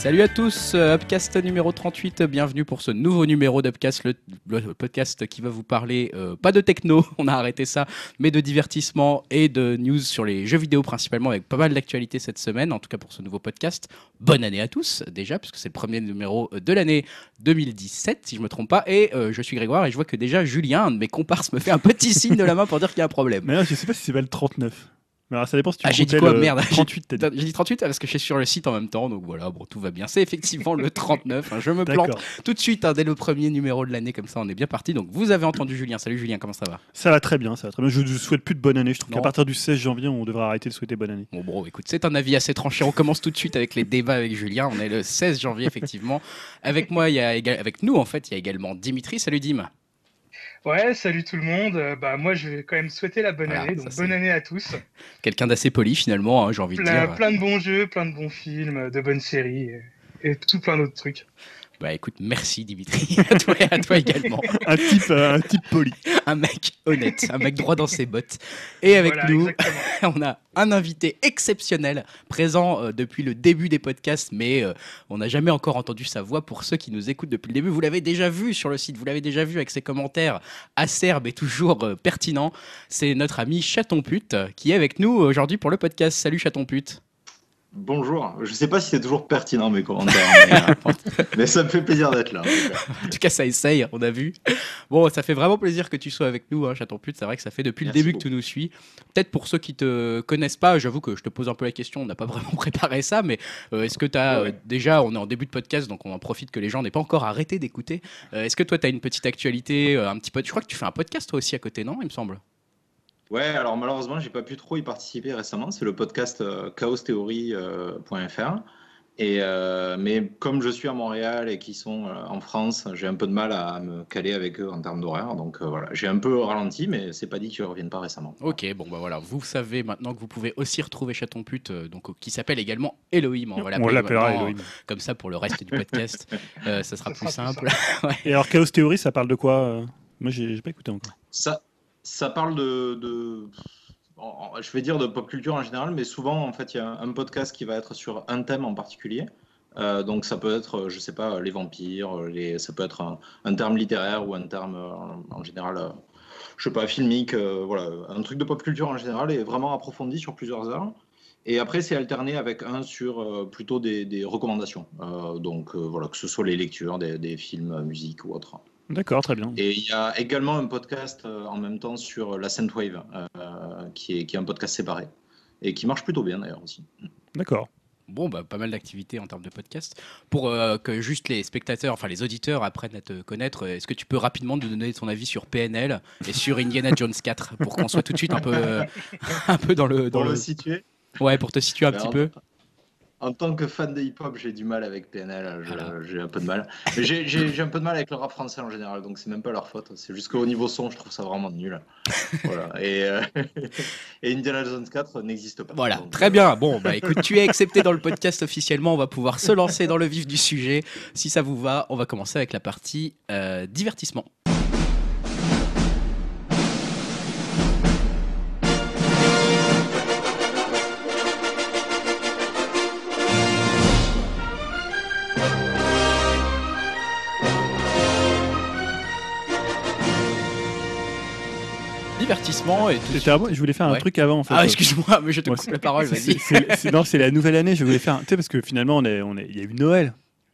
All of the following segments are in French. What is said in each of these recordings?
Salut à tous, euh, Upcast numéro 38, bienvenue pour ce nouveau numéro d'Upcast, le, podcast qui va vous parler, euh, pas de techno, on a arrêté ça, mais de divertissement et de news sur les jeux vidéo principalement, avec pas mal d'actualités cette semaine, en tout cas pour ce nouveau podcast. Bonne année à tous déjà, puisque c'est le premier numéro de l'année 2017, si je me trompe pas, et euh, je suis Grégoire et je vois que déjà Julien, un de mes comparses, me fait un petit signe de la main pour dire qu'il y a un problème. Mais sais pas si c'est pas le 39. Mais alors, ça dépend si tu Ah, j'ai dit quoi le Merde. 38, t'as dit. J'ai dit 38 parce que je suis sur le site en même temps, donc voilà, bon, tout va bien. C'est effectivement le 39, hein, je me plante tout de suite hein, dès le premier numéro de l'année, comme ça on est bien parti. Donc vous avez entendu Julien. Salut Julien, comment ça va? Ça va très bien, ça va très bien. Je ne souhaite plus de bonne année. Je trouve Non. qu'à partir du 16 janvier, on devrait arrêter de souhaiter bonne année. Bon, bon, écoute, c'est un avis assez tranché. On commence tout de suite avec les débats avec Julien. On est le 16 janvier, effectivement. Avec moi, il y a éga- avec nous, en fait, il y a également Dimitri. Salut Dim. Ouais, salut tout le monde. Euh, Bah moi, je vais quand même souhaiter la bonne Voilà, année. Donc bonne année à tous. Quelqu'un d'assez poli, finalement, hein, j'ai envie de Plein, dire. plein de bons jeux, plein de bons films, de bonnes séries et, et tout plein d'autres trucs. Bah écoute, merci Dimitri. à toi et à toi également. Un type, euh, un type poli. Un mec honnête, un mec droit dans ses bottes. Et avec Voilà, nous, exactement. on a un invité exceptionnel présent euh, depuis le début des podcasts, mais euh, on n'a jamais encore entendu sa voix. Pour ceux qui nous écoutent depuis le début, vous l'avez déjà vu sur le site, vous l'avez déjà vu avec ses commentaires acerbes et toujours euh, pertinents. C'est notre ami Chaton Pute qui est avec nous aujourd'hui pour le podcast. Salut Chaton Pute. Bonjour, je sais pas si c'est toujours pertinent mes commentaires, mais, euh, mais ça me fait plaisir d'être là. en tout cas. En tout cas, ça essaye, on a vu. Bon, ça fait vraiment plaisir que tu sois avec nous, hein, Chaton Pute. C'est vrai que ça fait depuis le début beaucoup. que tu nous suis. Peut-être pour ceux qui te connaissent pas, j'avoue que je te pose un peu la question, on n'a pas vraiment préparé ça, mais euh, est-ce que tu as Ouais, ouais. déjà, on est en début de podcast, donc on en profite que les gens n'aient pas encore arrêté d'écouter. Euh, est-ce que toi, tu as une petpetite actualité, euh, un petit peu. Je crois que tu fais un podcast toi aussi à côté, non Il me semble? Ouais, alors malheureusement, j'ai pas pu trop y participer récemment. C'est le podcast euh, chaostheory.fr. Et euh, mais comme je suis à Montréal et qu'ils sont euh, en France, j'ai un peu de mal à me caler avec eux en termes d'horaire. Donc euh, voilà, j'ai un peu ralenti, mais c'est pas dit qu'ils reviennent pas récemment. Ok, bon bah voilà, vous savez maintenant que vous pouvez aussi retrouver Chaton Pute, euh, donc, qui s'appelle également Elohim. On va On l'appeler l'appellera Elohim. Comme ça pour le reste du podcast, Euh, ça sera Ça plus sera simple. plus Et alors, Chaos Theory, ça parle de quoi euh? Moi, j'ai pas écouté encore. Ça, ça parle de, je vais dire de pop culture en général, mais souvent en fait il y a un podcast qui va être sur un thème en particulier. Euh, donc ça peut être, je sais pas, les vampires, ça peut être un, un terme littéraire ou un terme euh, en, général, euh, je sais pas, filmique, euh, voilà, un truc de pop culture en général est vraiment approfondi sur plusieurs heures. Et après c'est alterné avec un sur plutôt des, recommandations. Donc voilà, que ce soit les lectures, des, films, musique ou autre. D'accord, très bien. Et il y a également un podcast euh, en même temps sur la Wave, euh, qui, est, qui est un podcast séparé. Et qui marche plutôt bien d'ailleurs aussi. D'accord. Bon, bah, pas mal d'activités en termes de podcast. Pour euh, que juste les spectateurs, enfin les auditeurs apprennent à te connaître, euh, est-ce que tu peux rapidement nous donner ton avis sur PNL et sur Indiana Jones 4 pour qu'on soit tout de suite un peu, euh, un peu dans le. Dans Pour le... le situer, Ouais, pour te situer un Ben, petit peu. En tant que fan de hip-hop, j'ai du mal avec PNL, Voilà. j'ai un peu de mal. Mais j'ai- un peu de mal avec le rap français en général, donc c'est même pas leur faute. C'est juste qu'au niveau son, je trouve ça vraiment nul. voilà. Et, euh, et Indiana Jones 4 n'existe pas. Voilà, Donc, très euh, bien. Bon, bah écoute, tu es accepté dans le podcast officiellement. On va pouvoir se lancer dans le vif du sujet. Si ça vous va, on va commencer avec la partie euh, divertissement. Et tout de C'était avant- Je voulais faire un Ouais. truc avant, en fait. Ah, excuse-moi, mais je te Ouais, coupe la parole, C'est- vas-y. c'est- c'est- Non, c'est la nouvelle année. Je voulais faire. un- Tu sais, parce que finalement, on est, on est... il y a eu Noël.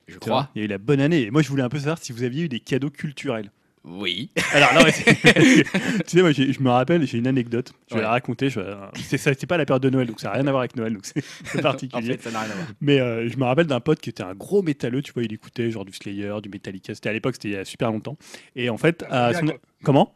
Je crois. Il y a eu la bonne année. Et moi, je voulais un peu savoir si vous aviez eu des cadeaux culturels. Oui. Alors, non, mais c'est- tu sais, moi, j'ai- je me rappelle, j'ai une anecdote. Je vais Ouais. la raconter. Je... C'est ça, c'est pas la période de Noël, donc ça n'a rien à voir avec Noël, donc c'est c'est En particulier. fait, ça n'a rien à voir. Mais euh, je me rappelle d'un pote qui était un gros métalleux, tu vois, il écoutait genre du Slayer, du Metallica. C'était à l'époque, c'était il y a super longtemps. Et en fait, à son- quoi. comment?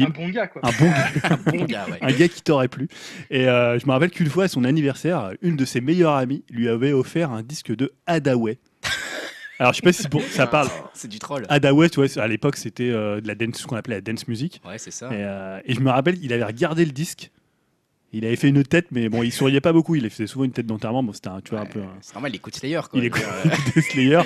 Un bon gars, quoi. Un bon gars, Un bon gars, ouais. un gars qui t'aurait plu. Et euh, je me rappelle qu'une fois, à son anniversaire, une de ses meilleures amies lui avait offert un disque de Hadaway. Alors, je sais pas si pour- ça parle. C'est du troll. Hadaway, tu vois, à l'époque, c'était euh, de la dance, ce qu'on appelait la dance music. Ouais, c'est ça. Et, euh, et je me rappelle, il avait regardé le disque. Il avait fait une tête, mais bon, il souriait pas beaucoup. Il faisait souvent une tête d'enterrement. Bon, c'était un, tu vois, un peu. un- C'est normal, il écoute Slayer. Quoi. Il écoute Slayer.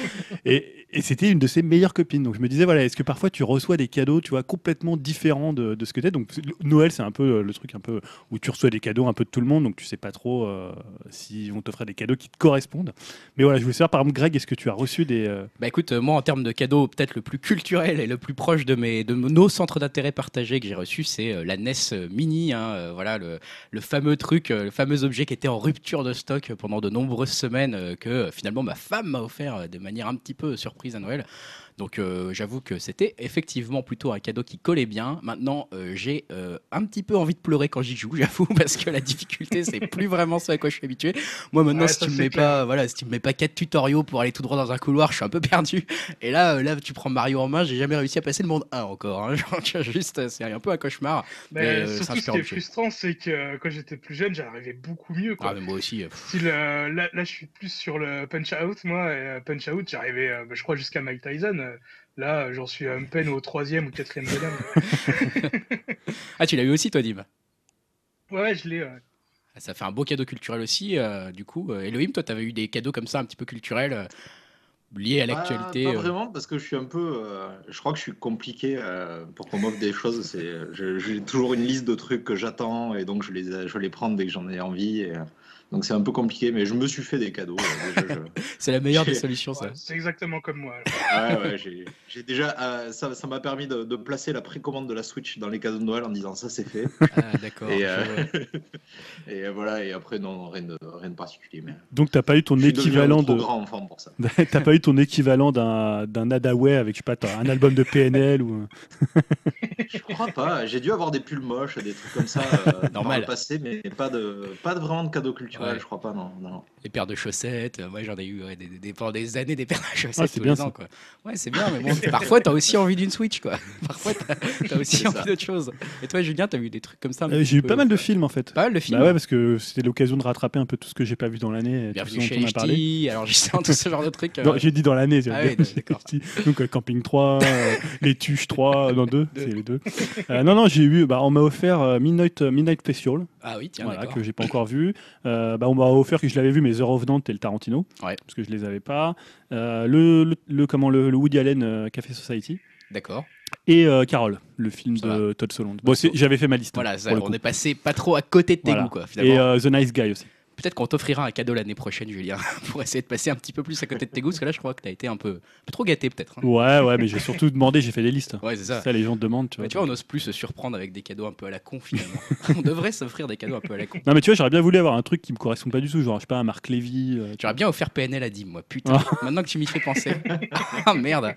Et, et c'était une de ses meilleures copines. Donc je me disais, voilà, est-ce que parfois tu reçois des cadeaux, tu vois, complètement différents de, de ce que tu es Donc Noël, c'est un peu euh, le truc un peu où tu reçois des cadeaux un peu de tout le monde. Donc tu sais pas trop euh, s'ils vont t'offrir des cadeaux qui te correspondent. Mais voilà, je voulais savoir, par exemple, Greg, est-ce que tu as reçu des. euh, Bah écoute, euh, moi en termes de cadeaux, peut-être le plus culturel et le plus proche de, mes, de nos centres d'intérêt partagés que j'ai reçu, c'est euh, la NES Mini. hein, voilà, le, le fameux truc, euh, le fameux objet qui était en rupture de stock pendant de nombreuses semaines, euh, que euh, finalement ma femme m'a offert de manière un petit peu surprise à Noël. Donc euh, j'avoue que c'était effectivement plutôt un cadeau qui collait bien. Maintenant, euh, j'ai euh, un petit peu envie de pleurer quand j'y joue, j'avoue, parce que la difficulté, c'est plus vraiment ce à quoi je suis habitué. Moi maintenant, Ouais, si tu me mets clair. pas, voilà, si tu me mets pas quatre tutoriaux pour aller tout droit dans un couloir, je suis un peu perdu. Et là, là, tu prends Mario en main, j'ai jamais réussi à passer le monde 1 encore. hein. Genre, juste, c'est un peu un cauchemar. Mais surtout, ce qui est frustrant, c'est que quand j'étais plus jeune, j'arrivais beaucoup mieux. Quoi. Ah, mais moi aussi. euh, là, là, je suis plus sur le Punch Out, moi. Et, punch Out, j'arrivais, je crois, jusqu'à Mike Tyson. Euh, Là, j'en suis à un peine au troisième ou quatrième bonhomme. Ah, tu l'as eu aussi, toi, Dim ouais, je l'ai. ouais. Ah, Ça fait un beau cadeau culturel aussi, euh, du coup. Euh, Elohim, toi, t'avais eu des cadeaux comme ça, un petit peu culturels, euh, liés à l'actualité. Pas, pas euh. vraiment, parce que je suis un peu. euh, je crois que je suis compliqué euh, pour qu'on m'offre des choses. J'ai toujours une liste de trucs que j'attends et donc je les, je les prends dès que j'en ai envie. et, euh, donc c'est un peu compliqué, mais je me suis fait des cadeaux. euh, je- C'est la meilleure des solutions, ça. Ouais, c'est exactement comme moi. Ouais, ouais, j'ai, déjà. euh, ça, ça m'a permis de, de placer la précommande de la Switch dans les cadeaux de Noël en disant ça c'est fait. Ah, d'accord. et, euh, et voilà, et après, non, rien de, rien de particulier. Mais Donc t'as pas eu ton je équivalent de. grand enfant pour ça. T'as pas eu ton équivalent d'un d'un Adaway avec je sais pas un album de PNL ou Je crois pas. J'ai dû avoir des pulls moches, des trucs comme ça euh, dans Normal. le passé, mais pas de, pas de vraiment de cadeaux culturels, Ouais. je crois pas, non. non. Les paires de chaussettes, euh, moi j'en ai eu ouais, des, des- des- pendant des années des paires de chaussettes c'est tous bien les ça. ans. Quoi. Ouais, c'est bien, mais bon, parfois t'as aussi envie d'une Switch. quoi. Parfois t'as as aussi envie d'autre chose. Et toi, Julien, t'as eu des trucs comme ça Euh, J'ai eu peu- pas mal de films en fait. Pas mal de films. Bah ouais, parce que c'était l'occasion de rattraper un peu tout ce que j'ai pas vu dans l'année. Bienvenue chez on a parlé. Alors justement tout ce genre de trucs. euh, j'ai dit dans l'année. j'ai Ah j'ai. Donc euh, Camping 3, euh, Les Tuches 3, euh, non 2, Deux. c'est les deux. Euh, non, non, j'ai eu, bah, on m'a offert euh, Midnight, euh, Midnight Special, Ah oui, tiens, voilà, que j'ai pas encore vu. Euh, bah, on m'a offert que je l'avais vu, mais The Revenant et le Tarantino, Ouais. parce que je les avais pas. Euh, le, le, le- comment, le, le Woody Allen euh, Café Society. D'accord. Et euh, Carole, le film Ça de Todd Solondz. Bon, j'avais fait ma liste. hein, Voilà, ça, on coup. est passé pas trop à côté de tes Voilà. goûts, quoi, finalement. Et euh, The Nice Guy aussi. Peut-être qu'on t'offrira un cadeau l'année prochaine, Julien, pour essayer de passer un petit peu plus à côté de tes goûts, parce que là, je crois que t'as été un peu, un peu trop gâté, peut-être. hein. Ouais, ouais, mais j'ai surtout demandé, j'ai fait des listes. Ouais, c'est ça. Ça, les gens demandent, tu vois. Mais tu vois, on n'ose plus se surprendre avec des cadeaux un peu à la con, finalement. on devrait s'offrir des cadeaux un peu à la con. Non, mais tu vois, j'aurais bien voulu avoir un truc qui me correspond pas du tout, genre, je sais pas, un Marc Lévy. euh, tu J'aurais bien offert PNL à Dim, moi, putain. Maintenant que tu m'y fais penser. ah merde.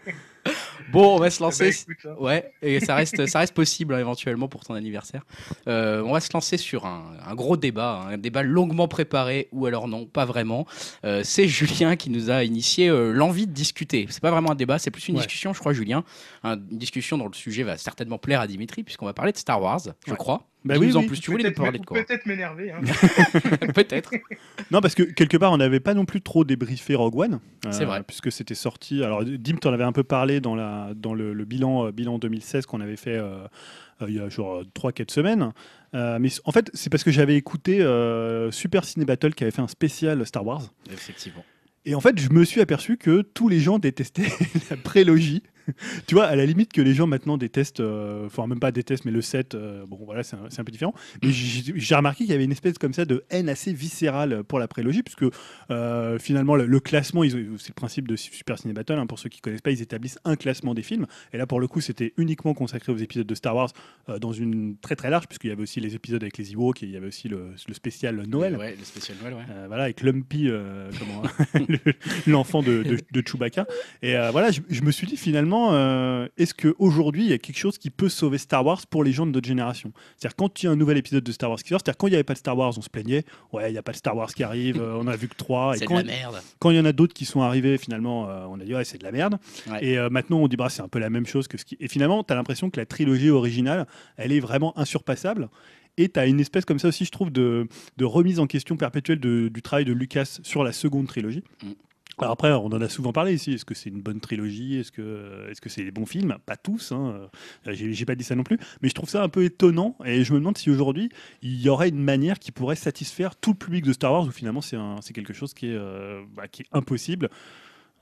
Bon, on va se Bah, lancer. écoute, hein. Ouais, et ça reste, ça reste possible hein, éventuellement pour ton anniversaire. Euh, on va se lancer sur un, un gros débat, hein, un débat longuement préparé, ou alors non, pas vraiment. Euh, c'est Julien qui nous a initié euh, l'envie de discuter. C'est pas vraiment un débat, c'est plus une Ouais. discussion, je crois, Julien. Un- une discussion dont le sujet va certainement plaire à Dimitri, puisqu'on va parler de Star Wars, je Ouais. crois. Bah oui, en oui. plus, tu voulais parler de quoi peut-être m'énerver. hein. Peut-être. Non, parce que quelque part, on n'avait pas non plus trop débriefé Rogue One. euh, C'est vrai. Puisque c'était sorti. Alors, Dim, tu en avais un peu parlé dans, la, dans le, le bilan, euh, bilan 2016 qu'on avait fait euh, euh, il y a genre 3-4 semaines. Euh, mais en fait, c'est parce que j'avais écouté euh, Super Ciné Battle qui avait fait un spécial Star Wars. Effectivement. Et en fait, je me suis aperçu que tous les gens détestaient la prélogie. tu vois, à la limite que les gens maintenant détestent, euh, enfin même pas détestent, mais le 7, euh, bon voilà, c'est un, un peu différent. Mais j'ai remarqué qu'il y avait une espèce comme ça de haine assez viscérale pour la prélogie, puisque euh, finalement le, le classement, c'est le principe de Super Ciné Battle, hein, pour ceux qui connaissent pas, ils établissent un classement des films. Et là, pour le coup, c'était uniquement consacré aux épisodes de Star Wars dans une très très large, puisqu'il y avait aussi les épisodes avec les Ewoks et il y avait aussi le, le spécial Noël. Ouais, le spécial Noël, ouais. Voilà, avec Lumpy, l'enfant de, de, de Chewbacca. Et voilà, je, je me suis dit finalement, euh, est-ce qu'aujourd'hui, il y a quelque chose qui peut sauver Star Wars pour les gens de notre génération? C'est-à-dire, quand il y a un nouvel épisode de Star Wars qui sort, c'est-à-dire, quand il n'y avait pas de Star Wars, on se plaignait, ouais, il n'y a pas de Star Wars qui arrive, euh, on a vu que trois. C'est de la merde. quand il y en a d'autres qui sont arrivés, finalement, euh, on a dit, ouais, c'est de la merde. Ouais. Et maintenant, on dit, bah, c'est un peu la même chose que ce qui. Et finalement, tu as l'impression que la trilogie originale, elle est vraiment insurpassable. Et tu as une espèce comme ça aussi, je trouve, de, de remise en question perpétuelle de- du travail de Lucas sur la seconde trilogie. Mm. Alors après, on en a souvent parlé ici. Est-ce que c'est une bonne trilogie? Est-ce que que c'est des bons films? Pas tous. Hein. Euh, J'ai pas dit ça non plus. Mais je trouve ça un peu étonnant. Et je me demande si aujourd'hui il y aurait une manière qui pourrait satisfaire tout le public de Star Wars ou finalement c'est quelque chose qui est euh, bah, qui est impossible.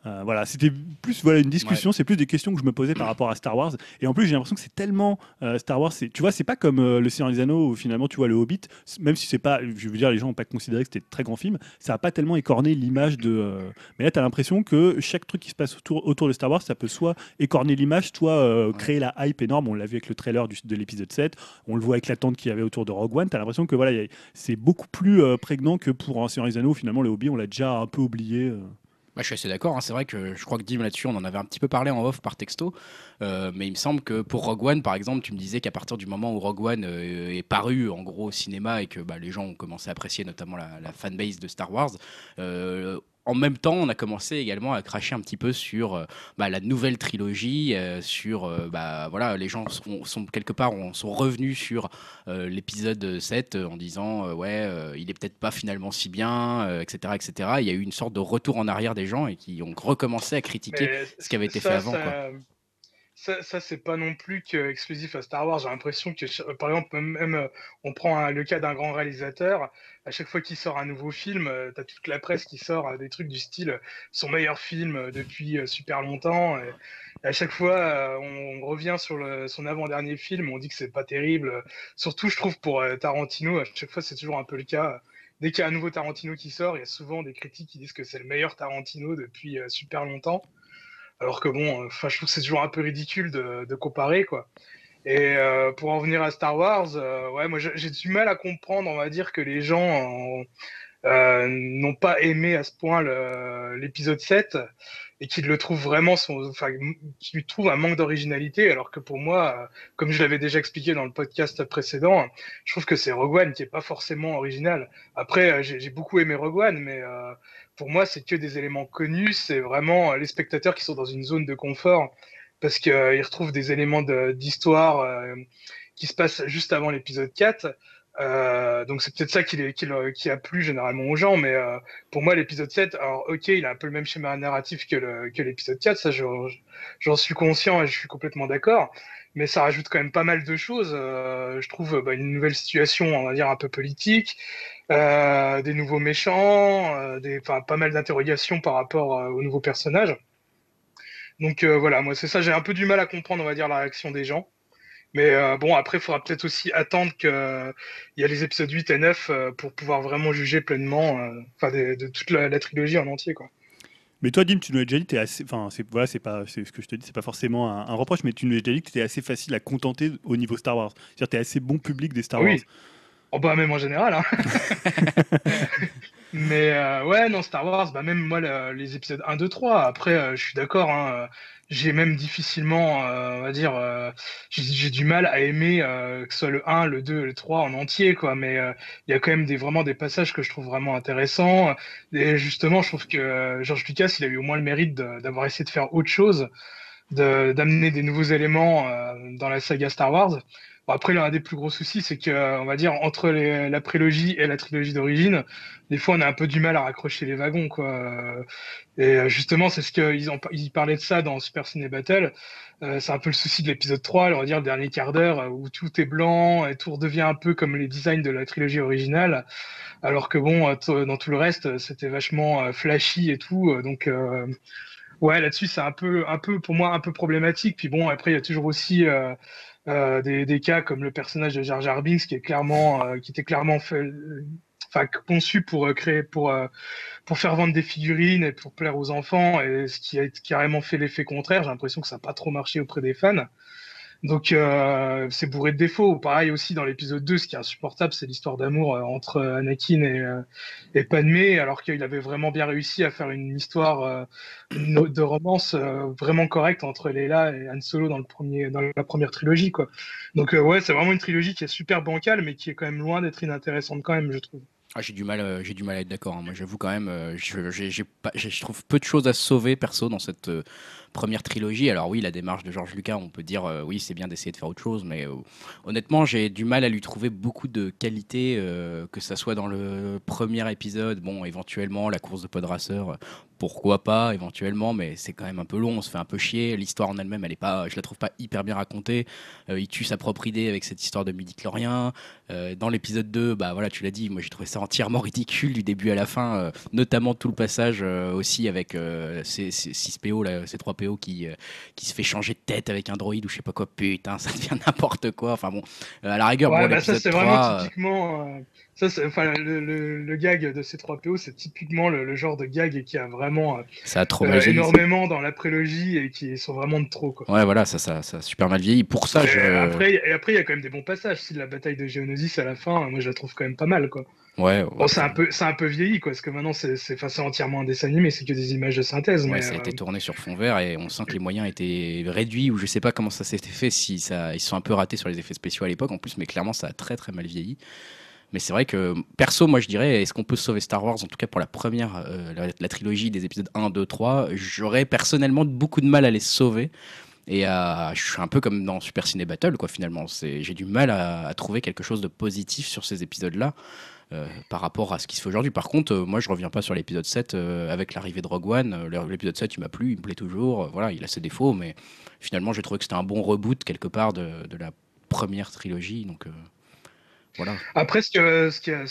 Euh, voilà, c'était plus voilà une discussion, c'est plus des questions que je me posais par rapport à Star Wars. Et en plus, j'ai l'impression que c'est tellement euh, Star Wars, tu vois, c'est pas comme euh, Le Seigneur des Anneaux où finalement tu vois le Hobbit, même si c'est pas, je veux dire, les gens n'ont pas considéré que c'était un très grand film, ça a pas tellement écorné l'image de. Mais là, tu as l'impression que chaque truc qui se passe autour, autour de Star Wars, ça peut soit écorner l'image, soit créer la hype énorme. On l'a vu avec le trailer du- de l'épisode 7, on le voit avec l'attente qu'il y avait autour de Rogue One. Tu as l'impression que voilà, c'est beaucoup plus prégnant que pour un Seigneur des Anneaux. où Finalement, le Hobbit, on l'a déjà un peu oublié. Je suis assez d'accord. hein. C'est vrai que je crois que Dim là-dessus, on en avait un petit peu parlé en off par texto. Euh, mais il me semble que pour Rogue One, par exemple, tu me disais qu'à partir du moment où Rogue One euh, est paru en gros au cinéma et que bah, les gens ont commencé à apprécier notamment la, la fanbase de Star Wars, euh, en même temps, on a commencé également à cracher un petit peu sur euh, bah, la nouvelle trilogie, euh, sur euh, bah, voilà, les gens sont, sont quelque part on- sont revenus sur l'épisode 7 euh, en disant ouais, il est peut-être pas finalement si bien, etc., etc. Il y a eu une sorte de retour en arrière des gens et qui ont recommencé à critiquer. Mais ce qui avait été ça, fait avant, Ça, quoi. Ça, c'est pas non plus exclusif à Star Wars. J'ai l'impression que, par exemple, même, euh, on prend le cas d'un grand réalisateur. À chaque fois qu'il sort un nouveau film, euh, t'as toute la presse qui sort euh, des trucs du style son meilleur film depuis super longtemps. À chaque fois, on, revient sur son avant-dernier film, on dit que c'est pas terrible. Surtout, je trouve, pour Tarantino, à chaque fois, c'est toujours un peu le cas. Dès qu'il y a un nouveau Tarantino qui sort, il y a souvent des critiques qui disent que c'est le meilleur Tarantino depuis super longtemps. Alors que bon, euh, je trouve que c'est toujours un peu ridicule de, de comparer, quoi. Et euh, pour en venir à Star Wars, euh, ouais, moi j'ai du mal à comprendre, on va dire, que les gens euh, n'ont pas aimé à ce point l'épisode 7 et qu'ils le trouvent vraiment, son, enfin, qu'ils trouvent un manque d'originalité, alors que pour moi, euh, comme je l'avais déjà expliqué dans le podcast précédent, je trouve que c'est Rogue One qui est pas forcément original. Après, euh, j'ai beaucoup aimé Rogue One, mais pour moi, c'est que des éléments connus. C'est vraiment euh, les spectateurs qui sont dans une zone de confort parce qu'ils retrouvent des éléments d'histoire euh, qui se passent juste avant l'épisode 4. Euh, donc c'est peut-être ça qui, a plu généralement aux gens, mais euh, pour moi l'épisode 7, alors ok, il a un peu le même schéma narratif que l'épisode 4, ça je- j'en suis conscient et je suis complètement d'accord, mais ça rajoute quand même pas mal de choses. Euh, je trouve bah, une nouvelle situation, on va dire un peu politique, euh, des nouveaux méchants, euh, des, pas mal d'interrogations par rapport aux nouveaux personnages. Donc voilà, moi c'est ça, j'ai un peu du mal à comprendre, on va dire, la réaction des gens. Mais bon, après, il faudra peut-être aussi attendre qu'il y a les épisodes 8 et 9 euh, pour pouvoir vraiment juger pleinement de, de toute la, la trilogie en entier. Quoi. Mais toi, Dim, tu nous l'as déjà dit, t'es assez. Enfin, c'est voilà, c'est pas c'est ce que je te dis, c'est pas forcément un, un reproche, mais tu nous l'as déjà dit que tu assez facile à contenter au niveau Star Wars. C'est-à-dire, tu es assez bon public des Star Oui. Wars. Oh, bah, même en général. Hein. Mais euh, ouais, non, Star Wars, bah, même moi, le- les épisodes 1, 2, 3, après, euh, je suis d'accord. Hein, euh, j'ai même difficilement, on va dire, j'ai du mal à aimer que ce soit le 1, le 2, le 3 en entier, quoi. Mais il y a quand même des, vraiment des passages que je trouve vraiment intéressants. Et justement, je trouve que George Lucas, il a eu au moins le mérite d'avoir essayé de faire autre chose, d'amener des nouveaux éléments dans la saga Star Wars. Bon, après, l'un des plus gros soucis, c'est que, euh, on va dire, entre la prélogie et la trilogie d'origine, des fois, on a un peu du mal à raccrocher les wagons, quoi. Euh, Et euh, justement, c'est ce qu'ils ils parlaient de ça dans Super Ciné Battle. C'est un peu le souci de l'épisode 3, on va dire, le dernier quart d'heure, où tout est blanc et tout redevient un peu comme les designs de la trilogie originale. Alors que bon, dans tout le reste, c'était vachement flashy et tout. Donc, ouais, là-dessus, c'est un peu, un peu, pour moi, un peu problématique. Puis bon, après, il y a toujours aussi euh, des, des cas comme le personnage de Jar Jar qui est clairement, euh, qui était clairement fait, enfin, conçu pour euh, créer, pour, euh, pour faire vendre des figurines et pour plaire aux enfants, et ce qui a carrément fait l'effet contraire. J'ai l'impression que ça n'a pas trop marché auprès des fans. Donc euh, c'est bourré de défauts. Pareil aussi dans l'épisode 2, ce qui est insupportable, c'est l'histoire d'amour euh, entre Anakin et, euh, et Padmé, alors qu'il avait vraiment bien réussi à faire une histoire euh, de romance vraiment correcte entre Leila et Han Solo dans, le premier, dans la première trilogie. Quoi. Donc ouais, c'est vraiment une trilogie qui est super bancale, mais qui est quand même loin d'être inintéressante quand même, je trouve. Ah, j'ai du mal, j'ai du mal à être d'accord. hein. Moi, j'avoue quand même, je, trouve peu de choses à sauver perso dans cette première trilogie. Alors oui, la démarche de George Lucas, on peut dire euh, oui, c'est bien d'essayer de faire autre chose, mais euh, honnêtement, j'ai du mal à lui trouver beaucoup de qualités, euh, que ça soit dans le premier épisode, bon, éventuellement la course de pod racer, euh, pourquoi pas éventuellement, mais c'est quand même un peu long, on se fait un peu chier. L'histoire en elle-même, elle est pas, je la trouve pas hyper bien racontée. Euh, il tue sa propre idée avec cette histoire de midi-chlorien. Euh, dans l'épisode 2, bah voilà, tu l'as dit, moi j'ai trouvé ça entièrement ridicule du début à la fin, euh, notamment tout le passage aussi avec ces, ces 6 PO, là, ces 3 PO qui, qui se fait changer de tête avec un droïde ou je sais pas quoi, putain, ça devient n'importe quoi. Enfin bon, à la rigueur, Ouais, bon, bah ça c'est 3, vraiment typiquement. Euh, ça, enfin, le, le- le gag de ces 3 PO, c'est typiquement le, le genre de gag qui a vraiment euh, ça a trop euh, énormément dans la prélogie et qui sont vraiment de trop. Quoi. Ouais, voilà, ça, ça, ça a super mal vieilli. Pour ça, Et je. après, et après, il y a quand même des bons passages. Si la bataille de Geonosis à la fin, moi je la trouve quand même pas mal. Quoi. Ouais, ouais, Bon, c'est un peu, c'est un peu vieilli, quoi, parce que maintenant c'est, c'est, enfin, c'est entièrement un dessin animé, c'est que des images de synthèse. Ouais, mais, ça a euh, été tourné sur fond vert et on sent que les moyens étaient réduits ou je sais pas comment ça s'était fait, si ça, ils se sont un peu ratés sur les effets spéciaux à l'époque en plus, mais clairement ça a très très mal vieilli. Mais c'est vrai que perso, moi je dirais, est-ce qu'on peut sauver Star Wars, en tout cas pour la première, euh, la, trilogie des épisodes 1, 2, 3, j'aurais personnellement beaucoup de mal à les sauver. Et à- je suis un peu comme dans Super Ciné Battle, quoi, finalement. J'ai du mal à, trouver quelque chose de positif sur ces épisodes-là. euh, par rapport à ce qui se fait aujourd'hui. Par contre, euh, moi, je reviens pas sur l'épisode 7 euh, avec l'arrivée de Rogue One. Euh, l'épisode 7, il m'a plu, il me plaît toujours. Euh, voilà, il a ses défauts, mais finalement, j'ai trouvé que c'était un bon reboot quelque part de, la première trilogie. Donc, euh, Après, ce que, ce, que,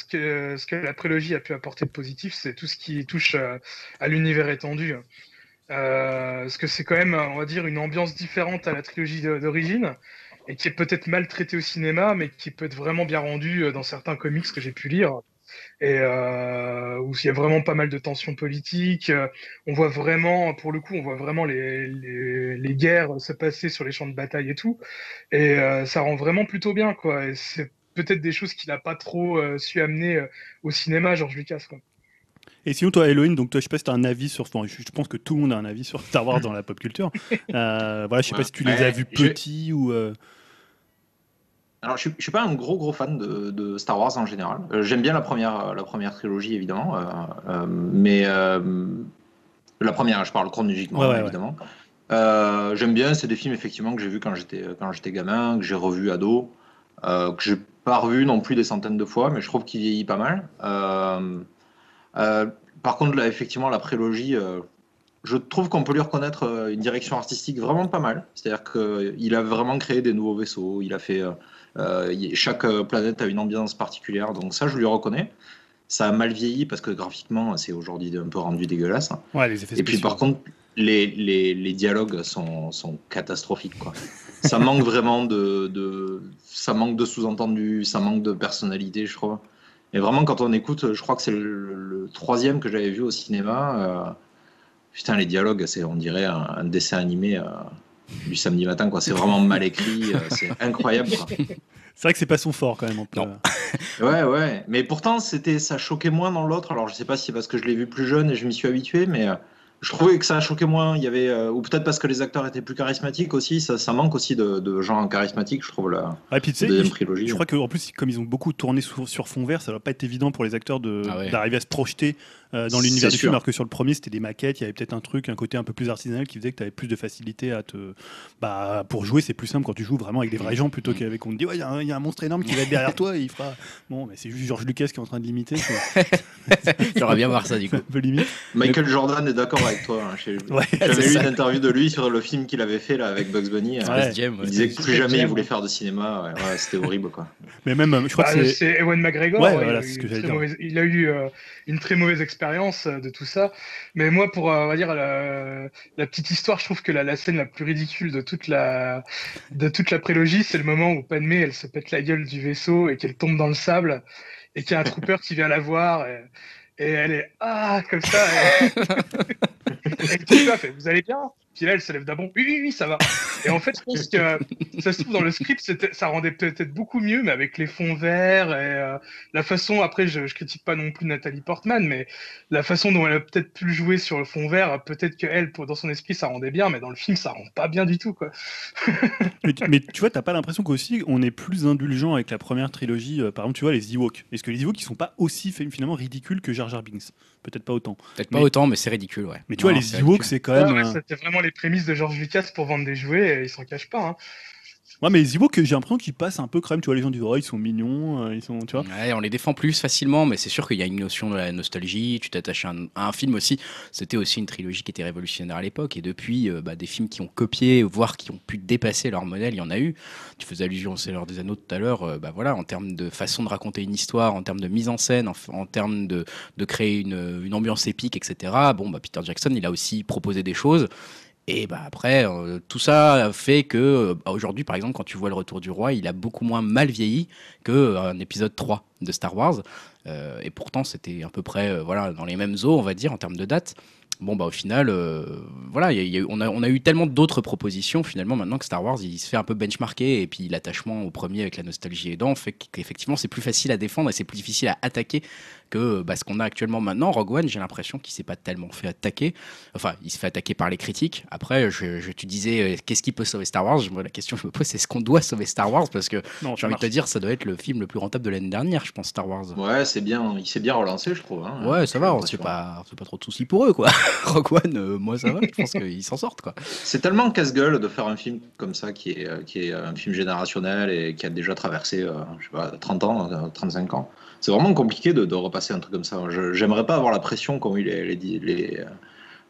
ce, que, la prélogie a pu apporter de positif, c'est tout ce qui touche euh, à l'univers étendu. Euh, parce que c'est quand même, on va dire, une ambiance différente à la trilogie d'origine et qui est peut-être mal traitée au cinéma, mais qui peut être vraiment bien rendue euh, dans certains comics que j'ai pu lire. Et où il y a vraiment pas mal de tensions politiques. On voit vraiment, pour le coup, on voit vraiment les, les, guerres se passer sur les champs de bataille et tout. Et ça rend vraiment plutôt bien, quoi. Peut-être des choses qu'il n'a pas trop euh, su amener euh, au cinéma, George Lucas. Quoi. Et sinon, toi, Elohim, donc toi, je sais pas si tu as un avis sur. enfin, je pense que tout le monde a un avis sur Star Wars dans la pop culture. Euh, voilà, je sais pas si tu les as vus je- petits ou. euh, Alors, je suis, je suis pas un gros gros fan de, de Star Wars en général. Euh, J'aime bien la première, la première trilogie évidemment, euh, euh, mais euh, la première, je parle chronologiquement Ouais, ouais, évidemment. Euh, J'aime bien, c'est des films effectivement que j'ai vus quand j'étais quand j'étais gamin, que j'ai revus ado, euh, que j'ai pas revu non plus des centaines de fois, mais je trouve qu'il vieillit pas mal. Euh, euh, par contre, là, effectivement, la prélogie. euh, je trouve qu'on peut lui reconnaître une direction artistique vraiment pas mal. C'est-à-dire qu'il a vraiment créé des nouveaux vaisseaux. Il a fait chaque planète a une ambiance particulière, donc ça je lui reconnais. Ça a mal vieilli parce que graphiquement c'est aujourd'hui un peu rendu dégueulasse. Ouais, les effets Et puis par contre, les, les, les dialogues sont, sont catastrophiques. Quoi. Ça manque vraiment de, de ça manque de sous-entendus, ça manque de personnalité, je trouve. Et vraiment quand on écoute, je crois que c'est le, le troisième que j'avais vu au cinéma. euh, putain les dialogues, c'est on dirait un, un dessin animé. euh, du samedi matin quoi c'est vraiment mal écrit euh, c'est incroyable quoi. C'est vrai que c'est pas son fort quand même. on peut- Non. Ouais, ouais. Mais pourtant, c'était, ça choquait moins dans l'autre. Alors, je sais pas si c'est parce que je l'ai vu plus jeune et je m'y suis habitué, mais euh, je trouvais que ça choquait moins. Il y avait, euh, ou peut-être parce que les acteurs étaient plus charismatiques aussi. Ça, ça manque aussi de, de gens charismatiques, je trouve, la Ouais, puis tu sais, deuxième je- trilogie. Je crois qu'en plus, comme ils ont beaucoup tourné sur, sur fond vert, ça va pas être évident pour les acteurs Ah ouais. d'arriver à se projeter euh, dans l'univers du sûr. film, alors que sur le premier, c'était des maquettes, il y avait peut-être un truc, un côté un peu plus artisanal qui faisait que tu avais plus de facilité à te. Bah, pour jouer, c'est plus simple quand tu joues vraiment avec des vrais gens plutôt Mm. qu'avec on te dit, ouais, il y, a un- il y a un monstre énorme qui va être derrière toi et il fera. Bon, mais c'est juste George Lucas qui est en train de l'imiter, J'aimerais bien voir ça du coup. un peu limite. Michael Jordan est d'accord avec toi. hein. Ouais, J'avais lu une interview de lui sur le film qu'il avait fait là, avec Bugs Bunny. euh, Ouais. Il disait que plus jamais il voulait faire de cinéma. Ouais, ouais, c'était horrible, quoi. mais même, euh, je crois Bah, que c'est. c'est Ewan McGregor. Ouais, ouais, voilà, il, a ce eu que une j'allais très dire. mauvaise- il a eu euh, une très mauvaise expérience euh, de tout ça. Mais moi, pour euh, on va dire la, petite histoire, je trouve que la, scène la plus ridicule de toute la de toute la prélogie, c'est le moment où Padmé elle se pète la gueule du vaisseau et qu'elle tombe dans le sable et qu'il y a un trooper qui vient la voir et, elle est ah comme ça. Et, vous allez bien? Puis là elle se lève d'un bond oui oui oui ça va. Et en fait je pense que ça se trouve dans le script ça rendait peut-être beaucoup mieux mais avec les fonds verts et euh, la façon après je, je critique pas non plus Nathalie Portman mais la façon dont elle a peut-être pu jouer sur le fond vert peut-être que elle pour- dans son esprit ça rendait bien mais dans le film ça rend pas bien du tout quoi. Mais tu, vois, t'as pas l'impression qu'aussi on est plus indulgent avec la première trilogie, euh, par exemple, tu vois, les Ewoks. Est-ce que les Ewoks, ils sont pas aussi finalement ridicules que Jar Jar Peut-être pas autant. Peut-être pas Mais- autant, mais c'est ridicule, ouais. Mais tu Non, vois, les Ewoks, c'est quand même. ouais, un- C'était vraiment les prémices de George Lucas pour vendre des jouets et il s'en cache pas. hein. Ouais, mais les Ewoks, j'ai l'impression qu'ils passent un peu crème. Tu vois, les gens disent, oh, ils sont mignons, euh, ils sont, tu vois. Ouais, on les défend plus facilement, mais c'est sûr qu'il y a une notion de la nostalgie. Tu t'attaches à, un- film aussi. C'était aussi une trilogie qui était révolutionnaire à l'époque. Et depuis, euh, bah, des films qui ont copié, voire qui ont pu dépasser leur modèle, il y en a eu. Tu faisais allusion au Seigneur des Anneaux tout à l'heure. euh, bah, voilà, en termes de façon de raconter une histoire, en termes de mise en scène, en, termes de, de créer une, une ambiance épique, etc. Bon, bah, Peter Jackson, il a aussi proposé des choses. Et bah après, euh, tout ça fait que euh, bah, aujourd'hui, par exemple, quand tu vois le Retour du Roi, il a beaucoup moins mal vieilli qu'un épisode 3 de Star Wars. Euh, et pourtant, c'était à peu près euh, voilà, dans les mêmes eaux, on va dire, en termes de date. Bon, bah au final, euh, voilà, on, a, on a eu tellement d'autres propositions finalement maintenant que Star Wars, il se fait un peu benchmarker. Et puis l'attachement au premier avec la nostalgie aidant fait qu'effectivement, c'est plus facile à défendre et c'est plus difficile à attaquer que bah, ce qu'on a actuellement maintenant. Rogue One, j'ai l'impression qu'il s'est pas tellement fait attaquer. Enfin, il se fait attaquer par les critiques. Après, je, je- tu disais, euh, qu'est-ce qui peut sauver Star Wars? Moi, La question que je me pose, c'est ce qu'on doit sauver Star Wars Parce que j'ai envie de te dire, ça doit être le film le plus rentable de l'année dernière, je pense, Star Wars. Ouais, c'est bien, il s'est bien relancé, je trouve. hein. Ouais, ça va, on fait pas, trop de soucis pour eux, quoi. Rogue One, euh, moi ça va, je pense qu'ils s'en sortent, quoi. C'est tellement casse-gueule de faire un film comme ça qui est, euh, qui est un film générationnel et qui a déjà traversé, euh, je sais pas, 30 ans, euh, 35 ans. C'est vraiment compliqué de, de repasser un truc comme ça. J'aimerais pas avoir la pression qu'ont eu les, les, les,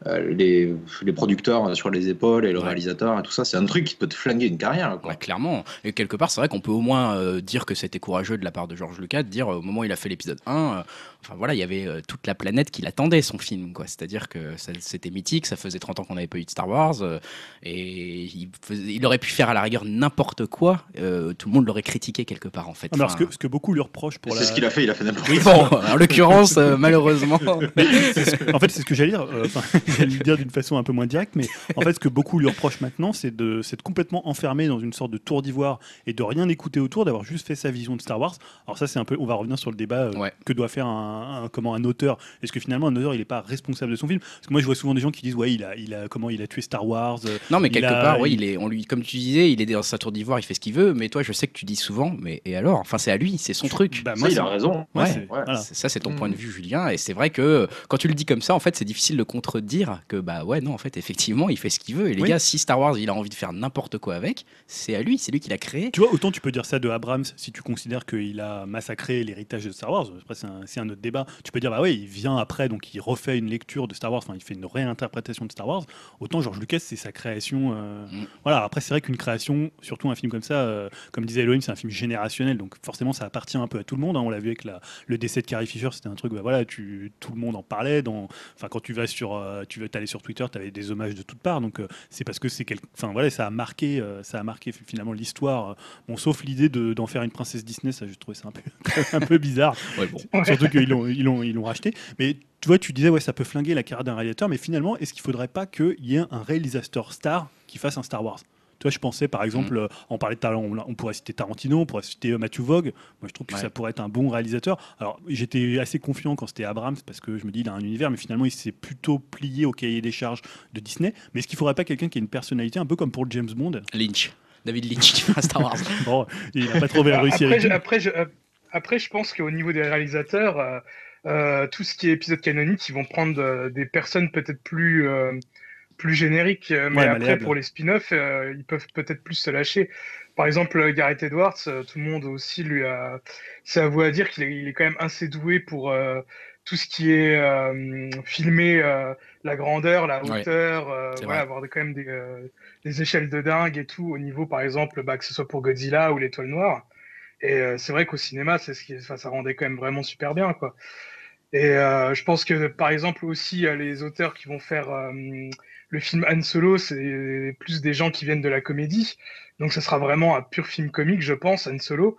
euh, les, les producteurs sur les épaules et le Ouais. réalisateur et tout ça. C'est un truc qui peut te flinguer une carrière. Quoi. Ouais, clairement. Et quelque part, c'est vrai qu'on peut au moins euh, dire que c'était courageux de la part de George Lucas de dire euh, au moment où il a fait l'épisode 1, euh, enfin voilà, il y avait euh, toute la planète qui l'attendait, son film, quoi. C'est-à-dire que c'était mythique, ça faisait 30 ans qu'on n'avait pas eu de Star Wars, euh, et il, faisait- il aurait pu faire à la rigueur n'importe quoi, euh, tout le monde l'aurait critiqué quelque part, en fait. Ah, alors, ce, Enfin, que, ce que beaucoup lui reprochent pour C'est la. ce qu'il a fait, il a fait n'importe Oui, quoi. bon, en l'occurrence, euh, malheureusement. Ce que- en fait, c'est ce que j'allais dire. euh, Enfin, j'allais le dire d'une façon un peu moins directe, mais en fait, ce que beaucoup lui reprochent maintenant, c'est de s'être complètement enfermé dans une sorte de tour d'ivoire et de rien écouter autour, d'avoir juste fait sa vision de Star Wars. Alors ça, c'est un peu. On va revenir sur le débat euh, Ouais. que doit faire un, un- comment un auteur. Est-ce que finalement un auteur, il n'est pas responsable de son film? Parce que moi, je vois souvent des gens qui disent, ouais, il a, il a comment il a tué Star Wars. euh, Non, mais quelque a- part, oui, il- il est, on lui, comme tu disais, il est dans sa tour d'ivoire, il fait ce qu'il veut. Mais toi, je sais que tu dis souvent, mais et alors? Enfin, c'est à lui, c'est son truc. bah, Ça, moi, il a raison. Ouais, Ouais, voilà. Ça, c'est ton point de vue, Julien. Et c'est vrai que quand tu le dis comme ça, en fait, c'est difficile de contredire que, bah ouais, non, en fait, effectivement, il fait ce qu'il veut. Et les Oui. gars, si Star Wars, il a envie de faire n'importe quoi avec, c'est à lui, c'est lui qui l'a créé. Tu vois, autant tu peux dire ça de Abrams si tu considères qu'il a massacré l'héritage de Star Wars. Après, c'est un, un autre débat. Tu peux dire, bah oui, il vient après, donc il refait une lecture de Star Wars, enfin, il fait une réinterprétation de Star Wars. Autant George Lucas, c'est sa création. euh, Mm. Voilà, après, c'est vrai qu'une création, surtout un film comme ça, euh, comme disait Elohim, c'est un film générationnel, donc forcément, ça appartient un peu à tout le monde. hein. On l'a vu avec la- le décès de Carrie Fisher, c'était un truc, bah voilà, tu, tout le monde en parlait. Dans, enfin, quand tu vas sur, euh, tu veux t'aller sur Twitter, tu avais des hommages de toutes parts, donc euh, c'est parce que c'est quel... enfin voilà, ça a marqué, euh, ça a marqué finalement l'histoire. Bon, sauf l'idée de- d'en faire une princesse Disney, ça, je trouvais ça un peu, un peu bizarre. Ouais, bon. Surtout l'ont, ils l'ont, ils l'ont racheté. Mais tu vois, tu disais, ouais, ça peut flinguer la carrière d'un réalisateur, mais finalement, est-ce qu'il faudrait pas qu'il y ait un réalisateur star qui fasse un Star Wars? Tu vois, je pensais par exemple, Mm. euh, on parlait de talent, on, on pourrait citer Tarantino, on pourrait citer euh, Matthew Vogue. Moi, je trouve que Ouais. ça pourrait être un bon réalisateur. Alors, j'étais assez confiant quand c'était Abrams parce que je me dis, il a un univers, mais finalement, il s'est plutôt plié au cahier des charges de Disney. Mais est-ce qu'il faudrait pas quelqu'un qui ait une personnalité un peu comme pour James Bond? Lynch. David Lynch qui fait un Star Wars. Bon, il n'a pas trop réussi Après, avec je, après, je, euh, après, je pense qu'au niveau des réalisateurs, euh, euh, tout ce qui est épisode canonique, ils vont prendre euh, des personnes peut-être plus, plus génériques. Mais Ouais, après, pour les spin-offs, euh, ils peuvent peut-être plus se lâcher. Par exemple, Gareth Edwards, euh, tout le monde aussi lui a. C'est à vous à dire qu'il est, quand même assez doué pour euh, tout ce qui est filmer euh, la grandeur, la hauteur, voilà, avoir quand même des, des échelles de dingue et tout au niveau, par exemple, bah, que ce soit pour Godzilla ou l'Étoile Noire. Et euh, c'est vrai qu'au cinéma, c'est ce qui, enfin, ça rendait quand même vraiment super bien, quoi. Et euh, je pense que, par exemple, aussi euh, les auteurs qui vont faire le film Han Solo, c'est plus des gens qui viennent de la comédie. Donc, ça sera vraiment un pur film comique, je pense, Han Solo.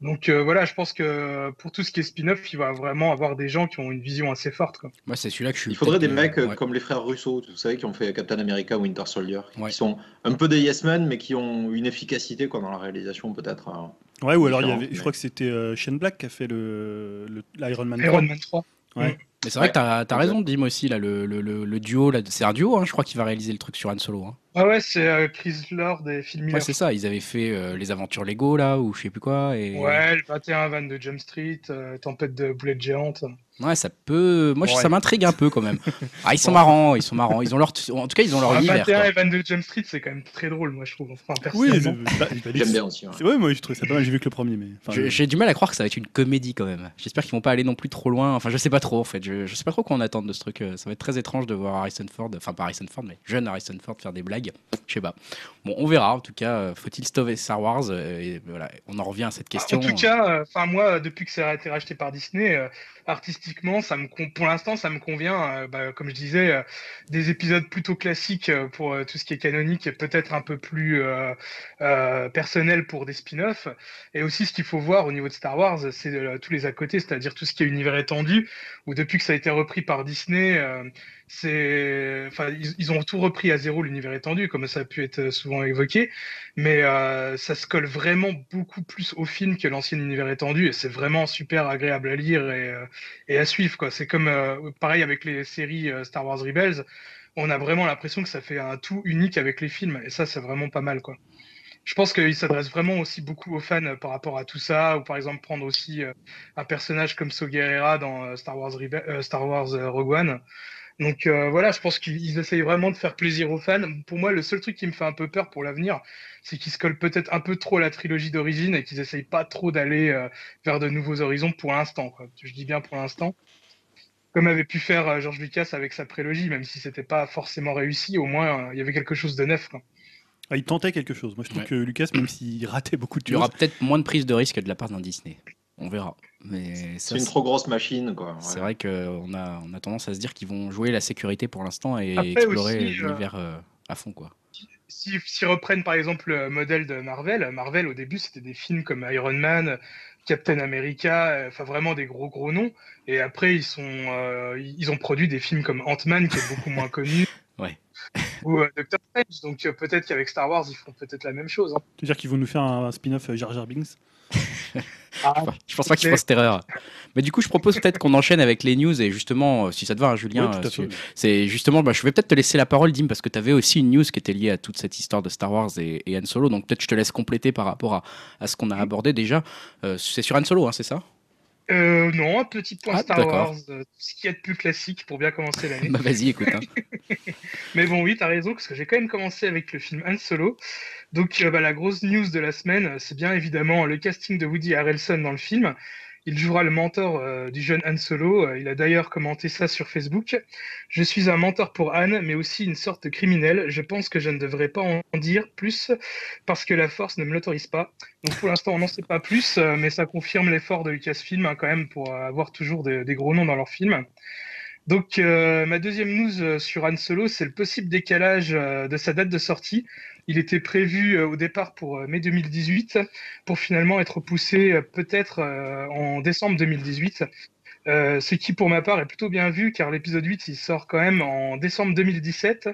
Donc euh, voilà, je pense que pour tout ce qui est spin-off, il va vraiment avoir des gens qui ont une vision assez forte. Quoi. Moi, c'est celui-là que je suis. Il faudrait des mecs euh, euh, ouais. comme les frères Russo, vous savez, qui ont fait Captain America, Winter Soldier, qui sont un peu des yes men, mais qui ont une efficacité quoi, dans la réalisation peut-être. euh. Ouais, ou alors il y avait, je crois que c'était euh, Shane Black qui a fait le, le- l'Iron Man 3. Iron Man 3. Ouais. Mais c'est vrai que t'as as raison, Dim aussi, là, le, le, le, duo, là, c'est un duo, hein, je crois, qui va réaliser le truc sur Han Solo. Hein. Ah ouais, c'est euh, Chris Lord et Phil Miller. Ouais, c'est ça, ils avaient fait euh, les aventures Lego, là, ou je sais plus quoi. Et... Ouais, le 21 van de Jump Street, euh, Tempête de boulettes géantes. Ouais, ça peut. Moi, ça m'intrigue un peu quand même. Ah, ils sont marrants, ils sont marrants. Ils ont leur. En tout cas, ils ont leur univers. 21 et Van de Jump Street, c'est quand même très drôle, moi, je trouve. Enfin, oui, j'aime bien aussi. Ouais. moi, je trouve ça pas mal. J'ai vu que le premier, mais. J'ai du mal à croire que ça va être une comédie quand même. J'espère qu'ils vont pas aller non plus trop loin. Enfin, je sais pas trop en fait. Je, je sais pas trop quoi on attend de ce truc. Ça va être très étrange de voir Harrison Ford, enfin pas Harrison Ford, mais jeune Harrison Ford faire des blagues. Je sais pas. Bon, on verra. En tout cas, euh, faut-il stopper Star Wars euh, et voilà, On en revient à cette question. En tout cas, euh, enfin moi, depuis que ça a été racheté par Disney, ça me pour l'instant, ça me convient. Bah, comme je disais, des épisodes plutôt classiques pour tout ce qui est canonique et peut-être un peu plus personnel pour des spin-offs. Et aussi, ce qu'il faut voir au niveau de Star Wars, c'est tous les à côté, c'est-à-dire tout ce qui est univers étendu, où depuis que ça a été repris par Disney, c'est, enfin, ils, ont tout repris à zéro l'univers étendu, comme ça a pu être souvent évoqué, mais euh, ça se colle vraiment beaucoup plus au film que l'ancien univers étendu, et c'est vraiment super agréable à lire et, euh, et à suivre. Quoi. C'est comme euh, pareil avec les séries Star Wars Rebels, on a vraiment l'impression que ça fait un tout unique avec les films, et ça, c'est vraiment pas mal, quoi. Je pense qu'il s'adresse vraiment aussi beaucoup aux fans par rapport à tout ça, ou par exemple prendre aussi un personnage comme So Guerrera dans Star Wars, Star Wars Rogue One. Donc euh, voilà, je pense qu'ils essayent vraiment de faire plaisir aux fans. Pour moi, le seul truc qui me fait un peu peur pour l'avenir, c'est qu'ils se collent peut-être un peu trop à la trilogie d'origine et qu'ils essayent pas trop d'aller euh, vers de nouveaux horizons pour l'instant. Je dis bien pour l'instant. Comme avait pu faire euh, George Lucas avec sa prélogie, même si c'était pas forcément réussi, au moins il y avait quelque chose de neuf. Ah, il tentait quelque chose. Moi, je trouve que Lucas, même s'il ratait beaucoup de choses. Il y aura peut-être moins de prise de risque de la part d'un Disney. On verra. Mais c'est une trop grosse machine, quoi. C'est vrai qu'on a, on a tendance à se dire qu'ils vont jouer la sécurité pour l'instant et explorer euh, l'univers euh, à fond, quoi. S'ils si, reprennent par exemple le modèle de Marvel, Marvel au début c'était des films comme Iron Man, Captain America, euh, enfin vraiment des gros gros noms. Et après ils sont, ils ont produit des films comme Ant-Man qui est beaucoup moins connu. Ouais. Ou Doctor Strange. Donc peut-être qu'avec Star Wars ils font peut-être la même chose. Hein. Tu veux dire qu'ils vont nous faire un, spin-off Jar Jar Binks? ah, je pense pas qu'il fasse cette erreur. Mais du coup, je propose peut-être qu'on enchaîne avec les news et justement, euh, si ça te va, hein, Julien, euh, c'est justement, bah, je vais peut-être te laisser la parole, Dim, parce que tu avais aussi une news qui était liée à toute cette histoire de Star Wars et, Han Solo. Donc peut-être je te laisse compléter par rapport à, à ce qu'on a abordé déjà. Euh, c'est sur Han Solo, hein, c'est ça? Euh, non, un petit point ah, Star Wars, euh, ce qui est de plus classique pour bien commencer l'année. bah vas-y, écoute. Hein. Mais bon, oui, t'as raison, parce que j'ai quand même commencé avec le film Han Solo. Donc, euh, bah, la grosse news de la semaine, c'est bien évidemment le casting de Woody Harrelson dans le film. Il jouera le mentor euh, du jeune Han Solo. Euh, il a d'ailleurs commenté ça sur Facebook. Je suis un mentor pour Han, mais aussi une sorte de criminel. Je pense que je ne devrais pas en dire plus parce que la force ne me l'autorise pas. Donc pour l'instant, on n'en sait pas plus, mais ça confirme l'effort de Lucasfilm hein, quand même pour avoir toujours des, gros noms dans leurs films. Donc ma deuxième news sur Han Solo, c'est le possible décalage de sa date de sortie. Il était prévu euh, au départ pour euh, mai 2018, pour finalement être poussé euh, peut-être en décembre 2018. ce qui, pour ma part, est plutôt bien vu, car l'épisode 8, il sort quand même en décembre 2017.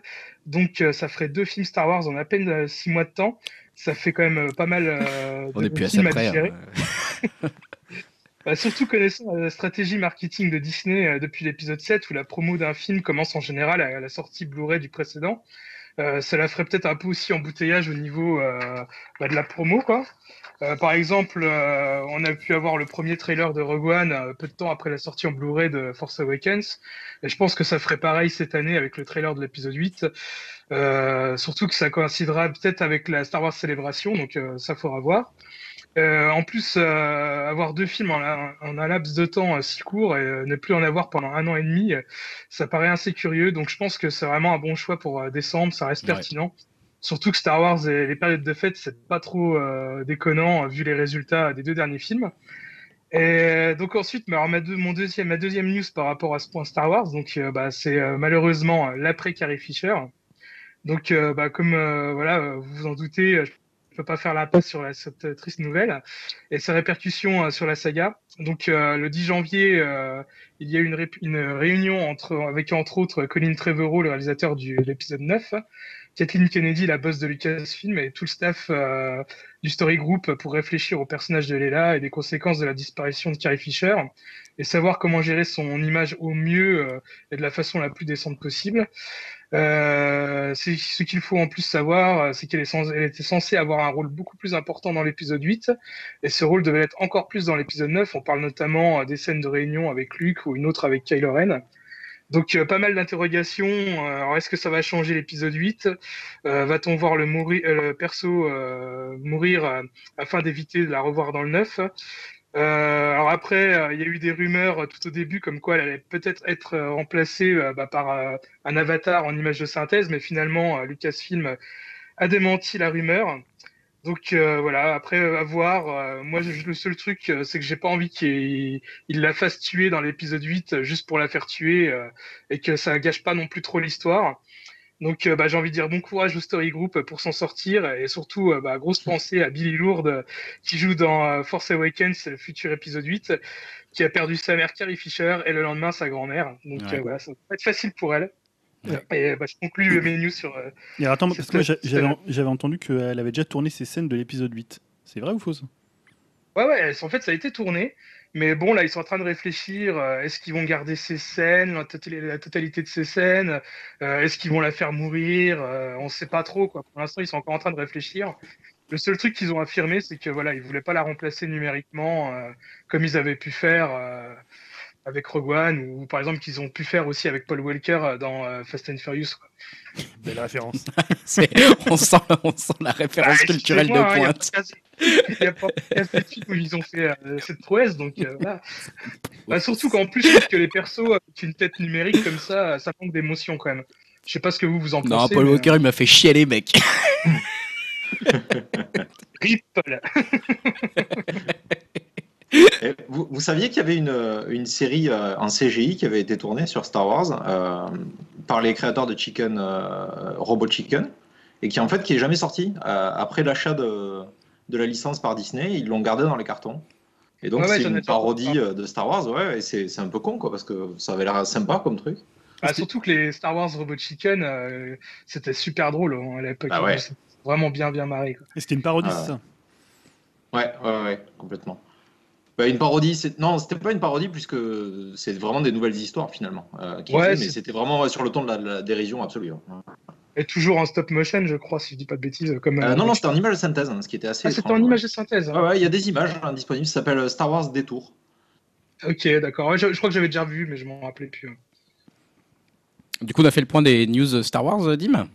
Donc, ça ferait deux films Star Wars en à peine six mois de temps. Ça fait quand même pas mal de films à, digérer. Hein. Bah, surtout connaissant la stratégie marketing de Disney depuis l'épisode 7, où la promo d'un film commence en général à la sortie Blu-ray du précédent. Euh, ça la ferait peut-être un peu aussi embouteillage au niveau euh, bah, de la promo, quoi. Euh, par exemple, on a pu avoir le premier trailer de Rogue One peu de temps après la sortie en Blu-ray de Force Awakens. Et je pense que ça ferait pareil cette année avec le trailer de l'épisode 8. surtout que ça coïncidera peut-être avec la Star Wars Célébration, donc ça faudra voir. Euh, en plus, euh, avoir deux films en, un laps de temps euh, si court et ne plus en avoir pendant un an et demi, ça paraît assez curieux. Donc je pense que c'est vraiment un bon choix pour décembre, ça reste pertinent. Surtout que Star Wars et les périodes de fête, c'est pas trop déconnant vu les résultats des deux derniers films. Et donc ensuite, ma, mon deuxième, ma deuxième news par rapport à ce point Star Wars, donc bah, c'est malheureusement l'après Carrie Fisher. Donc, bah, comme voilà, vous vous en doutez, ne peut pas faire la passe sur cette triste nouvelle et ses répercussions euh, sur la saga. Donc euh, le 10 janvier, euh, il y a eu une, réunion entre, avec entre autres Colin Trevorrow, le réalisateur de l'épisode 9, Kathleen Kennedy, la boss de Lucasfilm, et tout le staff du Story Group pour réfléchir au personnage de Leila et des conséquences de la disparition de Carrie Fisher et savoir comment gérer son image au mieux et de la façon la plus décente possible. Euh, ce qu'il faut en plus savoir, c'est qu'elle était censée avoir un rôle beaucoup plus important dans l'épisode 8, et ce rôle devait être encore plus dans l'épisode 9. On parle notamment des scènes de réunion avec Luke ou une autre avec Kylo Ren. Donc euh, pas mal d'interrogations. Euh, alors est-ce que ça va changer l'épisode 8 Va-t-on voir le, mourir, perso mourir afin d'éviter de la revoir dans le 9 euh, alors après, euh, il y a eu des rumeurs euh, tout au début comme quoi elle allait peut-être être remplacée bah, par un avatar en image de synthèse, mais finalement Lucasfilm a démenti la rumeur. Donc voilà, après avoir, moi le seul truc c'est que j'ai pas envie qu'il la fasse tuer dans l'épisode 8 juste pour la faire tuer et que ça gâche pas non plus trop l'histoire. Donc, euh, bah, j'ai envie de dire bon courage au Story Group pour s'en sortir et surtout, euh, bah, grosse pensée à Billy Lourdes qui joue dans euh, Force Awakens, le futur épisode 8, qui a perdu sa mère Carrie Fisher et le lendemain sa grand-mère. Donc, voilà, ça va être facile pour elle. Et bah, je conclue mes news sur. et attends, parce que j'avais entendu qu'elle avait déjà tourné ses scènes de l'épisode 8. C'est vrai ou faux Ouais, ouais, en fait, ça a été tourné. Mais bon, là, ils sont en train de réfléchir. Euh, est-ce qu'ils vont garder ces scènes, la, totalité de ces scènes euh, Est-ce qu'ils vont la faire mourir euh, On ne sait pas trop. Quoi. Pour l'instant, ils sont encore en train de réfléchir. Le seul truc qu'ils ont affirmé, c'est que voilà, ils voulaient pas la remplacer numériquement comme ils avaient pu faire avec Rogue One ou par exemple qu'ils ont pu faire aussi avec Paul Walker dans Fast and Furious. Belle référence. on, sent, on sent la référence bah, culturelle de hein, pointe. Il n'y a pas de film où ils ont fait euh, cette prouesse, donc euh, voilà. Bah, surtout qu'en plus, que les persos avec une tête numérique comme ça, ça manque d'émotion quand même. Je sais pas ce que vous vous en pensez. Non, Paul Walker, il m'a fait chialer, mec. Rip, Paul. vous, vous, saviez qu'il y avait une, une, série euh, en CGI qui avait été tournée sur Star Wars par les créateurs de Chicken, Robot Chicken, et qui en fait qui est jamais sortie après l'achat de de la licence par Disney, ils l'ont gardé dans les cartons. Et donc, c'est une parodie euh, de Star Wars, ouais, et c'est un peu con, quoi, parce que ça avait l'air sympa comme truc. Ah, surtout que les Star Wars Robot Chicken, euh, c'était super drôle hein, à l'époque. Ah ouais. Vraiment bien, bien marré. Et c'était une parodie, ah c'est ça? Ouais, ouais, ouais, complètement. Bah, une parodie, non, c'était pas une parodie puisque c'est vraiment des nouvelles histoires finalement. Euh, mais c'était vraiment sur le ton de la, dérision absolue. Hein. Et toujours en stop motion, je crois, si je dis pas de bêtises. Comme, euh, non, non, c'était en image de synthèse, hein, ce qui était assez. Ah, c'était en image de synthèse. Hein. Ouais, il y a des images hein, disponibles, ça s'appelle Star Wars Détour. Ok, d'accord. je, crois que j'avais déjà vu, mais je m'en rappelais plus. Du coup, on a fait le point des news Star Wars, Dim?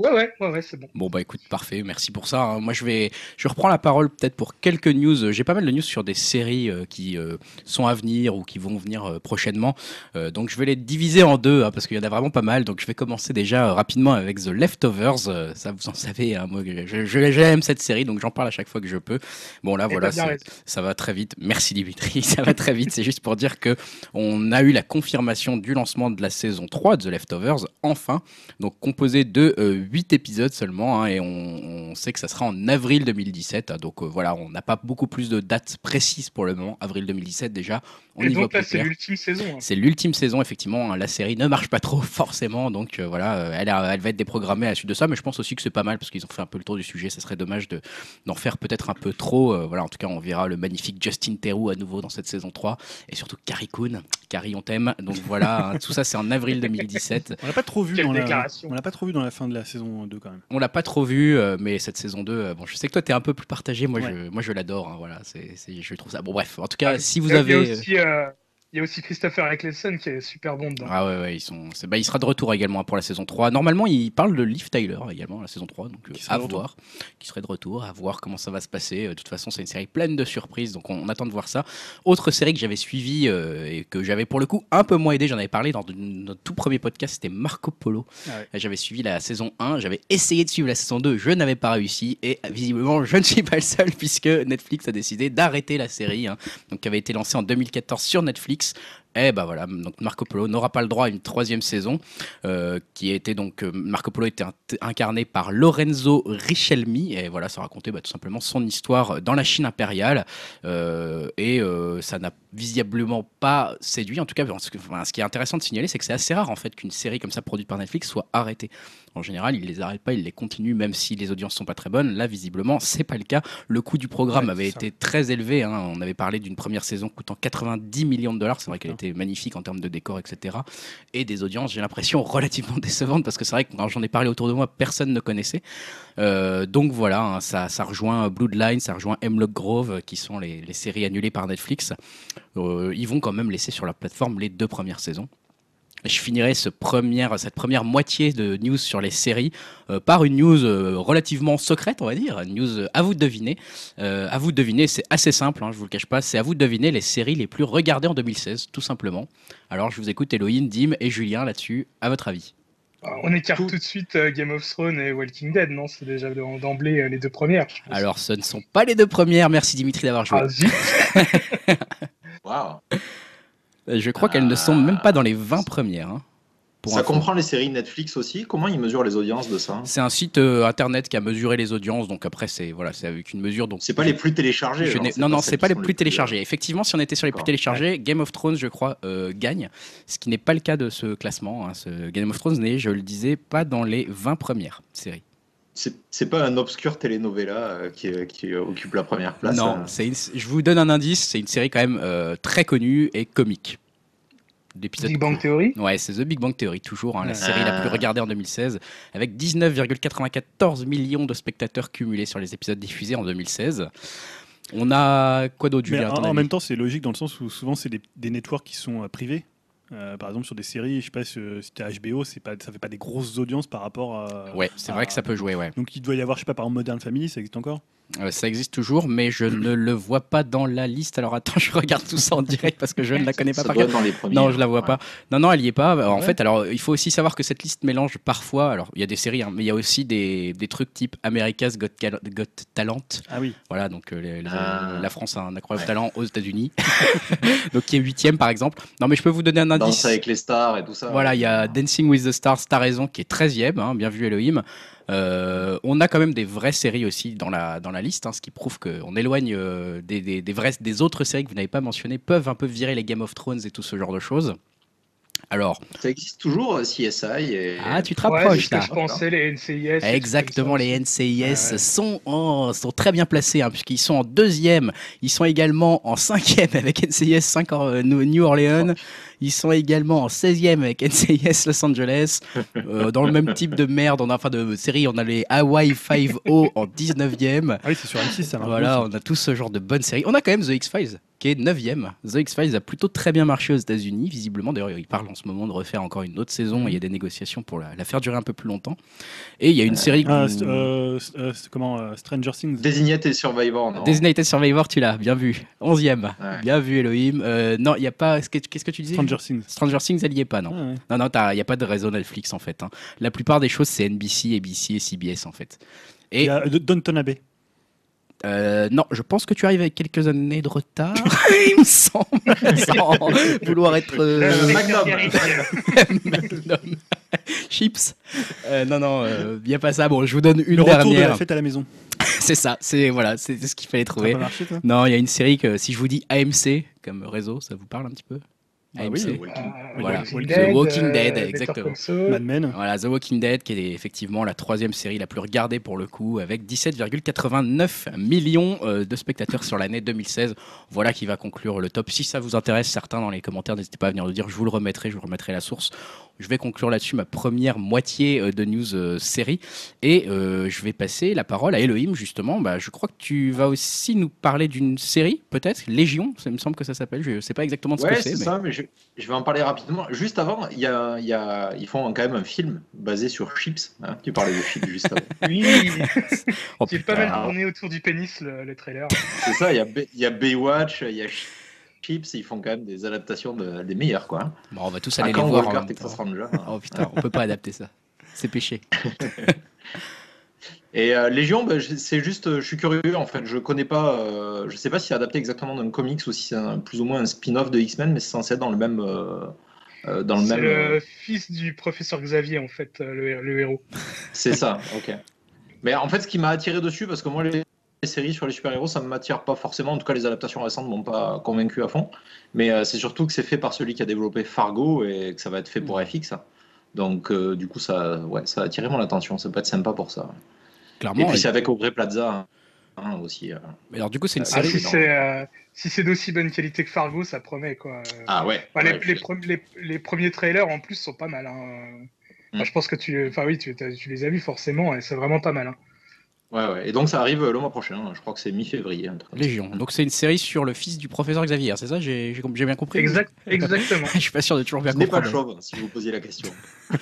Ouais, ouais, ouais, c'est bon. Bon, bah écoute, parfait, merci pour ça. Hein. Moi, je vais, je reprends la parole peut-être pour quelques news. J'ai pas mal de news sur des séries euh, qui euh, sont à venir ou qui vont venir euh, prochainement. donc, je vais les diviser en deux hein, parce qu'il y en a vraiment pas mal. Donc, je vais commencer déjà rapidement avec The Leftovers. ça, vous en savez, hein, moi, je, j'aime cette série, donc j'en parle à chaque fois que je peux. Bon, là, voilà, ça va très vite. Merci Dimitri, ça va très vite. C'est juste pour dire que on a eu la confirmation du lancement de la saison 3 de The Leftovers, enfin. Donc, composé de 8 épisodes seulement, hein, et on, sait que ça sera en avril 2017. Hein. donc euh, voilà, on n'a pas beaucoup plus de dates précises pour le moment. Avril 2017 déjà. On et donc là, c'est l'ultime saison. Hein. C'est l'ultime saison, effectivement. la série ne marche pas trop, forcément. Donc euh, voilà, euh, elle, elle, va être déprogrammée à la suite de ça. Mais je pense aussi que c'est pas mal parce qu'ils ont fait un peu le tour du sujet. Ça serait dommage d'en faire peut-être un peu trop. voilà, en tout cas, on verra le magnifique Justin Theroux à nouveau dans cette saison 3. Et surtout Carrie Coon. Carrie, on t'aime. Donc voilà, tout ça, c'est en avril 2017. On l'a pas trop vu dans la... On l'a pas trop vu dans la fin de la saison 2 quand même. On l'a pas trop vu, euh, mais cette saison 2, euh, bon, je sais que toi, tu es un peu plus partagé. Moi, je, moi je l'adore. Hein, voilà, c'est, je trouve ça. Bon, bref, en tout cas, ah, si vous avez. Il y a aussi Christopher Eccleston qui est super bon dedans. Ah ouais, ouais ils sont... Bah, il sera de retour également pour la saison 3. Normalement, il parle de Liv Tyler également, la saison 3. Donc euh, à voir. Qui serait de retour, à voir comment ça va se passer. De toute façon, c'est une série pleine de surprises, donc on, attend de voir ça. Autre série que j'avais suivie euh, et que j'avais pour le coup un peu moins aidé, j'en avais parlé dans notre tout premier podcast, c'était Marco Polo. Ah j'avais suivi la saison 1, j'avais essayé de suivre la saison 2, je n'avais pas réussi. Et visiblement, je ne suis pas le seul puisque Netflix a décidé d'arrêter la série, hein, donc qui avait été lancée en 2014 sur Netflix Eh ben voilà, donc Marco Polo n'aura pas le droit à une troisième saison, euh, qui a été donc euh, Marco Polo était incarné par Lorenzo Richelmi, et voilà, ça racontait bah, tout simplement son histoire dans la Chine impériale, euh, et ça n'a visiblement pas séduit. En tout cas, enfin, ce qui est intéressant de signaler, c'est que c'est assez rare en fait qu'une série comme ça produite par Netflix soit arrêtée. En général, ils les arrêtent pas, ils les continuent, même si les audiences sont pas très bonnes. Là, visiblement, c'est pas le cas. Le coût du programme Ouais, avait ça. été très élevé. hein. On avait parlé d'une première saison coûtant 90 millions de dollars. C'est vrai qu'elle était magnifique en termes de décor, etc. Et des audiences, j'ai l'impression, relativement décevantes parce que c'est vrai que quand j'en ai parlé autour de moi, personne ne connaissait. Euh, donc voilà, hein, ça, ça rejoint Bloodline, ça rejoint Hemlock Grove, qui sont les, les séries annulées par Netflix. Euh, ils vont quand même laisser sur leur plateforme les deux premières saisons. Je finirai ce première, cette première moitié de news sur les séries euh, par une news euh, relativement secrète, on va dire. Une news euh, à vous de deviner. Euh, à vous de deviner, c'est assez simple, hein, je vous le cache pas. C'est à vous de deviner les séries les plus regardées en 2016, tout simplement. Alors je vous écoute, Elohim, Dim et Julien là-dessus. À votre avis On écarte tout de suite euh, Game of Thrones et Walking Dead, non? C'est déjà d'em- d'emblée euh, les deux premières. je pense. Alors ce ne sont pas les deux premières. Merci Dimitri d'avoir joué. Ah, zut. Euh, Je crois qu'elles ne sont même pas dans les 20 premières. hein, pour Ça info. comprend les séries Netflix aussi Comment ils mesurent les audiences de ça C'est un site euh, internet qui a mesuré les audiences, donc après c'est voilà, c'est avec une mesure. Donc C'est pas les plus téléchargés Je genre, non, non, c'est pas les plus téléchargés. Effectivement, si on était sur les plus téléchargés, Game of Thrones, je crois, euh, gagne. Ce qui n'est pas le cas de ce classement. hein. Ce Game of Thrones n'est, je le disais, pas dans les 20 premières séries. C'est pas un obscur telenovela euh, qui, euh, qui occupe la première place. non, une- je vous donne un indice. C'est une série quand même euh, très connue et comique. Big Bang Theory? Ouais, c'est The Big Bang Theory, toujours, hein, la Ouais. série la plus Ah. regardée en 2016, avec 19,94 millions de spectateurs cumulés sur les épisodes diffusés en 2016. On a quoi d'autre, Julien en, en même temps, c'est logique dans le sens où souvent c'est des, des networks qui sont euh, privés. Euh, par exemple, sur des séries, je sais pas si t'es HBO, c'est pas, ça fait pas des grosses audiences par rapport à. Ouais, c'est vrai que ça peut jouer, ouais. Donc il doit y avoir, je sais pas, par exemple, Modern Family, ça existe encore? Ça existe toujours, mais je ne le vois pas dans la liste. Alors attends, je regarde tout ça en direct parce que je ne la connais pas Ça par doit cœur. être dans les premiers. Non, je la vois ouais. pas. Non, non, elle y est pas. En Ouais. fait, alors il faut aussi savoir que cette liste mélange parfois. Alors il y a des séries, hein, mais il y a aussi des, des trucs type America's Got, Cal- Got Talent. Ah oui. Voilà, donc euh, les- les- Ah. la France a un incroyable Ouais. talent aux États-Unis, donc qui est huitième par exemple. Non, mais je peux vous donner un Danse indice. avec les stars et tout ça. Voilà, il y a Ouais. Dancing with the Stars, t'as raison, qui est 13e, hein, bien vu Elohim. Euh, on a quand même des vraies séries aussi dans la, dans la liste, hein, ce qui prouve qu'on éloigne euh, des, des, des, vraies, des autres séries que vous n'avez pas mentionnées, peuvent un peu virer les Game of Thrones et tout ce genre de choses. Alors, Ça existe toujours, euh, CSI. Et... ah, tu te Ouais, rapproches que là. je pensais, les NCIS. Exactement, les NCIS Ouais. sont, en- sont très bien placés, hein, puisqu'ils sont en deuxième. Ils sont également en cinquième avec NCIS 5 Or- euh, New Orleans. Ils sont également en 16e avec NCIS Los Angeles. Euh, dans le même type de merde, on a, enfin de série, on a les Hawaii 5-0 en 19e. Ah oui, c'est sur M6, ça. Voilà, on a tout ce genre de bonnes séries. On a quand même The X-Files, qui est 9ème. The X-Files a plutôt très bien marché aux États-Unis, visiblement. D'ailleurs, ils parlent en ce moment de refaire encore une autre saison. et Il y a des négociations pour la, la faire durer un peu plus longtemps. Et il y a une série. ça. Ah, où- euh, euh, comment euh, Stranger Things? Designated Survivor, non? Designated Survivor, tu l'as, bien vu. 11ème. Ouais. Bien vu, Elohim. Euh, non, il n'y a pas. est-ce que- Qu'est-ce que tu disais? Stranger Things. Stranger Things, elle y est pas, non? Ah ouais. Non, non, il n'y a pas de réseau Netflix en fait. hein. La plupart des choses, c'est NBC, ABC et CBS en fait. Il Et y a euh, Downton Abbey. Euh, non, je pense que tu arrives avec quelques années de retard, il me semble, sans vouloir être euh, Euh, Magnum. Magnum. chips. Euh, non, non, n'y a pas ça. Bon, je vous donne une Le retour de la dernière. fête à la maison. C'est ça, c'est voilà, c'est ce qu'il fallait trouver. pas marché, toi? Non, il y a une série que si je vous dis AMC comme réseau, ça vous parle un petit peu? Bah AMC. oui, Voilà. Walking The Dead, Walking euh, Dead, exactement. Mad Men. Voilà, The Walking Dead, qui est effectivement la troisième série la plus regardée pour le coup, avec 17,89 millions euh, de spectateurs sur l'année 2016. Voilà qui va conclure le top. Si ça vous intéresse, certains dans les commentaires, n'hésitez pas à venir le dire, je vous le remettrai, je vous remettrai la source. Je vais conclure là-dessus ma première moitié euh, de news série. Et euh, je vais passer la parole à Elohim, justement. Bah, je crois que tu vas aussi nous parler d'une série, peut-être Légion, ça me semble que ça s'appelle. Je ne sais pas exactement de ce Ouais, que c'est c'est. mais- ça, mais je, je vais en parler rapidement. Juste avant, il y a, y a, ils font quand même un film basé sur Chips. Hein, tu parlais de Chips juste avant. Oui, Oh, pas mal tourné autour du pénis, le, le trailer. C'est ça, il y, a, y Baywatch, il y a Chips, ils font quand même des adaptations de- des meilleures. Quoi. Bon, on va tous À aller les voir. en Walker, même Texas temps. Ranger hein. Oh putain, on peut pas adapter ça. C'est péché. Et euh, Légion, ben, je- c'est juste, euh, je suis curieux en fait. Je connais pas, euh, je sais pas si c'est adapté exactement d'un comics ou si c'est plus ou moins un spin-off de X-Men, mais c'est censé être dans le même, euh, euh, dans le C'est même. le fils du professeur Xavier, en fait, le, le héros. C'est ça, ok. Mais en fait, ce qui m'a attiré dessus, parce que moi, les, les séries sur les super-héros, ça ne m'attire pas forcément. En tout cas, les adaptations récentes ne m'ont pas convaincu à fond. Mais euh, c'est surtout que c'est fait par celui qui a développé Fargo et que ça va être fait pour FX. Donc, euh, du coup, ça, ouais, ça a attiré mon attention. Ça peut être sympa pour ça. Clairement. puis, et- c'est avec Aubrey Plaza hein, aussi. euh. mais alors, du coup, c'est une Ah, Ah, série. si non. c'est euh, si c'est d'aussi bonne qualité que Fargo, ça promet quoi. Euh, Ah ouais. enfin, les, ouais, les puis- pre- les- les premiers trailers en plus sont pas mal. hein. Enfin, Mm. je pense que tu, enfin oui, tu les as vus forcément et c'est vraiment pas mal. hein. Ouais, ouais. Et donc, ça arrive euh, le mois prochain. Je crois que c'est mi-février. Légion. Donc, c'est une série sur le fils du professeur Xavier, c'est ça? J'ai bien compris Exact, exactement. Je suis pas sûr de toujours bien Je n'ai pas comprendre. le chauve, si vous posiez la question.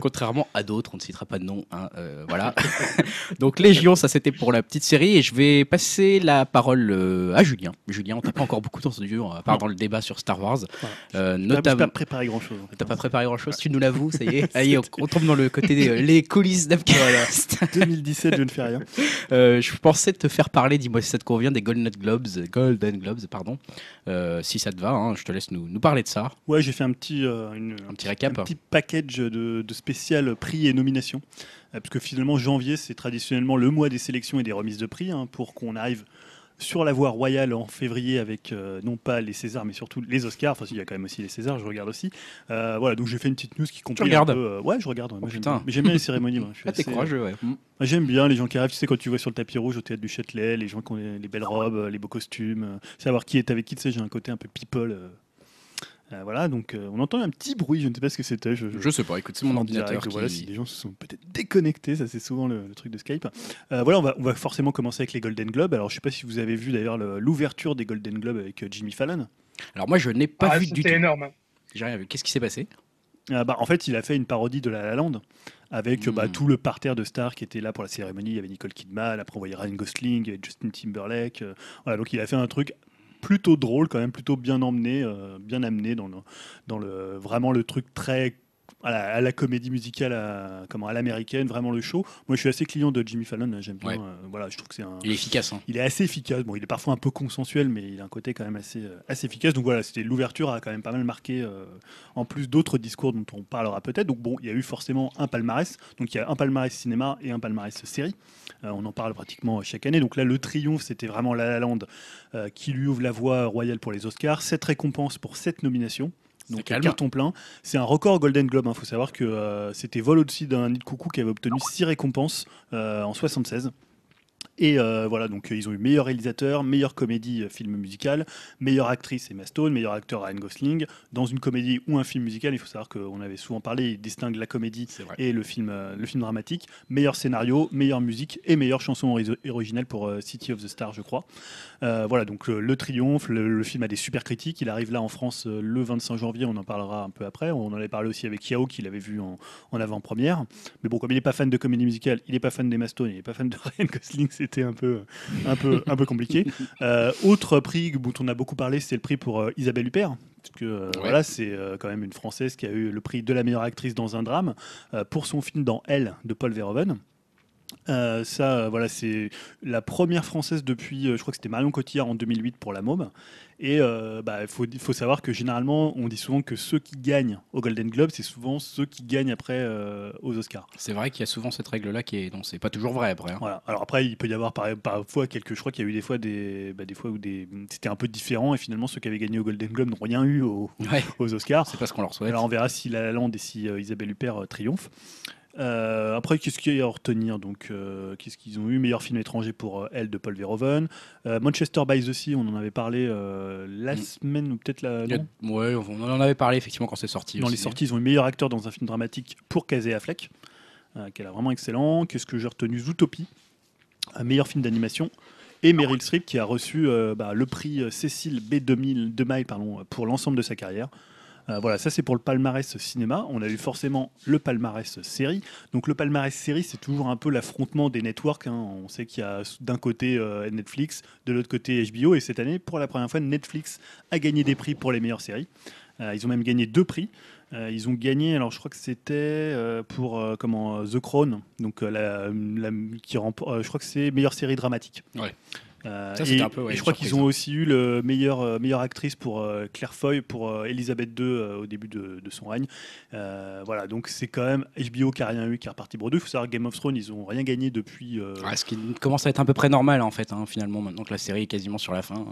Contrairement à d'autres, on ne citera pas de nom. hein, euh, voilà. Donc Légion, ça c'était pour la petite série. Et je vais passer la parole euh, à Julien. Julien, on t'a pas encore beaucoup entendu, à part dans le débat sur Star Wars. Voilà. Euh, pas- notamment. pas préparé grand chose. T'as pas préparé grand chose, tu nous l'avoues, ça y est. Allez, on, on tombe dans le côté des euh, les coulisses d'Upcast. 2017, je ne fais rien. Euh, je pensais te faire parler, dis-moi si ça te convient, des Golden Globes, Golden Globes, pardon. Euh, si ça te va, hein, je te laisse nous, nous parler de ça. Ouais, j'ai fait un petit, euh, une- Un petit récap. un petit package de, de spécial prix et nominations. Parce que finalement, janvier, c'est traditionnellement le mois des sélections et des remises de prix, hein, pour qu'on arrive sur la voie royale en février avec euh, non pas les Césars, mais surtout les Oscars. Enfin, il y a quand même aussi les Césars, je regarde aussi. Euh, voilà, donc j'ai fait une petite news qui complète. un peu, euh, Ouais, je regarde. ouais, moi, Oh, j'aime bien. Mais j'aime bien les cérémonies. moi, je suis Ah, assez- courageux, ouais. Mm. J'aime bien les gens qui arrivent, tu sais, quand tu vois sur le tapis rouge au théâtre du Châtelet, les gens qui ont les, les belles robes, les beaux costumes, savoir qui est avec qui, tu sais, j'ai un côté un peu people. Euh, voilà, donc euh, on entend un petit bruit, je ne sais pas ce que c'était. Je, je- Je sais pas, écoute, c'est mon ordinateur. direct, qui- Voilà, si les gens se sont peut-être déconnectés, ça c'est souvent le, le truc de Skype. Euh, voilà, on va, on va forcément commencer avec les Golden Globes. Alors je sais pas si vous avez vu d'ailleurs le- l'ouverture des Golden Globes avec euh, Jimmy Fallon. Alors moi, je n'ai pas Ah, vu du tout. C'était énorme. hein. J'ai rien vu. Qu'est-ce qui s'est passé? Ah bah, en fait, il a fait une parodie de La La Land avec bah, Mm. tout le parterre de stars qui était là pour la cérémonie. Il y avait Nicole Kidman, après on voyait Ryan Gosling, il y avait Justin Timberlake. euh, voilà, donc il a fait un truc plutôt drôle quand même, plutôt bien emmené, euh, bien amené dans vraiment le truc très à la, à la comédie musicale, à, comment à l'américaine, vraiment le show. Moi, je suis assez client de Jimmy Fallon. J'aime bien. Ouais. euh, voilà, je trouve que c'est un. Il est efficace. Hein. Il est assez efficace. Bon, il est parfois un peu consensuel, mais il a un côté quand même assez, euh, assez efficace. Donc voilà, c'était l'ouverture a quand même pas mal marqué, euh, en plus d'autres discours dont on parlera peut-être. Donc bon, il y a eu forcément un palmarès. Donc il y a un palmarès cinéma et un palmarès série. On en parle pratiquement chaque année. Donc là, le triomphe, c'était vraiment La La Land qui lui ouvre la voie royale pour les Oscars. Sept récompenses pour sept nominations. Donc calme. carton plein. C'est un record Golden Globe. Il faut savoir que euh, c'était vol au-dessus d'un nid de coucou qui avait obtenu six récompenses euh, en 76. Et euh, voilà, donc euh, ils ont eu meilleur réalisateur, meilleure comédie euh, film musical, meilleure actrice Emma Stone, meilleur acteur Ryan Gosling. Dans une comédie ou un film musical, il faut savoir qu'on avait souvent parlé, ils distinguent la comédie C'est et le film, le film dramatique. Meilleur scénario, meilleure musique et meilleure chanson ori- originale pour City of the Stars, je crois. Voilà, donc le triomphe, le, le film a des super critiques. Il arrive là en France le 25 janvier, on en parlera un peu après. On en avait parlé aussi avec Yao, qui l'avait vu en, en avant-première. Mais bon, comme il n'est pas fan de comédie musicale, il n'est pas fan d'Emma Stone, il n'est pas fan de Ryan Gosling, c'était un peu, un peu, un peu compliqué. Euh, autre prix dont on a beaucoup parlé, c'est le prix pour euh, Isabelle Huppert. Parce que euh, Ouais. voilà, c'est quand même une Française qui a eu le prix de la meilleure actrice dans un drame pour son film dans Elle de Paul Verhoeven. Euh, ça, euh, voilà, c'est la première française depuis, euh, je crois que c'était Marion Cotillard en 2008 pour La Môme. Et bah, il faut, savoir que généralement, on dit souvent que ceux qui gagnent au Golden Globe, c'est souvent ceux qui gagnent après aux Oscars. C'est vrai qu'il y a souvent cette règle-là qui est. Non, c'est pas toujours vrai après. hein. Voilà. Alors après, il peut y avoir par- parfois quelques. Je crois qu'il y a eu des fois des, bah, des fois où des, c'était un peu différent et finalement ceux qui avaient gagné au Golden Globe n'ont rien eu au- Ouais, aux Oscars. c'est pas ce qu'on leur souhaite. Alors on verra si La La Land et si Isabelle Huppert triomphent. Euh, après, qu'est-ce qu'il y a à retenir Donc, euh, qu'est-ce qu'ils ont eu? Meilleur film étranger pour euh, Elle de Paul Verhoeven. Manchester by the Sea, on en avait parlé la Mm. semaine ou peut-être la. A- non? Ouais, on en avait parlé effectivement quand c'est sorti. Dans les sorties, ils ont eu meilleur acteur dans un film dramatique pour Casey Affleck, qui est vraiment excellent. Qu'est-ce que j'ai retenu? Zootopie, un meilleur film d'animation. Et Meryl Streep qui a reçu bah, le prix Cécile B 2000, 2000 pardon, pour l'ensemble de sa carrière. Euh, voilà, ça c'est pour le palmarès cinéma. On a eu forcément le palmarès série. Donc le palmarès série, c'est toujours un peu l'affrontement des networks. hein. On sait qu'il y a d'un côté euh, Netflix, de l'autre côté HBO. Et cette année, pour la première fois, Netflix a gagné des prix pour les meilleures séries. Euh, ils ont même gagné deux prix. Ils ont gagné, alors je crois que c'était pour comment The Crown, donc la, qui rempo- euh, je crois que c'est meilleure série dramatique. Euh, Ça, et, c'était un peu, ouais, et une je crois qu'ils ont hein. aussi eu le meilleur euh, meilleure actrice pour euh, Claire Foy pour Elisabeth II au début de, de son règne. Voilà, donc c'est quand même HBO qui a rien eu, qui est reparti pour deux. Il faut savoir que Game of Thrones, ils ont rien gagné depuis. ce qui commence à être à peu près normal en fait, hein, finalement, maintenant que la série est quasiment sur la fin.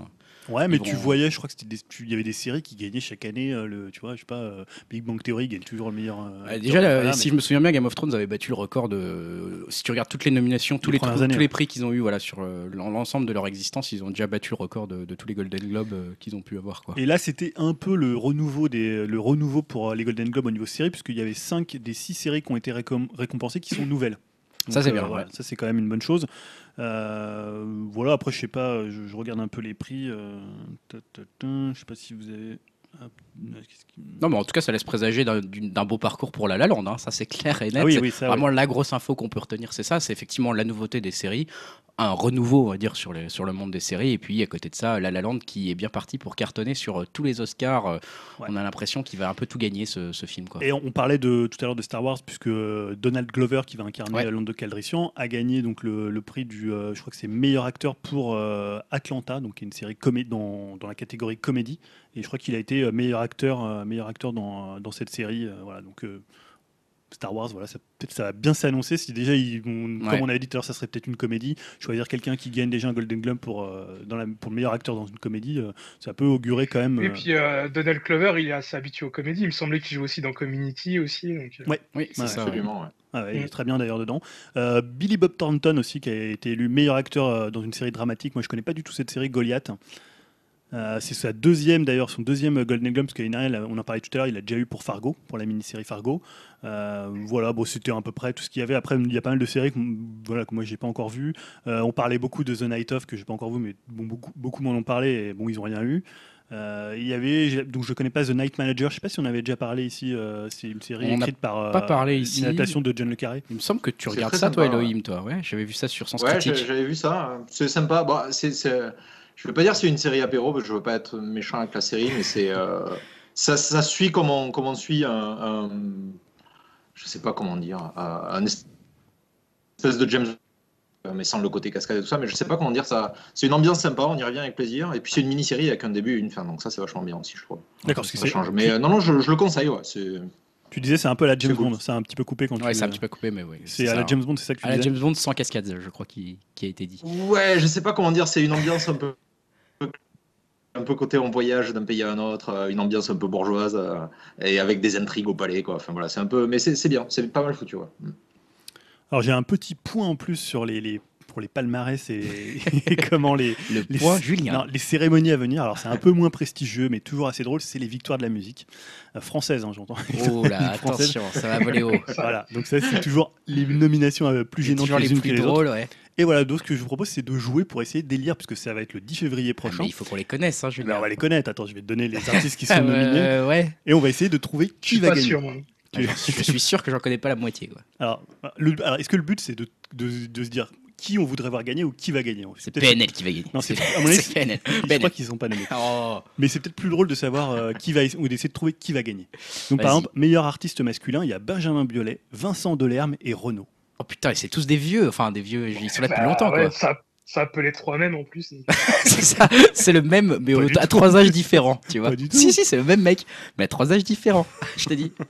Ouais, mais tu voyais, je crois que c'était des- tu- il y avait des séries qui gagnaient chaque année. euh, le, tu vois, je sais pas, euh, Big Bang Theory gagne toujours le meilleur. euh, déjà, là, Voilà, si mais- je me souviens bien, Game of Thrones avait battu le record de. Si tu regardes toutes les nominations, tous Les années, tous les prix qu'ils ont eu voilà, sur l'ensemble de leur existence, ils ont déjà battu le record de, de tous les Golden Globes qu'ils ont pu avoir. Quoi. Et là, c'était un peu le renouveau, des, le renouveau pour les Golden Globes au niveau série, puisqu'il y avait 5 des 6 séries qui ont été récom- récompensées qui sont nouvelles. Ça, c'est bien, voilà, ouais. Ça, c'est quand même une bonne chose. Euh, voilà, après, je sais pas, je, je regarde un peu les prix. euh, je sais pas si vous avez. Non, mais en tout cas, ça laisse présager d'un beau parcours pour La La Land. hein, Ça, c'est clair et net. Ah oui, C'est oui, ça, Vraiment, la grosse info qu'on peut retenir, c'est ça. C'est effectivement la nouveauté des séries. Un renouveau, on va dire, sur, les, sur le monde des séries. Et puis, à côté de ça, La La Land qui est bien parti pour cartonner sur euh, tous les Oscars. Euh, Ouais. On a l'impression qu'il va un peu tout gagner, ce, ce film. Quoi. Et on, parlait de, tout à l'heure de Star Wars, puisque Donald Glover, qui va incarner Ouais. euh, Lando Calrissian, a gagné donc le, le prix du, euh, je crois que c'est meilleur acteur pour euh, Atlanta, donc une série dans, dans la catégorie comédie. Et je crois qu'il a été euh, meilleur acteur, euh, meilleur acteur dans, dans cette série. euh, voilà, donc euh, Star Wars, voilà, ça, peut-être ça va bien s'annoncer. Si déjà, ils vont- Ouais. comme on avait dit tout à l'heure, ça serait peut-être une comédie. Choisir quelqu'un qui gagne déjà un Golden Globe pour, euh, dans la, pour le meilleur acteur dans une comédie, euh, ça peut augurer quand même. Et euh, puis euh, Donald Clover, il est assez habitué aux comédies. Il me semblait qu'il joue aussi dans Community aussi. Donc, euh, Ouais. Oui, c'est Ouais, ça. ouais. Absolument, ouais. Ah ouais, il est Mm. très bien d'ailleurs dedans. Euh, Billy Bob Thornton aussi, qui a été élu meilleur acteur euh, dans une série dramatique. Moi, je connais pas du tout cette série Goliath. Euh, c'est sa deuxième d'ailleurs, son deuxième Golden Globe, parce qu'il on en parlait tout à l'heure, il a déjà eu pour Fargo, pour la mini-série Fargo. Euh, voilà, bon, c'était à peu près tout ce qu'il y avait. Après, il y a pas mal de séries que, voilà, que moi j'ai pas encore vues. Euh, on parlait beaucoup de The Night Of, que j'ai pas encore vu, mais bon, beaucoup, beaucoup m'en ont parlé, et bon, ils ont rien eu. Euh, il y avait, donc je connais pas The Night Manager, je sais pas si on avait déjà parlé ici, euh, c'est une série On écrite par euh, pas parlé ici. une adaptation de John Le Carré. Il me semble que tu regardes ça, toi, Elohim, toi. Ouais, j'avais vu ça sur Sens Ouais, j'ai- Critique. j'avais vu ça. C'est sympa. Bon, c'est, Je veux pas dire c'est une série apéro, parce que je veux pas être méchant avec la série, mais c'est euh, ça, ça suit comme on, comme on suit un, un- je sais pas comment dire, un un espèce de James, euh, mais sans le côté cascade et tout ça, mais je sais pas comment dire ça. C'est une ambiance sympa, on y revient avec plaisir, et puis c'est une mini-série avec un début et une fin, donc ça c'est vachement bien aussi, je trouve. D'accord, Ça change. Mais euh, non, non, je, je le conseille, ouais. Tu disais c'est un peu à la James. Bond, c'est un petit peu coupé quand Ouais, tu. c'est un petit peu coupé, mais oui. C'est à la James Bond, c'est ça que tu À la disais. James Bond sans cascade, je crois, qui, qui a été dit. Ouais, je sais pas comment dire, c'est une ambiance un peu un peu côté en voyage d'un pays à un autre, euh, une ambiance un peu bourgeoise euh, et avec des intrigues au palais quoi. Enfin voilà, c'est un peu mais c'est c'est bien, c'est pas mal foutu ouais. Mm. Alors j'ai un petit point en plus sur les, les- pour les palmarès et, et comment les, Le les, point Julien. non, les cérémonies à venir. Alors c'est un peu moins prestigieux, mais toujours assez drôle. C'est les victoires de la musique euh, française, hein, j'entends. Oh là, Française. attention, ça va voler haut. Voilà, donc ça c'est toujours les nominations euh, plus gênantes les, les unes que plus les autres. drôles, ouais. Et voilà, donc ce que je vous propose c'est de jouer pour essayer d'élire, puisque ça va être le 10 février Ah, prochain. mais il faut qu'on les connaisse, hein, Julien. ben, on va les connaître. Attends, je vais te donner les artistes qui sont nominés. euh, ouais. Et on va essayer de trouver Je qui suis va pas gagner. sûr. moi. Ah, Je suis sûr que j'en connais pas la moitié. quoi. Alors, le- alors, est-ce que le but c'est de, de- de se dire qui on voudrait voir gagner ou qui va gagner C'est PNL qui va gagner. Non, c'est- à mon avis, c'est PNL. Je crois qu'ils sont pas nommés. Oh. Mais c'est peut-être plus drôle de savoir euh, qui va ou d'essayer de trouver qui va gagner. Donc par exemple, meilleur artiste masculin, il y a Benjamin Biolay, Vincent Delerme et Renaud. Oh, putain, et c'est tous des vieux. Enfin, des vieux. Ils sont là depuis Bah, longtemps, ouais, quoi. Ça, ça peut les trois mêmes en plus. c'est ça. C'est le même, mais au- à trois âges différents, tu vois. Pas du tout. Si, si, c'est le même mec, mais à trois âges différents. Je te dis.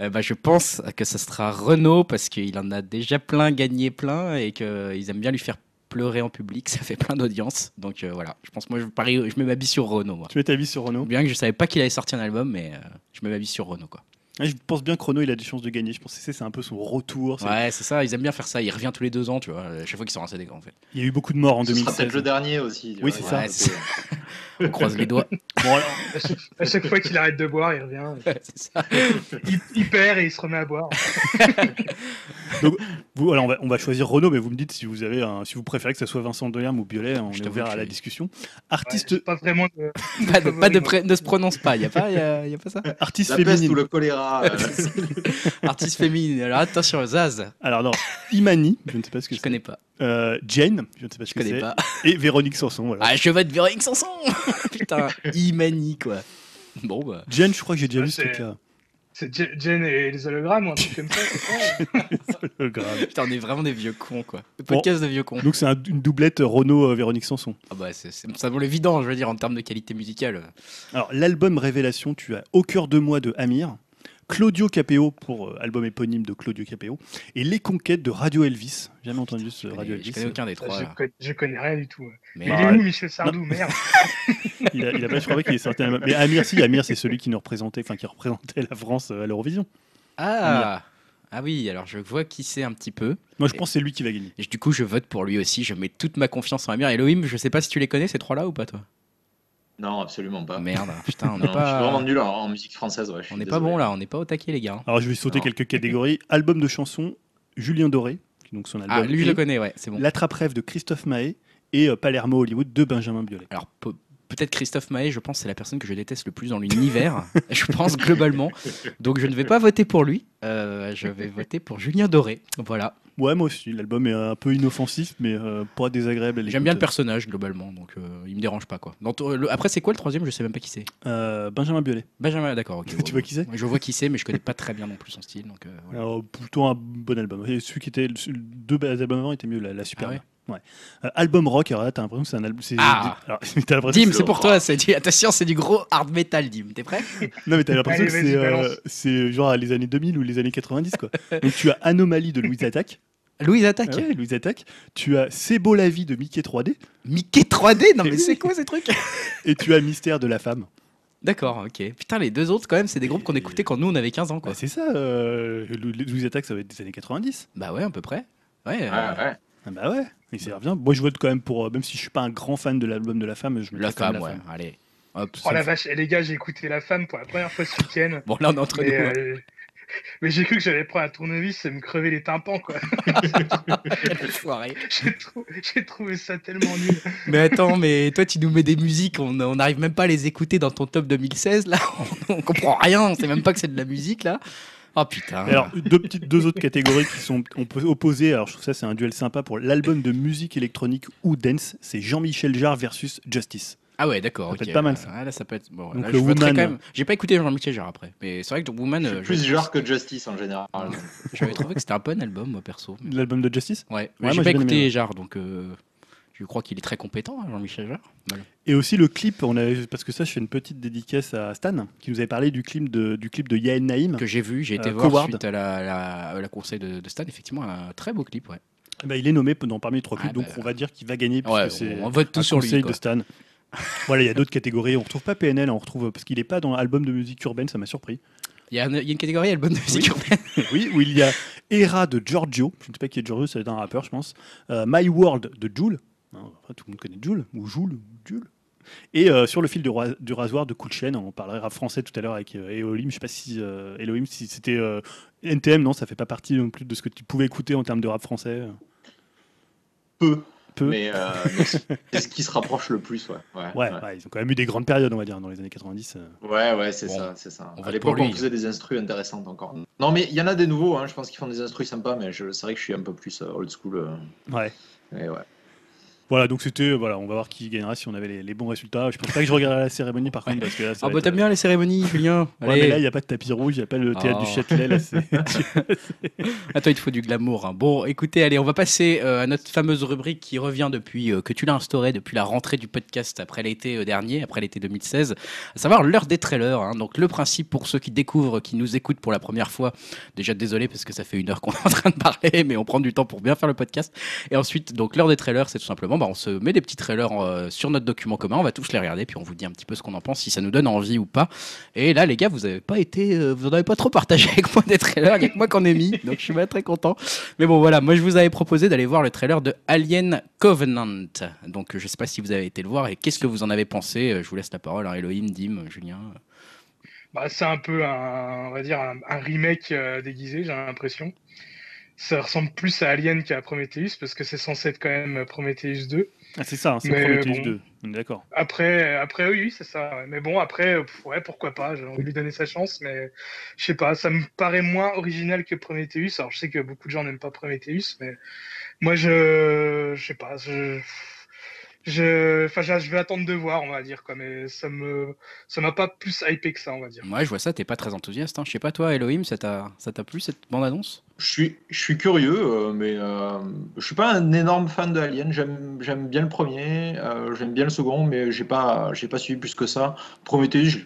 Euh, bah, je pense que ce sera Renault parce qu'il en a déjà plein gagné plein et qu'ils aiment bien lui faire pleurer en public. Ça fait plein d'audience. Donc euh, voilà, je pense moi je parie, je mets ma bille sur Renault. Moi. Tu mets ta vie sur Renaud Bien que je savais pas qu'il allait sortir un album, mais euh, je mets ma vie sur Renault quoi. Ouais, Je pense bien que Renaud il a des chances de gagner. Je pense que c'est un peu son retour. Ouais, c'est ça. Ils aiment bien faire ça. Il revient tous les deux ans, tu vois. À chaque fois qu'ils sont assez grands en fait. Il y a eu beaucoup de morts en Ce sera peut-être 2016. le dernier aussi. Oui, c'est ça. Ouais, On croise les doigts. Bon, alors, À chaque, à chaque fois qu'il arrête de boire, il revient. c'est ça. Il, il perd et il se remet à boire. vous, alors, on, va, on va choisir Renaud, mais vous me dites si vous avez un- si vous préférez que ce soit Vincent Delerme ou Biolay. On Je est ouvert à la discussion. Ouais, Artiste, pas vraiment de. Pas de, pas de pré- ne se prononce pas. Il y a pas, y a, y a pas ça. artiste La peste féminine. ou le choléra. Euh, Artiste féminine. Alors attention, Zaz. Alors non, Imani, je ne sais pas ce que Je connais pas. Euh, Jane, je ne sais pas ce Je que connais c'est. pas. Et Véronique Sanson. Voilà. Ah, je vais être Véronique Sanson Putain, Imani, quoi. Bon, bah. Jane, je crois que j'ai déjà Ouais, vu ce truc-là. C'est Jen et les hologrammes ou un truc comme ça, grave. Putain, on est vraiment des vieux cons, quoi. Le podcast de vieux cons. Donc c'est un- une doublette Renault-Véronique Sanson. Ah bah, c'est c'est- ça vaut l'évident, je veux dire, en termes de qualité musicale. Alors, l'album Révélation, tu as Au cœur de moi de Amir, Claudio Capéo pour euh, album éponyme de Claudio Capéo, et Les Conquêtes de Radio Elvis. Jamais entendu ce Radio connais, je Elvis. connais aucun des trois. je, connais, je connais rien du tout. Mais Mais Bah, il est ouais. où Michel Sardou Merde Il a, il a pas, je crois pas qu'il est sorti un album. Mais Amir, si, Amir, c'est celui qui nous représentait, enfin qui représentait la France euh, à l'Eurovision. Ah Ah oui, alors je vois qui c'est un petit peu. Moi, je pense que c'est lui qui va gagner. Et du coup, je vote pour lui aussi. Je mets toute ma confiance en Amir. Elohim, je sais pas si tu les connais, ces trois-là, ou pas, toi? Non, absolument pas. Merde, putain, on Non, n'est Je suis vraiment pas... nul en, en musique française. Ouais, On n'est pas bon, là. On n'est pas au taquet, les gars. Alors, je vais sauter Non. quelques catégories. Album de chansons, Julien Doré, qui est donc son album. Ah, lui, je le connais, ouais, c'est bon. L'attrape-rêve de Christophe Mahé et euh, Palermo Hollywood de Benjamin Biolay. Alors, peut-être Christophe Mahé, je pense, c'est la personne que je déteste le plus dans l'univers. je pense, globalement. Donc, je ne vais pas voter pour lui. Euh, je vais voter pour Julien Doré. Voilà. Ouais, moi aussi. L'album est un peu inoffensif, mais euh, pas désagréable. J'aime bien le personnage, globalement. Donc, euh, il me dérange pas, quoi. Dans ton- le- Après, c'est quoi le troisième? Je sais même pas qui c'est. Euh, Benjamin Biolay. Benjamin, d'accord. ok, Tu vois qui c'est? Je vois qui c'est, mais je connais pas très bien non plus son style. Donc, voilà. Alors, plutôt un bon album. Et celui qui était. deux albums avant étaient mieux, la, la Super. Ah ouais? Ouais. Euh, album rock, alors là, t'as l'impression que c'est un album. c'est- Ah alors, Dim, c'est pour toi. C'est du... Attention, c'est du gros hard metal, Dim. T'es prêt? Non, mais t'as l'impression Allez, que c'est, euh, c'est genre les années 2000 ou les années 90, quoi. Donc, tu as Anomalie de Louise Attaque. Louise attaque. Ah ouais, Louise Attaque. Tu as C'est beau la vie de Mickey 3D. Mickey 3D Non, mais Oui. c'est quoi ces trucs? Et tu as Mystère de la femme. D'accord, ok. Putain, les deux autres, quand même, c'est des groupes qu'on écoutait quand nous on avait 15 ans, quoi. Bah, c'est ça, euh, Lou- Louise Attaque, ça va être des années 90. Bah ouais, à peu près. Ouais. Ouais, euh, ouais. Ah bah ouais, il s'y revient. Moi, je vote quand même pour, euh, même si je suis pas un grand fan de l'album de la femme, je La quand même femme, ouais. Allez. Hop. Oh la me- vache, et les gars, j'ai écouté La Femme pour la première fois ce week-end. Bon, là, on est entre Mais, nous. hein. euh, mais j'ai cru que j'allais prendre un tournevis et me crever les tympans, quoi. J'ai trou- j'ai trouvé ça tellement nul. Mais attends, mais toi, tu nous mets des musiques, on on n'arrive même pas à les écouter dans ton top 2016, là. On, on comprend rien, on sait même pas que c'est de la musique, là. Oh putain. Et Alors, deux, petites, deux autres catégories qui sont opposer. Alors, je trouve ça, c'est un duel sympa pour l'album de musique électronique ou dance. C'est Jean-Michel Jarre versus Justice. Ah ouais, d'accord. Ça peut être pas mal, ça. Ah, là, ça peut être. Bon, Donc, là, le je Woman. quand même. J'ai pas écouté Jean-Michel Jarre après. Mais c'est vrai que Woman, Je euh, suis plus je- genre que Justice en général. j'avais trouvé que c'était un bon album, moi, perso. Mais- L'album de Justice? Ouais, mais j'ai pas écouté. Jarre, donc euh, je crois qu'il est très compétent, hein, Jean-Michel Jarre. Voilà. Et aussi le clip, on a, parce que ça, je fais une petite dédicace à Stan, qui nous avait parlé du clip de, du clip de Yael Naïm. Que j'ai vu, j'ai été Euh, voir Coward. suite à la, la, la conseil de, de Stan, effectivement, un très beau clip, ouais. Ben, il est nommé dans parmi les trois clips, Ah, donc bah. on va dire qu'il va gagner. puisque Ouais, c'est on, vote tout un sur lui. conseil quoi. de Stan. voilà, il y a d'autres catégories. On retrouve pas PNL, on retrouve parce qu'il est pas dans l'album de musique urbaine, ça m'a surpris. Il y, a une- il y a une catégorie album de musique urbaine. oui, où il y a Era de Giorgio. Je ne sais pas qui est Giorgio, c'est un rappeur, je pense. Euh, My World de Joule. Hein, tout le monde connaît Joule ou Joule, Joule. Et euh, sur le fil du, roi- du rasoir de chaîne, on parlera français tout à l'heure avec euh, Elohim. Je sais pas si euh, Elohim, si c'était euh, NTM, non, ça fait pas partie non plus de ce que tu pouvais écouter en termes de rap français. Peu. Peu. Mais, euh, mais c'est ce qui se rapproche le plus, ouais. Ouais, Ouais, ouais, ils ont quand même eu des grandes périodes, on va dire, dans les années 90. euh. ouais, ouais, c'est Bon, ça, c'est ça. on À l'époque, on faisait des instrus intéressantes encore. Non, mais il y en a des nouveaux, hein, je pense qu'ils font des instrus sympas, mais c'est vrai que je suis un peu plus euh, old school. euh, Ouais. et ouais. Voilà, donc c'était, euh, voilà, on va voir qui gagnera si on avait les, les bons résultats. Je pense pas que je regarderai la cérémonie par contre, parce que là, ça Ah va bah être, t'aimes bien les cérémonies, Julien Ouais, mais là, il n'y a pas de tapis rouge, il n'y a pas le théâtre Oh. du Châtelet. Là, c'est- À toi, il te faut du glamour. hein. Bon, écoutez, allez, on va passer euh, à notre fameuse rubrique qui revient depuis euh, que tu l'as instaurée depuis la rentrée du podcast après l'été euh, dernier, après l'été 2016, à savoir l'heure des trailers. hein. Donc, le principe pour ceux qui découvrent, qui nous écoutent pour la première fois, déjà désolé parce que ça fait une heure qu'on est en train de parler, mais on prend du temps pour bien faire le podcast. Et ensuite, donc l'heure des trailers, c'est tout simplement, bah, on se met des petits trailers euh, sur notre document commun, on va tous les regarder, puis on vous dit un petit peu ce qu'on en pense, si ça nous donne envie ou pas. Et là, les gars, vous avez pas été, euh, vous en avez pas trop partagé avec moi des trailers, il y a moi qu'on ait mis, donc je suis pas très content. Mais bon, voilà, moi je vous avais proposé d'aller voir le trailer de Alien Covenant. Donc je sais pas si vous avez été le voir et qu'est-ce que vous en avez pensé. Euh, Je vous laisse la parole, hein, Elohim, Dim, Julien. Bah, c'est un peu un, on va dire un, remake déguisé, j'ai l'impression. Ça ressemble plus à Alien qu'à Prometheus parce que c'est censé être quand même Prometheus 2. Ah, c'est ça, hein, c'est Prometheus bon. 2. On est d'accord. Après, après oui, c'est ça. ouais. Mais bon, après, ouais, pourquoi pas. J'ai envie de lui donner sa chance, mais je sais pas. Ça me paraît moins original que Prometheus. Alors, je sais que beaucoup de gens n'aiment pas Prometheus, mais moi, je, je sais pas. Je... je, enfin, je vais attendre de voir, on va dire, quoi, mais ça me, ça m'a pas plus hypé que ça, on va dire. Ouais, je vois ça, t'es pas très enthousiaste. Hein. Je sais pas, toi, Elohim, ça t'a, ça t'a plu cette bande-annonce? Je suis, je suis curieux, euh, mais euh, je suis pas un énorme fan de Alien. J'aime, j'aime bien le premier, euh, j'aime bien le second, mais j'ai pas, j'ai pas suivi plus que ça. Prometheus, je,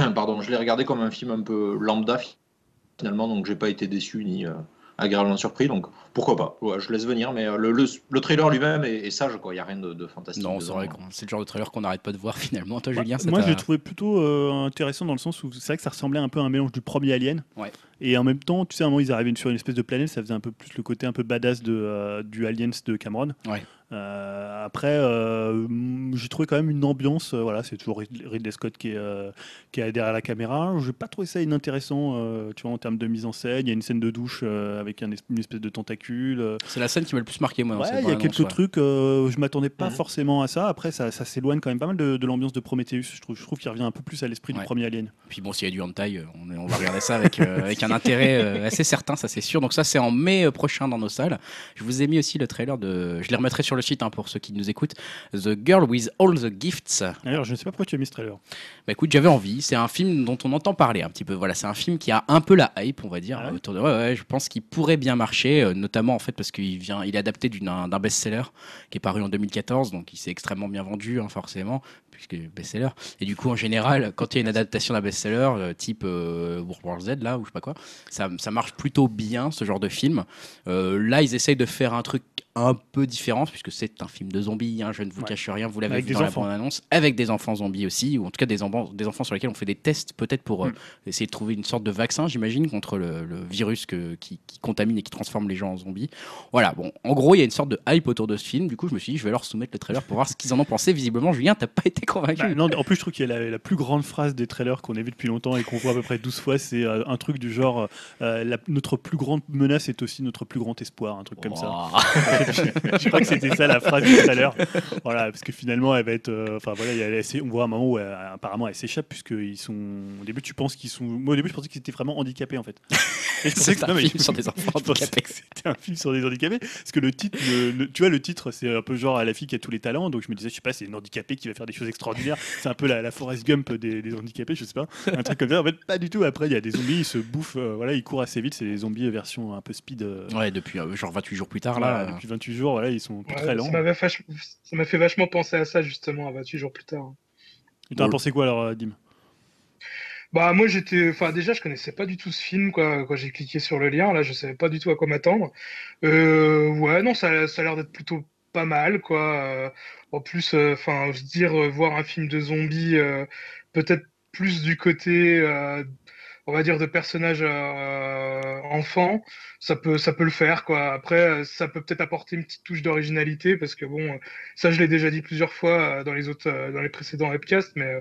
pardon, je l'ai regardé comme un film un peu lambda finalement, donc j'ai pas été déçu ni, euh, agréablement surpris. Donc pourquoi pas ouais, Je laisse venir, mais euh, le, le, le trailer lui-même est, est, sage, quoi. Il n'y a rien de, de fantastique. Non, c'est vrai, c'est le genre de trailer qu'on n'arrête pas de voir finalement. Toi, Julien, Moi, je l'ai trouvé plutôt euh, intéressant dans le sens où c'est vrai que ça ressemblait un peu à un mélange du premier Alien. Ouais. Et en même temps, tu sais, à un moment, ils arrivaient sur une espèce de planète, ça faisait un peu plus le côté un peu badass de, euh, du Aliens de Cameron. Ouais. Euh, après, euh, j'ai trouvé quand même une ambiance. Euh, voilà, c'est toujours Ridley Scott qui est, qui est derrière la caméra. Je n'ai pas trouvé ça inintéressant, tu vois, en termes de mise en scène. Il y a une scène de douche avec un, une espèce de tentacule. C'est la scène qui m'a le plus marqué, moi. Ouais, il y a quelques ouais. trucs. je m'attendais pas mmh. forcément à ça. Après, ça, ça s'éloigne quand même pas mal de, de l'ambiance de Prometheus. Je trouve, je trouve qu'il revient un peu plus à l'esprit ouais. du premier Alien. Puis bon, s'il y a du hentai, on, on va regarder ça avec, avec un intérêt assez certain, ça c'est sûr. Donc ça, c'est en mai prochain dans nos salles. Je vous ai mis aussi le trailer de. Je les remettrai sur le site hein, pour ceux qui nous écoutent. The Girl with All the Gifts. D'ailleurs, je ne sais pas pourquoi tu as mis ce trailer. Bah écoute, j'avais envie. C'est un film dont on entend parler un petit peu. Voilà, c'est un film qui a un peu la hype, on va dire. Ah ouais autour de... ouais, ouais, je pense qu'il pourrait bien marcher, euh, notamment en fait parce qu'il vient, il est adapté d'un best-seller qui est paru en 2014, donc il s'est extrêmement bien vendu, hein, forcément, puisque best-seller. Et du coup, en général, quand il y a une adaptation d'un best-seller, euh, type euh, World War Z, là, ou je sais pas quoi, ça, ça marche plutôt bien, ce genre de film. Euh, là, ils essayent de faire un truc un peu différent, puisque c'est un film de zombies, hein, je ne vous Ouais. cache rien, vous l'avez vu dans enfants. la bande-annonce, avec des enfants zombies aussi, ou en tout cas des, enfants- des enfants sur lesquels on fait des tests peut-être pour euh, Mm. essayer de trouver une sorte de vaccin, j'imagine, contre le, le virus que- qui, qui contamine et qui transforme les gens en zombies. Voilà, bon, en gros, il y a une sorte de hype autour de ce film, du coup, je me suis dit, je vais leur soumettre le trailer pour voir ce qu'ils en ont pensé. Visiblement, Julien, t'as pas été convaincu. Bah, non, en plus, je trouve qu'il y a la, la plus grande phrase des trailers qu'on a vu depuis longtemps et qu'on voit à peu près 12 fois. C'est euh, un truc du genre euh, la- notre plus grande menace est aussi notre plus grand espoir, un truc comme ça. Je crois que c'était ça la phrase du trailer. Voilà, parce que finalement, elle va être. euh, Enfin voilà, il y a- elle s'est- on voit un moment où elle- apparemment elle s'échappe, puisqu'ils sont. Au début, tu penses qu'ils sont. Moi, au début, je pensais qu'ils étaient vraiment handicapés en fait. C'est un non, film sur des enfants handicapés. C'était un film sur des handicapés. Parce que le titre, le- le- tu vois, le titre, c'est un peu genre à la fille qui a tous les talents. Donc je me disais, je sais pas, c'est une handicapée qui va faire des choses extraordinaires. C'est un peu la, la Forrest Gump des, des handicapés, je sais pas. Un truc comme ça. En fait, pas du tout. Après, il y a des zombies, ils se bouffent. euh, voilà, ils courent assez vite. C'est des zombies version un peu speed. euh, Ouais, depuis genre 28 jours plus tard, là. depuis 28 jours, voilà, ils sont Ouais, très lents. ça m'a fait vachement penser à ça, justement, à 28 jours plus tard. Et T'en as Bon. pensé quoi alors, euh, Dim? Bah moi j'étais, enfin déjà je connaissais pas du tout ce film quoi. Quand j'ai cliqué sur le lien là, je savais pas du tout à quoi m'attendre. Euh, ouais non ça, ça a l'air d'être plutôt pas mal quoi. Euh, en plus, enfin se dire euh, voir un film de zombies, euh, peut-être plus du côté, euh, on va dire de personnages euh, enfants, ça peut ça peut le faire quoi. Après euh, ça peut peut-être apporter une petite touche d'originalité parce que bon euh, ça je l'ai déjà dit plusieurs fois dans les autres dans les précédents webcasts mais euh,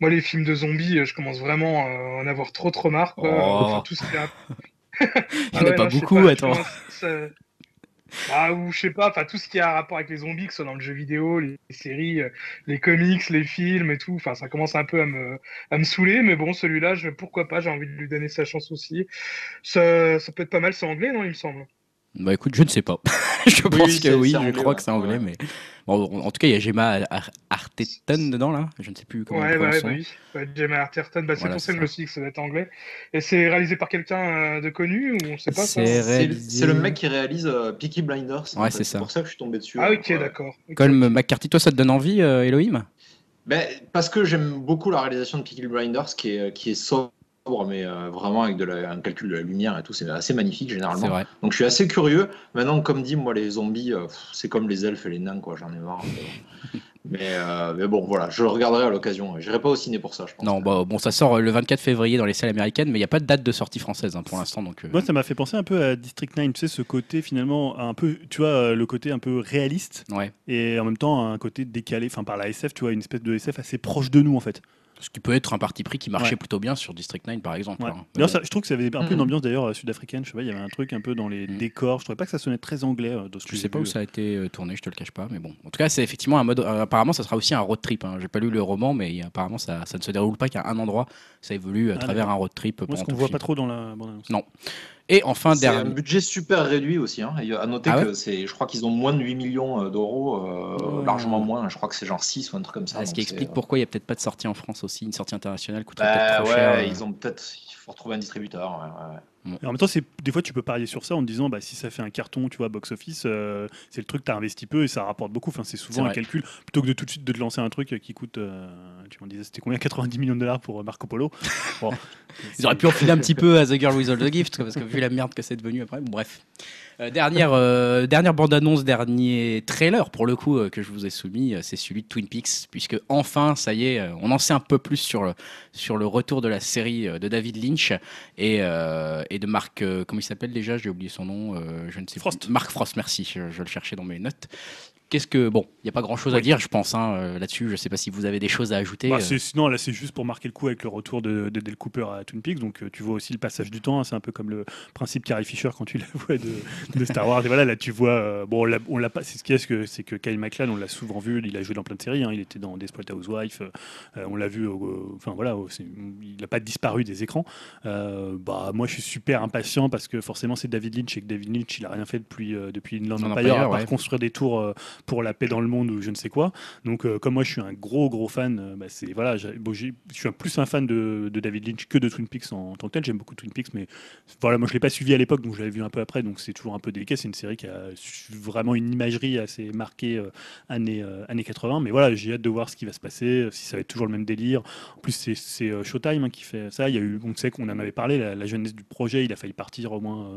moi, les films de zombies, je commence vraiment à en avoir trop trop marre. Quoi. Oh. Enfin, tout ce qui a... Il y en a pas non, beaucoup, pas, attends. tu vois, ça- Ah, ou je sais pas, enfin tout ce qui a rapport avec les zombies, que ce soit dans le jeu vidéo, les, les séries, euh, les comics, les films et tout, enfin ça commence un peu à me, à me saouler, mais bon, celui-là, je, pourquoi pas, j'ai envie de lui donner sa chance aussi. Ça, ça peut être pas mal, c'est anglais, non, il me semble. Bah écoute, je ne sais pas. je pense que oui, je crois ouais. que c'est anglais, Ouais. mais bon, en tout cas, il y a Gemma Ar- Arterton dedans là. Je ne sais plus comment ouais, on ouais, bah son nom. oui, ouais, Gemma Arterton, bah, c'est Voilà, pour ça c'est que suis dit que ça doit être anglais. Et c'est réalisé par quelqu'un euh, de connu, ou on sait pas C'est C'est réalisé- le mec qui réalise euh, Peaky Blinders. en Ouais, fait. c'est ça. pour ça que je suis tombé dessus. Ah, euh, ok, ouais. d'accord. Colm. McCarthy, toi, ça te donne envie, euh, Elohim? Ben, parce que j'aime beaucoup la réalisation de Peaky Blinders qui est, qui est sobre, mais euh, vraiment avec de la- un calcul de la lumière et tout. C'est assez magnifique généralement. vrai. Donc je suis assez curieux. Maintenant, comme dit, moi, les zombies, euh, c'est comme les elfes et les nains, quoi. J'en ai marre. mais, euh, mais bon, voilà, je le regarderai à l'occasion. J'irai pas au ciné pour ça, je pense. Non, bah, bon, ça sort euh, le 24 février dans les salles américaines, mais il n'y a pas de date de sortie française hein, pour l'instant. Donc, euh, Moi, ça m'a fait penser un peu à District 9, tu sais, ce côté finalement un peu, tu vois, euh, le côté un peu réaliste ouais. et en même temps un côté décalé, enfin par la SF, tu vois, une espèce de SF assez proche de nous en fait. Ce qui peut être un parti pris qui marchait Ouais. plutôt bien sur District 9, par exemple. Ouais. hein. D'ailleurs, ça- je trouve que ça avait un peu une ambiance d'ailleurs euh, sud-africaine, je sais pas, il y avait un truc un peu dans les Mhm. décors, je trouvais pas que ça sonnait très anglais euh, dans ce Je sais pas vu. où ça a été euh, tourné, je te le cache pas, mais bon. En tout cas, c'est effectivement un mode. euh, apparemment, ça sera aussi un road trip. Hein. J'ai pas lu le roman, mais apparemment, ça, ça ne se déroule pas qu'à un endroit. Ça évolue à Ah, travers un road trip. Moi, ce qu'on voit film. pas trop dans la bande-annonce? Non. Et enfin, C'est un dernier. budget super réduit aussi. Hein. Et à noter Ah ouais que c'est, je crois qu'ils ont moins de 8 millions euh, d'euros, euh, largement moins. Je crois que c'est genre 6 ou un truc comme ça. Ah, ce qui explique euh, pourquoi il n'y a peut-être pas de sortie en France aussi. Une sortie internationale coûterait Bah peut-être trop ouais, cher. euh. ils ont peut-être. Il faut retrouver un distributeur. Et en même temps, c'est des fois tu peux parier sur ça en te disant bah, si ça fait un carton, tu vois, box office, euh, c'est le truc tu as investi peu et ça rapporte beaucoup. Enfin, c'est souvent un calcul plutôt que de tout de suite de te lancer un truc qui coûte, euh, tu m'en disais, c'était combien 90 millions de dollars pour euh, Marco Polo. Bon, Ils auraient pu enfiler un petit peu à The Girl with All the Gifts, parce que vu la merde que c'est devenu après. Bon, bref. Euh, dernière, euh, dernière bande-annonce, dernier trailer pour le coup euh, que je vous ai soumis, euh, c'est celui de Twin Peaks, puisque enfin, ça y est, on en sait un peu plus sur le, sur le retour de la série de David Lynch et, euh, et de Marc, euh, comment il s'appelle déjà? J'ai oublié son nom, euh, je ne sais Frost. plus. Marc Frost, merci, je, je le cherchais dans mes notes. Qu'est-ce que bon, il n'y a pas grand-chose à dire, je pense hein, euh, là-dessus. Je ne sais pas si vous avez des choses à ajouter. Bah, euh. sinon, là, c'est juste pour marquer le coup avec le retour de, de Del Cooper à Twin Peaks. Donc, euh, tu vois aussi le passage du temps. hein, c'est un peu comme le principe Carrie Fisher quand tu la vois de, de Star Wars. Et voilà, là, tu vois. euh, bon, on l'a- pas. C'est ce a, c'est que, c'est que Kyle MacLachlan, on l'a souvent vu. Il a joué dans plein de séries. hein, il était dans Desperate Housewives. euh, on l'a vu. Enfin, voilà. il n'a pas disparu des écrans. Bah, moi, je suis super impatient parce que forcément, c'est David Lynch et que David Lynch, il a rien fait depuis, depuis Inland Empire, Empire, à part ouais. construire des tours pour la paix dans le monde ou je ne sais quoi. Donc, euh, comme moi, je suis un gros, gros fan, euh, bah, c'est voilà, bon, je suis un plus un fan de, de David Lynch que de Twin Peaks en, en tant que tel. J'aime beaucoup Twin Peaks, mais voilà, moi, je l'ai pas suivi à l'époque, donc je l'avais vu un peu après, donc c'est toujours un peu délicat. C'est une série qui a vraiment une imagerie assez marquée euh, années, années 80, mais voilà, j'ai hâte de voir ce qui va se passer, si ça va être toujours le même délire. En plus, c'est- Showtime hein, qui fait ça. Il y a eu, on sait qu'on en avait parlé, la, la jeunesse du projet, il a failli partir au moins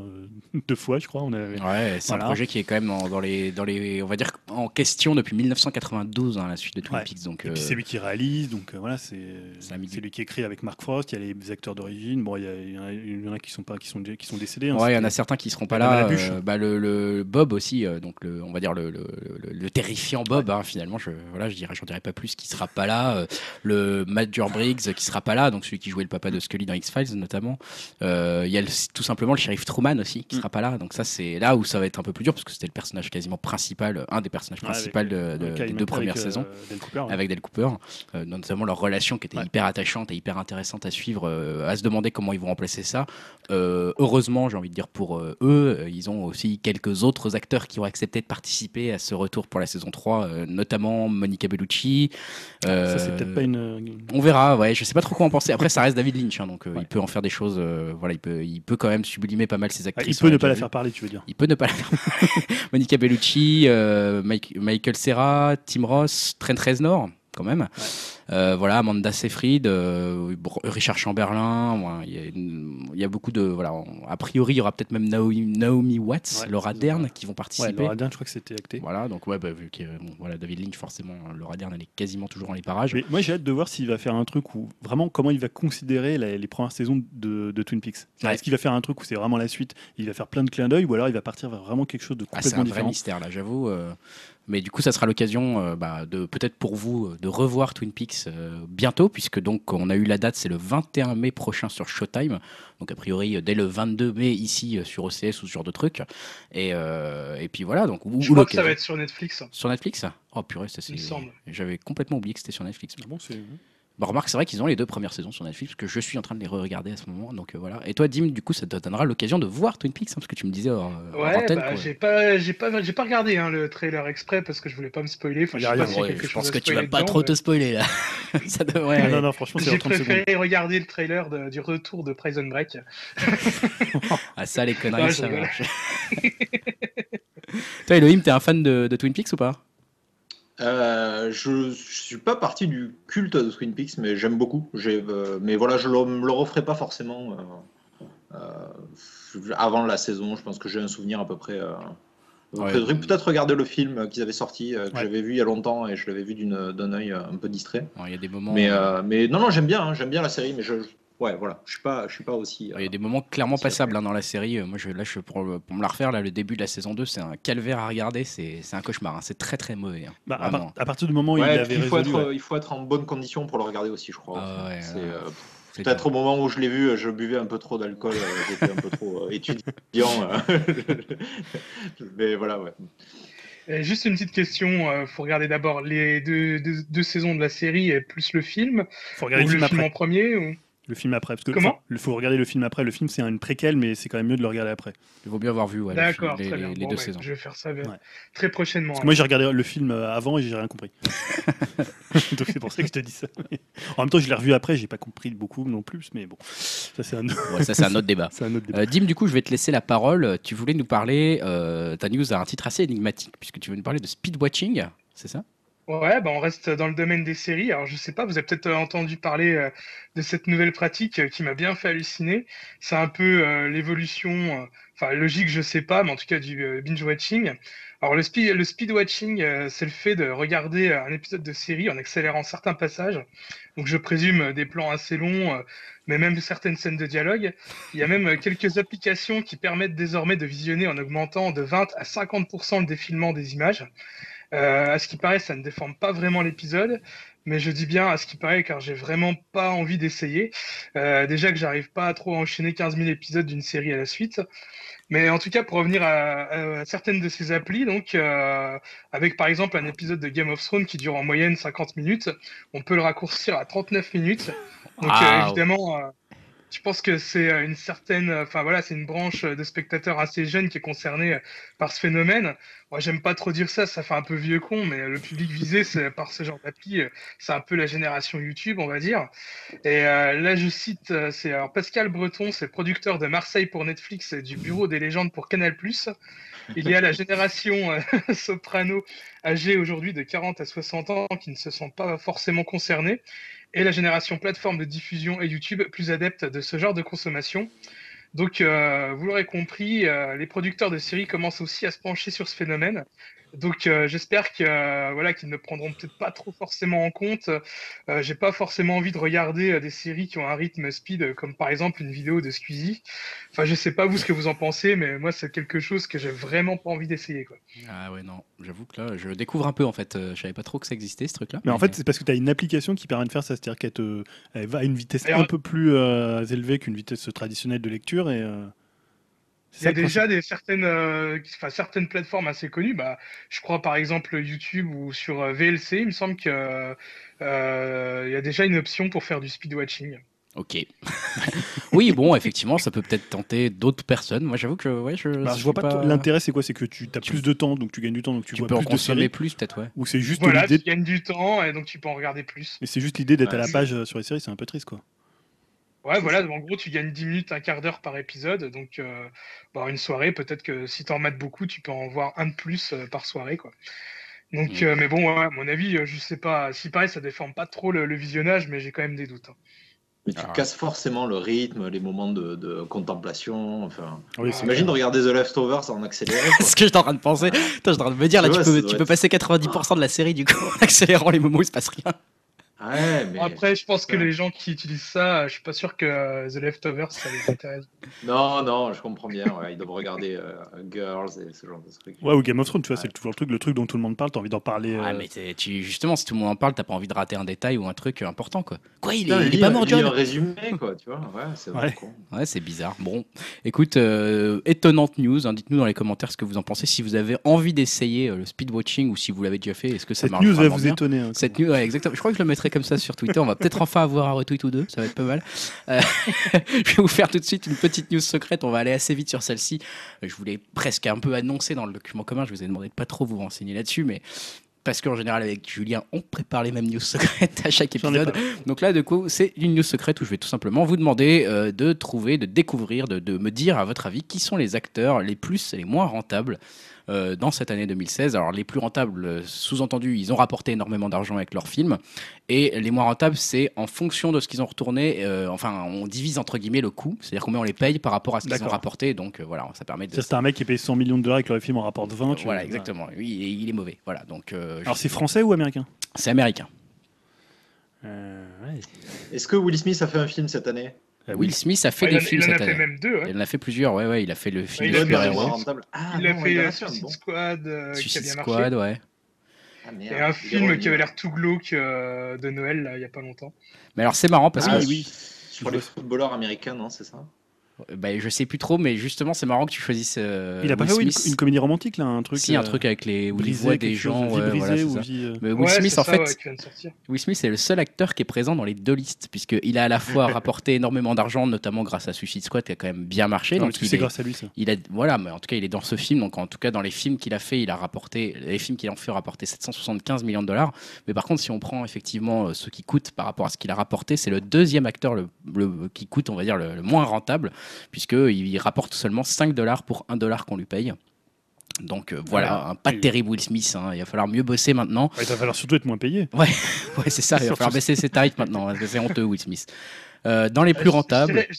deux fois, je crois. On avait, Ouais, c'est Voilà. un projet qui est quand même dans, dans les, dans les, on va dire en question depuis 1992, hein, la suite de Twin Ouais. Peaks. Donc, euh, c'est lui qui réalise, donc euh, voilà, c'est c'est lui qui écrit avec Mark Frost. Il y a les acteurs d'origine. Bon, il y, en a- y en a qui sont pas, qui sont, qui sont décédés. hein, ouais, il y en a certains qui seront pas là. Euh, bah, le, le Bob aussi, donc le, on va dire le, le, le- le terrifiant Bob. hein, finalement, je, voilà, je dirais, j'en dirais pas plus, qui sera pas là. le Major Briggs qui sera pas là, donc celui qui jouait le papa de Scully dans X Files notamment. Il y a tout simplement le shérif Truman aussi qui Mm. sera pas là. Donc ça, c'est là où ça va être un peu plus dur parce que c'était le personnage quasiment principal, un des personnages De, de- Kyle des deux premières avec, saisons. Del Cooper, ouais. avec Del Cooper, euh, notamment leur relation qui était Ouais. hyper attachante et hyper intéressante à suivre, euh, à se demander comment ils vont remplacer ça. Euh, heureusement, j'ai envie de dire pour eux, ils ont aussi quelques autres acteurs qui ont accepté de participer à ce retour pour la saison 3, euh, notamment Monica Bellucci. Ça, c'est peut-être pas une. on verra, ouais, je sais pas trop quoi en penser. Après, ça reste David Lynch, hein, donc Ouais. il peut en faire des choses. voilà, il peut, il peut quand même sublimer pas mal ses Ah, actrices. il peut on ne pas la vu. faire parler, tu veux dire. Il peut ne pas la faire. Monica Bellucci, euh, Mike- Michael Serra, Tim Ross, Trent Reznor, quand même. Euh, voilà, Amanda Seyfried, euh, Richard Chamberlain. ouais, Il y, a y beaucoup de. Voilà, on- a priori, il y aura peut-être même Naomi, Naomi Watts, Ouais, Laura c'est Dern qui vont participer. Laura Dern, je crois que c'était acté. Voilà, donc ouais, bah, vu que bon, voilà, David Lynch, forcément, Laura Dern, elle est quasiment toujours dans les parages. Mais moi, j'ai hâte de voir s'il va faire un truc où vraiment comment il va considérer la- les premières saisons de, de Twin Peaks. Est-ce qu'il va faire un truc où c'est vraiment la suite Il va faire plein de clins d'œil ou alors il va partir vers vraiment quelque chose de Ah, c'est complètement un vrai différent mystère là, j'avoue. euh, mais du coup, ça sera l'occasion, euh, bah, de peut-être pour vous, euh, de revoir Twin Peaks euh, bientôt, puisque donc on a eu la date, c'est le 21 mai prochain sur Showtime. Donc a priori dès le 22 mai ici sur OCS ou ce genre de trucs. Et, euh, et puis voilà, donc ou- Je crois que ça va être sur Netflix. sur Netflix? Oh purée, ça c'est. Il me semble. J'avais complètement oublié que c'était sur Netflix. Ah bon, c'est- Bah, remarque, c'est vrai qu'ils ont les deux premières saisons sur Netflix, parce que je suis en train de les re-regarder à ce moment. Donc euh, voilà. Et toi, Dim, du coup, ça te donnera l'occasion de voir Twin Peaks, hein, parce que tu me disais hors, hors Ouais, antenne, bah, j'ai pas, j'ai pas, j'ai pas regardé hein, le trailer exprès parce que je voulais pas me spoiler. Enfin, je sais pas Ouais, je pense que tu vas pas dedans, trop mais te spoiler là. ça devrait Ah, aller. non, non, franchement, c'est J'ai en 30 secondes. préféré regarder le trailer de- du retour de Prison Break. Ah ça les conneries, ça marche. Toi Elohim, t'es un fan de, de Twin Peaks ou pas? Euh, je, je suis pas parti du culte de Twin Peaks, mais j'aime beaucoup. Euh, mais voilà, je le, me le referai pas forcément euh, avant la saison. Je pense que j'ai un souvenir à peu près. Ouais. peut-être regarder le film qu'ils avaient sorti, que Ouais. j'avais vu il y a longtemps et je l'avais vu d'un œil un peu distrait. Il y a des moments, Mais, euh, mais non, non, j'aime bien, hein, j'aime bien la série, mais je, ouais, voilà, je suis pas, je suis pas aussi. euh, il y a des moments clairement passables hein, dans la série. Euh, Moi, je, là, je, pour, pour me la refaire, là, le début de la saison 2, c'est un calvaire à regarder. C'est c'est un cauchemar. hein. C'est très très mauvais. hein. Bah, à, partir du moment où il avait il, faut résolu, être, ouais. il faut être en bonne condition pour le regarder aussi, je crois. Ah ouais, C'est, ouais. euh, C'est Peut-être au moment où je l'ai vu, je buvais un peu trop d'alcool, euh, j'étais un peu trop euh, étudiant. euh. Mais voilà, ouais. Euh, juste une petite question. euh, faut regarder d'abord les deux, deux, deux saisons de la série et plus le film. faut regarder ou le le film film après. en premier. Ou... Le film après. Parce que, Comment Il faut regarder le film après. Le film, c'est une préquelle, mais c'est quand même mieux de le regarder après. Il vaut mieux avoir vu ouais, D'accord, les, bien. les Bon, deux ouais, saisons. Je vais faire ça euh, Ouais. très prochainement. Parce que moi, j'ai regardé le film euh, avant et j'ai rien compris. Donc c'est pour ça que je te dis ça. en même temps, je l'ai revu après, j'ai pas compris beaucoup non plus, mais bon, ça c'est un, autre débat. un autre débat. Euh, Dim, du coup, je vais te laisser la parole. Tu voulais nous parler, euh, ta news a un titre assez énigmatique, puisque tu veux nous parler de speedwatching, c'est ça? Ouais, bah on reste dans le domaine des séries. Alors je sais pas, vous avez peut-être euh, entendu parler euh, de cette nouvelle pratique euh, qui m'a bien fait halluciner. C'est un peu l'évolution, enfin logique, je sais pas, mais en tout cas du euh, binge watching. Alors le speed, le speed watching, euh, c'est le fait de regarder un épisode de série en accélérant certains passages. Donc je présume des plans assez longs, mais même certaines scènes de dialogue. Il y a même quelques applications qui permettent désormais de visionner en augmentant de 20 à 50% le défilement des images. Euh, à ce qui paraît, ça ne déforme pas vraiment l'épisode, mais je dis bien à ce qui paraît car j'ai vraiment pas envie d'essayer. Euh, déjà que j'arrive pas à trop enchaîner 15 000 épisodes d'une série à la suite. Mais en tout cas, pour revenir à, à certaines de ces applis, donc euh, avec par exemple un épisode de Game of Thrones qui dure en moyenne 50 minutes, on peut le raccourcir à 39 minutes. Donc euh, évidemment, euh, je pense que c'est euh, une certaine, enfin voilà, c'est une branche de spectateurs assez jeune qui est concernée euh, par ce phénomène. Moi, j'aime pas trop dire ça, ça fait un peu vieux con, mais le public visé par ce genre d'appli, euh, c'est un peu la génération YouTube, on va dire. Et euh, là, je cite, euh, c'est Pascal Breton, c'est producteur de Marseille pour Netflix et du Bureau des légendes pour Canal+. Il y a la génération euh, soprano âgée aujourd'hui de 40 à 60 ans qui ne se sont pas forcément concernés et la génération plateforme de diffusion et YouTube plus adepte de ce genre de consommation. Donc, euh, vous l'aurez compris, euh, les producteurs de séries commencent aussi à se pencher sur ce phénomène. Donc, euh, j'espère que euh, voilà qu'ils ne prendront peut-être pas trop forcément en compte. Euh, J'ai pas forcément envie de regarder euh, des séries qui ont un rythme speed, comme par exemple une vidéo de Squeezie. Enfin, je sais pas vous ce que vous en pensez, mais moi c'est quelque chose que j'ai vraiment pas envie d'essayer. Quoi. Ah ouais, non, j'avoue que là, je découvre un peu en fait. Euh, je savais pas trop que ça existait ce truc-là. Mais en fait, c'est parce que tu as une application qui permet de faire ça, c'est-à-dire qu'elle va à une vitesse Alors- un peu plus euh, élevée qu'une vitesse traditionnelle de lecture et euh, Il y a déjà des certaines, euh, enfin, certaines plateformes assez connues. Bah, je crois par exemple YouTube ou sur euh, VLC, il me semble que euh, y a déjà une option pour faire du speed watching. Ok. oui, bon, effectivement, ça peut peut-être tenter d'autres personnes. Moi, j'avoue que ouais, je. Bah, je vois pas, trop- l'intérêt, c'est quoi? C'est que tu as Tu- plus de temps, donc tu gagnes du temps, donc tu, Tu vois peux en plus de consommer séries. plus, peut-être, ouais. Ou c'est juste Voilà, tu l'idée, gagnes du temps et donc tu peux en regarder plus. mais c'est juste l'idée d'être Ouais, à la page sur les séries, c'est un peu triste quoi. Ouais, voilà, en gros, tu gagnes 10 minutes, un quart d'heure par épisode. Donc, euh, bah, une soirée, peut-être que si tu en mates beaucoup, tu peux en voir un de plus euh, par soirée. Quoi. Donc, Mm. euh, mais bon, ouais, à mon avis, euh, je sais pas. Si pareil, ça déforme pas trop le, le visionnage, mais j'ai quand même des doutes. hein. Mais tu Ah. casses forcément le rythme, les moments de, de contemplation. Enfin, Oui, Ah, imagine de regarder The Leftovers en accéléré. C'est ce que j'étais en train de penser. Putain, j'étais en train de me dire, là, Tu vois, peux, tu peux passer 90% de la série, du coup, en accélérant les moments où il se passe rien. Ouais, mais Après, je pense que les gens qui utilisent ça, je suis pas sûr que euh, The Leftovers, ça les intéresse. non, non, je comprends bien. ouais, ils doivent regarder euh, Girls et ce genre de trucs. Ouais, ou Game of Thrones, tu vois, c'est toujours le truc, le truc dont tout le monde parle, t'as envie d'en parler. Ah, euh, mais tu, justement, si tout le monde en parle, t'as pas envie de rater un détail ou un truc important, quoi. Quoi, il est, il est pas un- mort, John résumé, quoi, tu vois. Ouais, c'est Ouais. vrai. con. Ouais, c'est bizarre. Bon, écoute, euh, étonnante news. hein. Dites-nous dans les commentaires ce que vous en pensez. Si vous avez envie d'essayer euh, le speedwatching ou si vous l'avez déjà fait, est-ce que ça Cette marche news va vous bien étonner. hein, Cette news, ouais, exactement. Je crois que je le mettrai comme ça sur Twitter. On va peut-être enfin avoir un retweet ou deux. Ça va être pas mal. Euh, je vais vous faire tout de suite une petite news secrète. On va aller assez vite sur celle-ci. Je voulais presque un peu annoncer dans le document commun. Je vous ai demandé de pas trop vous renseigner là-dessus, mais parce qu'en général avec Julien, on prépare les mêmes news secrètes à chaque épisode. Donc là, du coup, c'est une news secrète où je vais tout simplement vous demander euh, de trouver, de découvrir, de, de me dire à votre avis qui sont les acteurs les plus et les moins rentables euh, dans cette année 2016. Alors les plus rentables, euh, sous-entendu, ils ont rapporté énormément d'argent avec leurs films. Et les moins rentables, c'est en fonction de ce qu'ils ont retourné, euh, enfin on divise entre guillemets le coût, c'est-à-dire combien on les paye par rapport à ce qu'ils ont rapporté. Donc euh, voilà, ça permet de... Ça, c'est un mec qui paye 100 millions de dollars et que le film en rapporte 20. tu voilà, vois. exactement. Oui, il est, il est mauvais. Voilà, donc euh, Alors je- c'est français ou américain? C'est américain. Euh, ouais. Est-ce que Will Smith a fait un film cette année? Will Smith a fait des il, en- films il en a cette fait année. même deux. hein. Il en a fait plusieurs, ouais, ouais. Il a fait le film super-héros. Ah, il a fait Suicide bon. Squad euh, qui a Suicide. Squad, ouais. Ah, merde, Et un film qui avait l'air tout glauque euh, de Noël là, il y a pas longtemps. Mais alors c'est marrant parce Ah, que oui. Sur les footballeurs américains, non, c'est ça? Bah, je sais plus trop, mais justement, c'est marrant que tu choisisses. euh, Il a pas Will fait une, Smith. une comédie romantique là, un truc. Si, un euh, truc avec les où il voit des gens. vie ouais, brisée voilà, ou vie, euh, Mais Will Ouais, Smith, en ça, fait, ouais. Will Smith est le seul acteur qui est présent dans les deux listes, puisqu'il a à la fois rapporté énormément d'argent, notamment grâce à Suicide Squad, qui a quand même bien marché. non, donc c'est est- grâce à lui ça. il a, voilà, mais en tout cas, il est dans ce film. Donc, en tout cas, dans les films qu'il a fait, il a rapporté, les films qu'il a fait ont rapporté 775 millions de dollars. Mais par contre, si on prend effectivement euh, ce qui coûte par rapport à ce qu'il a rapporté, c'est le deuxième acteur le, le- qui coûte, on va dire, le, le moins rentable, puisqu'il il rapporte seulement 5 dollars pour 1 dollar qu'on lui paye. Donc euh, voilà, un pas Oui. terrible Will Smith. hein. Il va falloir mieux bosser maintenant. Ouais, il va falloir surtout être moins payé. Ouais, c'est ça. Il va falloir baisser ses tarifs maintenant, que c'est honteux Will Smith. Euh, dans les Euh, plus je rentables, dirais-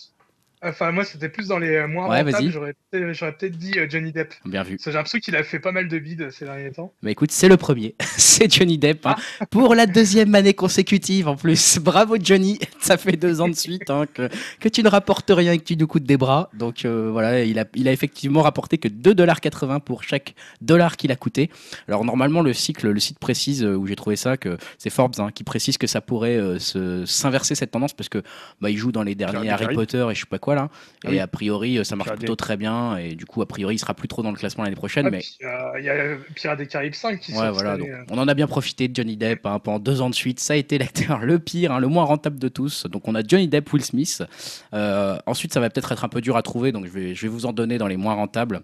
Enfin, moi, c'était plus dans les euh, moins Ouais, rentables. vas-y. J'aurais peut-être j'aurais peut-être dit euh, Johnny Depp. bien vu. J'ai l'impression qu'il a fait pas mal de bides ces derniers temps. Bah écoute, c'est le premier. c'est Johnny Depp. hein. Pour la deuxième année consécutive en plus. Bravo Johnny. Ça fait deux ans de suite hein, que, que tu ne rapportes rien et que tu nous coûtes des bras. Donc euh, voilà, il a, il a effectivement rapporté que 2,80$ pour chaque dollar qu'il a coûté. Alors normalement, le cycle, le site précise euh, où j'ai trouvé ça, que c'est Forbes hein, qui précise que ça pourrait euh, se- s'inverser cette tendance parce que bah, il joue dans les derniers Harry. Potter et je sais pas quoi Ah et oui. a priori, euh, ça marche Pirates des- plutôt très bien. Et du coup, a priori, il sera plus trop dans le classement l'année prochaine. Ah, mais euh, Il y a Pirates des Caraïbes 5 qui Ouais, voilà. donc, année, euh. on en a bien profité de Johnny Depp hein, pendant deux ans de suite. Ça a été l'acteur le pire, hein, le moins rentable de tous. Donc, on a Johnny Depp, Will Smith. Euh, ensuite, ça va peut-être être un peu dur à trouver. Donc, je vais, je vais vous en donner dans les moins rentables.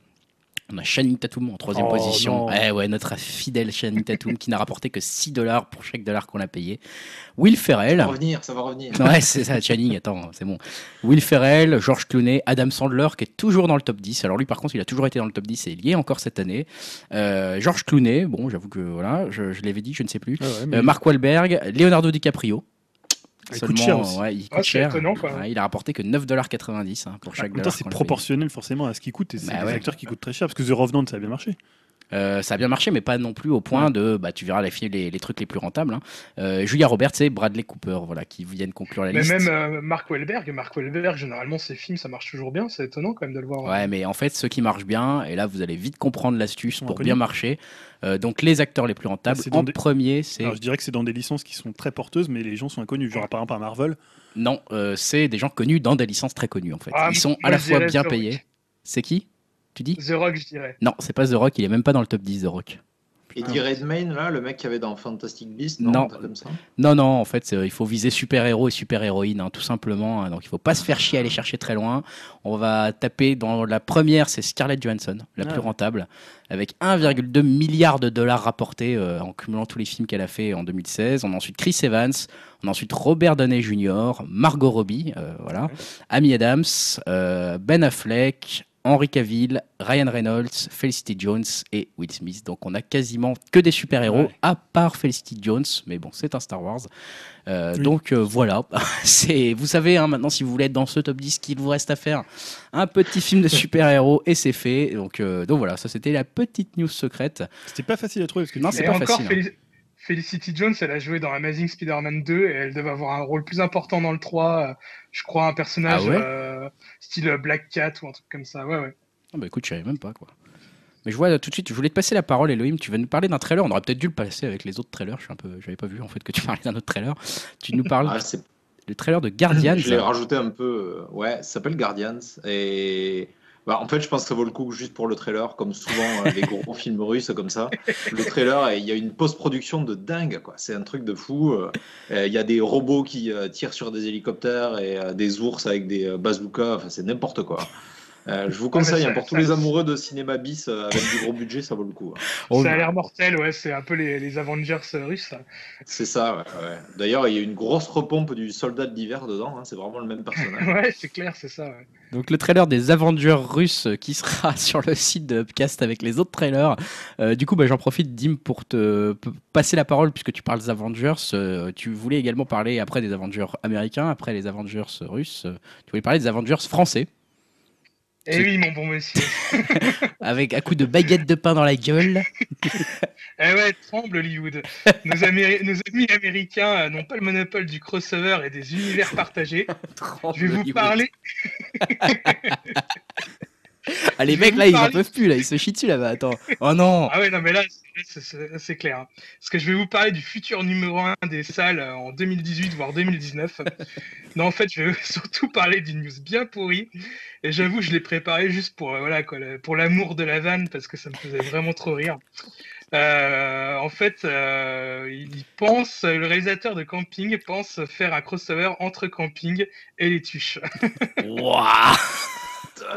On a Channing Tatum en troisième Oh, position. non. Ouais, notre fidèle Channing Tatum qui n'a rapporté que 6 dollars pour chaque dollar qu'on a payé. Will Ça Ferrell. va revenir, ça va revenir. Ouais, c'est ça, Channing, attends, c'est bon. Will Ferrell, George Clooney, Adam Sandler, qui est toujours dans le top 10. Alors lui, par contre, il a toujours été dans le top 10 et il y est encore cette année. Euh, George Clooney, bon, j'avoue que voilà, je, je l'avais dit, je ne sais plus. Ouais, mais- Euh, Mark Wahlberg, Leonardo DiCaprio. Il coûte cher aussi. ouais, il coûte Ah, c'est cher. étonnant, quoi. Ouais, il a rapporté que 9,90$ hein, pour En chaque dollar. c'est proportionnel forcément à ce qu'il coûte. Et c'est Bah des ouais. acteurs qui coûtent très cher parce que The Revenant, ça a bien marché. Euh, ça a bien marché, mais pas non plus au point de, bah, tu verras les, films- les, les trucs les plus rentables. hein. Euh, Julia Roberts et Bradley Cooper, voilà, qui viennent conclure la Mais liste. même euh, Mark Wahlberg, Mark Wahlberg, généralement, ses films, ça marche toujours bien. C'est étonnant quand même de le voir. Ouais, mais en fait, ceux qui marchent bien, et là, vous allez vite comprendre l'astuce pour bien marcher. Euh, donc, les acteurs les plus rentables, Ah, en des- premier, c'est. Alors, je dirais que c'est dans des licences qui sont très porteuses, mais les gens sont inconnus. Genre, par exemple, à Marvel. Non, euh, c'est des gens connus dans des licences très connues, en fait. Ah, Ils sont à la fois bien payés. C'est qui? Tu dis The Rock, je dirais. Non, c'est pas The Rock, il est même pas dans le top 10, The Rock. Eddie Redmayne, là, le mec qui avait dans Fantastic Beasts, non, Non. comme ça. Non, non, en fait, il faut viser super-héros et super-héroïne, hein, tout simplement. hein. donc, il faut pas se faire chier à aller chercher très loin. On va taper dans la première, c'est Scarlett Johansson, la Ah plus ouais. rentable, avec 1,2 milliard de dollars rapportés euh, en cumulant tous les films qu'elle a fait en 2016. On a ensuite Chris Evans, on a ensuite Robert Downey Jr., Margot Robbie, euh, voilà, Ouais. Amy Adams, euh, Ben Affleck. Henry Cavill, Ryan Reynolds, Felicity Jones et Will Smith. Donc on a quasiment que des super-héros, Ouais. à part Felicity Jones, mais bon, c'est un Star Wars. Euh, Oui. Donc euh, voilà, c'est vous savez hein, maintenant si vous voulez être dans ce top 10 qu'il vous reste à faire un petit film de super-héros et c'est fait. Donc euh, donc voilà, ça c'était la petite news secrète. C'était pas facile à trouver parce que Non, c'est pas encore, facile, hein. Felicity Jones, elle a joué dans Amazing Spider-Man 2 et elle devait avoir un rôle plus important dans le 3. euh, Je crois un personnage Ah ouais euh, style Black Cat ou un truc comme ça. Ouais, ouais. Ah bah écoute, je savais même pas quoi. Mais je vois euh, tout de suite, je voulais te passer la parole, Elohim. Tu vas nous parler d'un trailer. On aurait peut-être dû le passer avec les autres trailers. Je suis un peu, j'avais pas vu en fait que tu parlais d'un autre trailer. Tu nous parles Ah, du trailer de Guardians. Je l'ai rajouté un peu. euh, Ouais, ça s'appelle Guardians. Et bah, en fait, je pense que ça vaut le coup juste pour le trailer, comme souvent euh, les gros films russes comme ça. Le trailer, il y a une post-production de dingue, quoi. C'est un truc de fou. euh, euh, Il y a des robots qui euh, tirent sur des hélicoptères et des ours avec des bazookas. Enfin, c'est n'importe quoi. Euh, je vous conseille, ça- hein, pour tous ça- les amoureux de cinéma bis euh, avec du gros budget, ça vaut le coup. hein. Oh, ça a l'air mortel, ouais. C'est un peu les, les Avengers euh, russes. ça. C'est ça, ouais, ouais. D'ailleurs, il y a une grosse repompe du soldat de l'hiver dedans. hein, C'est vraiment le même personnage. Ouais, c'est clair, c'est ça. ouais. Donc le trailer des Avengers russes qui sera sur le site de Upcast avec les autres trailers. Euh, du coup, bah, j'en profite, Dim, pour te passer la parole puisque tu parles des Avengers. Euh, tu voulais également parler après des Avengers américains, après les Avengers russes. Euh, tu voulais parler des Avengers français Et C'est- oui, mon bon monsieur. avec un coup de baguette de pain dans la gueule. Eh ouais, tremble Hollywood. Nos, Améri- nos amis américains euh, n'ont pas le monopole du crossover et des univers partagés. Je vais vous parler. Ah, les mecs là, ils en peuvent plus là, ils se chient dessus là-bas. Attends. Oh non. Ah ouais, non, mais là, c'est- clair. hein. Parce que je vais vous parler du futur numéro 1 des salles euh, en 2018, voire 2019. non, en fait, je vais surtout parler d'une news bien pourrie. Et j'avoue, je l'ai préparé juste pour, euh, voilà, quoi, pour l'amour de la vanne, parce que ça me faisait vraiment trop rire. Euh, en fait, euh, il pense, le réalisateur de Camping pense faire un crossover entre Camping et les tuches. Ouah.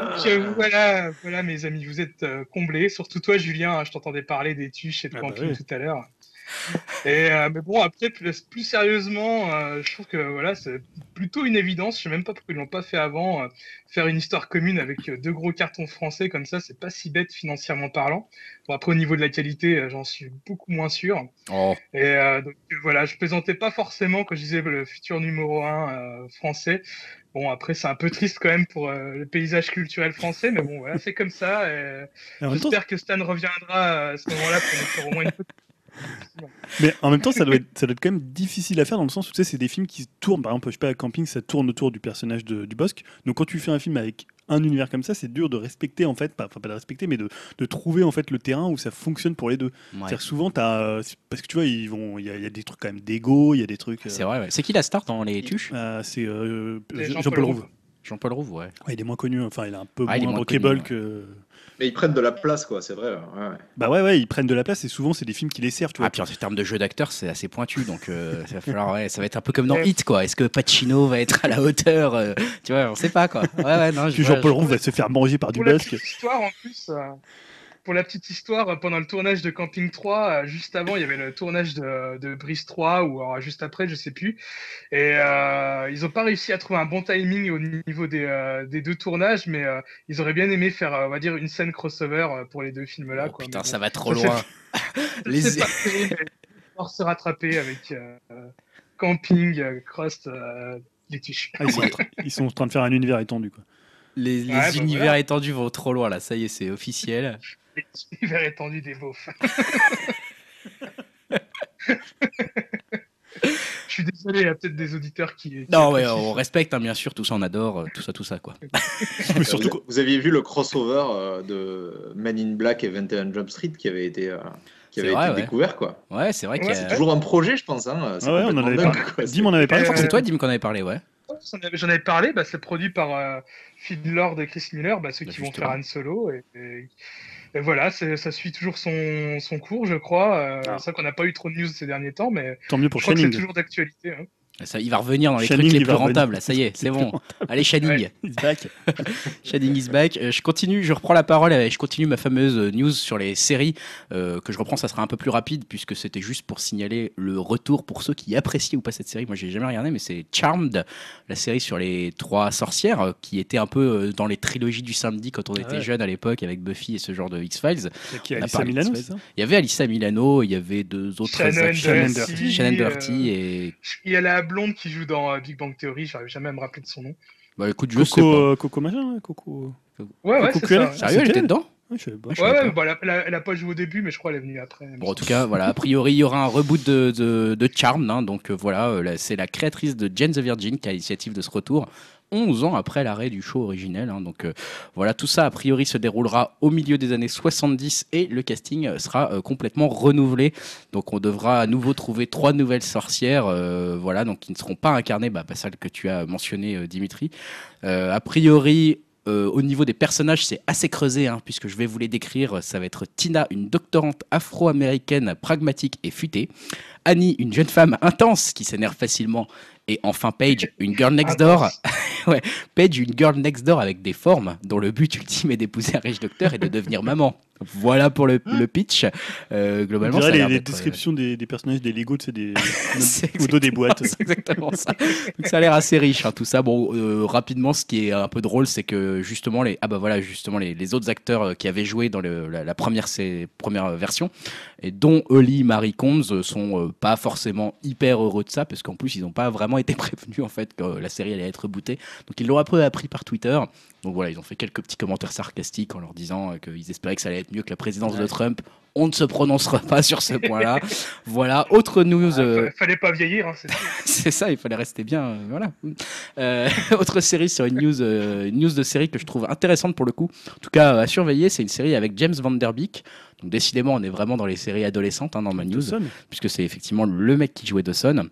Donc, euh, voilà, voilà, mes amis, vous êtes euh, comblés. Surtout toi, Julien, hein, je t'entendais parler des tuches et de Ah bah camping oui. tout à l'heure. Et euh, mais bon, après, plus, plus sérieusement, euh, je trouve que voilà, c'est plutôt une évidence. Je sais même pas pourquoi ils l'ont pas fait avant. euh, faire une histoire commune avec euh, deux gros cartons français comme ça, c'est pas si bête financièrement parlant. Bon, après, au niveau de la qualité, euh, j'en suis beaucoup moins sûr. Oh. Et euh, donc voilà, je plaisantais pas forcément quand je disais le futur numéro un euh, français. Bon, après, c'est un peu triste quand même pour euh, le paysage culturel français, mais bon, voilà, c'est comme ça. J'espère que Stan reviendra à ce moment-là pour nous faire au moins une petite. Mais en même temps, ça doit, être, ça doit être quand même difficile à faire dans le sens où tu sais, c'est des films qui tournent. Par exemple, je sais pas, à Camping, ça tourne autour du personnage de- du Bosque. Donc quand tu fais un film avec un univers comme ça, c'est dur de respecter en fait, pas, enfin pas de respecter, mais de, de trouver en fait le terrain où ça fonctionne pour les deux. Ouais. C'est-à-dire souvent, t'as, euh, parce que tu vois, ils vont, il y, a- il y a des trucs quand même d'ego, il y a des trucs. euh, C'est vrai, ouais. C'est qui la star dans les tuches? euh, c'est euh, Jean- Jean-Paul Rouve. Jean-Paul Rouve, ouais. Ouais, il est moins connu, enfin il est un peu Ah, moins moins connu, ouais. que. Mais ils prennent de la place, quoi, c'est vrai. ouais, ouais. Bah ouais, ouais, ils prennent de la place et souvent c'est des films qui les servent, tu vois. Ah, puis en termes de jeu d'acteur, c'est assez pointu, donc euh, ça va falloir, ouais, ça va être un peu comme dans. Hit, quoi. Est-ce que Pacino va être à la hauteur euh, Tu vois, on sait pas, quoi. Ouais, ouais, non. je vois, Jean-Paul je- Rouve va se faire manger par du petite histoire, en plus, euh, pour la petite histoire, pendant le tournage de Camping 3, euh, juste avant, il y avait le tournage de, de Brise 3, ou alors juste après, je sais plus. Et euh, ils ont pas réussi à trouver un bon timing au niveau des, euh, des deux tournages, mais euh, ils auraient bien aimé faire, euh, on va dire, une scène crossover pour les deux films-là. Oh, putain, bon, ça va trop loin. Les- pas se rattraper avec Camping, Cross, euh, les tuches. Ah, ils, sont en train, ils sont en train de faire un univers étendu, quoi. Les, les Ouais, bah univers voilà. étendus vont trop loin, là. Ça y est, c'est officiel. Les univers étendus des beaufs. Je suis désolé, il y a peut-être des auditeurs qui. qui Non, ouais, on respecte, hein, bien sûr, tout ça, on adore, euh, tout ça, tout ça, quoi. Mais surtout, vous, vous aviez vu le crossover euh, de Men in Black et 21 Jump Street qui avait été, euh, qui avait vrai, été ouais. découvert, quoi. Ouais, c'est vrai Ouais, qu'il y c'est a. C'est toujours un projet, je pense. Hein. Ah ouais, on en avait dingue, parlé. Dim en avait parlé. Je crois que c'est toi, Dim, qu'on avait parlé, ouais. J'en avais, j'en avais parlé, bah, c'est produit par euh, Phil Lord et Chris Miller, bah, ceux Bah, qui vont faire Han Solo. Et voilà, c'est- ça suit toujours son, son cours, je crois. Euh, Ah. C'est vrai qu'on n'a pas eu trop de news ces derniers temps, mais Tant mieux pour je crois que c'est toujours d'actualité. hein. Ça, il va revenir dans les Shining, trucs les plus rentables, là, ça y est, c'est bon. Allez, Shining. He's back. Shining is back. Euh, je continue, je reprends la parole et je continue ma fameuse euh, news sur les séries euh, que je reprends. Ça sera un peu plus rapide puisque c'était juste pour signaler le retour pour ceux qui apprécient ou pas cette série. Moi, j'ai jamais regardé, mais c'est Charmed, la série sur les trois sorcières euh, qui était un peu euh, dans les trilogies du samedi quand on Ah était ouais. jeune à l'époque avec Buffy et ce genre de X-Files. Il y avait Alissa Milano, il y avait deux autres Shannon acteurs. Shannon Doherty, Doherty. Shannon Doherty et Il y a la blonde qui joue dans euh, Big Bang Theory, j'arrive jamais à me rappeler de son nom. bah écoute, je sais Coco, pas. euh, Coco machin, hein, Coco. Ouais, ouais, c'est ça. Sérieux, elle était dedans Ouais, pas. Ouais, ouais, pas. bon, elle, a, elle pas joué au début, mais je crois qu'elle est venue après. Bon, en tout cas, voilà, a priori, il y aura un reboot de, de, de Charmed. hein, donc euh, voilà, euh, là, c'est la créatrice de Jane the Virgin qui a l'initiative de ce retour. 11 ans après l'arrêt du show originel. hein. donc euh, voilà, tout ça a priori se déroulera au milieu des années 70 et le casting euh, sera euh, complètement renouvelé. Donc on devra à nouveau trouver trois nouvelles sorcières, voilà, donc qui ne seront pas incarnées, bah, pas celle que tu as mentionnée, Dimitri. A priori, au niveau des personnages, c'est assez creusé, hein, puisque je vais vous les décrire. Ça va être Tina, une doctorante afro-américaine pragmatique et futée. Annie, une jeune femme intense qui s'énerve facilement. Et enfin Paige, une girl next door. ouais, Paige, une girl next door avec des formes, dont le but ultime est d'épouser un riche docteur et de devenir maman. Voilà pour le, le pitch. Euh, globalement, ça a les, les euh, descriptions des, des personnages des Lego, des, C'est au dos des boîtes. c'est exactement ça. Donc ça a l'air assez riche, hein, tout ça. Bon, euh, rapidement, ce qui est un peu drôle, c'est que justement les, ah bah voilà, justement les, les autres acteurs euh, qui avaient joué dans le- la, la première, ces- première version, et dont Holly, Marie Combs, sont pas forcément hyper heureux de ça, parce qu'en plus ils n'ont pas vraiment été prévenu en fait que la série allait être bootée. Donc ils l'ont un peu appris par Twitter. Donc voilà, ils ont fait quelques petits commentaires sarcastiques en leur disant euh, qu'ils espéraient que ça allait être mieux que la présidence de Trump. On ne se prononcera pas sur ce point-là. voilà, autre news. Ah, euh, fa- Fallait pas vieillir, hein, c'est ça, il fallait rester bien. euh, voilà. Euh, autre série sur une news, une news de série que je trouve intéressante pour le coup. En tout cas, à surveiller, c'est une série avec James Van Der Beek. Donc décidément, on est vraiment dans les séries adolescentes hein, dans ma news, Dawson. puisque c'est effectivement le mec qui jouait Dawson.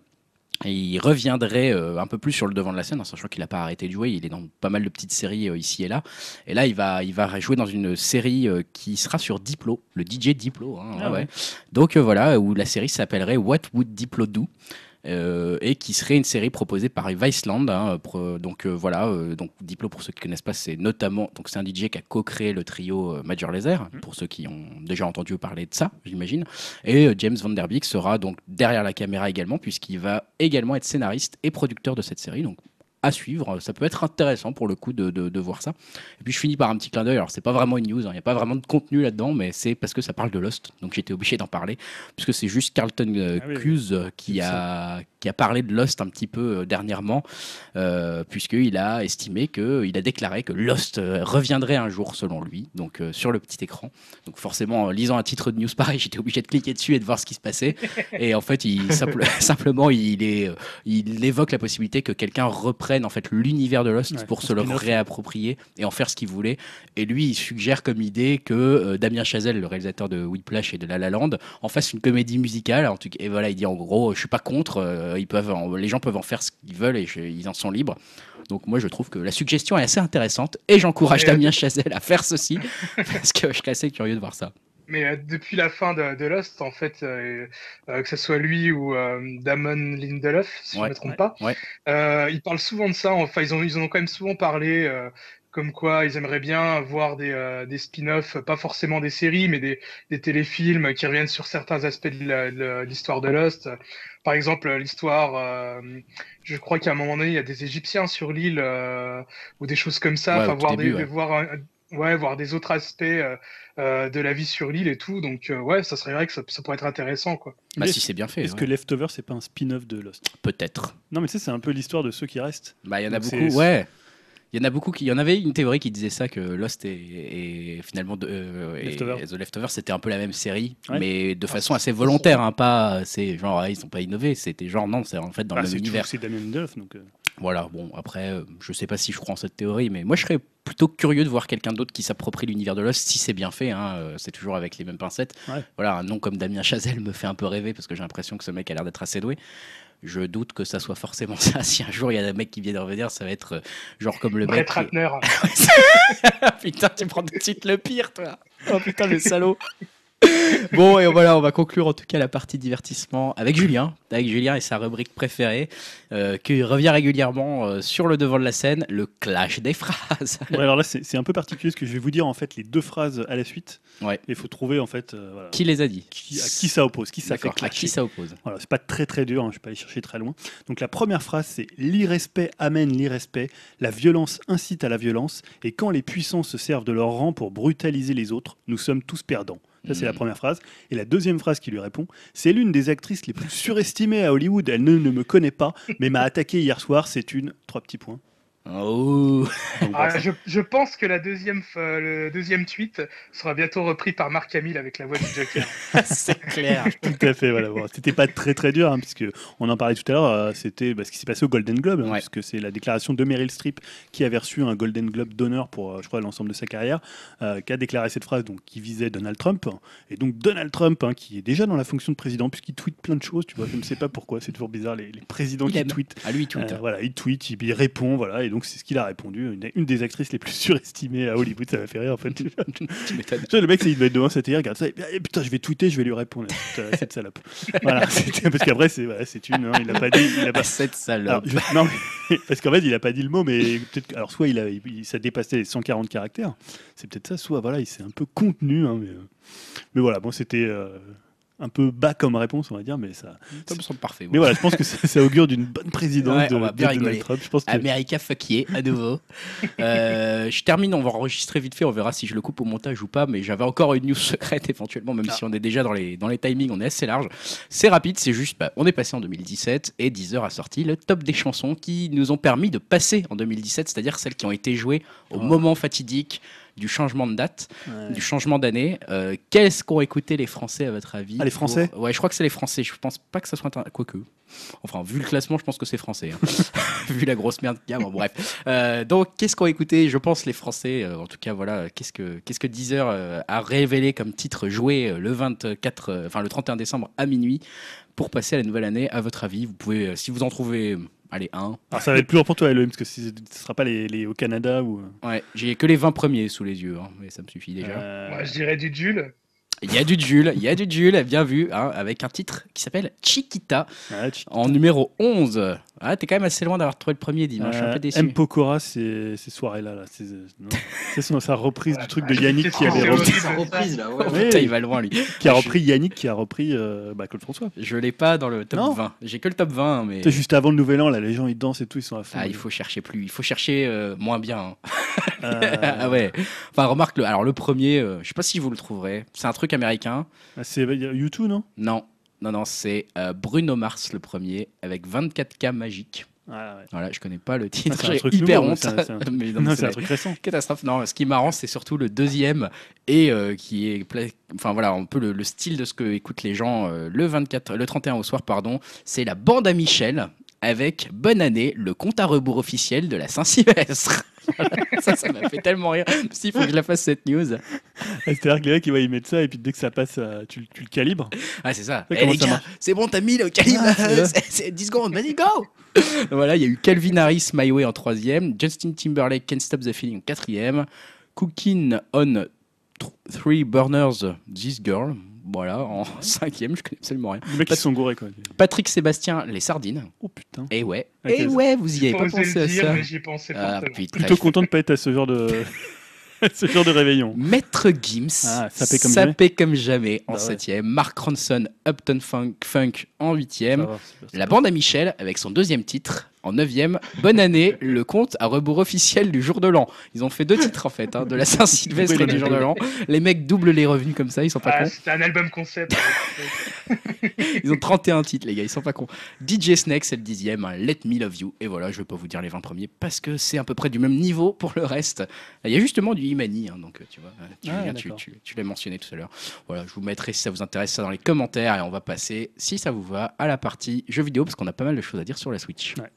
Et il reviendrait euh, un peu plus sur le devant de la scène, en sachant qu'il n'a pas arrêté de jouer. Il est dans pas mal de petites séries euh, ici et là. Et là, il va, il va jouer dans une série euh, qui sera sur Diplo, le DJ Diplo. hein, Ah ouais. ouais. Donc voilà, où la série s'appellerait What Would Diplo Do? Et qui serait une série proposée par Viceland. hein, pro- donc euh, voilà, euh, donc Diplo pour ceux qui connaissent pas, c'est notamment donc c'est un DJ qui a co-créé le trio euh, Major Lazer pour ceux qui ont déjà entendu parler de ça, j'imagine. Et euh, James Van Der Beek sera donc derrière la caméra également puisqu'il va également être scénariste et producteur de cette série. Donc à suivre, ça peut être intéressant pour le coup de, de- de voir ça. Et puis je finis par un petit clin d'œil. Alors c'est pas vraiment une news, hein, il n'y a pas vraiment de contenu là-dedans, mais c'est parce que ça parle de Lost, donc j'étais obligé d'en parler puisque c'est juste Carlton euh, Ah oui. Cuse euh, qui a qui a parlé de Lost un petit peu euh, dernièrement, euh, puisqu'il a estimé que il a déclaré que Lost euh, reviendrait un jour selon lui, donc euh, sur le petit écran. Donc forcément, en lisant un titre de news pareil, j'étais obligé de cliquer dessus et de voir ce qui se passait. Et en fait, il simple- simplement il est il évoque la possibilité que quelqu'un reprenne en fait l'univers de Lost Ouais, pour se le réapproprier et en faire ce qu'il voulait. Et lui, il suggère comme idée que euh, Damien Chazelle, le réalisateur de Whiplash et de La La Land, en fasse une comédie musicale. En tout cas, et voilà, il dit en gros, je suis pas contre. Euh, ils peuvent, en- les gens peuvent en faire ce qu'ils veulent et je- ils en sont libres. Donc moi, je trouve que la suggestion est assez intéressante et j'encourage Damien Chazelle à faire ceci parce que je suis assez curieux de voir ça. Mais euh, depuis la fin de, de Lost, en fait, euh, euh, que ce soit lui ou Damon Lindelof, si je ne me trompe ouais, pas, ouais. ils parlent souvent de ça. Enfin, ils, ont, ils en ont quand même souvent parlé, comme quoi ils aimeraient bien voir des, euh, des spin-offs, pas forcément des séries, mais des, des téléfilms qui reviennent sur certains aspects de l'histoire de Lost. Par exemple, l'histoire, euh, je crois qu'à un moment donné, il y a des Égyptiens sur l'île euh, ou des choses comme ça. Ouais, Enfin, voir, début, des, ouais. voir, un- ouais, voir des autres aspects euh, euh, de la vie sur l'île et tout. Donc, euh, ouais, ça serait vrai que ça, ça pourrait être intéressant, quoi. Bah, si c'est bien fait, Est-ce ouais. que Leftover, c'est pas un spin-off de Lost? Peut-être. Non, mais tu sais, c'est un peu l'histoire de ceux qui restent. Bah, il y en a Donc beaucoup, ouais. Il y en a beaucoup qui. Il y en avait une théorie qui disait ça que Lost et, et finalement de, euh, et- et The Leftover c'était un peu la même série, Ouais. mais de Ah, façon assez volontaire, hein, pas c'est genre ah, ils sont pas innovés, c'était genre non c'est en fait dans Bah, le c'est même univers. c'est donc. euh, Voilà bon après euh, je sais pas si je crois en cette théorie, mais moi je serais plutôt curieux de voir quelqu'un d'autre qui s'approprie l'univers de Lost si c'est bien fait, hein, euh, c'est toujours avec les mêmes pincettes. Ouais. Voilà un nom comme Damien Chazelle me fait un peu rêver parce que j'ai l'impression que ce mec a l'air d'être assez doué. Je doute que ça soit forcément ça. Si un jour il y a un mec qui vient de revenir, ça va être euh, genre comme le mec. Brett Ratner. putain, tu prends tout de suite le pire, toi. Oh putain, le salaud. Bon, et voilà, on va conclure en tout cas la partie divertissement avec Julien, avec Julien et sa rubrique préférée, euh, qui revient régulièrement euh, sur le devant de la scène, le clash des phrases. Ouais, alors là, c'est un peu particulier parce que je vais vous dire en fait les deux phrases à la suite. Ouais. Il faut trouver en fait euh, voilà, Qui les a dit qui- à qui ça oppose, qui ça fait à qui ça oppose Voilà, c'est pas très très dur, hein, je vais pas aller chercher très loin. Donc la première phrase c'est l'irrespect amène l'irrespect, la violence incite à la violence, et quand les puissants se servent de leur rang pour brutaliser les autres, nous sommes tous perdants. Ça c'est la Mhm. première phrase. Et la deuxième phrase qui lui répond, c'est l'une des actrices les plus surestimées à Hollywood. Elle ne, ne me connaît pas, mais m'a attaqué hier soir. C'est une trois petits points. Oh Ah, voilà. je, je pense que la deuxième, le deuxième tweet sera bientôt repris par Marc Hamill avec la voix du Joker. C'est clair. Tout à fait, voilà. Bon, c'était pas très très dur, hein, puisque on en parlait tout à l'heure. euh, c'était bah, ce qui s'est passé au Golden Globe, hein, Ouais. puisque c'est la déclaration de Meryl Streep qui avait reçu un Golden Globe d'honneur pour, euh, je crois, l'ensemble de sa carrière, euh, qui a déclaré cette phrase, donc qui visait Donald Trump. Et donc Donald Trump, hein, qui est déjà dans la fonction de président, puisqu'il tweet plein de choses. Tu vois, je ne sais pas pourquoi. C'est toujours bizarre les, les présidents Il qui aime. tweetent. À lui, tout. Euh, voilà, il tweet, il, il répond, voilà, et donc c'est ce qu'il a répondu. Une, une des actrices les plus surestimées à Hollywood, ça m'a fait rire en fait. tu le mec, il doit être devant sa télé, regarde ça, et eh, putain, je vais tweeter, je vais lui répondre. Putain, cette salope. voilà, parce qu'après, c'est voilà, une, hein, il a pas dit. Il a pas... Ah, cette salope. Alors, je- non, mais- parce qu'en fait, il a pas dit le mot, mais peut-être. Alors, soit il a, il- ça dépassait les 140 caractères, c'est peut-être ça, soit voilà, il s'est un peu contenu. hein, mais, euh, mais voilà, bon, c'était. euh, un peu bas comme réponse, on va dire, mais ça. Ça me semble parfait. Mais voilà, je pense que ça, ça augure d'une bonne présidence Ouais, de, on va de Donald. Trump. Je pense que America fuck yeah, à nouveau. Euh, je termine, on va enregistrer vite fait, on verra si je le coupe au montage ou pas, mais j'avais encore une news secrète éventuellement, même si on est déjà dans les, dans les timings, on est assez large. C'est rapide, c'est juste, bah, on est passé en 2017 et Deezer a sorti le top des chansons qui nous ont permis de passer en 2017, c'est-à-dire celles qui ont été jouées au Oh. moment fatidique du changement de date, Ouais. du changement d'année. Euh, Qu'est-ce qu'ont écouté les Français à votre avis? Ah, les Français? Pour- Ouais, je crois que c'est les Français. Je pense pas que ça soit inter- quoique. Enfin, vu le classement, je pense que c'est français. hein. vu la grosse merde qu'il y a, bon, bref. Euh, donc, qu'est-ce qu'ont écouté Je pense les Français? euh, en tout cas, voilà. Qu'est-ce que qu'est-ce que Deezer euh, a révélé comme titre joué euh, le 24, euh, enfin le 31 décembre à minuit pour passer à la nouvelle année? À votre avis, vous pouvez, euh, si vous en trouvez, allez un. Alors, ça va être plus dur pour toi, Elohim, parce que ce ne sera pas les, les- au Canada ou. Ouais, j'ai que les 20 premiers sous les yeux, hein, mais ça me suffit déjà. Euh, Moi, je dirais du Jules. Il y a du Jules, il y a du Jules, bien vu, hein, avec un titre qui s'appelle Chiquita tu- en numéro 11. Ah, t'es quand même assez loin d'avoir trouvé le premier dimanche, je suis un Euh, peu déçu. M. Pokora, ces, ces soirées-là. Là, c'est non C'est sa reprise du truc de Ah, Yannick qui avait c'est repris, reprise là, ouais. Ouais. Putain, il va loin lui. qui a repris Yannick qui a repris euh, bah, Claude François. Je l'ai pas dans le top Non. 20. J'ai que le top 20, hein, mais Tu sais, juste avant le nouvel an, là, les gens ils dansent et tout, ils sont à fond. ah, il faut chercher plus. Il faut chercher euh, moins bien. hein. Euh, ah ouais. Enfin, remarque le. Alors le premier, euh, je sais pas si vous le trouverez. C'est un truc américain. C'est il y a YouTube, non? Non, non, non, c'est euh, Bruno Mars le premier avec 24K magique. Ah, ouais. Voilà, je connais pas le titre. Ah, c'est un J'ai truc hyper nouveau, honte. c'est un- c'est un- Mais non, Non, mais c'est un truc récent. Catastrophe. Non, ce qui est marrant, c'est surtout le deuxième et euh, qui est, pla- enfin voilà, un peu le, le style de ce que écoutent les gens euh, le 24, le 31 au soir, pardon. C'est la bande à Michel avec Bonne année, le compte à rebours officiel de la Saint-Sylvestre. Ça, ça m'a fait tellement rire. S'il faut que je la fasse cette news. Ah, C'est-à-dire que les mecs ils, mettent ça et puis dès que ça passe, euh, tu, tu le calibres. Ah, c'est ça. Eh, comment les ça gars, marche c'est bon, t'as mis le calibre. Ah, c'est vrai. c'est c'est 10 secondes, vas-y, go. voilà, il y a eu Calvin Harris, My Way en troisième, Justin Timberlake, Can't Stop the Feeling en quatrième, Cooking on th- Three Burners, This Girl. Voilà, en cinquième, je connais absolument rien. Les mecs ils se sont gourés quoi. Patrick Sébastien, Les Sardines. Oh putain. Et ouais, Ok, et ça- ouais, vous y avez pas pensé le à dire, ça. j'y ai pensé Ah, putain, Plutôt je- content de pas être à ce genre de, ce genre de réveillon. Maître Gims, Ah, sapé comme sapé comme jamais en Bah ouais. septième. Mark Ronson, Upton Funk, Funk en huitième. Ça va, c'est pas- La bande à Michel avec son deuxième titre. En neuvième, bonne année, le compte à rebours officiel du jour de l'an. Ils ont fait deux titres en fait, hein, de la Saint-Sylvestre et du jour de l'an. Les mecs doublent les revenus comme ça, ils sont pas Ah, cons. C'était un album concept. Ils ont 31 titres les gars, ils sont pas cons. DJ Snake c'est le dixième, hein, Let Me Love You. Et voilà, je vais pas vous dire les 20 premiers parce que c'est à peu près du même niveau pour le reste. Il y a justement du Imani, hein, donc euh, tu vois, euh, tu, Ah, tu- d'accord. tu- tu l'as mentionné tout à l'heure. Voilà, je vous mettrai si ça vous intéresse ça dans les commentaires et on va passer, si ça vous va, à la partie jeux vidéo parce qu'on a pas mal de choses à dire sur la Switch. Ouais.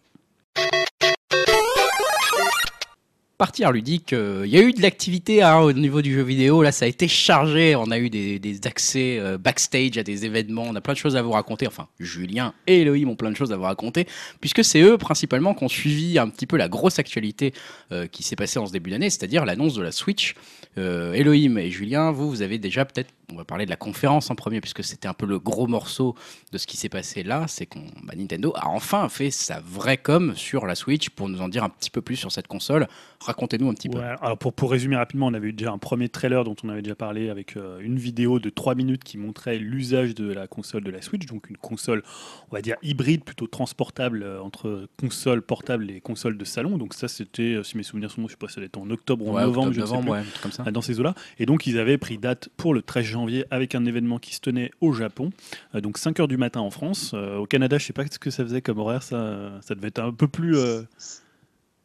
Partie art ludique, euh, il y a eu de l'activité hein, au niveau du jeu vidéo. Là, ça a été chargé. On a eu des, accès euh, backstage à des événements. On a plein de choses à vous raconter. Enfin, Julien et Elohim ont plein de choses à vous raconter, puisque c'est eux principalement qui ont suivi un petit peu la grosse actualité euh, qui s'est passée en ce début d'année, c'est-à-dire l'annonce de la Switch. Euh, Elohim et Julien, vous, vous avez déjà peut-être, on va parler de la conférence en premier, puisque c'était un peu le gros morceau de ce qui s'est passé là. C'est qu'on, bah, Nintendo a enfin fait sa vraie com sur la Switch pour nous en dire un petit peu plus sur cette console. Racontez-nous un petit peu. Alors pour, pour résumer rapidement, on avait eu déjà un premier trailer dont on avait déjà parlé avec euh, une vidéo de 3 minutes qui montrait l'usage de la console de la Switch, donc une console, on va dire hybride, plutôt transportable euh, entre console portable et console de salon. Donc ça, c'était, euh, si mes souvenirs sont bons, je sais pas, ça devait être en octobre ou Ouais, novembre, octobre, je ne sais novembre, plus. ouais, comme ça. dans ces eaux-là. Et donc, ils avaient pris date pour le 13 avec un événement qui se tenait au Japon. Euh, donc, 5 heures du matin en France. Euh, au Canada, je sais pas ce que ça faisait comme horaire. Ça, euh, ça devait être un peu plus.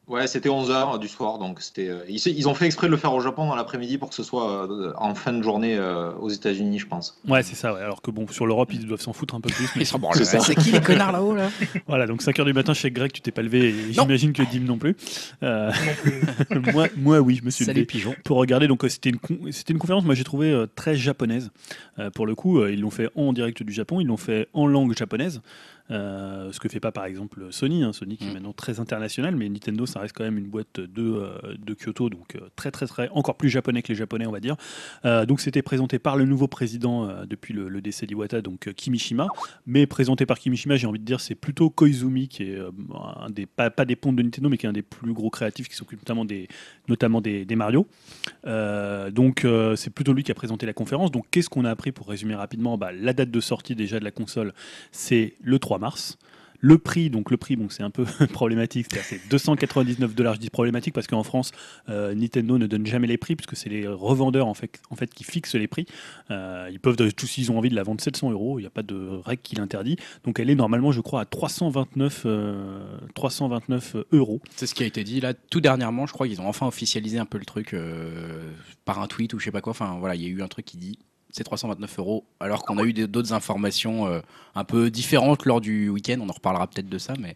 Ouais, c'était 11h du soir, donc c'était. euh, ils, ils ont fait exprès de le faire au Japon dans l'après-midi pour que ce soit euh, en fin de journée euh, aux États-Unis, je pense. Ouais, c'est ça. ouais. Alors que bon, sur l'Europe, ils doivent s'en foutre un peu plus. mais- Ils s'en branlent. C'est ça. C'est qui les connards là-haut là? Voilà, donc 5 heures du matin chez Greg, tu t'es pas levé. Et j'imagine que Dim non plus. Euh, Non plus. moi, moi, oui, je me suis levé. pigeon. pour regarder. Donc c'était une con- c'était une conférence, moi j'ai trouvé euh, très japonaise. Euh, pour le coup, euh, ils l'ont fait en direct du Japon, ils l'ont fait en langue japonaise. Euh, ce que fait pas par exemple Sony. hein. Sony qui est Mm. maintenant très international, mais Nintendo, ça reste quand même une boîte de, euh, de Kyoto, donc euh, très très très encore plus japonais que les japonais, on va dire. Euh, donc c'était présenté par le nouveau président depuis le, le décès d'Iwata, donc Kimishima, mais présenté par Kimishima, j'ai envie de dire c'est plutôt Koizumi qui est un des pas, pas des pontes de Nintendo, mais qui est un des plus gros créatifs qui s'occupe notamment des notamment des, des Mario. Donc c'est plutôt lui qui a présenté la conférence. Donc qu'est-ce qu'on a appris pour résumer rapidement? Bah, La date de sortie déjà de la console, c'est le 3 mars. Le prix, donc le prix, bon, c'est un peu problématique, c'est 299 dollars. Je dis problématique parce qu'en France, euh, Nintendo ne donne jamais les prix puisque c'est les revendeurs en fait, qui fixent les prix. Euh, ils peuvent, tous s'ils ont envie de la vendre 700 euros, il n'y a pas de règle qui l'interdit. Donc elle est normalement, je crois, à 329, euh, 329 euros. C'est ce qui a été dit là tout dernièrement. Je crois qu'ils ont enfin officialisé un peu le truc euh, par un tweet ou je sais pas quoi. Enfin voilà, il y a eu un truc qui dit c'est 329 euros, alors qu'on a eu d'autres informations euh, un peu différentes lors du week-end. On en reparlera peut-être de ça, mais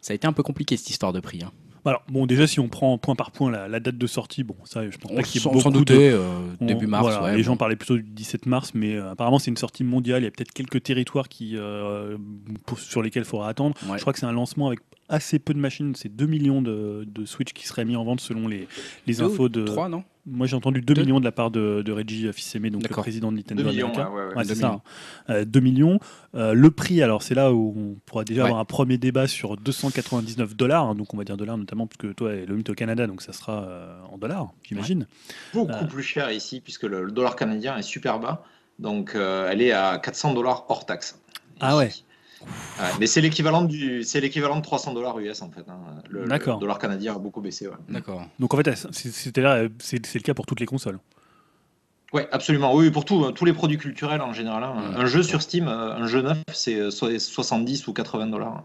ça a été un peu compliqué cette histoire de prix. hein. Alors, bon, déjà, si on prend point par point la, la date de sortie, bon, ça, je pense On pas qu'il y ait s'en beaucoup de- euh, on- début mars. voilà, ouais, les bon. gens parlaient plutôt du 17 mars, mais euh, apparemment, c'est une sortie mondiale. Il y a peut-être quelques territoires qui, euh, pour- sur lesquels il faudra attendre. Ouais. Je crois que c'est un lancement avec assez peu de machines. C'est 2 millions de, de Switch qui seraient mis en vente selon les, les Deux ou infos de. Trois, non? Moi, j'ai entendu 2 Deux millions de la part de, de Reggie Fils-Aimé, donc le président de Nintendo 2 millions, ouais, ouais, ouais. Ouais, c'est 2 ça. millions. Euh, 2 millions. Euh, le prix, alors c'est là où on pourra déjà avoir un premier débat sur 299 dollars. donc on va dire dollars notamment parce que toi, le mythe au Canada, donc ça sera euh, en dollars, j'imagine. Beaucoup Euh. plus cher ici, puisque le, dollar canadien est super bas. Donc, euh, elle est à 400 dollars hors taxe. Ah ouais. Ouais, mais c'est l'équivalent du, c'est l'équivalent de 300 dollars US en fait. hein. Le, dollar canadien a beaucoup baissé. Ouais, D'accord. Donc en fait, c'est- c'était là, euh, c'est c'est le cas pour toutes les consoles. Ouais, absolument. Oui, pour tout, euh, tous les produits culturels en général. hein. Un jeu sur Steam, euh, un jeu neuf, c'est euh, so- 70 ou 80 dollars.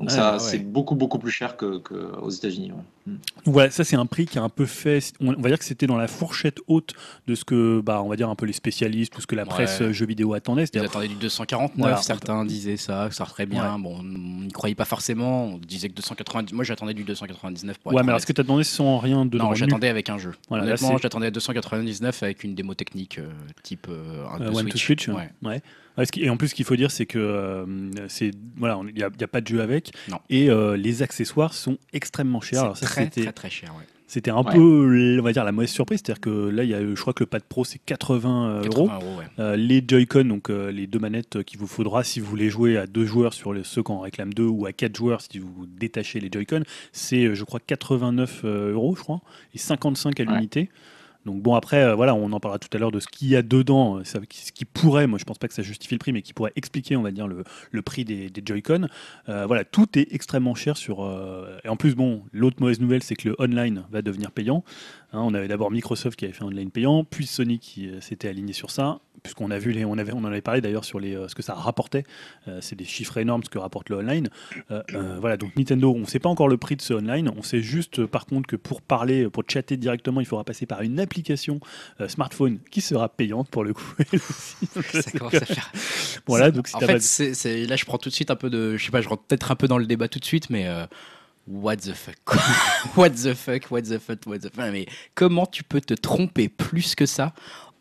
Donc ça, ouais. c'est beaucoup beaucoup plus cher que, que aux États-Unis. ouais. Donc voilà, ça c'est un prix qui a un peu fait. On, va dire que c'était dans la fourchette haute de ce que, bah, on va dire un peu les spécialistes ou ce que la presse Ouais. euh, jeux vidéo attendait. Ils attendaient du 249, Voilà. certains disaient ça, que ça serait bien. Bon, on n'y croyait pas forcément. On disait que 290. Moi, j'attendais du 299 pour Ouais, mais alors est-ce que tu as demandé sans rien dedans Non, j'attendais avec un jeu. Voilà, là, Honnêtement, j'attendais à 299 avec une démo technique euh, type euh, un Euh, de One to Switch. Switch. Ouais. Ouais. Et en plus, ce qu'il faut dire, c'est que euh, c'est voilà, il n'y a, pas de jeu avec, Non. et euh, les accessoires sont extrêmement chers. Alors C'est ça, très, c'était très, très cher. Ouais. c'était un Ouais. peu, on va dire, la mauvaise surprise, c'est-à-dire que là, il y a, je crois que le pad pro c'est 80 euros. 80 euros, ouais. Euh, les Joy-Con, donc euh, les deux manettes qu'il vous faudra si vous voulez jouer à deux joueurs sur les, ceux qui en réclament deux ou à quatre joueurs si vous détachez les Joy-Con, c'est je crois 89 euh, euros, je crois, et 55 à Ouais. Donc bon après euh, voilà on en parlera tout à l'heure de ce qu'il y a dedans, euh, ce qui pourrait, moi je pense pas que ça justifie le prix, mais qui pourrait expliquer on va dire le, prix des, Joy-Con. Euh, voilà tout est extrêmement cher sur et en plus bon l'autre mauvaise nouvelle c'est que le online va devenir payant. Hein, on avait d'abord Microsoft qui avait fait online payant, puis Sony qui s'était aligné sur ça, puisqu'on a vu les, on avait, on en avait parlé d'ailleurs sur les, euh, ce que ça rapportait. Euh, c'est des chiffres énormes ce que rapporte le online. Euh, voilà, donc Nintendo, on ne sait pas encore le prix de ce online. On sait juste, par contre, que pour parler, pour chatter directement, il faudra passer par une application smartphone qui sera payante pour le coup. Ça commence à faire. voilà, donc si en fait, là, je prends tout de suite un peu de. Je sais pas, je rentre peut-être un peu dans le débat tout de suite, mais. euh, What the fuck? What the fuck? What the fuck? What the fuck? Mais comment tu peux te tromper plus que ça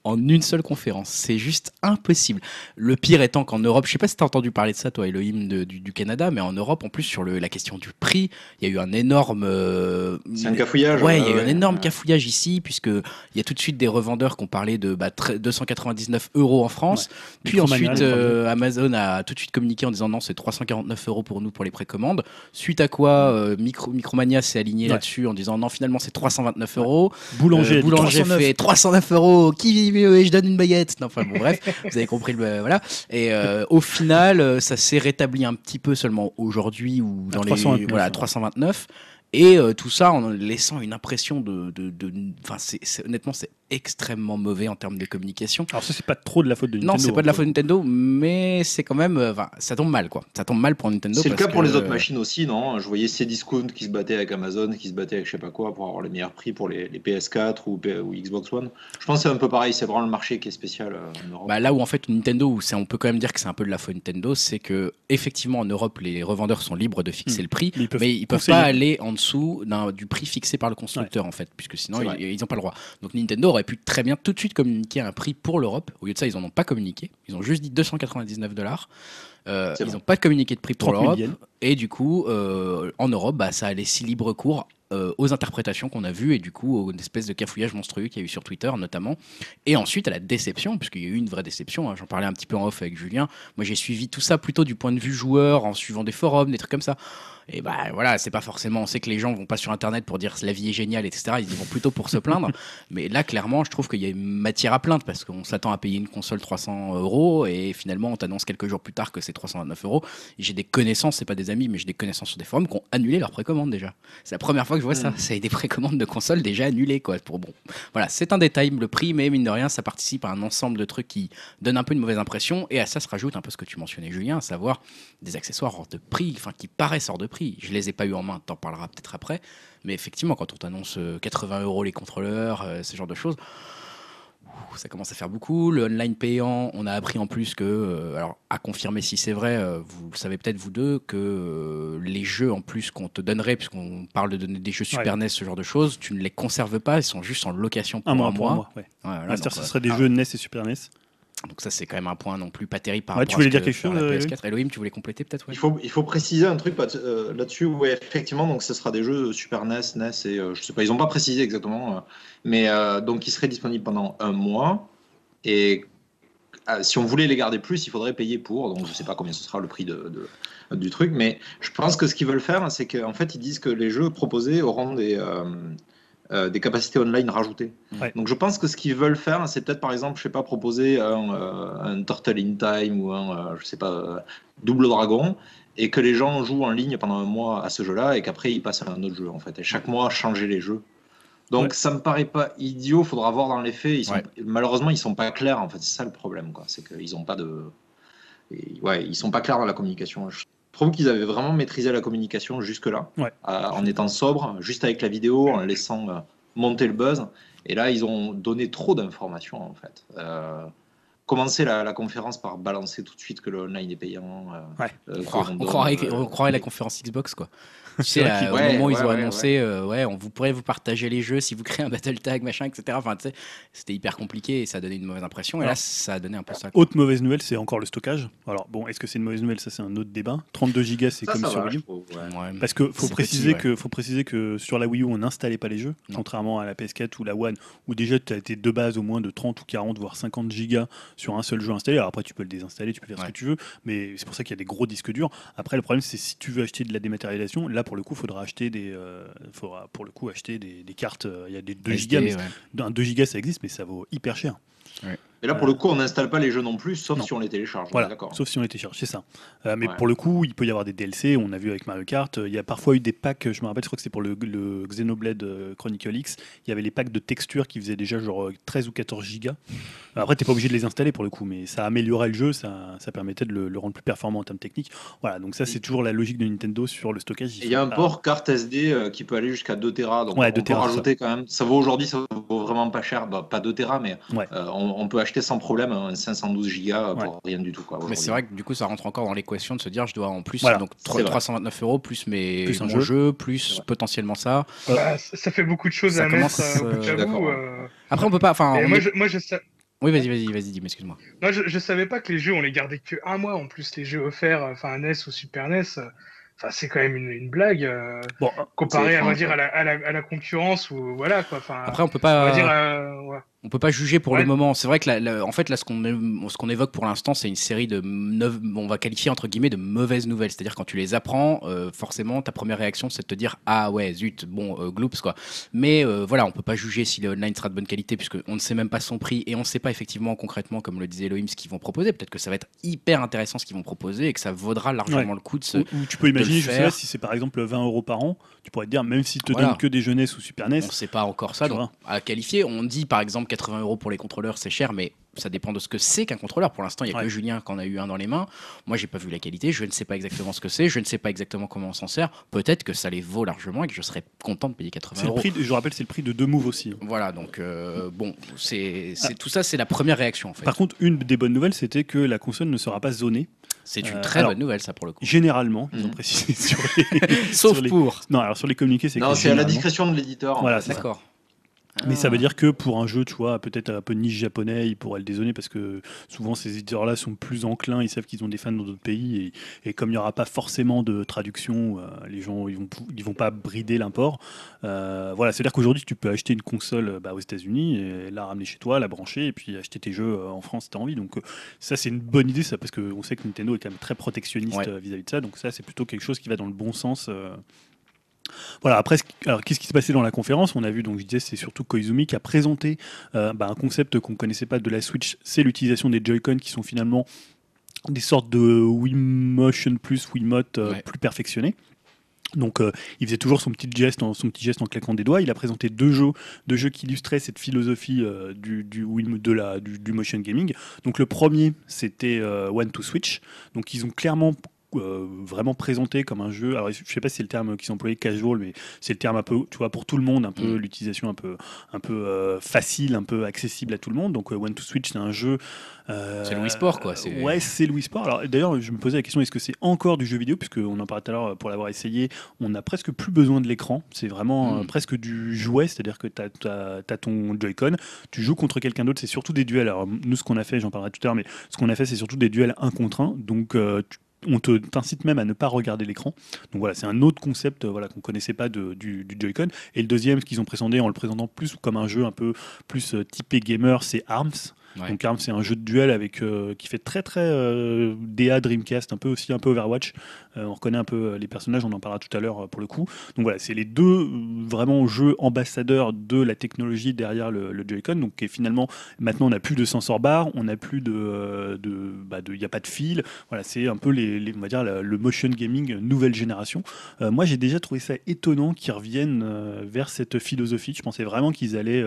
en une seule conférence C'est juste impossible. Le pire étant qu'en Europe, je sais pas si tu as entendu parler de ça, toi, Elohim de- du, du Canada, mais en Europe, en plus, sur le- la question du prix, il y a eu un énorme. euh, C'est un cafouillage. Ouais, il y a eu un ouais. énorme cafouillage ici, puisque il y a tout de suite des revendeurs qui ont parlé de bah, tre- 299 euros en France. Puis ensuite, euh, Amazon a tout de suite communiqué en disant non, c'est 349 euros pour nous pour les précommandes. Suite à quoi, euh, Micro, Micromania s'est aligné Ouais. là-dessus en disant non, finalement, c'est 329 euros. Boulanger, Euh, Boulanger 309. fait 309 euros. Qui je donne une baguette Non, enfin bon, bref, vous avez compris le voilà. Et euh, au final, euh, ça s'est rétabli un petit peu seulement aujourd'hui ou dans 329, les voilà ouais. 329. Et euh, tout ça en laissant une impression de, de, de- enfin, c'est, c'est- honnêtement, c'est extrêmement mauvais en termes de communication. Alors ça c'est pas trop de la faute de Nintendo. Non, c'est pas de la hein, faute de Nintendo, mais c'est quand même, euh, enfin, ça tombe mal, quoi. Ça tombe mal pour Nintendo. C'est le cas pour les autres machines aussi, non? Je voyais Cdiscount qui se battait avec Amazon, qui se battait avec je sais pas quoi pour avoir les meilleurs prix pour les, les PS4 ou, Xbox One. Je pense que c'est un peu pareil, c'est vraiment le marché qui est spécial euh, en Europe. Bah, là où en fait Nintendo, où c'est- on peut quand même dire que c'est un peu de la faute Nintendo, c'est que effectivement en Europe les revendeurs sont libres de fixer Hmm. le prix, Mais ils peuvent mais ils peuvent conseiller. pas aller en dessous d'un- du prix fixé par le constructeur en fait, puisque sinon ils, vrai. ils ont pas le droit. Donc Nintendo aurait pu très bien tout de suite communiquer un prix pour l'Europe. Au lieu de ça, ils en ont pas communiqué. Ils ont juste dit 299 dollars. Euh, ils n'ont pas communiqué de prix pour 30 000 l'Europe. Et du coup, euh, en Europe, bah, ça a laissé libre cours euh, aux interprétations qu'on a vues et du coup aux espèces de cafouillage monstrueux qu'il y a eu sur Twitter notamment. Et ensuite à la déception, puisqu'il y a eu une vraie déception. hein. J'en parlais un petit peu en off avec Julien. Moi j'ai suivi tout ça plutôt du point de vue joueur, en suivant des forums, des trucs comme ça. Et bah voilà, c'est pas forcément. On sait que les gens vont pas sur internet pour dire la vie est géniale, etc. Ils vont plutôt pour se plaindre. Mais là, clairement, je trouve qu'il y a une matière à plainte parce qu'on s'attend à payer une console 300 euros et finalement on t'annonce quelques jours plus tard que c'est 329 euros. J'ai des connaissances, c'est pas des amis, mais j'ai des connaissances sur des forums qui ont annulé leur précommande déjà. C'est la première fois que je vois ça. Mm. C'est des précommandes de consoles déjà annulées quoi. Pour bon, voilà, c'est un détail le prix, mais mine de rien, ça participe à un ensemble de trucs qui donnent un peu une mauvaise impression. Et à ça se rajoute un peu ce que tu mentionnais, Julien, à savoir des accessoires hors de prix, enfin qui paraissent hors de prix. Je les ai pas eu en main, t'en parleras peut-être après. Mais effectivement, quand on t'annonce euh, 80 euros les contrôleurs, euh, ce genre de choses, ça commence à faire beaucoup. Le online payant, on a appris en plus que, euh, alors à confirmer si c'est vrai, euh, vous le savez peut-être vous deux, que euh, les jeux en plus qu'on te donnerait, puisqu'on parle de donner des jeux Super NES, ce genre de choses, tu ne les conserves pas, ils sont juste en location pour Un un, mois, mois. pour un mois. Ouais. Ouais, donc, ce euh, serait des ah, jeux NES et Super NES. Donc ça c'est quand même un point non plus pas terrible par Ouais, rapport tu voulais à ce dire que quelque chose, la euh, PS4. Elohim, tu voulais compléter peut-être ouais? Il faut, il faut préciser un truc euh, là-dessus. Ouais, effectivement, donc ce sera des jeux Super NES, NES et euh, je sais pas, ils n'ont pas précisé exactement, euh, mais euh, donc ils seraient disponibles pendant un mois. Et euh, si on voulait les garder plus, il faudrait payer pour. Donc je sais pas combien ce sera le prix de, de- du truc, mais je pense que ce qu'ils veulent faire, c'est qu'en fait ils disent que les jeux proposés auront des euh, des capacités online rajoutées. Ouais. Donc je pense que ce qu'ils veulent faire, c'est peut-être par exemple, je sais pas, proposer un, euh, un Turtle in Time ou un, euh, je sais pas, Double Dragon, et que les gens jouent en ligne pendant un mois à ce jeu-là, et qu'après ils passent à un autre jeu en fait. Et chaque mois changer les jeux. Donc Ouais. ça me paraît pas idiot, faudra voir dans les faits. Ils sont, Ouais. Malheureusement, ils sont pas clairs en fait. C'est ça le problème, quoi. C'est qu'ils ont pas de, et, ouais, ils sont pas clairs dans la communication. Je trouve qu'ils avaient vraiment maîtrisé la communication jusque-là, Ouais. euh, en étant sobre, juste avec la vidéo, en laissant euh, monter le buzz. Et là, ils ont donné trop d'informations en fait. Euh, commencer la, la conférence par balancer tout de suite que le online est payant. euh, Ouais. euh, On croirait, qu'on on donne, croirait, euh, on croirait la conférence Xbox quoi. Tu sais, qu'il- au Ouais, moment où ils ouais, ont ouais, annoncé, euh, ouais, on vous pourrez vous partager les jeux si vous créez un battle tag, machin, etc. Enfin, tu sais, c'était hyper compliqué et ça a donné une mauvaise impression. Et là, ça a donné un peu ça. quoi. Autre mauvaise nouvelle, c'est encore le stockage. Alors bon, est-ce que c'est une mauvaise nouvelle? Ça, c'est un autre débat. 32 gigas, c'est comme ça sur va, Wii trouve. Parce que faut préciser petit, ouais. que faut préciser que sur la Wii U on n'installait pas les jeux, Non. contrairement à la PS4 ou la One où déjà tu as été de base au moins de 30 ou 40 voire 50 gigas sur un seul jeu installé. Alors après tu peux le désinstaller, tu peux faire ce que tu veux, mais c'est pour ça qu'il y a des gros disques durs. Après le problème c'est si tu veux acheter de la dématérialisation, là pour le coup faudra acheter des euh, faudra pour le coup acheter des, des cartes. euh, Il y a des 2 SD, gigas, mais ouais. un 2 gigas ça existe, mais ça vaut hyper cher. Et là, pour le coup, on n'installe pas les jeux non plus, sauf Non. si on les télécharge. Voilà, D'accord. sauf si on les télécharge, c'est ça. Euh, mais Ouais. pour le coup, il peut y avoir des DLC, on a vu avec Mario Kart, euh, il y a parfois eu des packs, je me rappelle, je crois que c'est pour le, le Xenoblade euh, Chronicle X, il y avait les packs de textures qui faisaient déjà genre euh, 13 ou 14 gigas. Après, t'es pas obligé de les installer pour le coup, mais ça améliorait le jeu, ça, ça permettait de le, le rendre plus performant en termes techniques. Voilà, donc ça c'est toujours la logique de Nintendo sur le stockage. Il y a un port carte SD qui peut aller jusqu'à 2 Tera. Donc Ouais, on 2 peut Tera, rajouter quand même. Ça vaut aujourd'hui, ça vaut vraiment pas cher. Bah, pas 2 Tera, mais Ouais. euh, on, on peut acheter sans problème un 512 gigas pour Ouais. rien du tout. Quoi, Mais c'est vrai que du coup, ça rentre encore dans l'équation de se dire, je dois en plus, Voilà, donc c'est vrai. 329 euros plus mes Plus un mon jeu. jeu, plus Ouais. potentiellement ça. Bah, ça ça fait beaucoup de choses Ça à mettre euh, bout euh, euh. Après, on peut pas. Enfin, on moi, je, moi, je, sa- oui, vas-y, vas-y, vas-y, dis, excuse-moi. moi, je, je savais pas que les jeux, on les gardait que un mois. En plus, les jeux offerts, euh, enfin NES ou Super NES, euh, enfin c'est quand même une, une blague euh, Bon, comparé, à, on va étrange, dire, ouais. à la, à, la, à la concurrence ou voilà quoi. Enfin, Après, on peut on va pas. dire, euh, ouais. On peut pas juger pour Ouais. le moment. C'est vrai que, la- la- en fait, là, ce qu'on ce qu'on évoque pour l'instant, c'est une série de, neuf- on va qualifier entre guillemets de mauvaises nouvelles. C'est-à-dire quand tu les apprends, euh, forcément, ta première réaction, c'est de te dire ah ouais, zut, bon, euh, gloops quoi. Mais euh, voilà, on peut pas juger si le online sera de bonne qualité puisque on ne sait même pas son prix et on ne sait pas effectivement concrètement, comme le disait Elohim, ce qu'ils vont proposer. Peut-être que ça va être hyper intéressant ce qu'ils vont proposer et que ça vaudra largement Ouais. le coup de se. Ou, ou tu peux imaginer, je sais pas, si c'est par exemple 20 euros par an, tu pourrais te dire, même s'ils te Voilà. donnent que des jeunesses ou Super NES, On ne sait pas encore ça, donc à qualifier. On dit par exemple 80 euros pour les contrôleurs, c'est cher, mais ça dépend de ce que c'est qu'un contrôleur. Pour l'instant, il n'y a Ouais. que Julien qui en a eu un dans les mains. Moi, j'ai pas vu la qualité, je ne sais pas exactement ce que c'est, je ne sais pas exactement comment on s'en sert. Peut-être que ça les vaut largement et que je serais content de payer 80 c'est le euros. prix, de- je rappelle, c'est le prix de deux moves aussi. hein. Voilà, donc euh, bon, c'est c'est- tout ça, c'est la première réaction en fait. Par contre, une des bonnes nouvelles, c'était que la console ne sera pas zonée. C'est une euh, très alors, bonne nouvelle, ça pour le coup. Généralement, ils ont Mhm. précisé sur les. Sauf sur les- pour. Non, alors sur les communiqués, c'est Non, c'est à la discrétion de l'éditeur. Voilà. D'accord. Mais ça Ah. veut dire que pour un jeu, tu vois, peut-être un peu niche japonais, ils pourraient le dézonner parce que souvent ces éditeurs-là sont plus enclins, ils savent qu'ils ont des fans dans d'autres pays et, et comme il n'y aura pas forcément de traduction, euh, les gens ils vont, ils vont pas brider l'import. Euh, voilà, c'est-à-dire qu'aujourd'hui tu peux acheter une console euh, bah, aux États-Unis et la ramener chez toi, la brancher et puis acheter tes jeux en France si tu as envie. Donc euh, ça c'est une bonne idée, ça parce qu'on sait que Nintendo est quand même très protectionniste Ouais. vis-à-vis de ça. Donc ça c'est plutôt quelque chose qui va dans le bon sens. euh, voilà, après, qu'est-ce qui s'est passé dans la conférence? On a vu, donc je disais, c'est surtout Koizumi qui a présenté euh, bah, un concept qu'on ne connaissait pas de la Switch, c'est l'utilisation des Joy-Con qui sont finalement des sortes de Wii Motion plus Wiimote euh, Ouais. plus perfectionnés. Donc euh, il faisait toujours son petit geste, en, son petit geste en claquant des doigts. Il a présenté deux jeux, deux jeux qui illustraient cette philosophie euh, du, du, Wii- de la, du, du motion gaming. Donc le premier, c'était euh, One to Switch. Donc ils ont clairement euh, vraiment présenté comme un jeu. Alors je sais pas si c'est le terme qui s'employait casual, mais c'est le terme un peu, tu vois, pour tout le monde, un peu Mm. l'utilisation un peu, un peu euh, facile, un peu accessible à tout le monde. Donc euh, One to Switch, c'est un jeu. C'est Wii Sport, quoi, Ouais, c'est Wii Sport. Alors d'ailleurs, je me posais la question est-ce que c'est encore du jeu vidéo? Puisque on en parlait tout à l'heure pour l'avoir essayé, on n'a presque plus besoin de l'écran. C'est vraiment Mm. presque du jouet, c'est-à-dire que tu as, ton Joy-Con, tu joues contre quelqu'un d'autre, c'est surtout des duels. Alors nous, ce qu'on a fait, j'en parlerai tout à l'heure, mais ce qu'on a fait, c'est surtout des duels un contre un. Donc euh, tu- on te t'incite même à ne pas regarder l'écran. Donc voilà, c'est un autre concept euh, voilà, qu'on connaissait pas du, du Joy-Con. Et le deuxième, ce qu'ils ont présenté en le présentant plus comme un jeu un peu plus euh, typé gamer, c'est Arms. Donc Arms, c'est un jeu de duel avec euh, qui fait très très euh, DA Dreamcast, un peu aussi un peu Overwatch. Euh, on reconnaît un peu les personnages, on en parlera tout à l'heure pour le coup. Donc voilà, c'est les deux vraiment jeux ambassadeurs de la technologie derrière le, Joy-Con. Donc finalement, maintenant on n'a plus de sensor bar, on n'a plus de, euh, de, bah, de, a pas de fil. Voilà, c'est un peu les, on va dire le motion gaming nouvelle génération. Moi, j'ai déjà trouvé ça étonnant qu'ils reviennent vers cette philosophie. Je pensais vraiment qu'ils allaient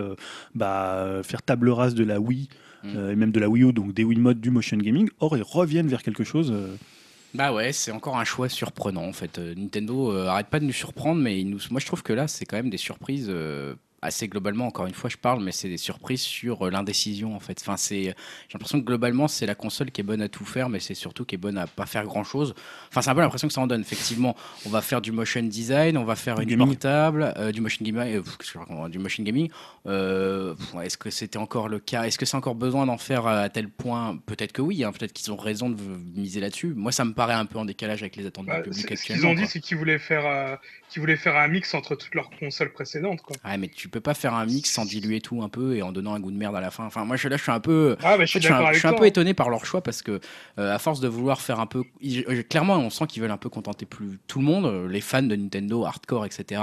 bah, faire table rase de la Wii. Mm. euh, et même de la Wii U, donc des Wii Mode du motion gaming. Or, ils reviennent vers quelque chose. euh, Bah ouais, c'est encore un choix surprenant en fait. Euh, Nintendo euh, arrête pas de nous surprendre, mais nous... moi je trouve que là c'est quand même des surprises euh, assez globalement. Encore une fois, je parle, mais c'est des surprises sur euh, l'indécision en fait. Enfin, c'est j'ai l'impression que globalement c'est la console qui est bonne à tout faire, mais c'est surtout qui est bonne à pas faire grand chose. Enfin, c'est un peu l'impression que ça en donne. Effectivement, on va faire du motion design, on va faire une gaming. portable, euh, du motion gaming, euh, que du motion gaming. Euh, Est-ce que c'était encore le cas? Est-ce que c'est encore besoin d'en faire à tel point? Peut-être que oui. hein, Peut-être qu'ils ont raison de miser là-dessus. Moi, ça me paraît un peu en décalage avec les attentes Bah, du public ce qu'ils ont dit, quoi. c'est qu'ils voulaient faire, qu'ils voulaient faire un mix entre toutes leurs consoles précédentes. Quoi. Ouais, mais tu peux pas faire un mix sans diluer tout un peu et en donnant un goût de merde à la fin. Enfin, moi, je, là, je suis un peu. Ah, bah, je suis je suis un, je suis un peu hein. étonné par leur choix parce que, euh, à force de vouloir faire un peu. ils- euh, clairement, on sent qu'ils veulent un peu contenter plus tout le monde, euh, les fans de Nintendo, hardcore, etc.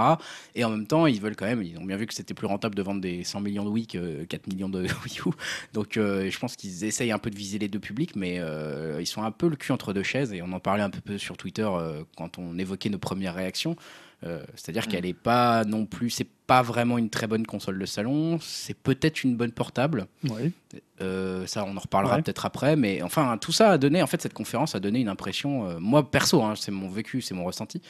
Et en même temps, ils veulent quand même. Ils ont bien vu que c'était plus rentable de vendre des 100 millions de Wii que 4 millions de Wii U. Donc, euh, je pense qu'ils essayent un peu de viser les deux publics, mais euh, ils sont un peu le cul entre deux chaises. Et on en parlait un peu sur Twitter quand on évoquait nos premières réactions. Euh, C'est-à-dire Mm. qu'elle est pas non plus, c'est pas vraiment une très bonne console de salon. C'est peut-être une bonne portable. Euh, ça, on en reparlera Ouais. peut-être après, mais enfin, tout ça a donné, en fait, cette conférence a donné une impression, euh, moi perso, hein, c'est mon vécu, c'est mon ressenti,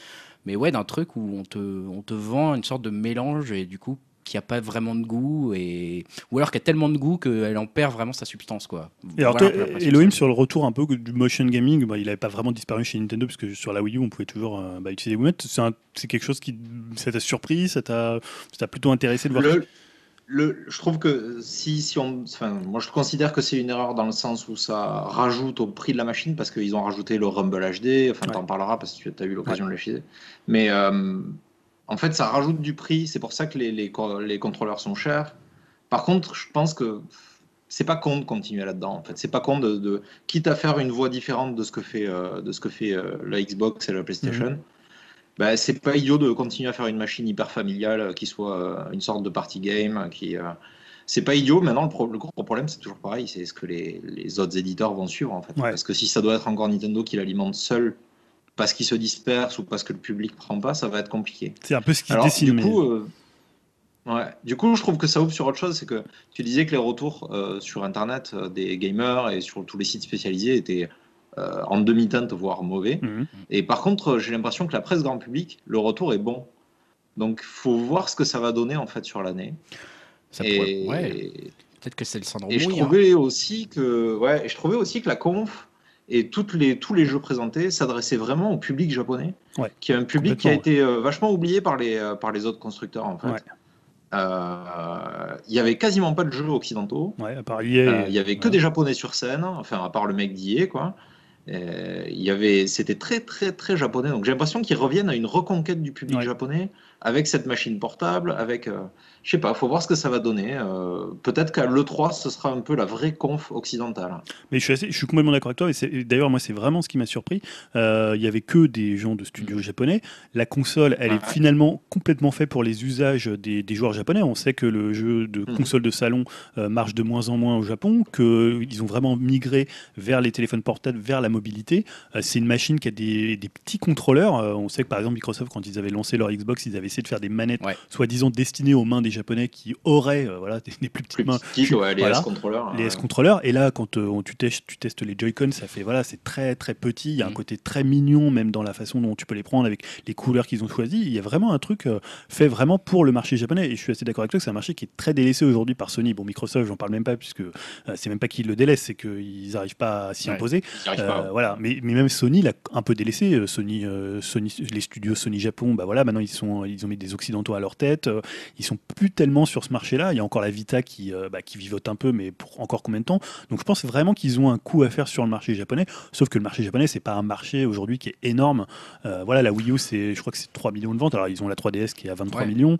mais ouais, d'un truc où on te, on te vend une sorte de mélange et du coup, qui a pas vraiment de goût, et... ou alors qui a tellement de goût qu'elle en perd vraiment sa substance, quoi. Et alors, Voilà toi, Elohim, sur le retour un peu du motion gaming, bah, il n'avait pas vraiment disparu chez Nintendo, parce que sur la Wii U, on pouvait toujours euh, bah, utiliser Wiimote. C'est quelque chose qui ça t'a surpris, ça t'a ça t'a plutôt intéressé de voir Le, le- je trouve que si, si on, enfin, moi je considère que c'est une erreur dans le sens où ça rajoute au prix de la machine parce qu'ils ont rajouté le Rumble HD. Enfin, Ouais. t'en parleras parce que tu as eu l'occasion de le filer. Mais euh, en fait, ça rajoute du prix. C'est pour ça que les, les, les contrôleurs sont chers. Par contre, je pense que c'est pas con de continuer là-dedans. En fait, c'est pas con de, de- quitte à faire une voie différente de ce que fait euh, de ce que fait euh, la Xbox et la PlayStation. Bah, c'est pas idiot de continuer à faire une machine hyper familiale euh, qui soit une sorte de party game. Qui, c'est pas idiot. Maintenant, le, pro- le gros problème, c'est toujours pareil. C'est ce que les, les autres éditeurs vont suivre en fait. Ouais. Parce que si ça doit être encore Nintendo qui l'alimente seul parce qu'il se disperse ou parce que le public prend pas, ça va être compliqué. C'est un peu ce qui Alors, dessine. du mais- coup, euh, ouais. du coup, je trouve que ça ouvre sur autre chose. C'est que tu disais que les retours euh, sur Internet euh, des gamers et sur tous les sites spécialisés étaient euh, en demi-teinte, voire mauvais. Mhm. Et par contre, j'ai l'impression que la presse grand public, le retour est bon. Donc, faut voir ce que ça va donner en fait sur l'année. ça Et, pourrait- ouais, peut-être que c'est le syndrome et je Wii, hein. trouvais aussi que, ouais, et je trouvais aussi que la conf et toutes les, tous les jeux présentés s'adressaient vraiment au public japonais, Ouais, qui est un public qui a été euh, vachement oublié par les, euh, par les autres constructeurs en fait. Ouais. euh, il y avait quasiment pas de jeux occidentaux. Ouais, à part Il y avait que des japonais sur scène, enfin à part le mec d'IA quoi. Il y avait, c'était très très très japonais. Donc j'ai l'impression qu'ils reviennent à une reconquête du public japonais avec cette machine portable, avec, euh, je sais pas, faut voir ce que ça va donner. Euh, Peut-être qu'à l'E3 ce sera un peu la vraie conf occidentale. Mais je suis, assez- je suis complètement d'accord avec toi. Et c'est- et d'ailleurs, moi, c'est vraiment ce qui m'a surpris. Euh, Il y avait que des gens de studios japonais. La console, elle est finalement complètement faite pour les usages des, des joueurs japonais. On sait que le jeu de Mhm. console de salon euh, marche de moins en moins au Japon, qu'ils ont vraiment migré vers les téléphones portables, vers la mobilité. Euh, c'est une machine qui a des, des petits contrôleurs. Euh, on sait que par exemple, Microsoft, quand ils avaient lancé leur Xbox, ils avaient essayé de faire des manettes, Ouais. soi-disant destinées aux mains des japonais qui auraient euh, voilà, des, des plus petites Plus mains ouais, les Voilà. S-controllers. les ouais. S-controllers. Et là, quand euh, on- tu, testes, tu testes les Joy-Con, ça fait voilà, c'est très très petit. Il y a un Mm. côté très mignon, même dans la façon dont tu peux les prendre avec les couleurs qu'ils ont choisies. Il y a vraiment un truc euh, fait vraiment pour le marché japonais. Et je suis assez d'accord avec toi que c'est un marché qui est très délaissé aujourd'hui par Sony. Bon, Microsoft, j'en parle même pas puisque euh, c'est même pas qu'ils le délaissent, c'est qu'ils n'arrivent pas à s'y Ouais. imposer. Ils y arrivent pas. Voilà, mais, mais même Sony l'a un peu délaissé. Sony, euh, Sony, les studios Sony Japon, bah voilà, maintenant ils sont, ils ont mis des occidentaux à leur tête. Euh, ils sont plus tellement sur ce marché-là. Il y a encore la Vita qui, euh, bah, qui vivote un peu, mais pour encore combien de temps? Donc je pense vraiment qu'ils ont un coup à faire sur le marché japonais. Sauf que le marché japonais, c'est pas un marché aujourd'hui qui est énorme. Euh, voilà, la Wii U, c'est, je crois que c'est 3 millions de ventes. Alors ils ont la 3DS qui est à 23 Ouais. millions.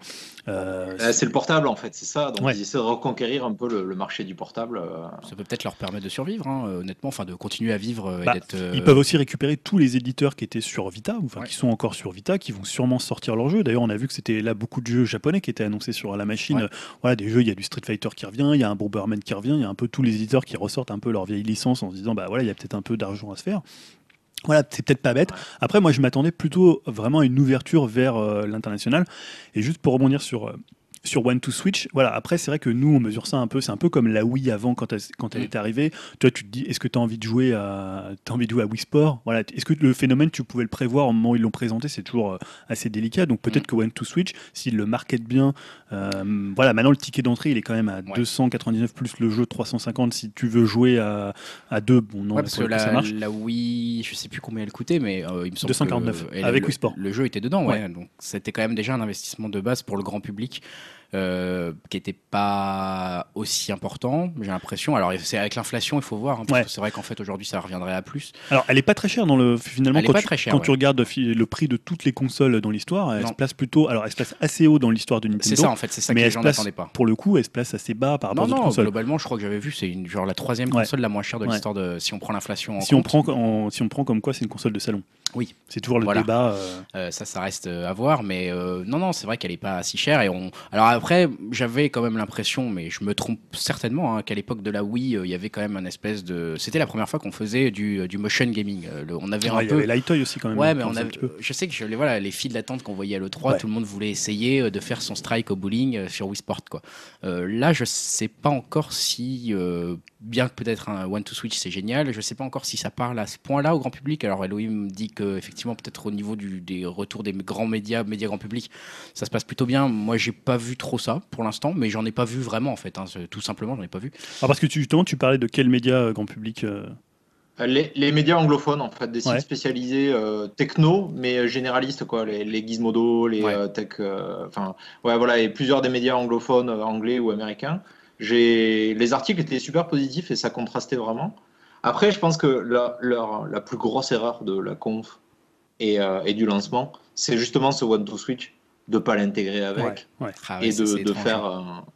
Euh, Euh, c'est le portable en fait, c'est ça. Donc Ouais. ils essaient de reconquérir un peu le, le marché du portable. euh. Ça peut peut-être leur permettre de survivre, hein, honnêtement, enfin de continuer à vivre et Bah, d'être. euh, Ils peuvent aussi récupérer tous les éditeurs qui étaient sur Vita, ou enfin Ouais. qui sont encore sur Vita, qui vont sûrement sortir leurs jeux. D'ailleurs, on a vu que c'était là beaucoup de jeux japonais qui étaient annoncés sur la machine. Ouais. Voilà, des jeux, il y a du Street Fighter qui revient, il y a un Bomberman qui revient, il y a un peu tous les éditeurs qui ressortent un peu leur vieille licence en se disant, bah voilà, il y a peut-être un peu d'argent à se faire. Voilà, c'est peut-être pas bête. Après, moi, je m'attendais plutôt vraiment à une ouverture vers euh, l'international. Et juste pour rebondir sur, euh, sur One to Switch, voilà, après, c'est vrai que nous, on mesure ça un peu. C'est un peu comme la Wii avant, quand elle, quand elle Mm. est arrivée. Toi, tu te dis, est-ce que tu as envie de jouer à, as envie de jouer à Wii Sport? Voilà. Est-ce que le phénomène, tu pouvais le prévoir au moment où ils l'ont présenté C'est toujours euh, assez délicat. Donc peut-être que One to Switch, s'ils le marketent bien, euh, voilà, maintenant le ticket d'entrée, il est quand même à 299 plus le jeu 350 si tu veux jouer à, à deux. Bon, non, Ouais, parce que coup, ça la, marche. la Wii, je sais plus combien elle coûtait, mais euh, il me semble 249, que, et avec le, Wii Sport. Le jeu était dedans, ouais. Donc c'était quand même déjà un investissement de base pour le grand public. Euh, qui n'était pas aussi important, j'ai l'impression. Alors c'est avec l'inflation, il faut voir, hein, parce Ouais. que c'est vrai qu'en fait aujourd'hui ça reviendrait à plus. Alors, elle est pas très chère dans le finalement Elle quand, tu, très chère, quand ouais. tu regardes le prix de toutes les consoles dans l'histoire, elle Non. se place plutôt. Alors, elle se place assez haut dans l'histoire de Nintendo. C'est ça en fait, c'est ça mais que les gens place n'attendaient pas. pour le coup, elle se place assez bas par rapport Non, aux non, consoles. globalement, je crois que j'avais vu, c'est une, genre la troisième Ouais. console la moins chère de l'histoire de. Si on prend l'inflation en Si on, compte. prend, en- si on prend comme quoi c'est une console de salon. Oui. C'est toujours le Voilà. débat. euh, Euh, ça, ça reste à voir, mais non, non, c'est vrai qu'elle est pas si chère. Et on... Alors après, j'avais quand même l'impression, mais je me trompe certainement, hein, qu'à l'époque de la Wii, euh, il y avait quand même un espèce de. C'était la première fois qu'on faisait du, du motion gaming. Euh, le- On avait ouais, un il y peu. avait aussi quand même. Ouais, hein, mais on un avait, je sais que je, les, voilà, les files d'attente qu'on voyait à l'E3, Ouais. tout le monde voulait essayer euh, de faire son strike au bowling euh, sur Wii Sport. Quoi. Euh, là, je sais pas encore si, euh, bien que peut-être un One to Switch c'est génial, je sais pas encore si ça parle à ce point-là au grand public. Alors Elohim me dit que effectivement peut-être au niveau du, des retours des grands médias, médias grand public, ça se passe plutôt bien. Moi, j'ai pas vu trop ça pour l'instant, mais j'en ai pas vu vraiment en fait. hein. Tout simplement, j'en ai pas vu. Alors, parce que tu, justement, tu parlais de quel média euh, grand public euh, Les, les médias anglophones, en fait, des sites Ouais. spécialisés euh, techno, mais euh, généralistes, quoi. Les, les Gizmodo, les Ouais. euh, tech. euh, Enfin, ouais, voilà, et plusieurs des médias anglophones, euh, anglais ou américains. Les articles étaient super positifs et ça contrastait vraiment. Après, je pense que la, leur- la plus grosse erreur de la conf et, euh, et du lancement, c'est justement ce One to Switch, de pas l'intégrer avec ouais, ouais. Ah ouais, et de, faire. hein. euh,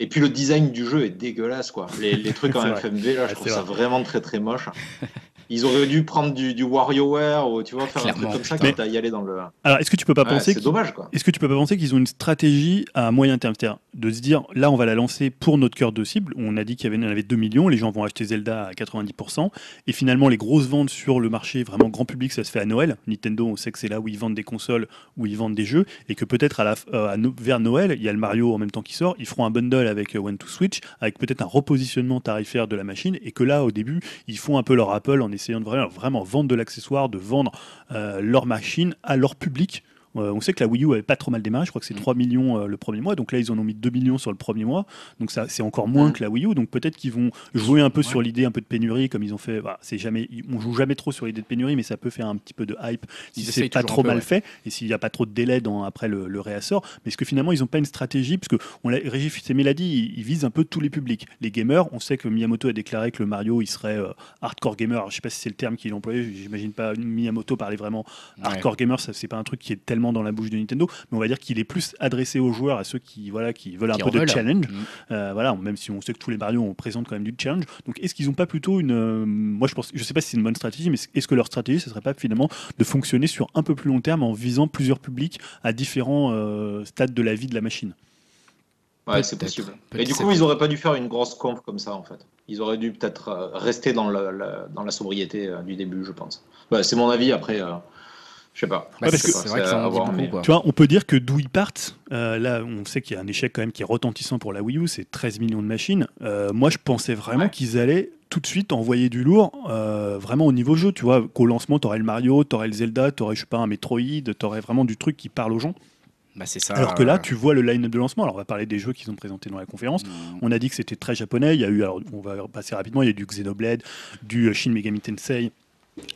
Et puis le design du jeu est dégueulasse, quoi. Les, les trucs en. FMV, là, je trouve ça vrai. vraiment très très moche. Ils auraient dû prendre du, du WarioWare ou tu vois, faire un truc comme ça, putain. quitte à y aller dans le. Alors, est-ce que tu peux pas Ouais, penser c'est qu'ils- dommage, quoi. Est-ce que tu peux pas penser qu'ils ont une stratégie à moyen terme? C'est-à-dire de se dire, là, on va la lancer pour notre cœur de cible. On a dit qu'il y avait, en avait 2 millions, les gens vont acheter Zelda à 90%. Et finalement, les grosses ventes sur le marché vraiment grand public, ça se fait à Noël. Nintendo, on sait que c'est là où ils vendent des consoles, où ils vendent des jeux. Et que peut-être à la, euh, à no- vers Noël, il y a le Mario en même temps qui sort. Ils feront un bundle avec euh, One to Switch, avec peut-être un repositionnement tarifaire de la machine. Et que là, au début, ils font un peu leur Apple en essayant de vraiment, vendre de l'accessoire, de vendre euh, leur machine à leur public. Euh, on sait que la Wii U avait pas trop mal démarré, je crois que c'est Mm. 3 millions euh, le premier mois, donc là ils en ont mis 2 millions sur le premier mois, donc ça c'est encore moins Mm. que la Wii U, donc peut-être qu'ils vont jouer un peu Ouais. sur l'idée un peu de pénurie, comme ils ont fait. Bah, c'est jamais, on joue jamais trop sur l'idée de pénurie, mais ça peut faire un petit peu de hype si c'est pas trop peu, mal ouais. fait et s'il n'y a pas trop de délai dans, après le, le réassort. Mais est-ce que finalement ils n'ont pas une stratégie? Parce que on l'a- Régis Fils-Aimé dit, il, il vise un peu tous les publics. Les gamers, on sait que Miyamoto a déclaré que le Mario il serait euh, hardcore gamer. Alors, je sais pas si c'est le terme qu'il employait, j'imagine pas Miyamoto parler vraiment Ouais. hardcore gamer, ça c'est pas un truc qui est tellement dans la bouche de Nintendo, mais on va dire qu'il est plus adressé aux joueurs, à ceux qui voilà qui veulent un Qui peu en de challenge. Mm. Euh, voilà, même si on sait que tous les Mario on présente quand même du challenge. Donc est-ce qu'ils n'ont pas plutôt une, euh, moi je pense, je sais pas si c'est une bonne stratégie, mais est-ce que leur stratégie ce serait pas finalement de fonctionner sur un peu plus long terme en visant plusieurs publics à différents euh, stades de la vie de la machine? Ouais, c'est possible. Et du coup, ils auraient pas dû faire une grosse conf comme ça, en fait. Ils auraient dû peut-être euh, rester dans, le- la, dans la sobriété euh, du début, je pense. Ouais, c'est mon avis, après, euh, je sais pas. Bah, parce que c'est vrai qu'ils à en ont dit voir, beaucoup. mais- quoi. Tu vois, on peut dire que d'où ils partent, euh, là on sait qu'il y a un échec quand même qui est retentissant pour la Wii U, c'est 13 millions de machines. Euh, moi je pensais vraiment Ouais. qu'ils allaient tout de suite envoyer du lourd, euh, vraiment au niveau jeu, tu vois, qu'au lancement t'aurais le Mario, t'aurais le Zelda, t'aurais je sais pas un Metroid, t'aurais vraiment du truc qui parle aux gens. Bah, c'est ça. Alors que là, euh, tu vois le line-up de lancement. Alors, on va parler des jeux qu'ils ont présentés dans la conférence. mm, On a dit que c'était très japonais. Il y a eu, alors, on va passer rapidement, il y a eu du Xenoblade, du Shin Megami Tensei.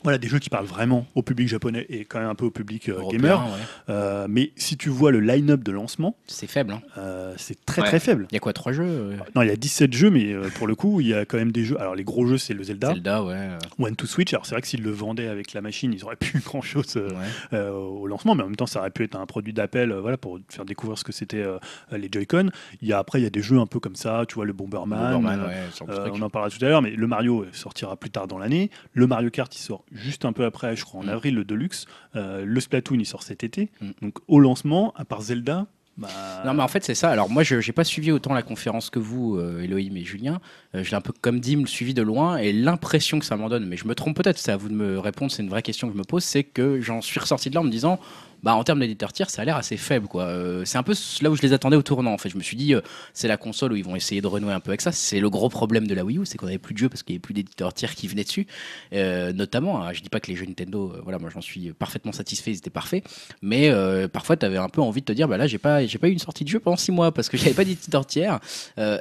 Voilà, des jeux qui parlent vraiment au public japonais et quand même un peu au public euh, européen, gamer. ouais. Euh, mais si tu vois le line-up de lancement, C'est faible. hein. euh, c'est très Ouais. très faible. Il y a quoi, trois jeux euh, Non, il y a 17 jeux, mais euh, pour le coup, il y a quand même des jeux. Alors, les gros jeux, c'est le Zelda, Zelda, ouais. euh, One to Switch. Alors, c'est vrai que s'ils le vendaient avec la machine, ils auraient euh, ouais. euh, au lancement, mais en même temps, ça aurait pu être un produit d'appel euh, voilà, pour faire découvrir ce que c'était euh, les Joy-Con. Il y a, après, il y a des jeux un peu comme ça, tu vois, le Bomberman. Bomberman, euh, ouais, ce genre de euh, truc. on en parlera tout à l'heure, mais le Mario euh, sortira plus tard dans l'année. Le Mario Kart, il sort juste un peu après, je crois, en Mm. avril, le Deluxe. Euh, le Splatoon, il sort cet été. Mm. Donc, au lancement, à part Zelda. Bah... Non, mais en fait, c'est ça. Alors, moi, je n'ai pas suivi autant la conférence que vous, euh, Elohim et Julien. Euh, je l'ai un peu comme Dim suivi de loin et l'impression que ça m'en donne, mais je me trompe peut-être, c'est à vous de me répondre, c'est une vraie question que je me pose, c'est que j'en suis ressorti de là en me disant, bah, en termes d'éditeur tiers, ça a l'air assez faible. quoi. Euh, c'est un peu là où je les attendais au tournant. En fait, je me suis dit, euh, c'est la console où ils vont essayer de renouer un peu avec ça. C'est le gros problème de la Wii U, c'est qu'on avait plus de jeux parce qu'il n'y avait plus d'éditeurs tiers qui venaient dessus. Euh, notamment, hein, je dis pas que les jeux Nintendo, voilà, moi j'en suis parfaitement satisfait, ils étaient parfaits. Mais parfois, tu avais un peu envie de te dire, bah là, j'ai pas, j'ai pas eu une sortie de jeu pendant six mois parce que j'avais pas d'éditeur tiers.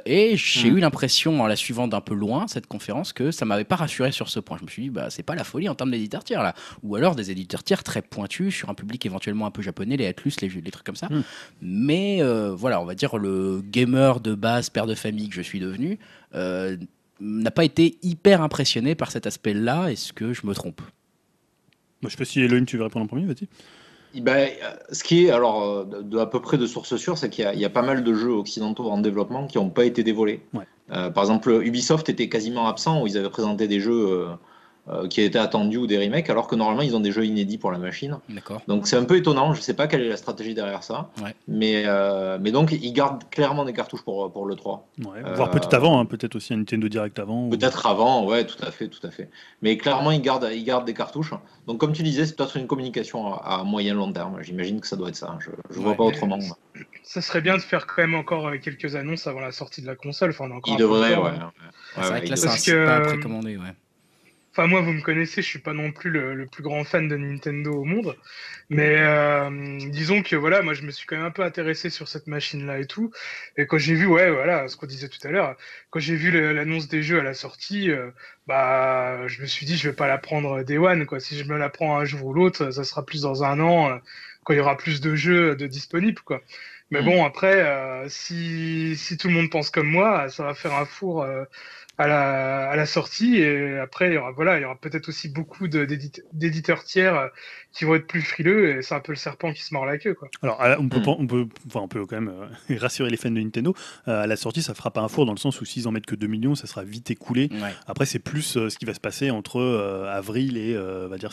Et j'ai Mhm. eu l'impression, en la suivant d'un peu loin, cette conférence, que ça m'avait pas rassuré sur ce point. Je me suis dit, bah c'est pas la folie en termes d'éditeurs tiers là. Ou alors des éditeurs tiers très pointus sur un public éventuellement un peu japonais, les Atlus, les, trucs comme ça. Mhm. Mais euh, voilà, on va dire le gamer de base, père de famille que je suis devenu, euh, n'a pas été hyper impressionné par cet aspect-là. Est-ce que je me trompe? Moi, je sais pas si Elohim, tu veux répondre en premier, vas-y. Ben, euh, ce qui est, alors, de, de à peu près de sources sûres, c'est qu'il y, a- il y a pas mal de jeux occidentaux en développement qui n'ont pas été dévoilés. Ouais. Euh, par exemple, Ubisoft était quasiment absent, où ils avaient présenté des jeux euh, qui étaient attendus ou des remakes, alors que normalement, ils ont des jeux inédits pour la machine. D'accord. Donc c'est un peu étonnant, je sais pas quelle est la stratégie derrière ça. Ouais. Mais, euh, mais donc, ils gardent clairement des cartouches pour, pour le 3. Ouais, Euh, Voire peut-être avant, hein, peut-être aussi un Nintendo Direct avant. ou- Peut-être avant, ouais, tout à fait, tout à fait. Mais clairement, ils gardent, ils gardent des cartouches. Donc, comme tu disais, c'est peut-être une communication à, à moyen long terme. J'imagine que ça doit être ça. Je, je vois pas autrement. Ça serait bien de faire quand même encore euh, quelques annonces avant la sortie de la console. Enfin, on a encore Il devrait, ouais. hein. ouais. c'est vrai ouais, que il là, pas. Ouais. Enfin, moi, vous me connaissez, je suis pas non plus le, le plus grand fan de Nintendo au monde. Mais euh, disons que voilà, moi, je me suis quand même un peu intéressé sur cette machine-là et tout. Et quand j'ai vu, ouais, voilà, ce qu'on disait tout à l'heure, quand j'ai vu l'annonce des jeux à la sortie, euh, bah, je me suis dit, je vais pas la prendre Day One, quoi. Si je me la prends un jour ou l'autre, ça sera plus dans un an, euh, quand il y aura plus de jeux de disponibles, quoi. Mais Mm. bon, après, euh, si, si tout le monde pense comme moi, ça va faire un four euh, à, la, à la sortie. Et après, il y aura, voilà, il y aura peut-être aussi beaucoup d'éditeurs tiers euh, qui vont être plus frileux. Et c'est un peu le serpent qui se mord la queue, quoi. Alors, on peut, Hmm. pas- on peut, enfin, on peut quand même euh, rassurer les fans de Nintendo. Euh, à la sortie, ça fera pas un four dans le sens où s'ils en mettent que 2 millions, ça sera vite écoulé. Ouais. Après, c'est plus euh, ce qui va se passer entre euh, avril et euh, on va dire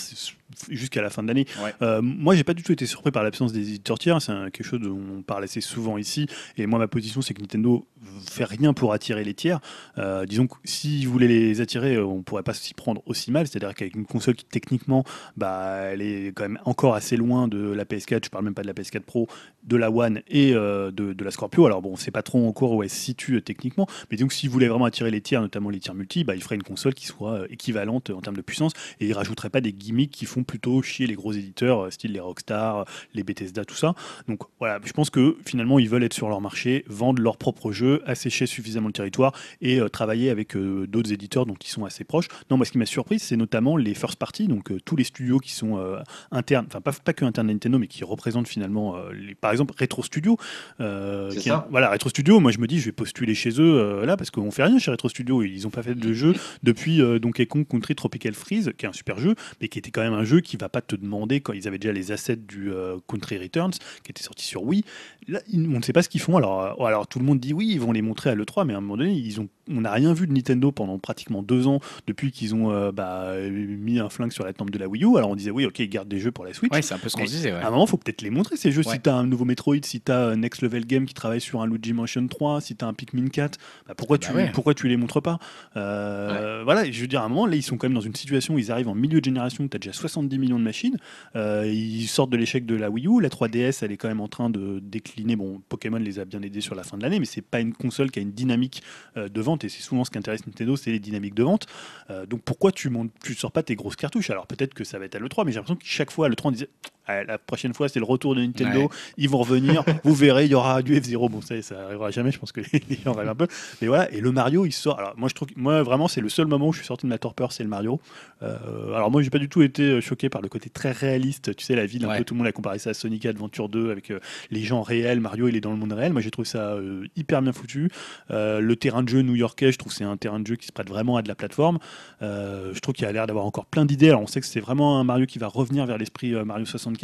jusqu'à la fin de l'année. Ouais. Euh, moi, j'ai pas du tout été surpris par l'absence des éditeurs tiers. C'est quelque chose dont on parlait assez souvent ici. Et moi, ma position, c'est que Nintendo fait rien pour attirer les tiers. Euh, disons que s'ils voulaient les attirer, euh, on pourrait pas s'y prendre aussi mal. C'est-à-dire qu'avec une console qui techniquement, bah, elle est quand même encore assez loin de la PS4. Je parle même pas de la PS4 Pro, de la One et euh, de, de la Scorpio. Alors bon, c'est pas trop encore où elle se situe euh, techniquement, mais donc s'ils voulaient vraiment attirer les tiers, notamment les tiers multi, bah, ils feraient une console qui soit euh, équivalente en termes de puissance et ils rajouteraient pas des gimmicks qui font plutôt chier les gros éditeurs, style les Rockstar, les Bethesda, tout ça. Donc voilà, je pense que finalement ils veulent être sur leur marché, vendre leurs propres jeux, assécher suffisamment le territoire et travailler avec d'autres éditeurs dont ils sont assez proches. Non, moi ce qui m'a surpris, c'est notamment les first party, donc tous les studios qui sont internes, enfin pas, pas que internes Nintendo, mais qui représentent finalement, les, par exemple Retro Studio. euh, qui voilà, Retro Studio, moi je me dis, je vais postuler chez eux euh, là parce qu'on fait rien chez Retro Studio. Ils n'ont pas fait de jeu depuis euh, Donkey Kong Country Tropical Freeze, qui est un super jeu, mais qui était quand même un jeu qui va pas te demander quand ils avaient déjà les assets du euh, Country Returns, qui était sorti sur Wii. Là, on ne sait pas ce qu'ils font. Alors, euh, alors tout le monde dit oui, ils vont les montrer à l'E3, mais à un moment donné, ils ont, on n'a rien vu de Nintendo pendant pratiquement deux ans depuis qu'ils ont euh, bah, mis un flingue sur la tempe de la Wii U. Alors on disait oui, ok, ils gardent des jeux pour la Switch. Ouais, c'est un peu ce qu'on se disait. ouais. À un moment, faut peut-être les montrer ces jeux. Ouais. Si tu as un nouveau Metroid, si tu as Next Level Game qui travaille sur un Luigi Mansion 3, si tu as un Pikmin 4, bah pourquoi, Bah tu, ouais. pourquoi tu les montres pas? Euh, Voilà, et je veux dire, à un moment, là, ils sont quand même dans une situation où ils arrivent en milieu de génération, tu as déjà 70 millions de machines, euh, ils sortent de l'échec de la Wii U, la 3DS, elle est quand même en train de décliner. Bon, Pokémon les a bien aidés sur la fin de l'année, mais c'est pas une console qui a une dynamique euh, de vente, et c'est souvent ce qui intéresse Nintendo, c'est les dynamiques de vente. Euh, donc pourquoi tu montes, tu sors pas tes grosses cartouches? Alors peut-être que ça va être à l'E3, mais j'ai l'impression que chaque fois à l'E3, on disait Ah, la prochaine fois, c'est le retour de Nintendo. Ouais. Ils vont revenir. vous verrez, il y aura du F0. Bon, ça, ça arrivera jamais. Je pense que les gens rêvent un peu. Mais voilà. Et le Mario, il sort. Alors, moi, je trouve, moi, vraiment, c'est le seul moment où je suis sorti de ma torpeur, c'est le Mario. Euh, alors, moi, j'ai pas du tout été euh, choqué par le côté très réaliste. Tu sais, la ville, un Ouais. peu, tout le monde a comparé ça à Sonic Adventure 2 avec euh, les gens réels. Mario, il est dans le monde réel. Moi, j'ai trouvé ça euh, hyper bien foutu. Le terrain de jeu new-yorkais, je trouve que c'est un terrain de jeu qui se prête vraiment à de la plateforme. Je trouve qu'il a l'air d'avoir encore plein d'idées. Alors, on sait que c'est vraiment un Mario qui va revenir vers l'esprit Mario 64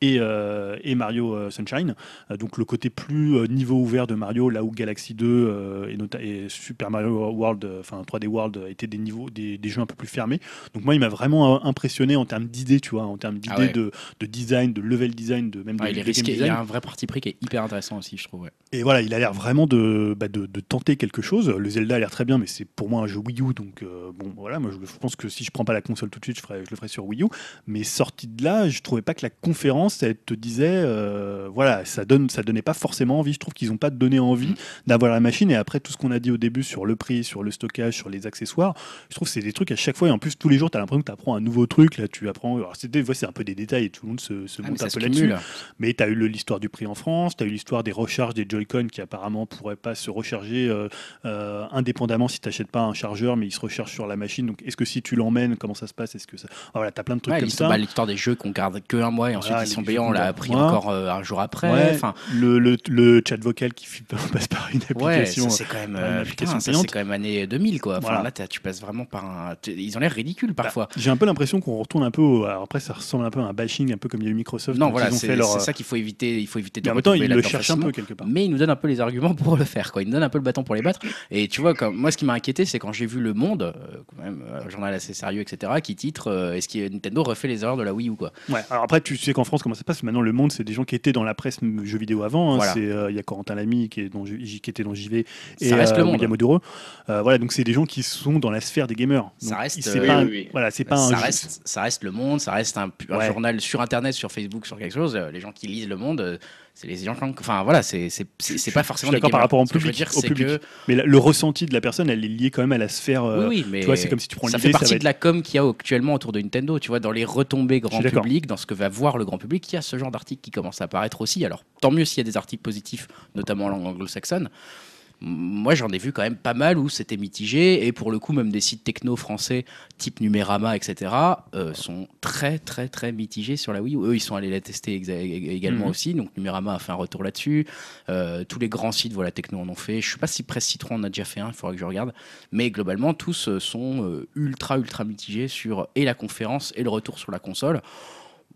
et, euh, et Mario euh, Sunshine. Euh, donc, le côté plus niveau ouvert de Mario, là où Galaxy 2 euh, et, Super Mario World, enfin 3D World, étaient des niveaux, des, des jeux un peu plus fermés. Donc, moi, il m'a vraiment impressionné en termes d'idées, tu vois, en termes d'idées Ah ouais. de, de design, de level design, de même Ouais, de, il est. Il a un vrai parti pris qui est hyper intéressant aussi, je trouve. ouais. Et voilà, il a l'air vraiment de, bah, de, de tenter quelque chose. Le Zelda a l'air très bien, mais c'est pour moi un jeu Wii U. Donc, euh, bon, voilà, moi je, je pense que si je prends pas la console tout de suite, je, ferai, je le ferai sur Wii U. Mais sorti de là, je trouvais pas que la conférence, elle te disait, euh, voilà, ça, donne, ça donnait pas forcément envie. Je trouve qu'ils ont pas donné envie d'avoir la machine. Et après, tout ce qu'on a dit au début sur le prix, sur le stockage, sur les accessoires, je trouve que c'est des trucs à chaque fois. Et en plus, tous les jours, tu as l'impression que tu apprends un nouveau truc. Là, tu apprends. Alors, c'est des c'est un peu des détails et tout le monde se, se Ah, monte un peu là-dessus. Mais tu as eu l'histoire du prix en France, tu as eu l'histoire des recharges des Joy-Con qui apparemment pourraient pas se recharger euh, euh, indépendamment si tu n'achètes pas un chargeur, mais ils se rechargent sur la machine. Donc est-ce que si tu l'emmènes, comment ça se passe? Est-ce que ça... Voilà, tu as plein de trucs Ouais, comme ça. bah, l'histoire des jeux qu'on garde que un mois et ensuite Voilà, ils sont payants, on l'a appris encore euh, un jour après. Ouais, Enfin, le, le, le chat vocal qui passe par une application. c'est quand même, euh, payante. c'est quand même année 2000 quoi. Enfin, Voilà. là tu passes vraiment par un. Ils ont l'air ridicules parfois. J'ai un peu l'impression qu'on retourne un peu. au- Alors après, ça ressemble un peu à un bashing, un peu comme il y a eu Microsoft. non, voilà, c'est leur. c'est ça qu'il faut éviter. Il faut éviter de Mais en même temps, ils le cherchent un peu quelque part. Mais ils nous donnent un peu les arguments pour le faire. Quoi. Ils nous donnent un peu le bâton pour les battre. Et tu vois, comme, moi, ce qui m'a inquiété, c'est quand j'ai vu Le Monde, euh, quand même, euh, un journal assez sérieux, etc., qui titre euh, Est-ce que Nintendo refait les erreurs de la Wii U quoi Ouais, alors après, tu sais qu'en France, comment ça se passe Maintenant, le monde, c'est des gens qui étaient dans la presse jeux vidéo avant. hein. Voilà. C'est, euh, Il y a Corentin Lamy qui, est dans, J- qui était dans JV et Ça reste le euh, monde. William Oduro. Euh, voilà, donc c'est des gens qui sont dans la sphère des gamers. Ça reste, euh, pas oui, un- oui, oui. Voilà, c'est pas ça un reste, ça reste Le Monde, ça reste un, un Ouais. journal sur Internet, sur Facebook, sur quelque chose. Euh, Les gens qui lisent Le Monde, euh, c'est les gens. Enfin, voilà, c'est c'est- pas forcément d'accord par rapport public, dire, au public. que Mais la- le ressenti de la personne, elle est liée quand même à la sphère. euh, Oui, oui, mais tu vois, c'est comme si tu prends ça fait ça partie va de la com qu'il y a actuellement autour de Nintendo. Tu vois, dans les retombées grand public, dans ce que va voir le grand public, il y a ce genre d'articles qui commence à apparaître aussi. Alors, tant mieux s'il y a des articles positifs, notamment en langue anglo-saxonne. Moi, j'en ai vu quand même pas mal où c'était mitigé. Et pour le coup, même des sites techno français, type Numérama, etc., euh, sont très, très, très mitigés sur la Wii. U. Eux, ils sont allés la tester également Mhm. aussi. Donc, Numérama a fait un retour là-dessus. Euh, tous les grands sites, voilà, techno en ont fait. Je sais pas si Presse Citron en a déjà fait un, il faudra que je regarde. Mais globalement, tous euh, sont ultra, ultra mitigés sur et la conférence et le retour sur la console.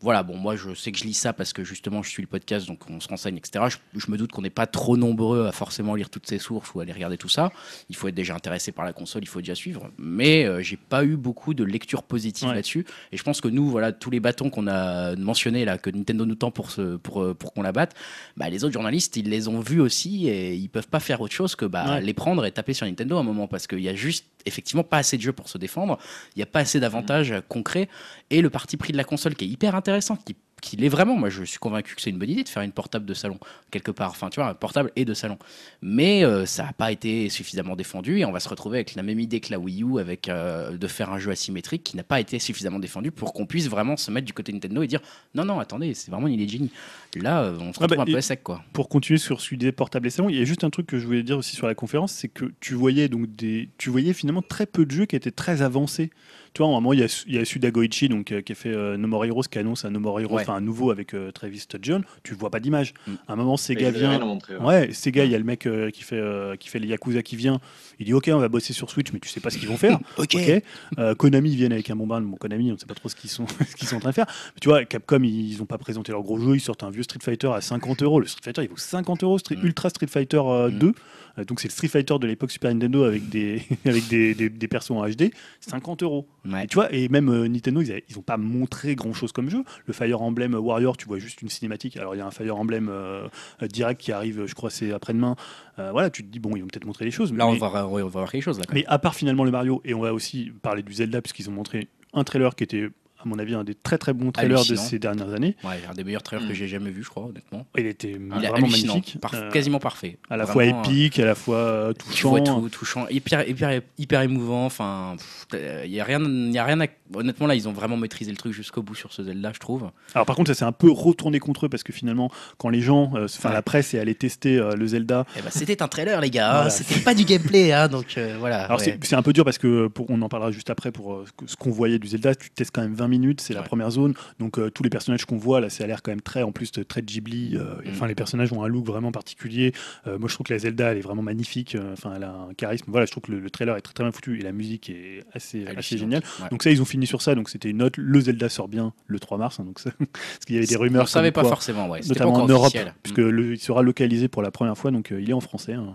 Voilà, bon, moi je sais que je lis ça parce que justement je suis le podcast, donc on se renseigne, etc. Je, je me doute qu'on n'est pas trop nombreux à forcément lire toutes ces sources ou à aller regarder tout ça. Il faut être déjà intéressé par la console, il faut déjà suivre. Mais euh, j'ai pas eu beaucoup de lecture positive Ouais. là-dessus. Et je pense que nous, voilà, tous les bâtons qu'on a mentionnés là, que Nintendo nous tend pour, ce, pour, euh, pour qu'on la batte, bah, les autres journalistes, ils les ont vus aussi et ils peuvent pas faire autre chose que bah, Ouais. les prendre et taper sur Nintendo à un moment parce qu'il y a juste effectivement pas assez de jeux pour se défendre, il y a pas assez d'avantages euh, concrets. Et le parti pris de la console qui est hyper intéressant, qui qui l'est vraiment. Moi, je suis convaincu que c'est une bonne idée de faire une portable de salon quelque part. Enfin, tu vois, un portable et de salon. Mais euh, ça n'a pas été suffisamment défendu et on va se retrouver avec la même idée que la Wii U, avec euh, de faire un jeu asymétrique qui n'a pas été suffisamment défendu pour qu'on puisse vraiment se mettre du côté Nintendo et dire non, non, attendez, c'est vraiment une idée de génie. Là, euh, on se Ah retrouve bah, un peu à sec, quoi. pour continuer sur ce sujet portable et salon, il y a juste un truc que je voulais dire aussi sur la conférence, c'est que tu voyais donc des, tu voyais finalement très peu de jeux qui étaient très avancés. Tu vois, à un moment, il y a, il y a Suda Goichi, donc, euh, qui a fait euh, No More Heroes, qui annonce un No More Heroes, Ouais. enfin un nouveau avec euh, Travis Sturgeon. Tu vois pas d'image. Mm. À un moment, Sega vient. ouais. Ouais, Sega, il y a le mec euh, qui, fait, euh, qui fait les Yakuza qui vient. Il dit Ok, on va bosser sur Switch, mais tu sais pas ce qu'ils vont faire. Ok. Ok. Euh, Konami viennent avec un bombard. Bon, Konami, on ne sait pas trop ce qu'ils sont, ce qu'ils sont en train de faire. Mais tu vois, Capcom, ils n'ont pas présenté leur gros jeu. Ils sortent un vieux Street Fighter à 50 euros. Le Street Fighter, il vaut 50 euros. Street- Mm. Ultra Street Fighter euh, Mm. 2. Euh, donc, c'est le Street Fighter de l'époque Super Nintendo avec des, avec des, des, des persos en HD. 50 euros. Ouais. Et tu vois, et même euh, Nintendo, ils n'ont pas montré grand chose comme jeu. Le Fire Emblem Warrior, tu vois juste une cinématique. Alors, il y a un Fire Emblem euh, euh, direct qui arrive, je crois, c'est après-demain. Euh, voilà, tu te dis, bon, ils vont peut-être montrer des choses. Là, on va, on va voir quelque chose. Là, mais à part finalement le Mario, et on va aussi parler du Zelda, puisqu'ils ont montré un trailer qui était, à mon avis, un des très très bons trailers de ces dernières années. Ouais, un des meilleurs trailers Mm. que j'ai jamais vu, je crois, honnêtement. Il était Il vraiment magnifique. par- Euh, quasiment parfait. à la Vraiment, fois épique, à la fois euh, touchant. vois tout, touchant, hyper, hyper, hyper émouvant. Enfin, il y a rien, y a rien. À... Honnêtement, là, ils ont vraiment maîtrisé le truc jusqu'au bout sur ce Zelda, je trouve. Alors par contre, ça s'est un peu retourné contre eux parce que finalement, quand les gens, euh, enfin Ouais. la presse est allée tester euh, le Zelda, Eh ben, c'était un trailer, les gars. hein, Voilà. C'était pas du gameplay, hein, donc euh, voilà. Alors ouais. c'est- un peu dur parce que pour, on en parlera juste après pour euh, ce qu'on voyait du Zelda, tu testes quand même 20 minutes, c'est la Ouais. première zone, donc euh, tous les personnages qu'on voit là, ça a l'air quand même très, en plus de très Ghibli. euh, Mm. Enfin les personnages ont un look vraiment particulier. Euh, moi je trouve que la Zelda elle est vraiment magnifique. euh, Enfin elle a un charisme. Voilà, je trouve que le, le trailer est très très bien foutu et la musique est assez, géniale. Ouais. Donc ça ils ont fini sur ça, donc c'était une note. Le Zelda sort bien le 3 mars, hein, donc ça- parce qu'il y avait des rumeurs. On savait pas quoi, forcément, ouais. C'était pas Notamment en Europe, officiel. puisque le- il sera localisé pour la première fois, donc euh, il est en français. hein.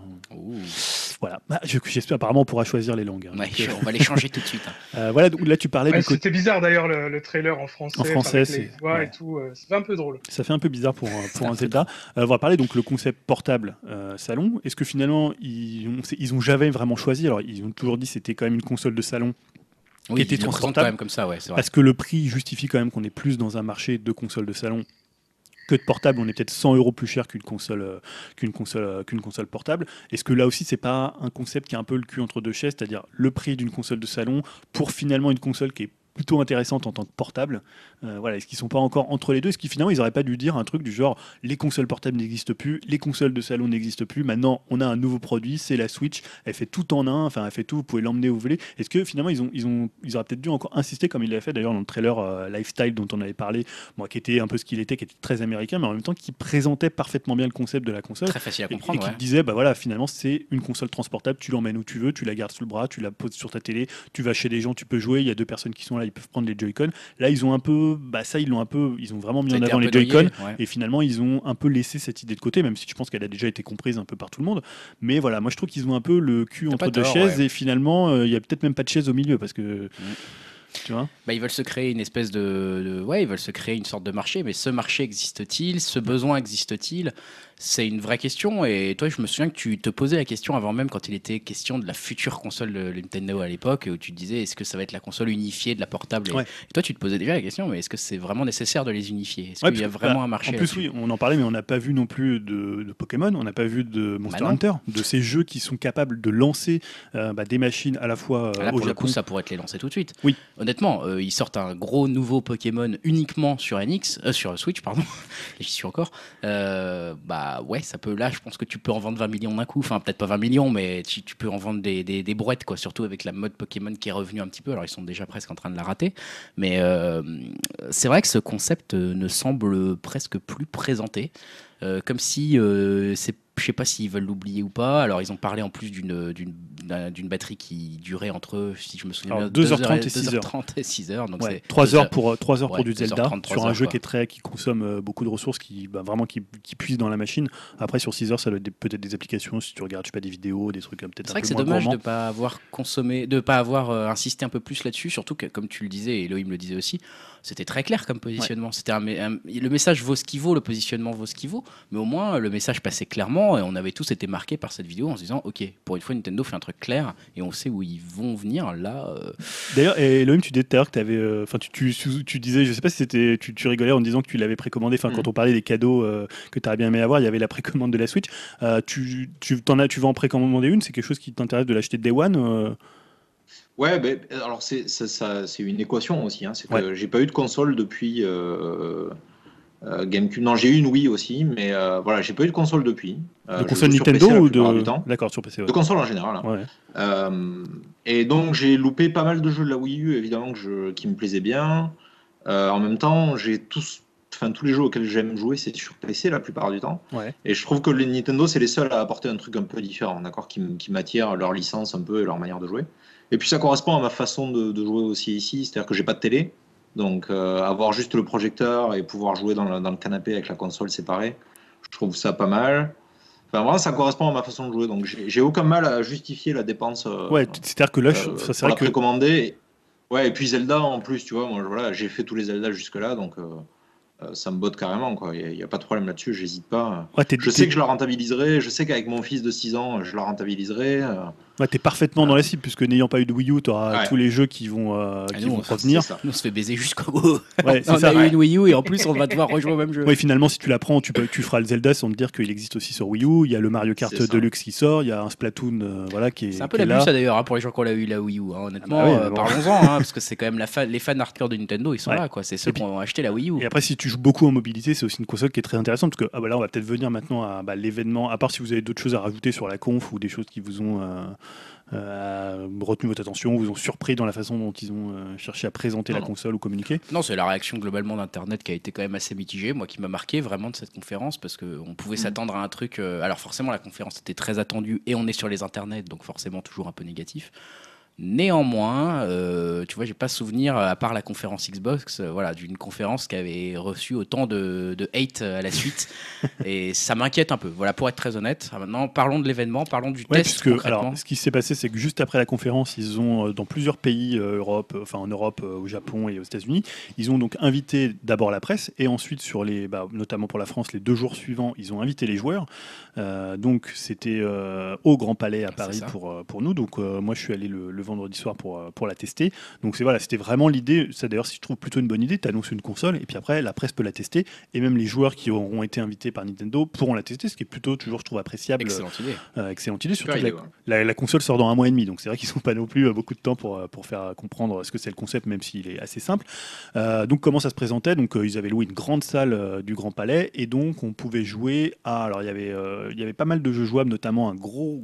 Voilà. Bah, je- J'espère apparemment on pourra choisir les langues. hein. Ouais, Donc, on va les changer tout de suite. hein. euh, voilà, donc là tu parlais. C'était bizarre d'ailleurs le, le trailer en français. En français, avec les c'est- voix ouais. et tout. euh, C'était un peu drôle. Ça fait un peu bizarre pour, un- pour un Zelda. Euh, on va parler donc le concept portable euh, salon. Est-ce que finalement ils ont, c'est- ils ont jamais vraiment choisi? Alors ils ont toujours dit que c'était quand même une console de salon Oui, était ils le présentent transportable. quand même comme ça, ouais, c'est vrai. parce que le prix justifie quand même qu'on est plus dans un marché de consoles de salon que de portable. On est peut-être 100 euros plus cher qu'une console, euh, qu'une console, euh, qu'une console portable. Est-ce que là aussi c'est pas un concept qui a un peu le cul entre deux chaises, c'est-à-dire le prix d'une console de salon pour finalement une console qui est plutôt intéressante en tant que portable. Euh, voilà, est-ce qu'ils sont pas encore entre les deux? Est-ce qu'ils finalement ils auraient pas dû dire un truc du genre les consoles portables n'existent plus, les consoles de salon n'existent plus. Maintenant, on a un nouveau produit, c'est la Switch. Elle fait tout en un, enfin elle fait tout. Vous pouvez l'emmener où vous voulez. Est-ce que finalement ils ont ils ont ils auraient peut-être dû encore insister comme ils l'avaient fait d'ailleurs dans le trailer euh, Lifestyle dont on avait parlé, moi qui était un peu ce qu'il était, qui était très américain, mais en même temps qui présentait parfaitement bien le concept de la console. Très facile à Et- Et, comprendre, qui ouais. disait, bah voilà, finalement, c'est une console transportable, tu l'emmènes où tu veux, tu la gardes sous le bras, tu la poses sur ta télé, tu vas chez des gens, tu peux jouer, il y a deux personnes qui sont là, ils peuvent prendre les Joy-Con. Là, ils ont un peu, bah ça, ils l'ont un peu, ils ont vraiment mis Ça en avant les Joy-Con. ouais. Et finalement, ils ont un peu laissé cette idée de côté, même si je pense qu'elle a déjà été comprise un peu par tout le monde. Mais voilà, moi je trouve qu'ils ont un peu le cul entre deux tort, chaises ouais. et finalement, euh, il y a peut-être même pas de chaise au milieu parce que. Tu vois Bah, ils veulent se créer une espèce de, de- ouais, ils veulent se créer une sorte de marché, mais ce marché existe-t-il? Ce besoin existe-t-il? C'est une vraie question. Et toi, je me souviens que tu te posais la question avant même quand il était question de la future console de Nintendo à l'époque, où tu te disais est-ce que ça va être la console unifiée de la portable et, Ouais. et toi, tu te posais déjà la question, mais est-ce que c'est vraiment nécessaire de les unifier? Est-ce Ouais, qu'il y a vraiment bah, un marché En plus, oui, on en parlait, mais on n'a pas vu non plus de, de Pokémon, on n'a pas vu de Monster Bah. Hunter, de ces jeux qui sont capables de lancer euh, bah, des machines à la fois euh, Là, au pour le Japon. coup, ça pourrait te les lancer tout de suite. Oui. Honnêtement, euh, ils sortent un gros nouveau Pokémon uniquement sur NX, euh, sur Switch, pardon. J'y suis encore. Euh, bah ouais, ça peut. Là, je pense que tu peux en vendre 20 millions d'un coup. Enfin, peut-être pas 20 millions, mais tu, peux en vendre des, des, des brouettes, quoi. Surtout avec la mode Pokémon qui est revenue un petit peu. Alors, ils sont déjà presque en train de la rater. Mais euh, c'est vrai que ce concept euh, ne semble presque plus présenté. euh, comme si euh, c'est je sais pas s'ils veulent l'oublier ou pas. Alors, ils ont parlé en plus d'une d'une d'une batterie qui durait entre, si je me souviens Alors, bien, 2h30 et 2h30 et 6 heures. Donc, Ouais, c'est 3 deux heures pour, 3 heures pour du Zelda, sur un heures, jeu quoi. qui, est très, qui consomme euh, beaucoup de ressources, qui, bah, vraiment qui, qui puise dans la machine. Après, sur 6 heures, ça doit être peut-être des applications, si tu regardes je sais pas, des vidéos, des trucs peut-être C'est un vrai que peu c'est dommage de ne pas avoir consommé, de pas avoir euh, insisté un peu plus là-dessus, surtout que, comme tu le disais, et Elohim le disait aussi, c'était très clair comme positionnement. C'était un, mé- un- le message vaut ce qu'il vaut, le positionnement vaut ce qu'il vaut, mais au moins le message passait clairement et on avait tous été marqués par cette vidéo en se disant, ok, pour une fois Nintendo fait un truc clair et on sait où ils vont venir. Là, euh, D'ailleurs, et Elohim, tu disais tout à l'heure que t'avais, euh, enfin, tu, tu, disais, je sais pas si c'était, tu, tu rigolais en disant que tu l'avais précommandé. Enfin, Mm. quand on parlait des cadeaux euh, que tu aurais bien aimé avoir, il y avait la précommande de la Switch. Euh, tu, tu, t'en as, tu vas en précommander une C'est quelque chose qui t'intéresse de l'acheter Day One euh? Ouais, ben, alors c'est ça, ça- c'est une équation aussi. Hein. C'est que Ouais. j'ai pas eu de console depuis euh, GameCube. Non, j'ai eu une Wii aussi, mais euh, voilà, j'ai pas eu de console depuis. Euh, De console Nintendo PC ou de. D'accord, sur PC. ouais. De console en général. hein. Ouais. Et donc j'ai loupé pas mal de jeux de la Wii U, évidemment, que je, qui me plaisaient bien. En même temps, j'ai tous, enfin tous les jeux auxquels j'aime jouer, c'est sur PC la plupart du temps. Ouais. Et je trouve que les Nintendo, c'est les seuls à apporter un truc un peu différent, d'accord, qui m'attire leur licence un peu et leur manière de jouer. Et puis ça correspond à ma façon de, de jouer aussi ici, c'est-à-dire que j'ai pas de télé, donc euh, avoir juste le projecteur et pouvoir jouer dans le, dans le canapé avec la console séparée, je trouve ça pas mal. Enfin, vraiment, ça correspond à ma façon de jouer, donc j'ai aucun mal à justifier la dépense. euh, Ouais, c'est-à-dire que là, euh, ça, c'est vrai que. précommander. Ouais, et puis Zelda en plus, tu vois, moi voilà, j'ai fait tous les Zelda jusque-là, donc euh, ça me botte carrément, quoi. Il n'y a, pas de problème là-dessus, j'hésite pas. Ouais, t'es, Je sais que je la rentabiliserai, je sais qu'avec mon fils de 6 ans, je la rentabiliserai. Ouais, t'es parfaitement dans la cible, puisque n'ayant pas eu de Wii U, t'auras Ouais. tous les jeux qui vont, euh, Ah, qui nous, vont on- revenir. c'est ça. nous on se fait baiser jusqu'au bout. Ouais, on ça. a eu une Wii U et en plus on va devoir rejouer au même jeu. Oui, finalement, si tu la prends, tu, peux, tu feras le Zelda sans te dire qu'il existe aussi sur Wii U. Il y a le Mario Kart. Deluxe qui sort, il y a un Splatoon euh, voilà, qui est, C'est un peu l'abus ça d'ailleurs hein, pour les gens qui ont eu la Wii U. hein, honnêtement, Ah bah oui, euh, bon. parlons-en hein, parce que c'est quand même la fa- les fans hardcore de Nintendo, ils sont Ouais. là quoi. C'est ceux qui ont acheté la Wii U. Et après, si tu joues beaucoup en mobilité, c'est aussi une console qui est très intéressante parce que ah bah là, on va peut-être venir maintenant à bah, l'événement. À part si vous avez d'autres choses à rajouter sur la conf ou des choses qui vous ont euh, retenu votre attention, vous ont surpris dans la façon dont ils ont euh, cherché à présenter Non, la non. console ou communiquer. Non, c'est la réaction globalement d'Internet qui a été quand même assez mitigée, moi qui m'a marqué vraiment de cette conférence parce qu'on pouvait s'attendre à un truc. euh, alors forcément, la conférence était très attendue et on est sur les internets, donc forcément toujours un peu négatif. Néanmoins, euh, tu vois, j'ai pas souvenir, à part la conférence Xbox, euh, voilà, d'une conférence qui avait reçu autant de, de hate à la suite. et ça m'inquiète un peu. Voilà, pour être très honnête. Ah, maintenant, parlons de l'événement, parlons du Ouais, test puisque alors, ce qui s'est passé, c'est que juste après la conférence, ils ont, euh, dans plusieurs pays, euh, Europe, euh, enfin en Europe, euh, au Japon et aux États-Unis, ils ont donc invité d'abord la presse et ensuite, sur les, bah, notamment pour la France, les deux jours suivants, ils ont invité les joueurs. Euh, donc c'était euh, au Grand Palais à Paris pour, euh, pour nous. Donc euh, moi, je suis allé le, le vendredi soir pour, euh, pour la tester. Donc c'est voilà, c'était vraiment l'idée. Ça d'ailleurs, si je trouve plutôt une bonne idée, tu annonces une console et puis après, la presse peut la tester et même les joueurs qui auront été invités par Nintendo pourront la tester, ce qui est plutôt toujours, je trouve, appréciable. Excellente idée. Euh, excellente idée, surtout Super que la, idée, ouais. la, la console sort dans un mois et demi, donc c'est vrai qu'ils n'ont pas non plus euh, beaucoup de temps pour, euh, pour faire comprendre ce que c'est le concept, même s'il est assez simple. Euh, donc comment ça se présentait? Donc euh, ils avaient loué une grande salle euh, du Grand Palais et donc on pouvait jouer à. Alors il y avait, euh, il y avait pas mal de jeux jouables, notamment un gros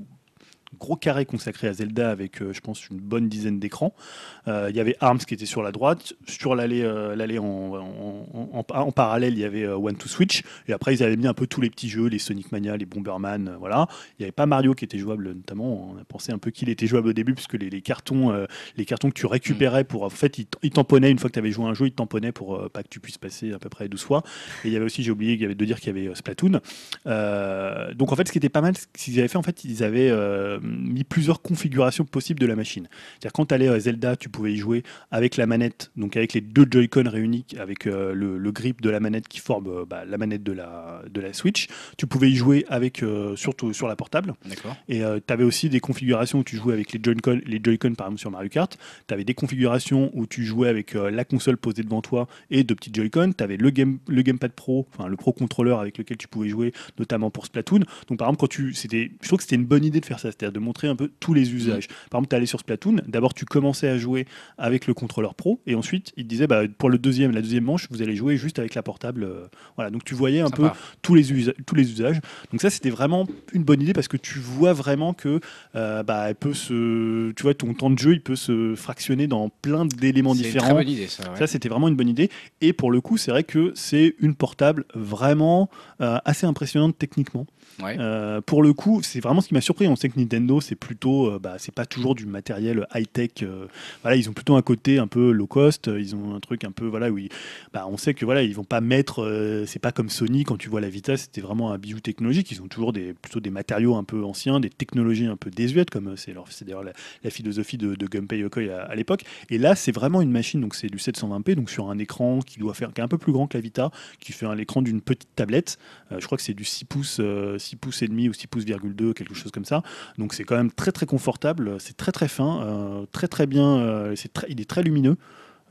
gros carré consacré à Zelda avec, euh, je pense, une bonne dizaine d'écrans. Euh, il y avait Arms qui était sur la droite. Sur l'allée euh, l'allée en, en, parallèle, il y avait One to Switch. Et après, ils avaient mis un peu tous les petits jeux, les Sonic Mania, les Bomberman. voilà. Il n'y avait pas Mario qui était jouable, notamment. On a pensé un peu qu'il était jouable au début, puisque les, cartons, les cartons que tu récupérais pour. En fait, ils tamponnaient, une fois que tu avais joué un jeu, ils tamponnaient pour pas que tu puisses passer à peu près 12 fois. Et il y avait aussi, j'ai oublié de dire qu'il y avait Splatoon. Donc en fait, ce qui était pas mal, ce qu'ils avaient fait, en fait, ils avaient mis plusieurs configurations possibles de la machine. C'est-à-dire quand tu allais à Zelda, tu pouvais y jouer avec la manette, donc avec les deux Joy-Con réunis, avec euh, le, le grip de la manette qui forme euh, bah, la manette de la, de la Switch. Tu pouvais y jouer avec, euh, surtout sur la portable. Et tu avais aussi des configurations où tu jouais avec les Joy-Con, les Joy-Con par exemple sur Mario Kart. Tu avais des configurations où tu jouais avec euh, la console posée devant toi et deux petits Joy-Con. Tu avais le, game, le Gamepad Pro, enfin le Pro Controller avec lequel tu pouvais jouer, notamment pour Splatoon. Donc par exemple, quand tu, c'était, je trouve que c'était une bonne idée de faire ça. C'est-à-dire c'est-à-dire de montrer un peu tous les usages. Par exemple, tu allé sur Splatoon, d'abord tu commençais à jouer avec le contrôleur pro, et ensuite il te disait bah, pour le deuxième, la deuxième manche, vous allez jouer juste avec la portable. euh, voilà, donc tu voyais un Sympa. peu tous les, usa- tous les usages. Donc ça, c'était vraiment une bonne idée parce que tu vois vraiment que euh, bah, elle peut se, tu vois, ton temps de jeu, il peut se fractionner dans plein d'éléments C'est une différents. très bonne idée, ça. ouais. Ça, c'était vraiment une bonne idée. Et pour le coup, c'est vrai que c'est une portable vraiment euh, assez impressionnante techniquement. Euh, pour le coup, c'est vraiment ce qui m'a surpris. On sait que Nintendo, c'est plutôt, euh, bah, c'est pas toujours du matériel high-tech. euh, voilà, ils ont plutôt un côté un peu low cost. Ils ont un truc un peu, voilà, où ils- bah, on sait que voilà, ils vont pas mettre. c'est pas comme Sony quand tu vois la Vita, c'était vraiment un bijou technologique. Ils ont toujours des, plutôt des matériaux un peu anciens, des technologies un peu désuètes, comme c'est leur, c'est d'ailleurs la, philosophie de, de Gunpei Yokoi à, l'époque. Et là, c'est vraiment une machine, donc c'est du 720p, donc sur un écran qui doit faire, qui est un peu plus grand que la Vita, qui fait un écran d'une petite tablette. Je crois que c'est du 6 pouces, 6 pouces et demi ou 6 pouces virgule 2, quelque chose comme ça. Donc c'est quand même très très confortable, c'est très très fin, euh, très très bien, euh, c'est très, il est très lumineux.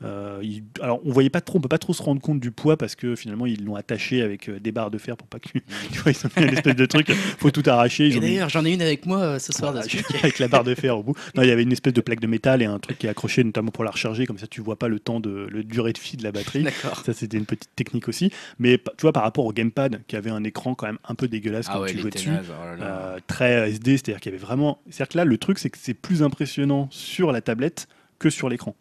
Euh, il- alors on voyait pas trop, on peut pas trop se rendre compte du poids parce que finalement ils l'ont attaché avec euh, des barres de fer pour pas que tu vois ils ont mis une espèce de truc, faut tout arracher. Ils Et ont mis- d'ailleurs, j'en ai une avec moi euh, ce soir. dessus. avec la barre de fer au bout. Non, il y avait une espèce de plaque de métal et un truc qui est accroché notamment pour la recharger, comme ça tu vois pas le temps de le durée de vie de la batterie. D'accord. Ça, c'était une petite technique aussi. Mais tu vois, par rapport au gamepad, qui avait un écran quand même un peu dégueulasse Ah quand ouais, tu jouais dessus, naze, oh là là. très SD, c'est-à-dire qu'il y avait vraiment. C'est-à-dire que là, le truc, c'est que c'est plus impressionnant sur la tablette que sur l'écran.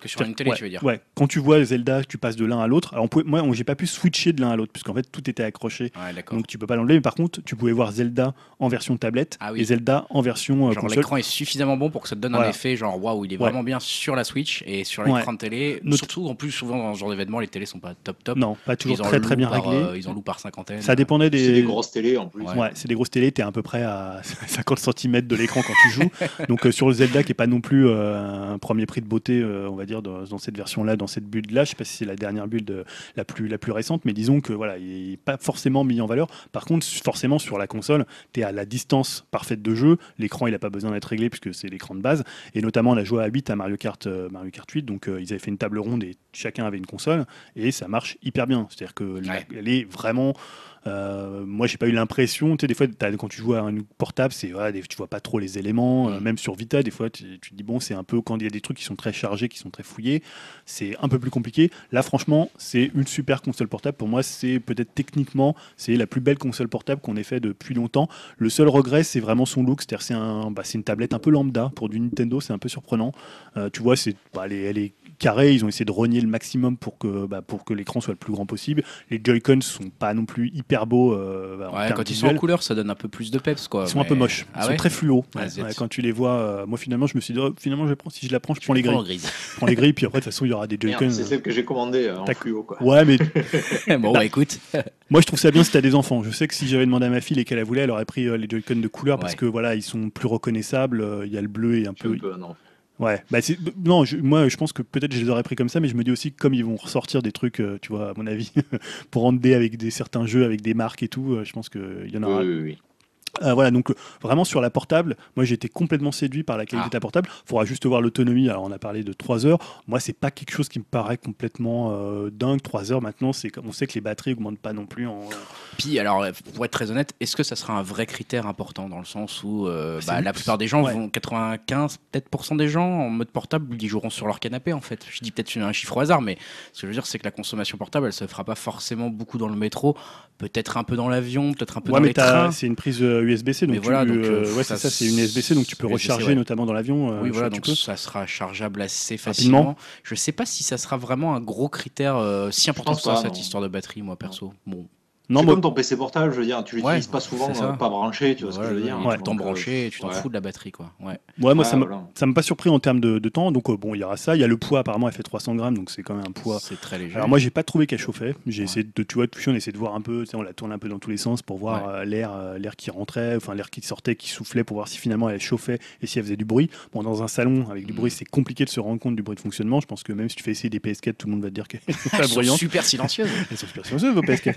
Que sur une télé, ouais, tu veux dire. Ouais, quand tu vois Zelda, tu passes de l'un à l'autre. Alors, on pouvait- moi, j'ai pas pu switcher de l'un à l'autre, puisqu'en fait, tout était accroché. Ouais. Donc, tu peux pas l'enlever. Mais par contre, tu pouvais voir Zelda en version tablette Ah oui. et Zelda en version euh, Genre l'écran est suffisamment bon pour que ça te donne un effet genre waouh il est Ouais. vraiment bien sur la Switch et sur Ouais. l'écran de télé. Not- Surtout en plus souvent dans ce genre d'événement les télés sont pas top top. Non, pas toujours Ils en très très louent bien par, réglé. euh, ils en louent par cinquantaine. Ça dépendait des. C'est des grosses télés en plus. Ouais. Ouais, c'est des grosses télés, tu es à peu près à 50 cm de l'écran quand tu joues. Donc euh, sur le Zelda, qui est pas non plus euh, un premier prix de beauté, euh, on va dire, dans, dans cette version-là, dans cette build-là, je sais pas si c'est la dernière build euh, la plus, la plus récente, mais disons que voilà, il n'est pas forcément mis en valeur. Par contre, forcément, sur la console, tu es à la distance parfaite de jeu. L'écran, il n'a pas besoin d'être réglé puisque c'est l'écran de base. Et notamment, on a joué à 8 à Mario Kart, euh, Mario Kart 8, donc euh, ils avaient fait une table ronde et chacun avait une console, et ça marche hyper bien. C'est-à-dire que la- elle est vraiment euh, moi, j'ai pas eu l'impression. Tu sais, des fois, quand tu joues à un portable, c'est voilà, des- tu vois pas trop les éléments. euh, Mm. même sur Vita, des fois, tu, tu te dis bon, c'est un peu quand il y a des trucs qui sont très chargés, qui sont très fouillés, c'est un peu plus compliqué. Là, franchement, c'est une super console portable. Pour moi, c'est peut-être techniquement, c'est la plus belle console portable qu'on ait fait depuis longtemps. Le seul regret, c'est vraiment son look. C'est-à-dire, c'est un, bah, c'est une tablette un peu lambda pour du Nintendo. C'est un peu surprenant. Euh, tu vois, c'est, bah, elle, est, elle est carrée. Ils ont essayé de rogner le maximum pour que, bah, pour que l'écran soit le plus grand possible. Les Joy-Con sont pas non plus hyper beaux. euh, bah, Ouais, quand ils sont en couleur, ça donne un peu plus de peps quoi. Ils sont un peu moches, ils Ah sont ouais très fluo. Ah, Ouais, zut. ouais, quand tu les vois, euh, moi finalement, je me suis dit, oh, finalement, je, prends, si je la prends, je prends les gris. Je prends les grilles, puis après, de toute façon, il y aura des Merde, Joy-Con. C'est euh. celle que j'ai commandée euh, en fluo. Quoi. Ouais, mais bon, bah écoute. moi, je trouve ça bien si t'as des enfants. Je sais que si j'avais demandé à ma fille lesquels elle voulait, elle aurait pris euh, les Joy-Con de couleur parce que voilà, ils sont plus reconnaissables. euh, Il y a le bleu et un peu. un peu un enfant. Ouais, bah c'est- non, je- moi je pense que peut-être je les aurais pris comme ça, mais je me dis aussi que comme ils vont ressortir des trucs, euh, tu vois, à mon avis, pour rendre des avec des certains jeux, avec des marques et tout, euh, je pense qu'il y en aura Oui, oui, oui. Euh, voilà, donc euh, vraiment sur la portable, moi j'ai été complètement séduit par la qualité Ah. de la portable. Il faudra juste voir l'autonomie. Alors on a parlé de 3 heures. Moi, c'est pas quelque chose qui me paraît complètement euh, dingue. 3 heures maintenant, c'est comme on sait que les batteries augmentent pas non plus en. Puis alors pour être très honnête, est-ce que ça sera un vrai critère important dans le sens où bah, la plupart des gens ouais. vont 95 peut-être des gens en mode portable ils joueront sur leur canapé en fait. Je dis peut-être un chiffre au hasard, mais ce que je veux dire c'est que la consommation portable elle se fera pas forcément beaucoup dans le métro, peut-être un peu dans l'avion, peut-être un peu Ouais, dans mais les trains. c'est une prise USB-C, donc, Mais voilà, donc, euh, euh, ouais, ça, c'est ça, c'est une USB-C, donc tu peux USB-C, recharger ouais. notamment dans l'avion. euh, Oui, voilà, tu donc peux. ça sera chargeable assez Rapidement. facilement. Je sais pas si ça sera vraiment un gros critère euh, si important que ça, cette histoire de batterie, moi perso. Bon, Non, c'est moi, comme ton PC portable, je veux dire, tu l'utilises Ouais, pas souvent, euh, pas branché, tu vois ce que je veux dire. tout le temps euh, branché tu t'en ouais. fous de la batterie, quoi. Ouais. ouais, moi Ouais, ça ça m'a pas surpris en termes de, de temps. Donc euh, bon, il y aura ça. Il y a le poids. Apparemment, elle fait 300 grammes, donc c'est quand même un poids. C'est très léger. Alors moi j'ai pas trouvé qu'elle chauffait. J'ai Ouais. essayé de tu vois on essaie de voir un peu, tu sais, on la tourne un peu dans tous les sens pour voir Ouais. euh, l'air euh, l'air qui rentrait, enfin l'air qui sortait, qui soufflait pour voir si finalement elle chauffait et si elle faisait du bruit. Bon dans un salon avec du Mm. bruit c'est compliqué de se rendre compte du bruit de fonctionnement. Je pense que même si tu fais essayer des PS4 tout le monde va te dire qu'elles sont pas bruyantes. super silencieuses. Elles sont super silencieuses vos PS4.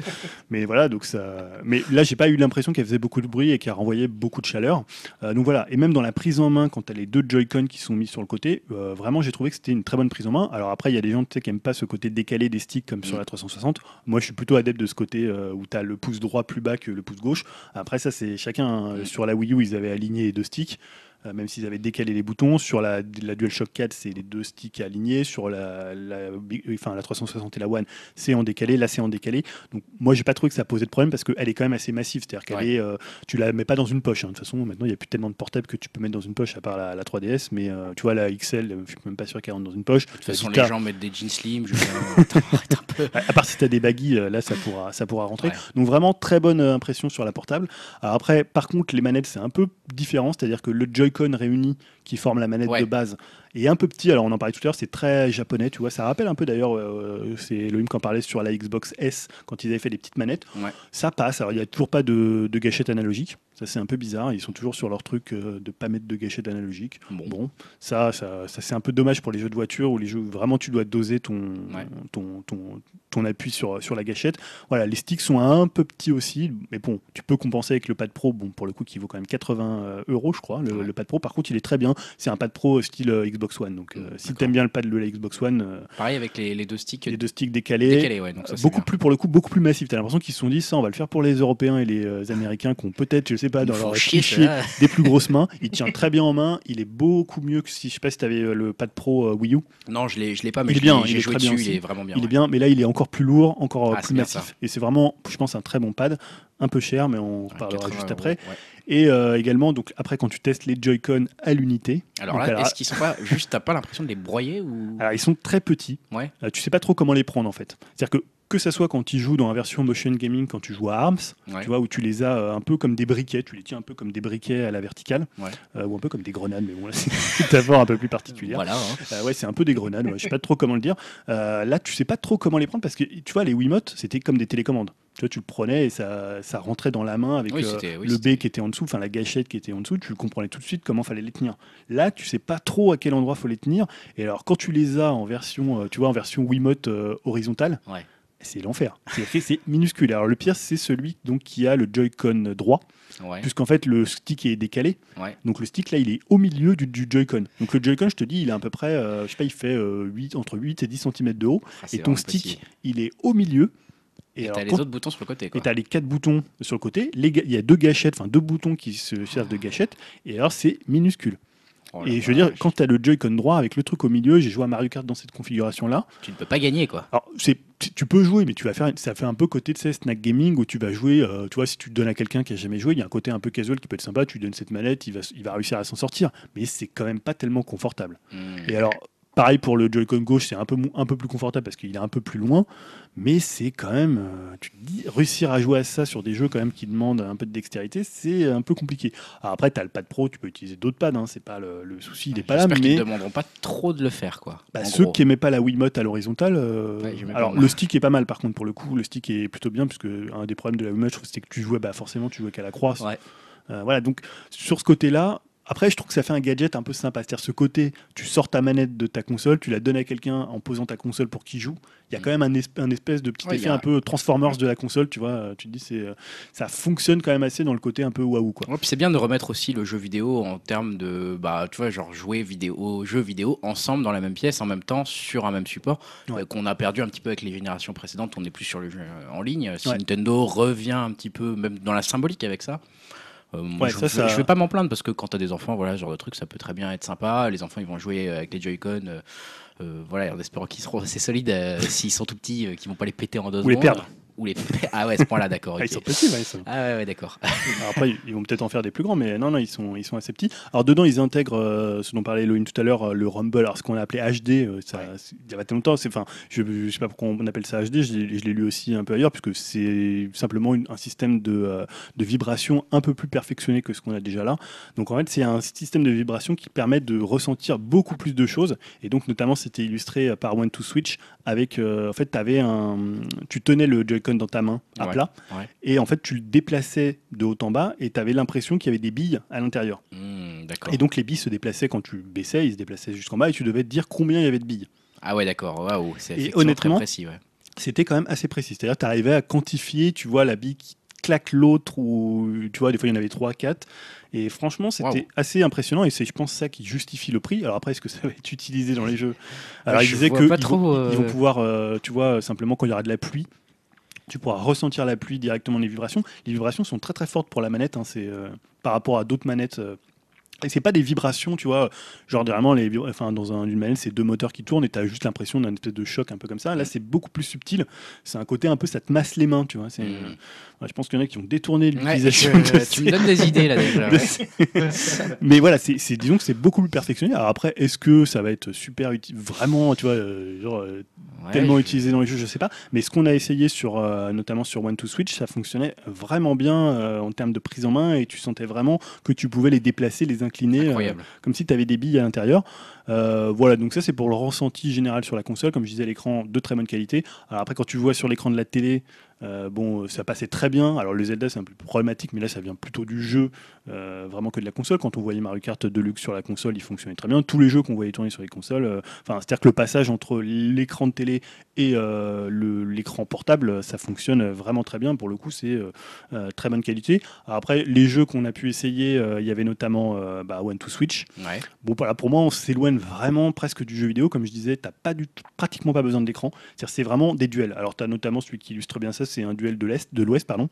Mais mais voilà, donc ça. Mais là, j'ai pas eu l'impression qu'elle faisait beaucoup de bruit et qu'elle renvoyait beaucoup de chaleur. Euh, donc voilà. Et même dans la prise en main, quand tu as les deux Joy-Con qui sont mis sur le côté, euh, vraiment, j'ai trouvé que c'était une très bonne prise en main. Alors après, il y a des gens qui aiment pas ce côté décalé des sticks comme sur Mm. la 360. Moi, je suis plutôt adepte de ce côté euh, où tu as le pouce droit plus bas que le pouce gauche. Après, ça, c'est chacun. hein. Mm. Sur la Wii U, ils avaient aligné les deux sticks. Euh, même s'ils avaient décalé les boutons, sur la, la DualShock 4, c'est les deux sticks alignés. Sur la, la, Big- enfin, la 360 et la One, c'est en décalé. Là, c'est en décalé. Donc, moi, j'ai pas trouvé que ça posait de problème parce qu'elle est quand même assez massive. C'est-à-dire qu'elle Ouais. est, euh, tu la mets pas dans une poche. hein. De toute façon, maintenant, il y a plus tellement de portables que tu peux mettre dans une poche à part la, la 3DS. Mais euh, tu vois, la XL, je suis même pas sûr qu'elle rentre dans une poche. De toute façon, les gens mettent des jeans slim. Je... Attends, un peu. à part si tu as des baggy, euh, là ça pourra, ça pourra rentrer. Ouais. Donc vraiment très bonne euh, impression sur la portable. Alors après, par contre, les manettes c'est un peu différent, c'est-à-dire que le Joy-Con réuni qui forme la manette Ouais. de base est un peu petit. Alors on en parlait tout à l'heure, c'est très japonais, tu vois. Ça rappelle un peu d'ailleurs, euh, c'est Elohim qui en parlait sur la Xbox S quand ils avaient fait des petites manettes. Ouais. Ça passe. Alors il n'y a toujours pas de, de gâchette analogique. Ça c'est un peu bizarre. Ils sont toujours sur leur truc euh, de pas mettre de gâchette analogique. Bon. Bon, ça, ça, ça, c'est un peu dommage pour les jeux de voiture où les jeux où vraiment tu dois doser ton, Ouais. ton, ton, ton appui sur, sur la gâchette. Voilà, les sticks sont un peu petits aussi, mais bon, tu peux compenser avec le pad pro, bon, pour le coup, qui vaut quand même 80 euh, euros, je crois. Le, Ouais. le pad pro, par contre, il est très bien. C'est un pad pro style euh, Xbox One. Donc, euh, si tu aimes bien le pad de la Xbox One, euh, Pareil avec les, les deux sticks les deux sticks décalés. décalés. Ouais, donc ça, c'est beaucoup bien. plus pour le coup beaucoup plus massif. T'as l'impression qu'ils se sont dit ça, on va le faire pour les Européens et les euh, Américains qui ont peut-être, je sais pas, dans leur chier, des plus grosses mains. Il tient très bien en main. Il est beaucoup mieux que si je sais pas si t'avais euh, le pad pro euh, Wii U. Non, je l'ai, je l'ai pas, mais Il est bien, j'ai joué très bien dessus. Il est vraiment bien. il est bien, mais là il est encore plus lourd, encore Ah, plus massif. Et c'est vraiment, je pense, un très bon pad, un peu cher, mais on Ouais, parlera 80 juste euros, après. ouais. Et euh, également, donc après quand tu testes les Joy-Con à l'unité, Alors là, alors, est-ce qu'ils sont pas juste T'as pas l'impression de les broyer ou? Alors, ils sont très petits. Ouais. Euh, tu sais pas trop comment les prendre en fait. C'est-à-dire que que ça soit quand tu joues dans la version motion gaming, quand tu joues à Arms, Ouais. tu vois, où tu les as euh, un peu comme des briquets, tu les tiens un peu comme des briquets à la verticale, Ouais. euh, ou un peu comme des grenades, mais bon, là, c'est métaphore un peu plus particulière. Voilà. hein. Euh, ouais, c'est un peu des grenades, ouais, je sais pas trop comment le dire. Là, tu sais pas trop comment les prendre parce que tu vois, les Wiimote, c'était comme des télécommandes. Tu vois, tu le prenais et ça, ça rentrait dans la main avec Oui, euh, c'était- oui, le B qui était en dessous, enfin la gâchette qui était en dessous, tu comprenais tout de suite comment fallait les tenir. Là, tu sais pas trop à quel endroit faut les tenir. Et alors, quand tu les as en version, euh, tu vois, en version Wiimote euh, horizontale, Ouais. C'est l'enfer. C'est minuscule. Alors le pire, c'est celui donc qui a le Joy-Con droit, Ouais. puisqu'en fait le stick est décalé. Ouais. Donc le stick là, il est au milieu du, du Joy-Con. Donc le Joy-Con, je te dis, il est à peu près, euh, je sais pas, il fait euh, 8, entre 8 et 10 cm de haut. Ah, et ton stick, petit. il est au milieu. Et alors, t'as les autres boutons sur le côté. et Quoi. tu as les quatre boutons sur le côté. Il y a deux gâchettes, enfin deux boutons qui se servent de gâchettes. Et alors c'est minuscule. Oh et je veux dire, vache. quand tu as le Joy-Con droit avec le truc au milieu, j'ai joué à Mario Kart dans cette configuration-là. tu ne peux pas gagner quoi. Alors, c'est, tu peux jouer, mais tu vas faire, ça fait un peu côté de ces snack gaming où tu vas jouer, euh, tu vois, si tu te donnes à quelqu'un qui a jamais joué, il y a un côté un peu casual qui peut être sympa, tu lui donnes cette manette, il va, il va réussir à s'en sortir, mais c'est quand même pas tellement confortable. Hmm. Et alors, pareil pour le Joy-Con gauche, c'est un peu, un peu plus confortable parce qu'il est un peu plus loin, mais c'est quand même, euh, tu te dis, réussir à jouer à ça sur des jeux quand même qui demandent un peu de dextérité, c'est un peu compliqué. Alors après, tu as le pad pro, tu peux utiliser d'autres pads, hein, c'est pas le, le souci, il est pas là, J'espère qu'ils mais... ne demanderont pas trop de le faire quoi. Bah, ceux gros. qui aimaient pas la Wiimote à l'horizontale, euh, Ouais, alors le stick est pas mal par contre pour le coup, le stick est plutôt bien puisque un des problèmes de la Wiimote, c'était que tu jouais, bah forcément tu jouais qu'à la croix. Ouais. Euh, voilà, donc sur ce côté-là, après je trouve que ça fait un gadget un peu sympa, c'est-à-dire ce côté, tu sors ta manette de ta console, tu la donnes à quelqu'un en posant ta console pour qu'il joue. Il y a Mm. quand même un, esp- un espèce de petit Ouais, effet a- un peu Transformers de la console, tu vois. Tu te dis c'est, euh, ça fonctionne quand même assez dans le côté un peu waouh quoi. Ouais, puis c'est bien de remettre aussi le jeu vidéo en termes de, bah, tu vois, genre jouer vidéo, jeux vidéo ensemble dans la même pièce, en même temps, sur un même support, Ouais. euh, qu'on a perdu un petit peu avec les générations précédentes. On n'est plus sur le jeu euh, en ligne. Si Ouais. Nintendo revient un petit peu, même dans la symbolique avec ça. Euh, Ouais, je, ça- je vais pas m'en plaindre parce que quand t'as des enfants, voilà, ce genre de truc, ça peut très bien être sympa. Les enfants, ils vont jouer avec les Joy-Con, euh, euh, voilà, en espérant qu'ils seront assez solides euh, s'ils sont tout petits, euh, qu'ils vont pas les péter en deux Ou les perdre. Ou les Ah ouais, à ce point-là, d'accord. Ah, ok. ils sont petits, ouais, sont- Ah ouais, ouais, d'accord. Après, ils vont peut-être en faire des plus grands, mais non, non, ils sont, ils sont assez petits. Alors dedans, ils intègrent euh, ce dont parlait Elohim tout à l'heure, euh, le Rumble, alors ce qu'on a appelé HD. euh, ça, Il y a pas longtemps, c'est, enfin, je, je sais pas pourquoi on appelle ça HD. Je, l'ai- je l'ai lu aussi un peu ailleurs, puisque c'est simplement une- un système de, euh, de vibration un peu plus perfectionné que ce qu'on a déjà là. Donc en fait, c'est un système de vibration qui permet de ressentir beaucoup plus de choses. Et donc notamment, c'était illustré par One to Switch avec, euh, en fait, avais un, tu tenais le Joy-Con dans ta main à Ouais. plat. Ouais. Et en fait, tu le déplaçais de haut en bas et tu avais l'impression qu'il y avait des billes à l'intérieur. Hmm. Et donc, les billes se déplaçaient quand tu baissais, ils se déplaçaient jusqu'en bas et tu devais te dire combien il y avait de billes. Ah ouais, d'accord. Waouh, c'est honnêtement, très précis. Ouais. c'était quand même assez précis. C'est-à-dire tu arrivais à quantifier, tu vois, la bille qui claque l'autre, ou tu vois, des fois il y en avait 3, 4. Et franchement, c'était assez impressionnant et c'est, je pense, ça qui justifie le prix. Alors après, est-ce que ça va être utilisé dans les jeux? Alors, je il disait vois que ils trop, vont, euh, ils vont pouvoir, euh, tu vois, simplement quand il y aura de la pluie, tu pourras ressentir la pluie directement des vibrations. Les vibrations sont très très fortes pour la manette, hein, c'est euh, par rapport à d'autres manettes. euh, et c'est pas des vibrations, tu vois, genre généralement les, enfin dans un- une manette c'est deux moteurs qui tournent et t'as juste l'impression d'un espèce de choc un peu comme ça. Là c'est beaucoup plus subtil. C'est un côté un peu ça te masse les mains, tu vois. C'est, Mm. ouais, je pense qu'il y en a qui ont détourné Ouais, l'utilisation. je- de tu ces- me donnes des idées là déjà. ouais. ces- Mais voilà, c'est, disons que c'est beaucoup plus perfectionné. Alors après, est-ce que ça va être super utile, vraiment, tu vois, euh, genre euh, Ouais, tellement je- utilisé dans les jeux, je sais pas. Mais ce qu'on a essayé sur, euh, notamment sur One to Switch, ça fonctionnait vraiment bien en termes de prise en main et tu sentais vraiment que tu pouvais les déplacer, les euh, Incroyable. comme si tu avais des billes à l'intérieur. Euh, voilà, donc ça c'est pour le ressenti général sur la console. Comme je disais, l'écran de très bonne qualité. Alors après, quand tu vois sur l'écran de la télé, euh, bon, ça passait très bien. Alors le Zelda c'est un peu plus problématique, mais là ça vient plutôt du jeu, euh, vraiment que de la console. Quand on voyait Mario Kart Deluxe sur la console, il fonctionnait très bien. Tous les jeux qu'on voyait tourner sur les consoles, euh, enfin, c'est-à-dire que le passage entre l'écran de télé et l'écran portable, ça fonctionne vraiment très bien. Pour le coup, c'est très bonne qualité. Alors après, les jeux qu'on a pu essayer, il y avait notamment bah, One to Switch. Ouais. Bon, voilà, pour moi, on s'éloigne vraiment presque du jeu vidéo. Comme je disais, tu pas du pratiquement pas besoin d'écran. C'est-à-dire, c'est vraiment des duels. Alors, tu as notamment celui qui illustre bien ça, c'est un duel de l'Est, de l'Ouest, pardon.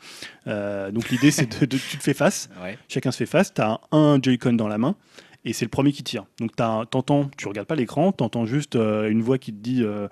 Euh, donc, l'idée, c'est de, de- tu te fais face. Ouais. Chacun se fait face. Tu as un Joy-Con dans la main. Et c'est le premier qui tire. Donc t'entends, tu regardes pas l'écran, t'entends juste euh, une voix qui te dit, euh,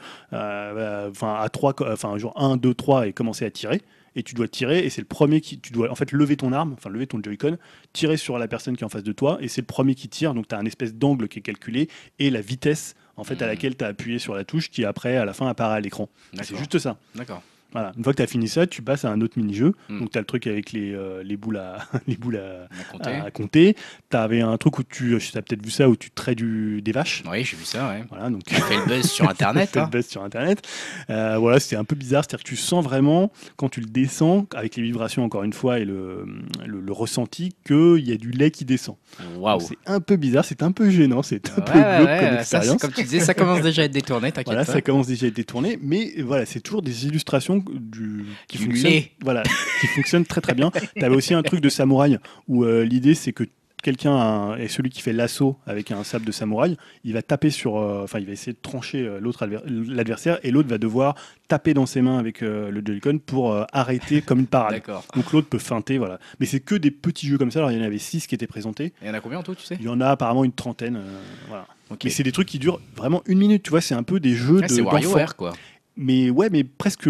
enfin à 3, enfin genre 1, 2, 3 et commencer à tirer. Et tu dois tirer, et c'est le premier qui, tu dois en fait lever ton arme, enfin lever ton Joy-Con, tirer sur la personne qui est en face de toi, et c'est le premier qui tire. Donc tu as un espèce d'angle qui est calculé et la vitesse en fait à Mhm. laquelle tu as appuyé sur la touche qui après à la fin apparaît à l'écran. C'est juste ça. D'accord. Voilà. Une fois que tu as fini ça, tu passes à un autre mini-jeu. Mm. Donc tu as le truc avec les, euh, les boules à, les boules à, compter. Tu avais un truc où tu, tu as peut-être vu ça, où tu traites du, des vaches. Oui, j'ai vu ça. Ouais. Voilà, donc On fait le buzz sur Internet. fait le hein. buzz sur Internet. Euh, voilà, c'était un peu bizarre. C'est-à-dire que tu sens vraiment, quand tu le descends, avec les vibrations encore une fois et le, le, le ressenti, qu'il y a du lait qui descend. Waouh. C'est un peu bizarre, c'est un peu gênant, c'est un Ouais, peu ouais, comme ça, expérience. comme tu disais, ça commence déjà à être détourné, t'inquiète Voilà, pas. ça commence déjà à être détourné, mais voilà, c'est toujours des illustrations du, qui lait. voilà, qui fonctionnent très très bien. Tu avais aussi un truc de samouraï où euh, l'idée c'est que quelqu'un est celui qui fait l'assaut avec un sable de samouraï, il va taper sur, euh, enfin il va essayer de trancher euh, l'autre adver- l'adversaire et l'autre va devoir taper dans ses mains avec euh, le Joy-Con pour arrêter comme une parade. Donc l'autre peut feinter, voilà. Mais c'est que des petits jeux comme ça. Alors il y en avait six qui étaient présentés. Il y en a combien en tout, tu sais? Il y en a apparemment une trentaine. voilà. Mais c'est des trucs qui durent vraiment une minute. Tu vois, c'est un peu des jeux Ah, de c'est. WarioWare, quoi. Mais ouais, mais presque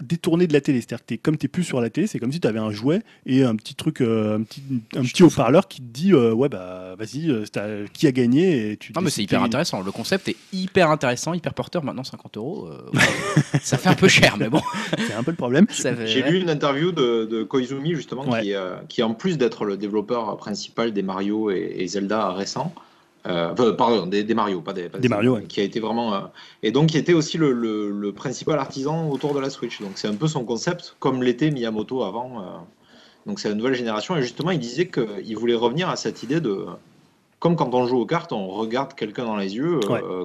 détourné de la télé. C'est-à-dire que t'es- comme tu n'es plus sur la télé, c'est comme si tu avais un jouet et un petit truc, euh, un petit, un petit haut-parleur qui te dit euh, Ouais, bah vas-y, euh, t'as- qui a gagné et tu Non, mais c'est hyper intéressant. Le concept est hyper intéressant, hyper porteur. Maintenant, 50 euros, euh, ça fait un peu cher, mais bon. C'est un peu le problème. Fait- J'ai lu une interview de, de Koizumi justement Ouais. qui, euh, qui en plus d'être le développeur principal des Mario et, et Zelda récents, euh, pardon, des, des Mario, pas des, pas Des Mario, ouais. qui a été vraiment euh, et donc qui était aussi le, le- le principal artisan autour de la Switch. Donc c'est un peu son concept, comme l'était Miyamoto avant. euh. donc c'est la nouvelle génération et justement il disait qu'il voulait revenir à cette idée de comme quand on joue aux cartes, on regarde quelqu'un dans les yeux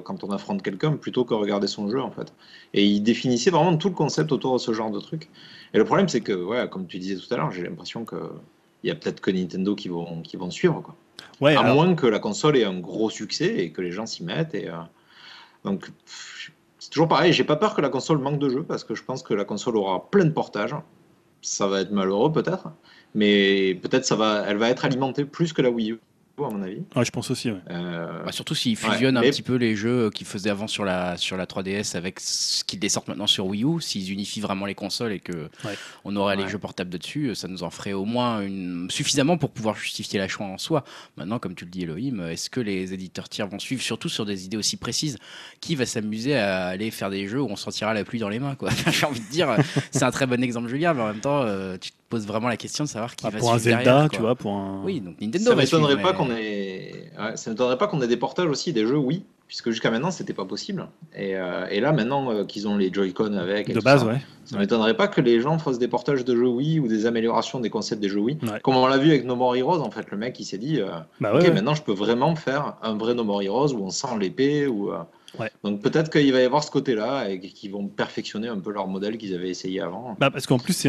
quand on affronte quelqu'un plutôt que regarder son jeu en fait. Et il définissait vraiment tout le concept autour de ce genre de truc. Et le problème c'est que, ouais, comme tu disais tout à l'heure, j'ai l'impression que il y a peut-être que Nintendo qui vont, qui vont suivre. Quoi. Ouais, à alors- moins que la console ait un gros succès et que les gens s'y mettent. Et, euh, donc c'est toujours pareil, j'ai pas peur que la console manque de jeux parce que je pense que la console aura plein de portages. Ça va être malheureux peut-être, mais peut-être ça va, elle va être alimentée plus que la Wii U à mon avis. ouais, je pense aussi. ouais. Bah, surtout s'ils fusionnent Ouais, un petit peu les jeux qu'ils faisaient avant sur la, sur la 3DS avec ce qu'ils dessortent maintenant sur Wii U, s'ils unifient vraiment les consoles et que Ouais. on aurait les jeux portables dessus, ça nous en ferait au moins une... suffisamment pour pouvoir justifier la choix en soi. Maintenant, comme tu le dis Elohim, est-ce que les éditeurs tiers vont suivre surtout sur des idées aussi précises? Qui va s'amuser à aller faire des jeux où on sentira la pluie dans les mains quoi? J'ai envie de dire, c'est un très bon exemple Julien, mais en même temps, euh, tu te poses vraiment la question de savoir qui Ah, va pour un suivre Zelda, derrière, tu quoi. vois, pour un. Oui, donc Nintendo Ça m'étonnerait pas mais- qu'on ait, ouais, ça m'étonnerait pas qu'on ait des portages aussi des jeux, oui, puisque jusqu'à maintenant c'était pas possible. Et, euh, et là maintenant euh, qu'ils ont les Joy-Con avec, De base, ça, ouais. Ça m'étonnerait pas que les gens fassent des portages de jeux Wii ou des améliorations des concepts des jeux Wii. Ouais. Comme on l'a vu avec No More Heroes, en fait, le mec il s'est dit euh, Bah ouais, Ok, maintenant je peux vraiment faire un vrai No More Heroes où on sent l'épée. Ou, Ouais. Donc peut-être qu'il va y avoir ce côté-là et qu'ils vont perfectionner un peu leur modèle qu'ils avaient essayé avant. Bah, parce qu'en plus, c'est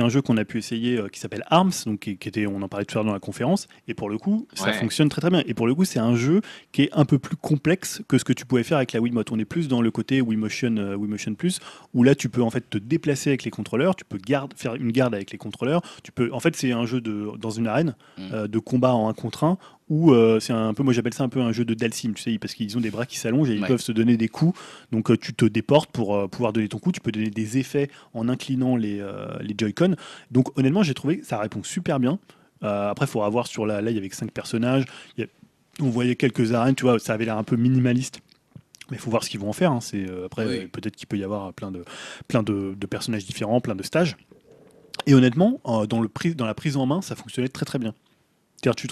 un, jeu qu'on a pu essayer euh, qui s'appelle Arms, donc qui, qui était, on en parlait tout à l'heure dans la conférence, et pour le coup, ça Ouais. fonctionne très très bien. Et pour le coup, c'est un jeu qui est un peu plus complexe que ce que tu pouvais faire avec la Wiimote. On est plus dans le côté Wiimotion, euh, Wiimotion Plus, où là, tu peux en fait te déplacer avec les contrôleurs, tu peux garde, faire une garde avec les contrôleurs. Tu peux, en fait, c'est un jeu de, dans une arène Mm. euh, de combat en un contre un. Où euh, c'est un peu, moi j'appelle ça un peu un jeu de Dalsim, tu sais, parce qu'ils ont des bras qui s'allongent et ils Ouais. peuvent se donner des coups. Donc euh, tu te déportes pour euh, pouvoir donner ton coup. Tu peux donner des effets en inclinant les, euh, les Joy-Con. Donc honnêtement, j'ai trouvé que ça répond super bien. Après, il faudra voir sur la. Là, il y avait que 5 personnages. Y a- on voyait quelques arènes, tu vois, ça avait l'air un peu minimaliste. Mais il faut voir ce qu'ils vont en faire. hein. C'est, après, Oui. peut-être qu'il peut y avoir plein de, plein de, de personnages différents, plein de stages. Et honnêtement, dans, le prise, dans la prise en main, ça fonctionnait très très bien.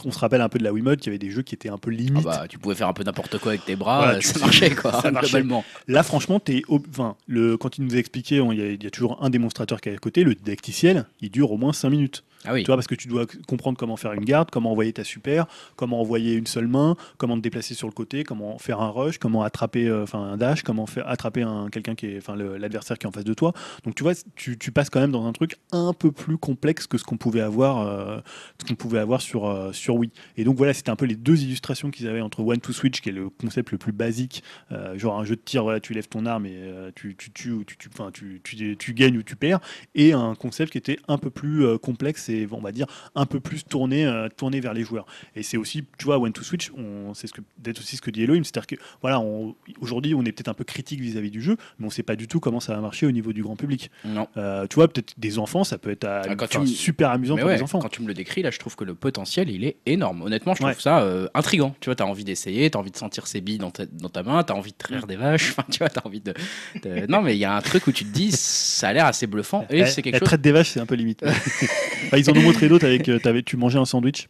On se rappelle un peu de la Wiimote, il y avait des jeux qui étaient un peu Ah limites. bah, tu pouvais faire un peu n'importe quoi avec tes bras, Voilà, ça marchait quoi, ça marchait. globalement. Là, franchement, ob- enfin, le, quand il nous a expliqué, il y, y a toujours un démonstrateur qui est à côté, le didacticiel, il dure au moins 5 minutes. Ah. Tu vois, parce que tu dois comprendre comment faire une garde, comment envoyer ta super, comment envoyer une seule main, comment te déplacer sur le côté, comment faire un rush, comment attraper euh, enfin un dash, comment faire attraper un quelqu'un qui est enfin l'adversaire qui est en face de toi. Donc tu vois, tu, passes quand même dans un truc un peu plus complexe que ce qu'on pouvait avoir euh, ce qu'on pouvait avoir sur euh, sur Wii. Et donc voilà, c'était un peu les deux illustrations qu'ils avaient entre One to Switch qui est le concept le plus basique, genre un jeu de tir voilà, tu lèves ton arme et tu tu tu tu, tu, gagnes ou tu perds et un concept qui était un peu plus complexe on va dire un peu plus tourné, euh, tourné vers les joueurs. Et c'est aussi, tu vois, One to Switch, c'est ce que, peut-être aussi ce que dit Elohim, c'est-à-dire que voilà, aujourd'hui on est peut-être un peu critique vis-à-vis du jeu, mais on sait pas du tout comment ça va marcher au niveau du grand public. Non. Euh, tu vois, peut-être des enfants, ça peut être à- Ah, tu super amusant Mais pour ouais, les enfants. quand tu me le décris, là, je trouve que le potentiel, il est énorme. Honnêtement, je trouve Ouais. ça euh, intriguant. Tu vois, t'as envie d'essayer, t'as envie de sentir ses billes dans ta, dans ta main, t'as envie de traire des vaches. Enfin, tu vois, t'as envie de, de- Non, mais il y a un truc où tu te dis, ça a l'air assez bluffant. Et La- c'est quelque la chose. traite des vaches, c'est un peu limite. Enfin, ils en ont montré d'autres avec, euh, t'avais- tu mangeais un sandwich.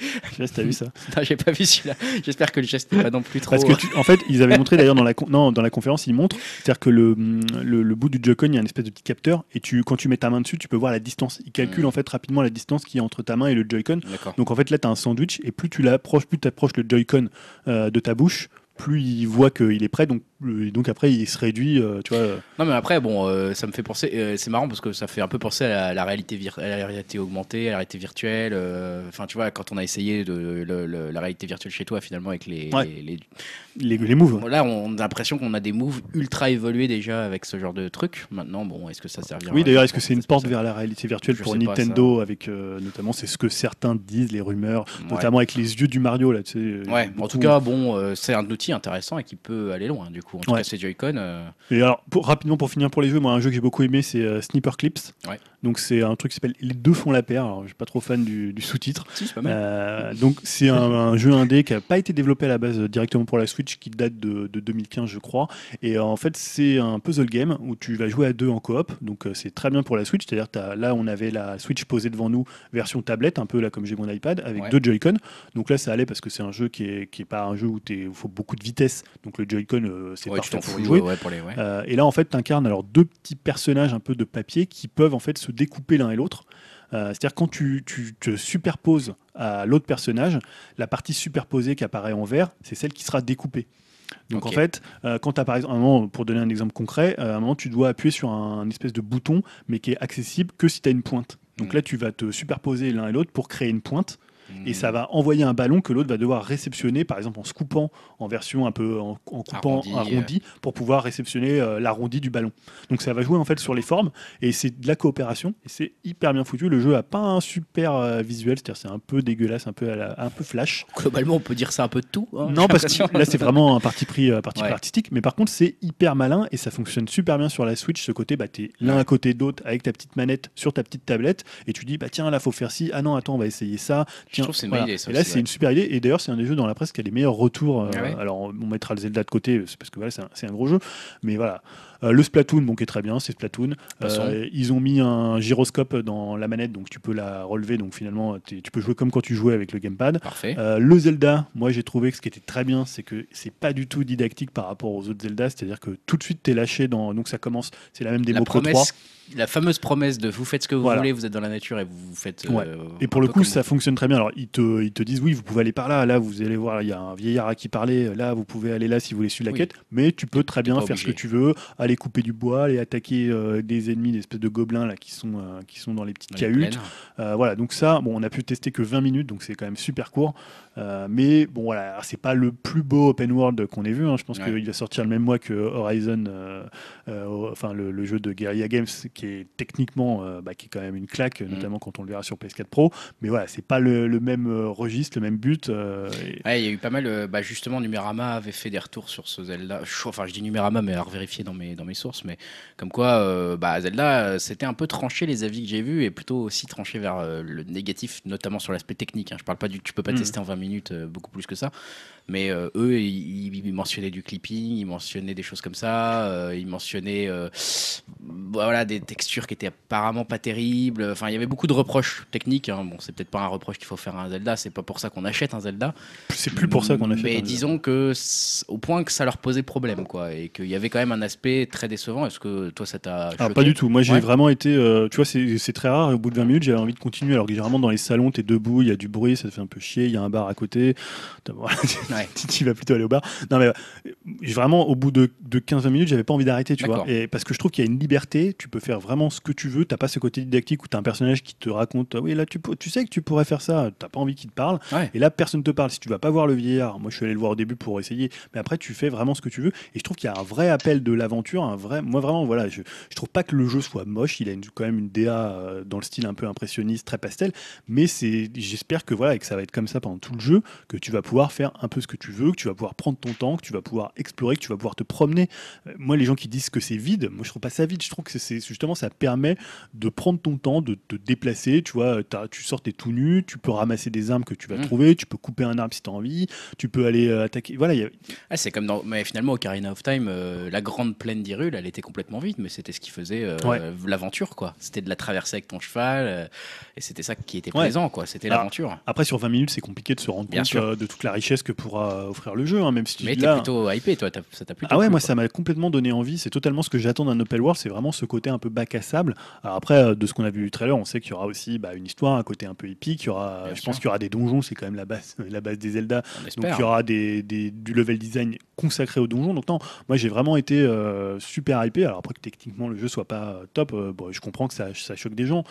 Je sais pas si t'as vu ça. J'ai pas vu celui-là. J'espère que le geste n'est pas non plus trop. Parce que, tu- en fait, ils avaient montré d'ailleurs dans la, con- non, dans la conférence, ils montrent, c'est-à-dire que le, le, le bout du Joy-Con, il y a une espèce de petit capteur, et tu, quand tu mets ta main dessus, tu peux voir la distance. Il calcule Mm. en fait rapidement la distance qui est entre ta main et le Joy-Con. D'accord. Donc en fait, là, tu as un sandwich, et plus tu l'approches, plus tu approches le Joy-Con euh, de ta bouche, plus il voit qu'il est prêt, donc, donc après, il se réduit, euh, tu vois. euh, Non, mais après, bon, euh, ça me fait penser. c'est marrant parce que ça fait un peu penser à la, réalité, à la réalité augmentée, à la réalité virtuelle. Enfin, tu vois, quand on a essayé de, le- le- la réalité virtuelle chez toi, finalement, avec les. Ouais. les- les- moves. Là, on a l'impression qu'on a des moves ultra évolués déjà avec ce genre de truc. Maintenant, bon, est-ce que ça servira Oui, d'ailleurs, est-ce que c'est une porte vers la réalité virtuelle Je pour pas, Nintendo avec euh, notamment, c'est ce que certains disent, les rumeurs, Ouais. notamment avec les yeux du Mario là, tu sais. Ouais, en tout cas, bon, euh, c'est un outil intéressant et qui peut aller loin, du coup. En tout Ouais. cas, ces Joy-Con. euh, Et alors, pour, rapidement pour finir pour les jeux, moi un jeu que j'ai beaucoup aimé c'est euh, Sniper Clips. Ouais. Donc c'est un truc qui s'appelle Les deux font la paire. Alors je suis pas trop fan du, du sous-titre. Si, c'est pas mal. Euh, donc c'est un, un jeu indé qui a pas été développé à la base directement pour la Switch, qui date de, de 2015 je crois. Et euh, en fait c'est un puzzle game où tu vas jouer à deux en coop. Donc euh, c'est très bien pour la Switch. C'est-à-dire là on avait la Switch posée devant nous version tablette, un peu là comme j'ai mon iPad, avec Ouais. deux Joy-Con. Donc là ça allait parce que c'est un jeu qui est, qui est pas un jeu où il faut beaucoup de vitesse. Donc le Joy-Con euh, c'est ouais, parfait pour jouer. ouais, pour les. Euh, et là, en fait, tu incarnes alors deux petits personnages un peu de papier qui peuvent en fait se découper l'un et l'autre. Euh, C'est-à-dire quand tu, tu te superposes à l'autre personnage, la partie superposée qui apparaît en vert, c'est celle qui sera découpée. Donc en fait, euh, quand tu as par exemple, un moment, pour donner un exemple concret, euh, à un moment tu dois appuyer sur un, espèce de bouton, mais qui est accessible que si tu as une pointe. Donc Mm. là, tu vas te superposer l'un et l'autre pour créer une pointe et Hmm. ça va envoyer un ballon que l'autre va devoir réceptionner, par exemple en se coupant en version un peu en, en coupant Arrondi, arrondi, pour pouvoir réceptionner euh, l'arrondi du ballon. Donc ça va jouer en fait sur les formes et c'est de la coopération et c'est hyper bien foutu. Le jeu a pas un super euh, visuel, c'est-à-dire c'est un peu dégueulasse, un peu à la- un peu flash. Globalement, on peut dire ça un peu de tout. hein, Non parce que là c'est vraiment un parti pris, euh, parti pris Ouais. artistique, mais par contre c'est hyper malin et ça fonctionne super bien sur la Switch. Ce côté, bah t'es l'un à côté de l'autre avec ta petite manette sur ta petite tablette et tu dis bah tiens là faut faire ci, ah non attends on va essayer ça. Je Tiens, trouve que c'est une voilà. bonne idée. ça Et là, c'est une super idée. Et d'ailleurs, c'est un des jeux dans la presse qui a les meilleurs retours. euh, Ah ouais alors, on mettra le Zelda de côté, c'est parce que voilà, c'est un, c'est un gros jeu. Mais voilà. Euh, le Splatoon, bon, qui est très bien, c'est Splatoon. Euh, ils ont mis un gyroscope dans la manette, donc tu peux la relever. Donc finalement, tu peux jouer comme quand tu jouais avec le gamepad. Parfait. Euh, le Zelda, moi j'ai trouvé que ce qui était très bien, c'est que c'est pas du tout didactique par rapport aux autres Zelda, c'est-à-dire que tout de suite t'es lâché dans. Donc ça commence, c'est la même démo la que 3. promesse, la fameuse promesse de vous faites ce que vous Voilà. voulez, vous êtes dans la nature et vous vous faites. Ouais. euh, Et pour le coup, ça vous. fonctionne très bien. Alors, ils te, ils te disent, oui, vous pouvez aller par là. Là, vous allez voir, il y a un vieillard à qui parler. Là, vous pouvez aller là si vous voulez suivre la Oui. quête. Mais tu peux très bien faire ce que tu veux, aller couper du bois, aller attaquer euh, des ennemis, des espèces de gobelins là, qui, sont, euh, qui sont dans les petites Dans les cahutes. plaines. Euh, voilà, donc ça, bon, on a pu tester que 20 minutes, donc c'est quand même super court. Euh, mais bon, voilà, c'est pas le plus beau open world qu'on ait vu. hein. Je pense Ouais. qu'il va sortir le même mois que Horizon, euh, euh, enfin le, le jeu de Guerrilla Games, qui est techniquement, bah, qui est quand même une claque, Mm. notamment quand on le verra sur PS4 Pro. Mais voilà, c'est pas le, le même registre, le même but. et- Ouais, il y a eu pas mal. bah, justement, Numérama avait fait des retours sur ce Zelda. Enfin, je dis Numérama, mais à revérifier dans mes, dans mes sources. Mais comme quoi, bah, Zelda, c'était un peu tranché les avis que j'ai vus et plutôt aussi tranché vers le négatif, notamment sur l'aspect technique. hein. Je parle pas du. Tu peux pas Mhm. tester en 20 euh, beaucoup plus que ça. Mais euh, eux, ils, ils mentionnaient du clipping, ils mentionnaient des choses comme ça, euh, ils mentionnaient euh, voilà, des textures qui étaient apparemment pas terribles. Enfin, il y avait beaucoup de reproches techniques. hein. Bon, c'est peut-être pas un reproche qu'il faut faire à un Zelda, c'est pas pour ça qu'on achète un Zelda. c'est plus pour ça qu'on a fait. Mais un- disons que au point que ça leur posait problème, quoi, et qu'il y avait quand même un aspect très décevant. Est-ce que toi, ça t'a Ah, pas du tout. Moi, j'ai Ouais. vraiment été. tu vois, c'est c'est très rare. Au bout de 20 minutes, j'avais envie de continuer. Alors que généralement, dans les salons, t'es debout, il y a du bruit, ça te fait un peu chier. Il y a un bar à côté. Ouais. tu tu vas plutôt aller au bar. Non, mais euh, vraiment, au bout de, de 15-20 minutes, j'avais pas envie d'arrêter, tu vois. Et parce que je trouve qu'il y a une liberté. Tu peux faire vraiment ce que tu veux. T'as pas ce côté didactique où t'as un personnage qui te raconte. Ah Oui, là, tu, sais que tu pourrais faire ça. T'as pas envie qu'il te parle. Ouais. Et là, personne te parle. Si tu vas pas voir le vieillard, moi je suis allé le voir au début pour essayer, mais après tu fais vraiment ce que tu veux. Et je trouve qu'il y a un vrai appel de l'aventure, un vrai. Moi vraiment, voilà, je, je trouve pas que le jeu soit moche. Il a une- quand même une DA euh, dans le style un peu impressionniste, très pastel. Mais c'est, j'espère que voilà, et que ça va être comme ça pendant tout le jeu, que tu vas pouvoir faire un peu ce que tu veux, que tu vas pouvoir prendre ton temps, que tu vas pouvoir explorer, que tu vas pouvoir te promener. Euh, moi, les gens qui disent que c'est vide, moi je trouve pas ça vide. Je trouve que c'est- justement ça permet de prendre ton temps, de te déplacer. Tu vois, t'as- tu sors t'es tout nu, tu peux ramasser des armes que tu vas Mhm. trouver, tu peux couper un arbre si tu as envie, tu peux aller euh, attaquer. Voilà, il y a- Ah, c'est comme dans. Mais finalement, Ocarina of Time, euh, la grande plaine d'Hyrule, elle était complètement vide, mais c'était ce qui faisait euh, Ouais. l'aventure, quoi. C'était de la traverser avec ton cheval, et c'était ça qui était Ouais. plaisant, quoi. C'était l'aventure. Après, sur 20 minutes, c'est compliqué de se rendre Bien compte sûr. de toute la richesse que pourra offrir le jeu, hein, même si tu Mais t'es plutôt hypé, toi. Ça t'a plutôt. Ah ouais, plu, moi quoi. ça m'a complètement donné envie. C'est totalement ce que j'attends d'un open world. C'est vraiment ce côté un peu bac à sable. Alors après, euh, de ce qu'on a vu du trailer, on sait qu'il y aura aussi bah, une histoire, un côté un peu épique. Il y aura, Bien je sûr. pense qu'il y aura des donjons. C'est quand même la base, la base des Zelda. On Donc il y aura des, des- du level design consacré aux donjons. Donc non, moi j'ai vraiment été euh, super hypé. Alors après que techniquement le jeu soit pas euh, top, euh, bon, je comprends que ça, ça choque des gens.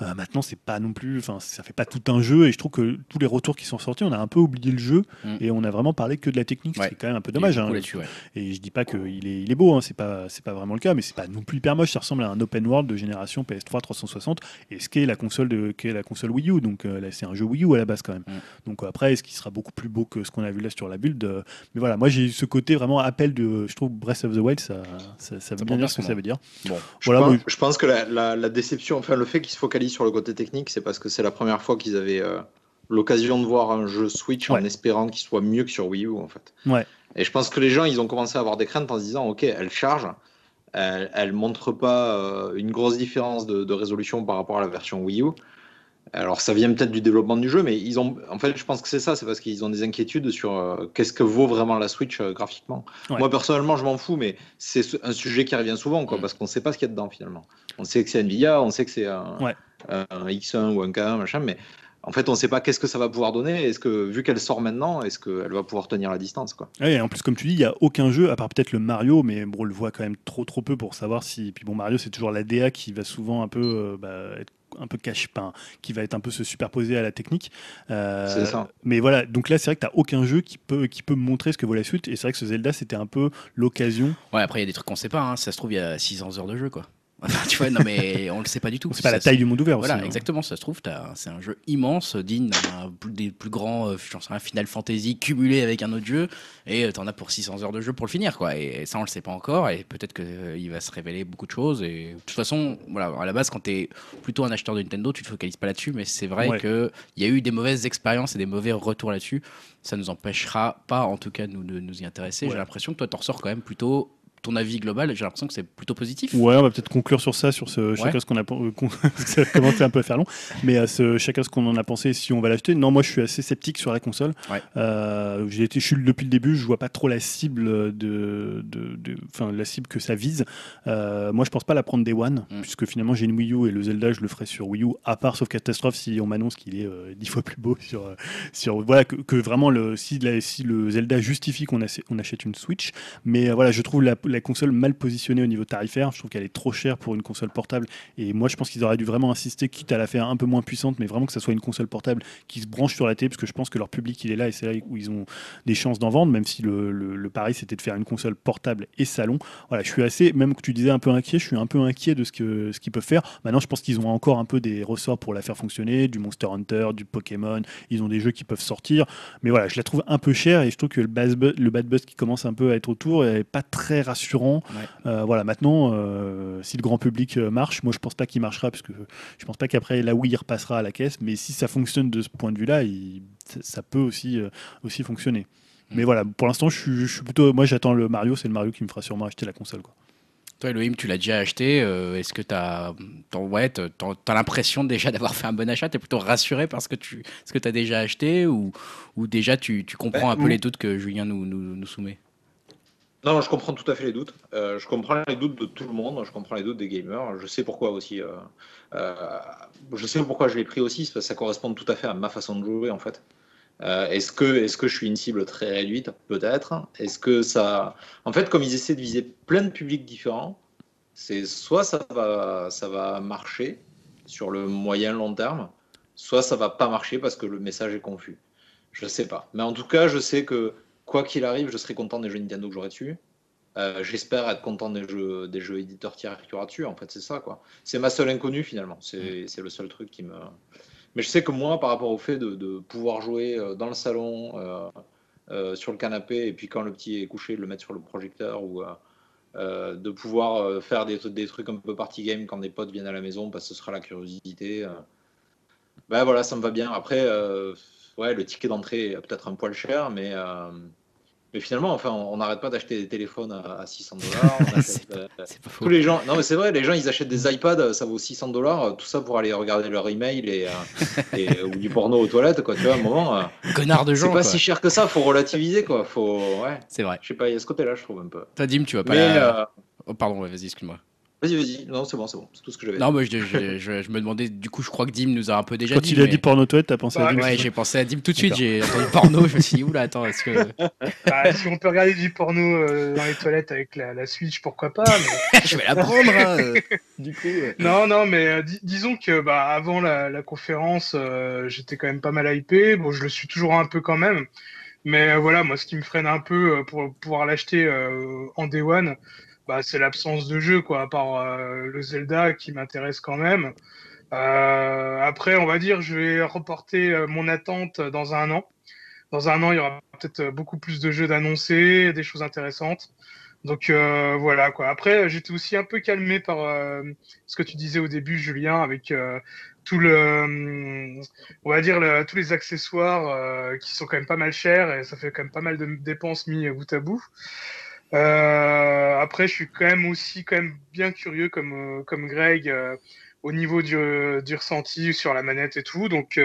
Euh, maintenant c'est pas non plus, enfin ça fait pas tout un jeu. Et je trouve que tous les retours qui sont sortis, on a un peu oublié le jeu Mm. et on a vraiment parlé que de la technique. Ouais. C'est quand même un peu dommage. hein. ouais. Et je dis pas qu'il est, il est beau, hein, c'est pas, c'est pas vraiment le cas, mais c'est pas non plus hyper moche. Ça ressemble à un open world de génération PS3 360 et ce qu'est la console de, qu'est la console Wii U. Donc euh, là, c'est un jeu Wii U à la base quand même. Mm. Donc euh, après, est-ce qu'il sera beaucoup plus beau que ce qu'on a vu là sur la build euh, Mais voilà, moi j'ai eu ce côté vraiment appel de, je trouve Breath of the Wild, ça, ça, ça veut bien dire ce que ça veut dire. Bon. Je, pense, moi- je pense que la, la- la déception, enfin le fait qu'ils se sur le côté technique, c'est parce que c'est la première fois qu'ils avaient euh, l'occasion de voir un jeu Switch en espérant qu'il soit mieux que sur Wii U en fait. Ouais. Et je pense que les gens, ils ont commencé à avoir des craintes en se disant, ok, elle charge, elle, elle montre pas euh, une grosse différence de, de résolution par rapport à la version Wii U. Alors ça vient peut-être du développement du jeu, mais ils ont, en fait, je pense que c'est ça, c'est parce qu'ils ont des inquiétudes sur euh, qu'est-ce que vaut vraiment la Switch euh, graphiquement. Ouais. Moi personnellement, je m'en fous, mais c'est ce- un sujet qui revient souvent, quoi, Mm. parce qu'on ne sait pas ce qu'il y a dedans finalement. On sait que c'est Nvidia, on sait que c'est un, Ouais. Un X1 ou un K1, machin, mais en fait, on ne sait pas qu'est-ce que ça va pouvoir donner. Est-ce que, vu qu'elle sort maintenant, est-ce qu'elle va pouvoir tenir la distance, quoi? Ouais, et en plus, comme tu dis, il n'y a aucun jeu, à part peut-être le Mario, mais bon, on le voit quand même trop trop peu pour savoir si. Puis bon, Mario, c'est toujours la DA qui va souvent un peu euh, bah, être un peu cache-pain, qui va être un peu se superposer à la technique. Euh, C'est ça. Mais voilà, donc là, c'est vrai que tu n'as aucun jeu qui peut, qui peut me montrer ce que vaut la suite. Et c'est vrai que ce Zelda, c'était un peu l'occasion. Ouais, après, il y a des trucs qu'on sait pas. hein. Ça se trouve, il y a 600 heures de jeu, quoi. Enfin, tu vois, non, mais on le sait pas du tout. C'est pas la taille du monde ouvert Voilà, aussi. hein. exactement, ça se trouve, c'est un jeu immense, digne des plus grands, euh, j'en sais rien, Final Fantasy cumulé avec un autre jeu, et euh, t'en as pour 600 heures de jeu pour le finir, quoi. Et, ça, on le sait pas encore, et peut-être qu'il va se révéler beaucoup de choses. Et de toute façon, voilà, à la base, quand t'es plutôt un acheteur de Nintendo, tu te focalises pas là-dessus, mais c'est vrai Ouais. que qu'il y a eu des mauvaises expériences et des mauvais retours là-dessus. Ça nous empêchera pas, en tout cas, de nous, de nous y intéresser. Ouais. J'ai l'impression que toi, t'en ressors quand même plutôt ton avis global, j'ai l'impression que c'est plutôt positif. Ouais, on va peut-être conclure sur ça, sur ce chacun ce qu'on a euh, ça a commencé un peu à faire long, mais à ce chacun ce qu'on en a pensé si on va l'acheter. Non, moi je suis assez sceptique sur la console. Euh, j'ai été, je suis depuis le début, je vois pas trop la cible de, de, enfin la cible que ça vise. Euh, moi je pense pas la prendre des One, mm. puisque finalement j'ai une Wii U et le Zelda je le ferai sur Wii U, à part sauf catastrophe si on m'annonce qu'il est dix fois plus beau sur sur voilà que, vraiment le si, si le Zelda justifie qu'on on achète une Switch, mais voilà je trouve la la console mal positionnée au niveau tarifaire. Je trouve qu'elle est trop chère pour une console portable. Et moi, je pense qu'ils auraient dû vraiment insister, quitte à la faire un peu moins puissante, mais vraiment que ça soit une console portable qui se branche sur la télé, parce que je pense que leur public, il est là et c'est là où ils ont des chances d'en vendre, même si le, pari, c'était de faire une console portable et salon. Voilà, je suis assez, même que tu disais un peu inquiet, je suis un peu inquiet de ce qu'ils ce qu'ils peuvent faire. Maintenant, je pense qu'ils ont encore un peu des ressorts pour la faire fonctionner, du Monster Hunter, du Pokémon. Ils ont des jeux qui peuvent sortir. Mais voilà, je la trouve un peu chère et je trouve que le, le bad buzz qui commence un peu à être autour n'est pas très rassurant euh, voilà, maintenant, euh, si le grand public euh, marche, moi je pense pas qu'il marchera, parce que je pense pas qu'après la Wii il repassera à la caisse, mais si ça fonctionne de ce point de vue-là, ça peut aussi, aussi fonctionner. Mm. Mais voilà, pour l'instant, je, suis plutôt. Moi, j'attends le Mario, c'est le Mario qui me fera sûrement acheter la console. Quoi. Toi, Elohim, tu l'as déjà acheté. Est-ce que tu as, ouais, as, l'impression déjà d'avoir fait un bon achat? Tu es plutôt rassuré parce que tu ce que as déjà acheté ou, ou déjà tu, tu comprends ben, un peu les doutes que Julien nous, nous, nous soumet? Non, je comprends tout à fait les doutes. Euh, je comprends les doutes de tout le monde. Je comprends les doutes des gamers. Je sais pourquoi aussi. Euh, euh, je sais pourquoi je l'ai pris aussi, parce que ça correspond tout à fait à ma façon de jouer en fait. est-ce que, que je suis une cible très réduite? Peut-être. Est-ce que ça, en fait, comme ils essaient de viser plein de publics différents, c'est soit ça va, ça va marcher sur le moyen long terme, soit ça va pas marcher parce que le message est confus. Je sais pas. Mais en tout cas, je sais que quoi qu'il arrive, je serai content des jeux Nintendo que j'aurai dessus. Euh, j'espère être content des jeux, des jeux éditeurs tiers qu'il y aura dessus. En fait, c'est ça, quoi. C'est ma seule inconnue, finalement. C'est mm. le seul truc qui me. Mais je sais que moi, par rapport au fait de, pouvoir jouer euh, dans le salon, euh, sur le canapé, et puis quand le petit est couché, le mettre sur le projecteur, ou de pouvoir faire des, des, trucs un peu party game quand des potes viennent à la maison, parce que ce sera la curiosité. Ben voilà, ça me va bien. Après, ouais, le ticket d'entrée est peut-être un poil cher, mais mais finalement, enfin, on n'arrête pas d'acheter des téléphones à, 600 dollars. Euh, tous les gens, non mais c'est vrai, les gens ils achètent des iPads, ça vaut 600 dollars, tout ça pour aller regarder leur email et, euh, et ou du porno aux toilettes, quoi. Tu vois, à un moment. Euh, Connard de gens. C'est pas si cher que ça, faut relativiser, quoi. Faut, ouais. C'est vrai. Je sais pas, il y a ce côté-là, je trouve un peu. Toi, Dim, tu vas pas. Oh, pardon, vas-y, excuse-moi. Vas-y, vas-y. Non, c'est bon, c'est bon. C'est tout ce que j'avais. Non, moi, je, je, me demandais, du coup, je crois que Dim nous a un peu déjà Quand dit. Quand il a dit porno toilette, t'as pensé à Dim Ouais, j'ai pensé à Dim tout de suite. J'ai entendu porno. Je me suis dit, oula, attends, est-ce que. Bah, si on peut regarder du porno euh, dans les toilettes avec la, la Switch, pourquoi pas Je vais la prendre. Hein, euh, du coup. Non, non, mais euh, disons que bah, avant la, la conférence, j'étais quand même pas mal hypé. Bon, je le suis toujours un peu quand même. Mais voilà, moi, ce qui me freine un peu pour pouvoir l'acheter en Day One, bah, c'est l'absence de jeu, quoi, à part euh, le Zelda qui m'intéresse quand même. Euh, après, on va dire, je vais reporter euh, mon attente dans un an. Dans un an, il y aura peut-être beaucoup plus de jeux d'annoncer, des choses intéressantes. Donc voilà quoi. Après, j'étais aussi un peu calmé par ce que tu disais au début, Julien, avec tout le, on va dire tous les accessoires qui sont quand même pas mal chers et ça fait quand même pas mal de dépenses mis bout à bout. Euh, après, je suis quand même aussi quand même bien curieux comme, euh, comme Greg euh, au niveau du, du, ressenti sur la manette et tout. Donc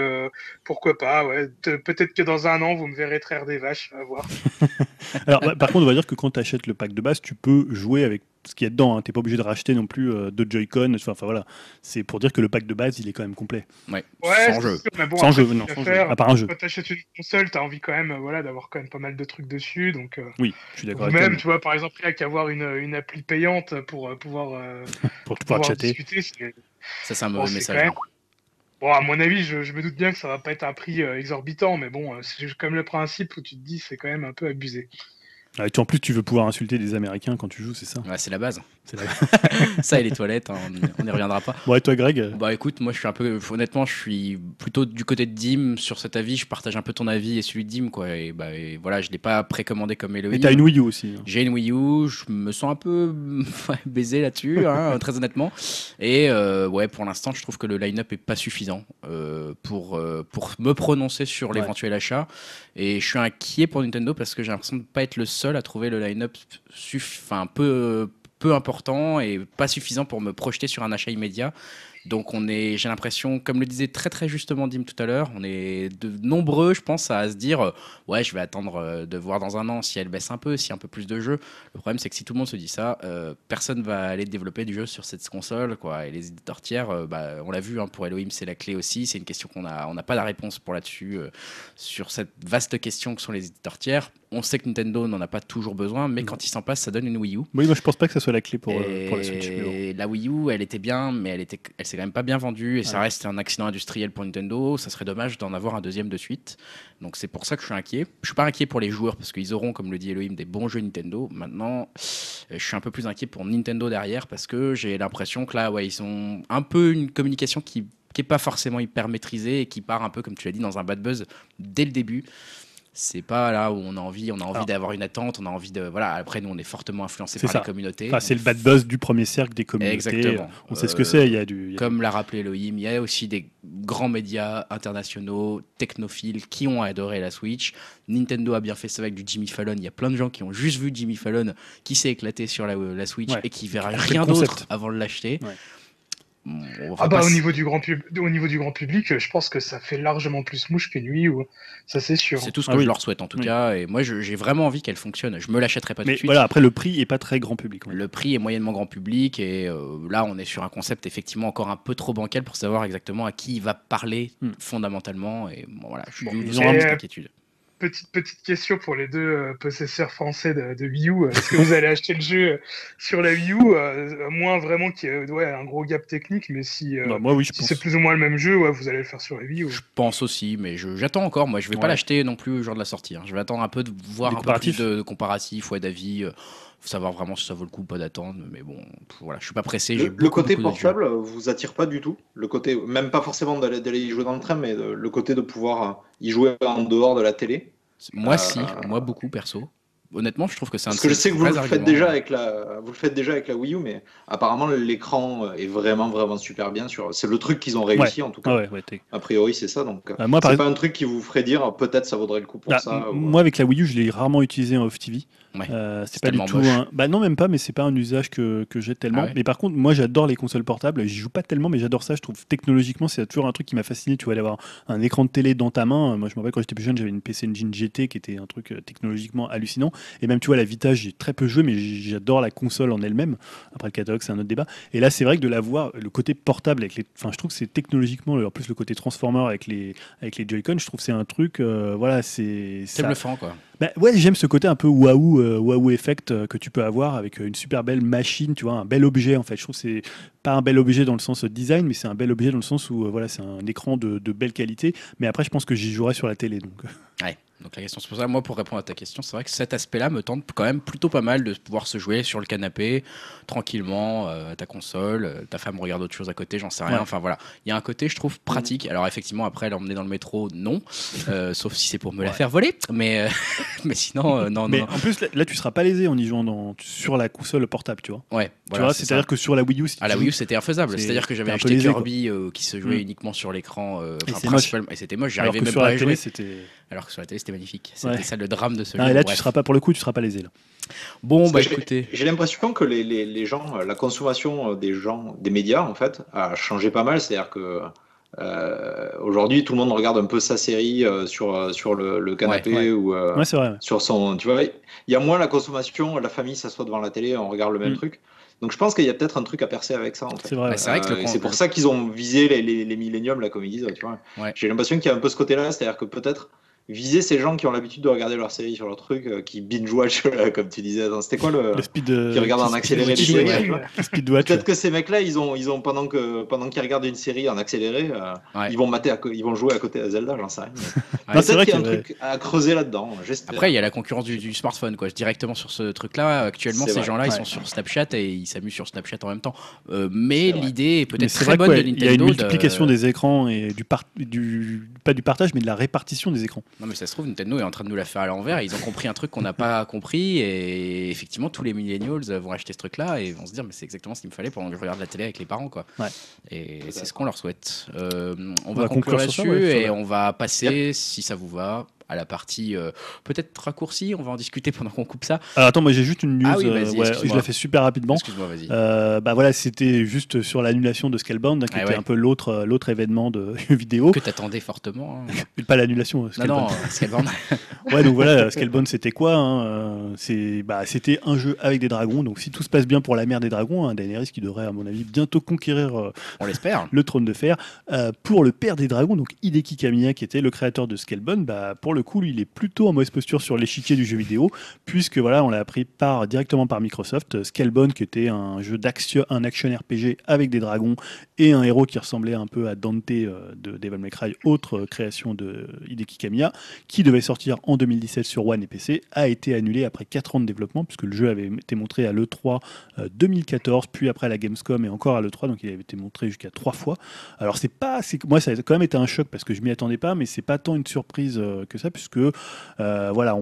pourquoi pas, ouais. Peut-être que dans un an, vous me verrez traire des vaches, à voir. Alors, bah, par contre, on va dire que quand tu achètes le pack de base, tu peux jouer avec ce qu'il y a dedans. Hein. Tu n'es pas obligé de racheter non plus euh, deux Joy-Con. Enfin, voilà. C'est pour dire que le pack de base, il est quand même complet. Ouais, sans jeu. sans jeu, non, sans jeu. À part un jeu. Quand tu achètes une console, tu as envie quand même euh, voilà, d'avoir quand même pas mal de trucs dessus. Donc, euh, oui, je suis d'accord Même, tu vois, par exemple, il y a qu'avoir une, une, appli payante pour pouvoir, pour pouvoir, chatter. discuter. Ça, c'est un mauvais message. Bon, à mon avis, je, je, me doute bien que ça va pas être un prix exorbitant, mais bon, c'est comme le principe où tu te dis c'est quand même un peu abusé. Ah, en plus, tu veux pouvoir insulter des Américains quand tu joues, c'est ça ouais, C'est la base. ça et les toilettes, hein, on n'y reviendra pas. Bon, et toi, Greg? Bah écoute, moi je suis un peu. Honnêtement, je suis plutôt du côté de Dim sur cet avis. Je partage un peu ton avis et celui de Dim, quoi. Et, bah, voilà, je ne l'ai pas précommandé comme Elohim. Et t'as une Wii U aussi. Hein. J'ai une Wii U, je me sens un peu baisé là-dessus, hein, très honnêtement. Et euh, ouais, pour l'instant, je trouve que le line-up est pas suffisant euh, pour, euh, pour me prononcer sur l'éventuel achat. Et je suis inquiet pour Nintendo parce que j'ai l'impression de ne pas être le seul à trouver le line-up enfin, peu, peu important et pas suffisant pour me projeter sur un achat immédiat. Donc on est, j'ai l'impression, comme le disait très très justement Dim tout à l'heure, on est de nombreux, je pense, à se dire, ouais, je vais attendre euh, de voir dans un an si elle baisse un peu, si un peu plus de jeux. Le problème, c'est que si tout le monde se dit ça, euh, personne va aller développer du jeu sur cette console. Et les éditeurs tiers, euh, bah, on l'a vu, hein, pour Elohim, c'est la clé aussi. C'est une question qu'on a, on n'a pas la réponse pour là-dessus, euh, sur cette vaste question que sont les éditeurs tiers. On sait que Nintendo n'en a pas toujours besoin, mais Non. quand il s'en passe, ça donne une Wii U. Oui, moi je pense pas que ça soit la clé pour, euh, pour la Switch. mais bon. Et la Wii U, elle était bien, mais elle, était, elle s'est quand même pas bien vendue. Et ça reste un accident industriel pour Nintendo. Ça serait dommage d'en avoir un deuxième de suite. Donc c'est pour ça que je suis inquiet. Je suis pas inquiet pour les joueurs parce qu'ils auront, comme le dit Elohim, des bons jeux Nintendo. Maintenant, euh, je suis un peu plus inquiet pour Nintendo derrière parce que j'ai l'impression que là, ouais, ils ont un peu une communication qui qui est pas forcément hyper maîtrisée et qui part un peu, comme tu l'as dit, dans un bad buzz dès le début. C'est pas là où on a envie, on a envie d'avoir une attente, on a envie de voilà. Après nous, on est fortement influencé par ça. les communautés. Enfin, c'est le bad buzz du premier cercle des communautés. Exactement. On sait ce que c'est. Il y a du. il y a Comme l'a rappelé Elohim, il y a aussi des grands médias internationaux, technophiles, qui ont adoré la Switch. Nintendo a bien fait ça avec du Jimmy Fallon. Il y a plein de gens qui ont juste vu Jimmy Fallon qui s'est éclaté sur la, la Switch Ouais. et qui verra rien d'autre avant de l'acheter. Ouais. Ah bah au niveau du grand pub... au niveau du grand public, je pense que ça fait largement plus mouche qu'une Wii U. Ça c'est sûr. C'est tout ce que Ah oui. je leur souhaite en tout Oui. cas. Et moi, j'ai vraiment envie qu'elle fonctionne. Je me l'achèterai pas tout Mais de suite. voilà, après le prix est pas très grand public. ouais. Le prix est moyennement grand public et euh, là on est sur un concept effectivement encore un peu trop bancal pour savoir exactement à qui il va parler Hmm. fondamentalement et bon, voilà je suis Bon, ils ont inquiétude. Petite petite question pour les deux euh, possesseurs français de, de Wii U. Est-ce que vous allez acheter le jeu euh, sur la Wii U, euh, moins vraiment qu'il y ait ouais, un gros gap technique, mais si, euh, Bah, moi, oui, je si pense. c'est plus ou moins le même jeu, ouais, vous allez le faire sur la Wii U. Je pense aussi mais je- j'attends encore moi je vais pas l'acheter non plus au jour de la sortie hein. je vais attendre un peu de voir un peu plus de, de comparatifs ouais d'avis euh, faut savoir vraiment si ça vaut le coup ou pas d'attendre mais bon voilà je suis pas pressé Le, côté portable euh, vous attire pas du tout. Le côté, même pas forcément d'aller d'aller y jouer dans le train, mais de- le côté de pouvoir euh, y jouer en dehors de la télé. moi Euh, si moi beaucoup perso honnêtement je trouve que c'est un Parce que je sais que vous le faites déjà avec la, vous le faites déjà avec la Wii U, mais apparemment l'écran est vraiment vraiment super bien sur. C'est le truc qu'ils ont réussi en tout cas. Ah ouais, ouais, t'es- A priori c'est ça donc. euh, par c'est pas un truc qui vous ferait dire peut-être ça vaudrait le coup pour Ah, ça. m- ou- Moi, avec la Wii U, je l'ai rarement utilisé en off TV. Ouais. Euh, c'est pas du tout moche. un. Bah non, même pas, mais c'est pas un usage que, que j'ai tellement. Ah ouais Mais par contre, moi, j'adore les consoles portables. J'y joue pas tellement, mais j'adore ça. Je trouve technologiquement, c'est toujours un truc qui m'a fasciné. Tu vois, d'avoir un écran de télé dans ta main. Moi, je me rappelle quand j'étais plus jeune, j'avais une PC Engine GT qui était un truc euh, technologiquement hallucinant. Et même, tu vois, la Vita, j'ai très peu joué, mais j'adore la console en elle-même. Après le catalogue, c'est un autre débat. Et là, c'est vrai que de la voir, le côté portable avec les. Enfin, je trouve que c'est technologiquement, en plus, le côté transformer avec les, avec les Joy-Con, je trouve que c'est un truc. euh, voilà, c'est. c'est bluffant quoi bah, j'aime ce côté un peu waouh, euh, waouh effect euh, que tu peux avoir avec euh, une super belle machine, tu vois, un bel objet en fait. Je trouve que c'est pas un bel objet dans le sens design, mais c'est un bel objet dans le sens où voilà, c'est un écran de, belle qualité. Mais après, je pense que j'y jouerai sur la télé. Donc. Donc la question c'est pour ça. Moi, pour répondre à ta question, c'est vrai que cet aspect-là me tente quand même plutôt pas mal de pouvoir se jouer sur le canapé tranquillement, euh, à ta console, euh, ta femme regarde autre chose à côté, j'en sais rien. Ouais. Enfin voilà, il y a un côté, je trouve pratique. Alors effectivement, après l'emmener dans le métro, non, Euh, sauf si c'est pour me la faire voler. Mais mais sinon, non, mais non. en plus, là, là, tu seras pas lésé en y jouant dans, sur la console portable, tu vois. Ouais. tu Voilà, c'est-à-dire que sur la Wii U, si À tu la Wii U, c'était infaisable. c'est- C'est-à-dire que j'avais acheté lésé. Kirby qui se jouait Mm. uniquement sur l'écran, Et enfin, c'est moche. principalement- et c'était moche. alors J'arrivais même sur pas à la y télé, jouer. Alors que sur la télé, c'était magnifique. C'était Ouais. ça le drame de ce jeu. et là, Bref. tu seras pas pour le coup, tu seras pas lésé. Là. Bon, Parce bah écoutez. J'ai l'impression que les, les, les gens, euh, la consommation euh, des gens, des médias en fait, a changé pas mal. C'est-à-dire que euh, aujourd'hui, tout le monde regarde un peu sa série euh, sur, sur le, le canapé ouais. ou euh, Ouais, c'est vrai. ouais. sur son. Tu vois, il y a moins la consommation, la famille s'assoit devant la télé, on regarde le même Mm. truc. Donc je pense qu'il y a peut-être un truc à percer avec ça en fait. C'est vrai. Bah, c'est Euh, pour ça qu'ils ont visé les, les, les milléniums, là, comme ils disent. Tu vois. Ouais. J'ai l'impression qu'il y a un peu ce côté-là, c'est-à-dire que peut-être viser ces gens qui ont l'habitude de regarder leur série sur leur truc, euh, qui binge-watch, euh, comme tu disais. Attends, C'était quoi le. Le speed. euh, qui regardent en accéléré les séries, ouais. Peut-être que ces mecs-là, ils ont, ils ont pendant que pendant qu'ils regardent une série en accéléré, euh, Ouais. ils vont mater, à ils vont jouer à côté à Zelda, j'en sais rien. Mais Peut-être vrai qu'il y a un truc à creuser là-dedans. j'espère. Après, il y a la concurrence du, du smartphone, quoi. Directement sur ce truc-là. Actuellement, ces gens-là, ils sont sur Snapchat et ils s'amusent sur Snapchat en même temps. Euh, mais l'idée est peut-être très vrai bonne de Nintendo. Il y a une multiplication des écrans et du pas du partage, mais de la répartition des écrans. Non, mais ça se trouve, Nintendo est en train de nous la faire à l'envers. Ils ont compris un truc qu'on n'a pas compris. Et effectivement, tous les millennials vont acheter ce truc-là et vont se dire, mais c'est exactement ce qu'il me fallait pendant que je regarde la télé avec les parents, quoi. Ouais. Et c'est ce qu'on leur souhite. Euh, on, On va, va conclure là-dessus ouais, et on va passer, si ça vous va, à la partie euh, peut-être raccourcie. On va en discuter pendant qu'on coupe ça. Attends, moi j'ai juste une news. Ah oui, euh, ouais, je la fais super rapidement. Excuse-moi, vas-y. Euh, bah voilà, c'était juste sur l'annulation de Scalebound, hein, qui Ah était ouais. un peu l'autre l'autre événement de vidéo. Que t'attendais fortement. hein. Pas l'annulation. euh, non, Scalebound. non, Scalebound. Ouais, donc voilà, Scalebound c'était quoi hein, C'est bah, c'était un jeu avec des dragons. Donc si tout se passe bien pour la mère des dragons, hein, Daenerys qui devrait à mon avis bientôt conquérir on l'espère. le trône de fer. Pour le père des dragons, donc Hideki Kamiya, qui était le créateur de Scalebound, bah, pour le coup, il est plutôt en mauvaise posture sur l'échiquier du jeu vidéo, puisque voilà, on l'a appris par, directement par Microsoft. Euh, Scalebound, qui était un jeu d'action, un action RPG avec des dragons et un héros qui ressemblait un peu à Dante euh, de Devil May Cry, autre euh, création de Hideki Kamiya, qui devait sortir en 2017 sur One et PC, a été annulé après 4 ans de développement, puisque le jeu avait été montré à l'E3 euh, 2014, puis après à la Gamescom et encore à l'E3, donc il avait été montré jusqu'à 3 fois. Alors c'est pas, moi ça a quand même été un choc parce que je m'y attendais pas, mais c'est pas tant une surprise euh, que ça puisque euh, voilà,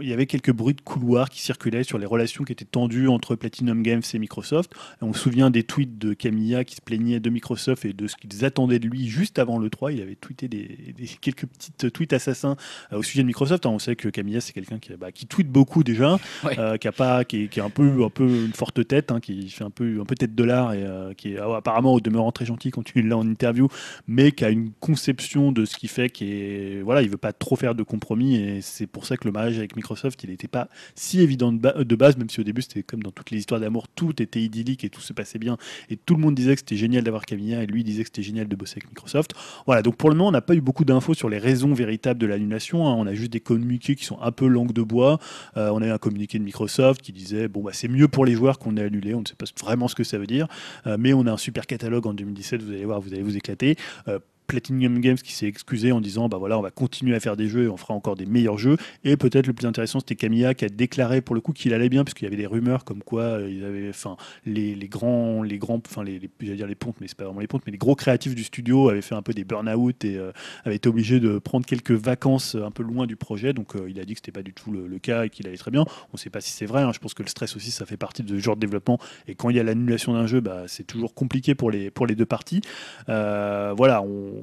il y avait quelques bruits de couloir qui circulaient sur les relations qui étaient tendues entre Platinum Games et Microsoft. On se souvient des tweets de Camilla qui se plaignait de Microsoft et de ce qu'ils attendaient de lui juste avant le 3. Il avait tweeté des, des- quelques petites tweets assassins euh, au sujet de Microsoft. hein. On sait que Camilla c'est quelqu'un qui, bah, qui beaucoup déjà, Ouais. euh, qui a pas, qui un peu, un peu une forte tête, hein, qui fait un peu, un peu tête de l'art et euh, qui est ah, apparemment au demeurant très gentil quand tu l'as en interview, mais qui a une conception de ce qu'il fait qui est, voilà, il veut pas trop faire de compromis et c'est pour ça que le mariage avec Microsoft, il n'était pas si évident de, ba- de base, même si au début c'était comme dans toutes les histoires d'amour, tout était idyllique et tout se passait bien et tout le monde disait que c'était génial d'avoir Camilla et lui disait que c'était génial de bosser avec Microsoft. Voilà, donc pour le moment, on n'a pas eu beaucoup d'infos sur les raisons véritables de l'annulation. hein. On a juste des communiqués qui sont un peu langue de bois. Euh, on a eu un communiqué de Microsoft qui disait bon bah c'est mieux pour les joueurs qu'on ait annulé. On ne sait pas vraiment ce que ça veut dire, Euh, mais on a un super catalogue en 2017. Vous allez voir, vous allez vous éclater. Euh, Platinum Games qui s'est excusé en disant bah voilà on va continuer à faire des jeux et on fera encore des meilleurs jeux. Et peut-être le plus intéressant c'était Camilla qui a déclaré pour le coup qu'il allait bien puisqu'il y avait des rumeurs comme quoi euh, ils avaient enfin les, les grands les grands enfin les, les dire les pontes mais c'est pas vraiment les pontes mais les gros créatifs du studio avaient fait un peu des burn-out et euh, avaient été obligés de prendre quelques vacances euh, un peu loin du projet. Donc il a dit que c'était pas du tout le, cas et qu'il allait très bien. On sait pas si c'est vrai hein. je pense que le stress aussi ça fait partie de ce genre de développement. Et quand il y a l'annulation d'un jeu bah, c'est toujours compliqué pour les pour les deux parties. Voilà, on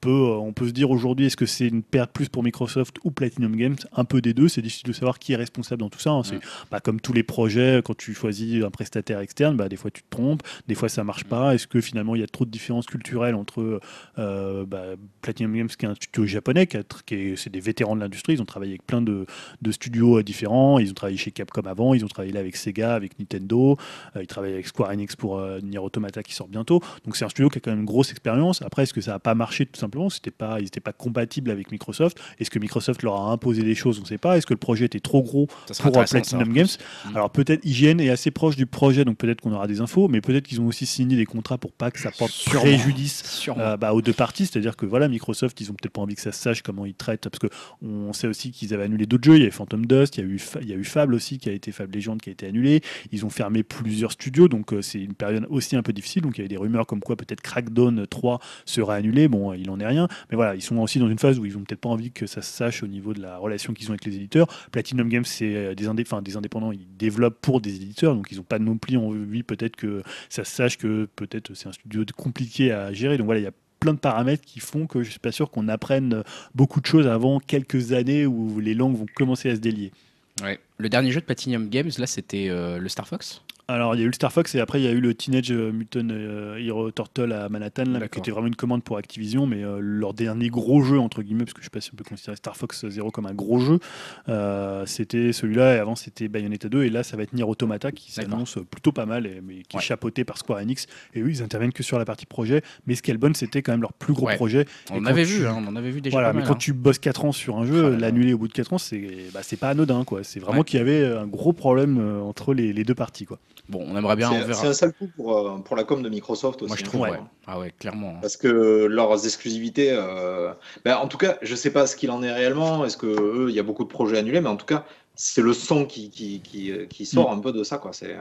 peut, on peut se dire aujourd'hui, est-ce que c'est une perte plus pour Microsoft ou Platinum Games? Un peu des deux, c'est difficile de savoir qui est responsable dans tout ça. hein. C'est bah, comme tous les projets, quand tu choisis un prestataire externe, bah, des fois tu te trompes, des fois ça marche pas. Est-ce que finalement il y a trop de différences culturelles entre euh, bah, Platinum Games, qui est un studio japonais, qui, a qui est, c'est des vétérans de l'industrie, ils ont travaillé avec plein de, de studios euh, différents, ils ont travaillé chez Capcom avant, ils ont travaillé là avec Sega, avec Nintendo, euh, ils travaillent avec Square Enix pour euh, Nier Automata qui sort bientôt. Donc c'est un studio qui a quand même une grosse expérience. Après, est-ce que ça n'a pas marché tout simplement C'était pas, Ils n'étaient pas compatibles avec Microsoft. Est-ce que Microsoft leur a imposé des choses? On ne sait pas. Est-ce que le projet était trop gros pour Platinum Games? Mm. Alors peut-être IGN est assez proche du projet, donc peut-être qu'on aura des infos, mais peut-être qu'ils ont aussi signé des contrats pour pas que ça porte Sûrement. préjudice Sûrement. euh, bah, aux deux parties, c'est-à-dire que voilà, Microsoft, ils ont peut-être pas envie que ça se sache comment ils traitent, parce que on sait aussi qu'ils avaient annulé d'autres jeux. Il y avait Phantom Dust, il y a eu, il y a eu Fable aussi qui a été Fable Legend qui a été annulé. Ils ont fermé plusieurs studios, donc euh, c'est une période aussi un peu difficile. Donc il y avait des rumeurs comme quoi peut-être Crackdown 3 sera annulé. Bon, il en est rien, mais voilà, ils sont aussi dans une phase où ils ont peut-être pas envie que ça se sache au niveau de la relation qu'ils ont avec les éditeurs. Platinum Games, c'est euh, des, indépendants, ils développent pour des éditeurs, donc ils n'ont pas non plus envie peut-être que ça se sache que peut-être c'est un studio compliqué à gérer. Donc voilà, il y a plein de paramètres qui font que je suis pas sûr qu'on apprenne beaucoup de choses avant quelques années où les langues vont commencer à se délier. Le dernier jeu de Platinum Games, là, c'était euh, le Star Fox? Alors, il y a eu le Star Fox et après, il y a eu le Teenage Mutant euh, Hero Turtle à Manhattan, là, qui était vraiment une commande pour Activision, mais euh, leur dernier gros jeu, entre guillemets, parce que je sais pas si on peut considérer Star Fox Zero comme un gros jeu, euh, c'était celui-là, et avant, c'était Bayonetta 2, et là, ça va être Nier Automata, qui s'annonce plutôt pas mal, et, mais qui Ouais. est chapeauté par Square Enix, et eux, ils interviennent que sur la partie projet, mais Scalebound, c'était quand même leur plus gros Ouais. projet. On Et en avait tu- vu, hein, on en avait vu déjà. Voilà, pas mais quand hein. tu bosses 4 ans sur un jeu, Ah l'annuler au bout de 4 ans, c'est bah, c'est pas anodin, quoi. C'est vraiment qu'il y avait un gros problème euh, entre les, les deux parties, quoi. Bon, on aimerait bien, C'est un sale coup pour, euh, pour la com de Microsoft aussi. Moi, je hein, trouve, Ouais. ouais. Ah ouais, clairement. hein. Parce que leurs exclusivités, euh, ben, en tout cas, je sais pas ce qu'il en est réellement. Est-ce que eux, il y a beaucoup de projets annulés, mais en tout cas, c'est le son qui, qui, qui, qui sort un peu de ça, quoi. C'est euh,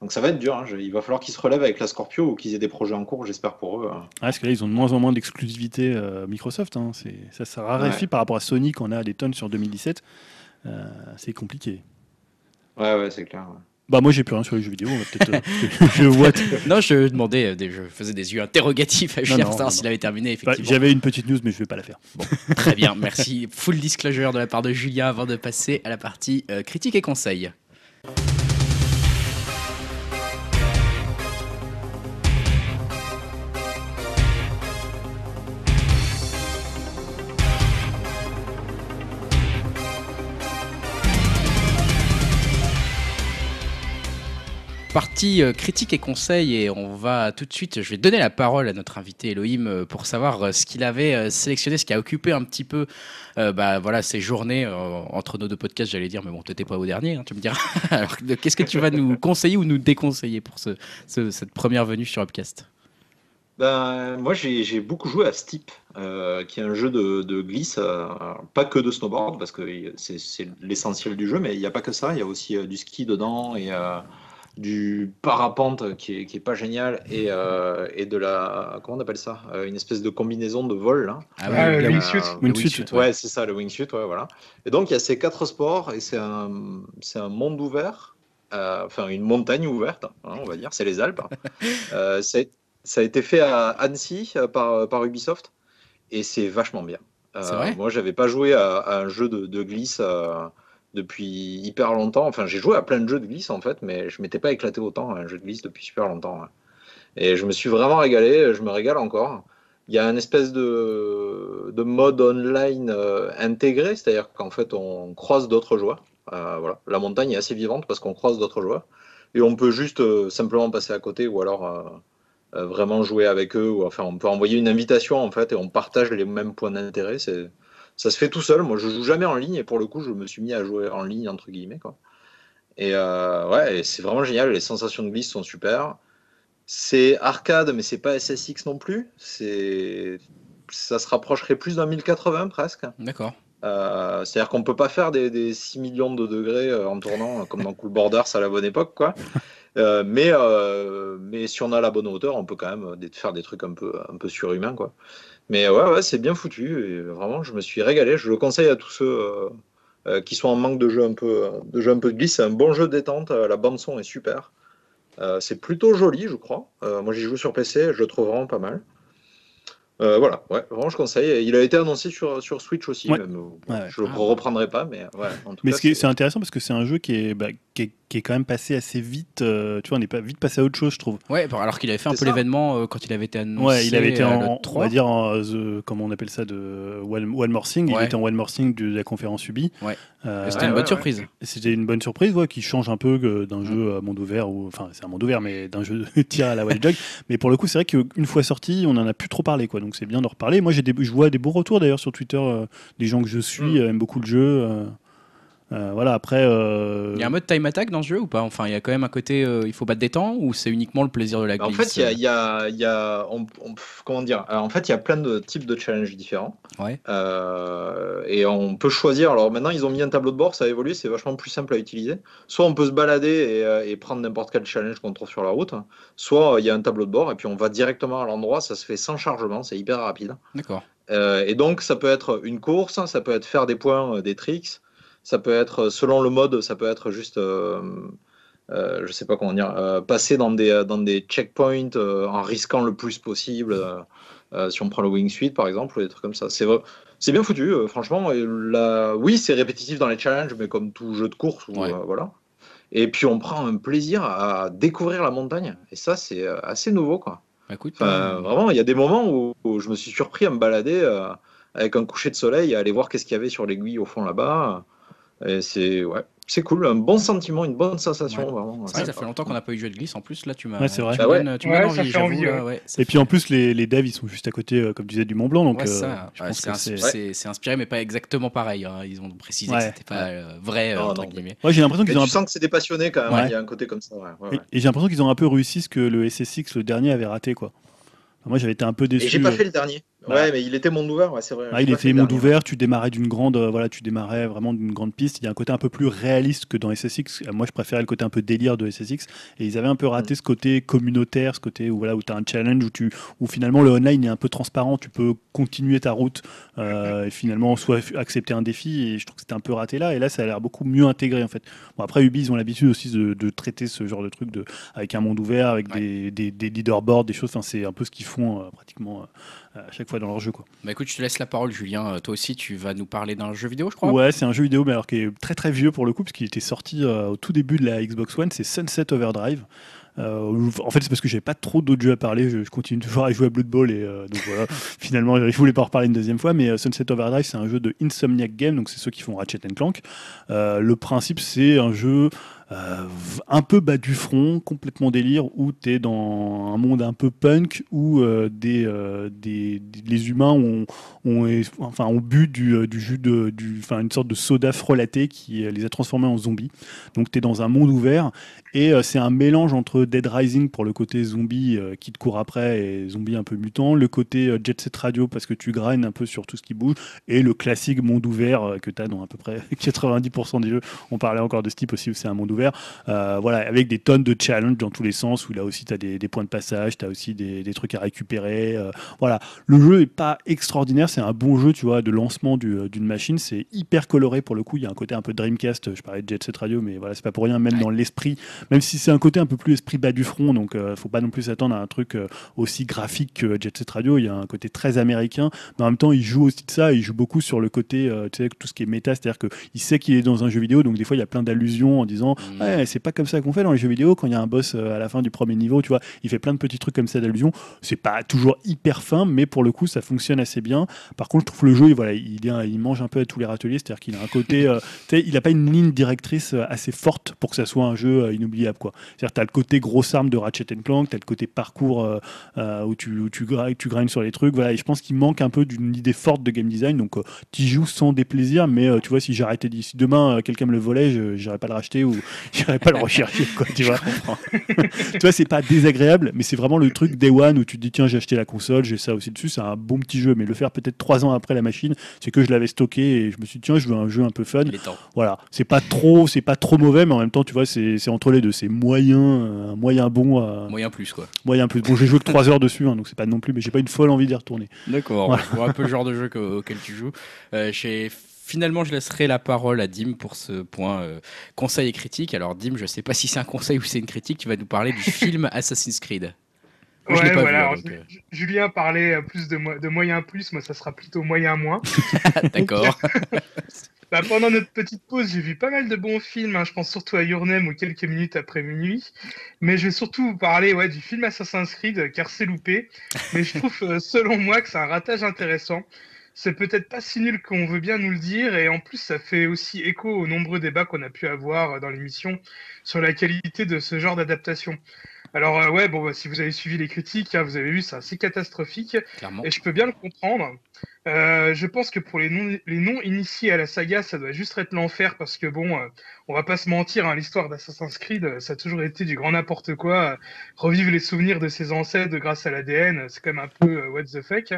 donc ça va être dur. hein. Je- Il va falloir qu'ils se relèvent avec la Scorpio ou qu'ils aient des projets en cours, j'espère pour eux. hein. Ah, parce que là, ils ont de moins en moins d'exclusivité euh, Microsoft. hein. C'est- Ça, ça raréfie par rapport à Sony, qu'on a des tonnes sur 2017. Euh, c'est compliqué. Ouais, ouais, c'est clair. ouais. Bah moi j'ai plus rien sur les jeux vidéo, on va peut-être. euh, je vois. Non, je demandais, euh, des- je faisais des yeux interrogatifs à Julien savoir s'il avait terminé, Bah. J'avais une petite news mais je vais pas la faire. Très bien, merci. Full disclosure de la part de Julien avant de passer à la partie euh, critique et conseil. Partie euh, critique et conseil et on va tout de suite, je vais donner la parole à notre invité Elohim euh, pour savoir euh, ce qu'il avait sélectionné, ce qui a occupé un petit peu bah, voilà, ces journées entre nos deux podcasts, j'allais dire, mais bon, t'étais pas au dernier, hein, tu me diras. Qu'est-ce que tu vas nous conseiller ou nous déconseiller pour ce, ce- cette première venue sur Upcast? Ben, moi, j'ai beaucoup joué à Steep, qui est un jeu de, glisse, pas que de snowboard, parce que c'est l'essentiel du jeu, mais il n'y a pas que ça. Il y a aussi du ski dedans et du parapente qui est, qui est pas génial et, euh, et de la. Comment on appelle ça Euh, Une espèce de combinaison de vol, là. Ah ouais, le bien- wingsuit. le Wingsuit, ouais. Ouais, c'est ça, le wingsuit, ouais, voilà. Et donc, il y a ces quatre sports et c'est un, c'est un monde ouvert, euh, enfin, une montagne ouverte, hein, on va dire, c'est les Alpes. Euh, ça a été fait à Annecy euh, par, par Ubisoft et c'est vachement bien. Euh, vrai? Moi, j'avais pas joué à, à un jeu de, de glisse euh, depuis hyper longtemps. Enfin, j'ai joué à plein de jeux de glisse en fait, mais je m'étais pas éclaté autant à un jeu de glisse depuis super longtemps. ouais. Et je me suis vraiment régalé, je me régale encore. Il y a une espèce de, de mode online euh, intégré, c'est-à-dire qu'en fait on croise d'autres joueurs. Euh, voilà. La montagne est assez vivante parce qu'on croise d'autres joueurs. Et on peut juste euh, simplement passer à côté ou alors vraiment jouer avec eux. Ou, enfin, on peut envoyer une invitation en fait et on partage les mêmes points d'intérêt. C'est, ça se fait tout seul. Moi je joue jamais en ligne et pour le coup je me suis mis à jouer en ligne entre guillemets. Quoi. Et euh, ouais, c'est vraiment génial. Les sensations de glisse sont super. C'est arcade, mais c'est pas SSX non plus. C'est, ça se rapprocherait plus d'un 1080 presque. D'accord. Euh, C'est-à-dire qu'on peut pas faire des, des 6 millions de degrés euh, en tournant comme dans Cool Borders à la bonne époque, quoi. Euh, mais, euh, mais si on a la bonne hauteur, on peut quand même euh, faire des trucs un peu, un peu surhumains, quoi. Mais ouais, ouais, c'est bien foutu. Et vraiment, je me suis régalé. Je le conseille à tous ceux euh, qui sont en manque de jeux un peu, de jeux un peu de glisse. C'est un bon jeu de détente. La bande son est super. C'est plutôt joli, je crois. Moi, j'y joue sur PC. Je le trouve vraiment pas mal. Euh, voilà, ouais, vraiment, je conseille. Il a été annoncé sur, sur Switch aussi. Ouais. même. Ouais, ouais. Je le Ah. reprendrai pas, mais ouais. En tout Mais c'est- c'est intéressant parce que c'est un jeu qui est, bah, qui est, qui est quand même passé assez vite. euh, tu vois, on est pas vite passé à autre chose, je trouve. Ouais, bon, alors qu'il avait fait un peu l'événement euh, quand il avait été annoncé. Ouais, il avait été à en, on 3. va dire, en, the- comment on appelle ça, de One, one More Thing. Il était en One More Thing de la conférence Ubi. Ouais. Euh, C'était Ouais, une bonne ouais, surprise. C'était une bonne surprise, ouais, qui change un peu euh, d'un Mm. jeu à monde ouvert, ou enfin c'est un monde ouvert, mais d'un jeu de tir à la Wild Jog. Mais pour le coup, c'est vrai qu'une fois sorti, on en a plus trop parlé, quoi. Donc c'est bien de reparler. Moi, j'ai des, je vois des beaux retours d'ailleurs sur Twitter, euh, des gens que je suis Mm. euh, aiment beaucoup le jeu. Euh, voilà, après. euh, Il y a un mode time attack dans ce jeu ou pas? Enfin, il y a quand même un côté, euh, il faut battre des temps ou c'est uniquement le plaisir de la Bah, En glisse fait, il y a, y a- il y a- on- on- comment dire? Alors, En fait, il y a plein de types de challenges différents. Ouais. Euh, et on peut choisir. Alors maintenant, ils ont mis un tableau de bord, ça a évolué, c'est vachement plus simple à utiliser. Soit on peut se balader et, et prendre n'importe quel challenge qu'on trouve sur la route. Soit euh, il y a un tableau de bord et puis on va directement à l'endroit. Ça se fait sans chargement, c'est hyper rapide. D'accord. Euh, et donc, ça peut être une course, ça peut être faire des points, euh, des tricks, ça peut être, euh, selon le mode, ça peut être juste, euh, euh, je sais pas comment dire, euh, passer dans des, euh, dans des checkpoints en risquant le plus possible. si on prend le wingsuit, par exemple, ou des trucs comme ça. C'est vrai- c'est bien foutu, franchement. Et la- Oui, c'est répétitif dans les challenges, mais comme tout jeu de course, Ouais. voilà. Et puis, on prend un plaisir à découvrir la montagne. Et ça, c'est assez nouveau, quoi. Bah, écoute, Enfin, vraiment, il y a des moments où, où je me suis surpris à me balader euh, avec un coucher de soleil, à aller voir qu'est-ce qu'il y avait sur l'aiguille au fond là-bas. Et c'est ouais, c'est cool, un bon sentiment, une bonne sensation, Ouais. vraiment. ça fait longtemps qu'on n'a pas eu de jeu de glisse. En plus, là, tu m'as. Ouais, c'est vrai. Tu Bah donnes, tu envie, là, Et fait- puis en plus, les, les devs, ils sont juste à côté, euh, comme tu disais, du Mont Blanc. Donc Ouais, euh, c'est inspiré, mais pas exactement pareil. hein. Ils ont précisé que c'était pas euh, vrai, euh, Non, entre non. guillemets. Ouais, j'ai l'impression qu'ils ont un tu sens que c'est des passionnés quand même, Ouais. hein, il y a un côté comme ça. Ouais, ouais, Et, ouais. et j'ai l'impression qu'ils ont un peu réussi ce que le SSX, le dernier, avait raté. Quoi. Moi, j'avais été un peu déçu. Et j'ai pas fait le dernier. Ouais, mais il était monde ouvert, ouais, c'est vrai. Ah, il était monde ouvert, tu démarrais d'une grande, euh, voilà, tu démarrais vraiment d'une grande piste. Il y a un côté un peu plus réaliste que dans SSX. Moi, je préférais le côté un peu délire de SSX. Et ils avaient un peu raté mm. ce côté communautaire, ce côté où voilà, où tu as un challenge, où, tu, où finalement le online est un peu transparent. Tu peux continuer ta route euh, et finalement soit accepter un défi. Et je trouve que c'était un peu raté là. Et là, ça a l'air beaucoup mieux intégré en fait. Bon, après, Ubi, ils ont l'habitude aussi de, de, traiter ce genre de truc de, avec un monde ouvert, avec des, des, des, leaderboards, des choses. Enfin, c'est un peu ce qu'ils font euh, pratiquement à chaque fois dans leur jeu. Quoi. Bah écoute, je te laisse la parole, Julien. Euh, toi aussi, tu vas nous parler d'un jeu vidéo, je crois. Ouais, c'est un jeu vidéo, mais alors qui est très très vieux pour le coup, parce qu'il était sorti euh, au tout début de la Xbox One. C'est Sunset Overdrive. Euh, en fait, c'est parce que j'avais pas trop d'autres jeux à parler. Je, continue toujours à jouer à Blood Bowl et donc voilà. Finalement, je voulais pas en reparler une deuxième fois. Mais Sunset Overdrive, c'est un jeu de Insomniac Game, donc c'est ceux qui font Ratchet Clank. le principe, c'est un jeu euh, un peu bas du front, complètement délire, où tu es dans un monde un peu punk, où euh, euh, des, des, les humains ont, ont, enfin, ont bu du, du jus de, du, enfin, une sorte de soda frelaté qui les a transformés en zombies. Donc tu es dans un monde ouvert, et c'est un mélange entre Dead Rising pour le côté zombie qui te court après et zombie un peu mutant, le côté Jet Set Radio parce que tu graines un peu sur tout ce qui bouge, et le classique monde ouvert que tu as dans à peu près 90% des jeux. On parlait encore de ce type aussi où c'est un monde ouvert. Euh, voilà, avec des tonnes de challenges dans tous les sens, où là aussi tu as des, points de passage, tu as aussi des, trucs à récupérer. Euh, voilà, le jeu est pas extraordinaire, c'est un bon jeu, tu vois, de lancement euh, d'une machine, c'est hyper coloré pour le coup, il y a un côté un peu Dreamcast, je parlais de Jet Set Radio, mais voilà, c'est pas pour rien, même dans l'esprit, même si c'est un côté un peu plus esprit bas du front, donc faut pas non plus s'attendre à un truc aussi graphique que Jet Set Radio, il y a un côté très américain, mais en même temps il joue aussi de ça, il joue beaucoup sur le côté, tu sais, tout ce qui est méta, c'est-à-dire qu'il sait qu'il est dans un jeu vidéo, donc des fois il y a plein d'allusions en disant mm. Ouais, c'est pas comme ça qu'on fait dans les jeux vidéo. Quand il y a un boss euh, à la fin du premier niveau, tu vois, il fait plein de petits trucs comme ça d'allusion. C'est pas toujours hyper fin, mais pour le coup, ça fonctionne assez bien. Par contre, je trouve le jeu, voilà, il, il mange un peu à tous les râteliers, c'est-à-dire qu'il a un côté, euh, il a pas une ligne directrice euh, assez forte pour que ça soit un jeu inoubliable, quoi. C'est-à-dire, tu as le côté grosse arme de Ratchet Clank, tu as le côté parcours où tu, où tu, tu grindes sur les trucs, voilà. Et je pense qu'il manque un peu d'une idée forte de game design, donc tu joues sans déplaisir, mais tu vois, si j'arrêtais d'ici demain, quelqu'un me le volait, je n'irais pas le racheter ou j'irais pas le rechercher, quoi, tu vois. tu vois, c'est pas désagréable, mais c'est vraiment le truc Day One où tu te dis, tiens, j'ai acheté la console, j'ai ça aussi dessus, c'est un bon petit jeu, mais le faire peut-être trois ans après la machine, c'est que je l'avais stocké et je me suis dit, tiens, je veux un jeu un peu fun. Voilà, c'est pas trop, c'est pas trop mauvais, mais en même temps, tu vois, c'est entre les deux, c'est moyen, un moyen bon. À... Moyen plus, quoi. Moyen plus. Bon, j'ai joué que trois heures dessus, hein, donc c'est pas non plus, mais j'ai pas une folle envie d'y retourner. D'accord, un peu le genre de jeu auquel tu joues. Euh, chez finalement, je laisserai la parole à Dim pour ce point euh, conseil et critique. Alors, Dim, je ne sais pas si c'est un conseil ou c'est une critique. Tu vas nous parler du film Assassin's Creed. ouais, voilà. Euh. Julien parlait euh, plus de, de moyen plus, moi ça sera plutôt moyen moins. D'accord. Bah, pendant notre petite pause, j'ai vu pas mal de bons films. Hein. Je pense surtout à Your Name ou quelques minutes après minuit. Mais je vais surtout vous parler ouais, du film Assassin's Creed, car c'est loupé. Mais je trouve, selon moi, que c'est un ratage intéressant c'est peut-être pas si nul qu'on veut bien nous le dire, et en plus ça fait aussi écho aux nombreux débats qu'on a pu avoir dans l'émission sur la qualité de ce genre d'adaptation. Alors euh, ouais, bon, bah, si vous avez suivi les critiques, hein, vous avez vu, c'est assez catastrophique, et je peux bien le comprendre. Euh, je pense que pour les non, les non initiés à la saga, ça doit juste être l'enfer parce que bon, euh, on va pas se mentir, hein, l'histoire d'Assassin's Creed, ça a toujours été du grand n'importe quoi. revivre les souvenirs de ses ancêtres grâce à l'ADN, c'est quand même un peu what the fuck.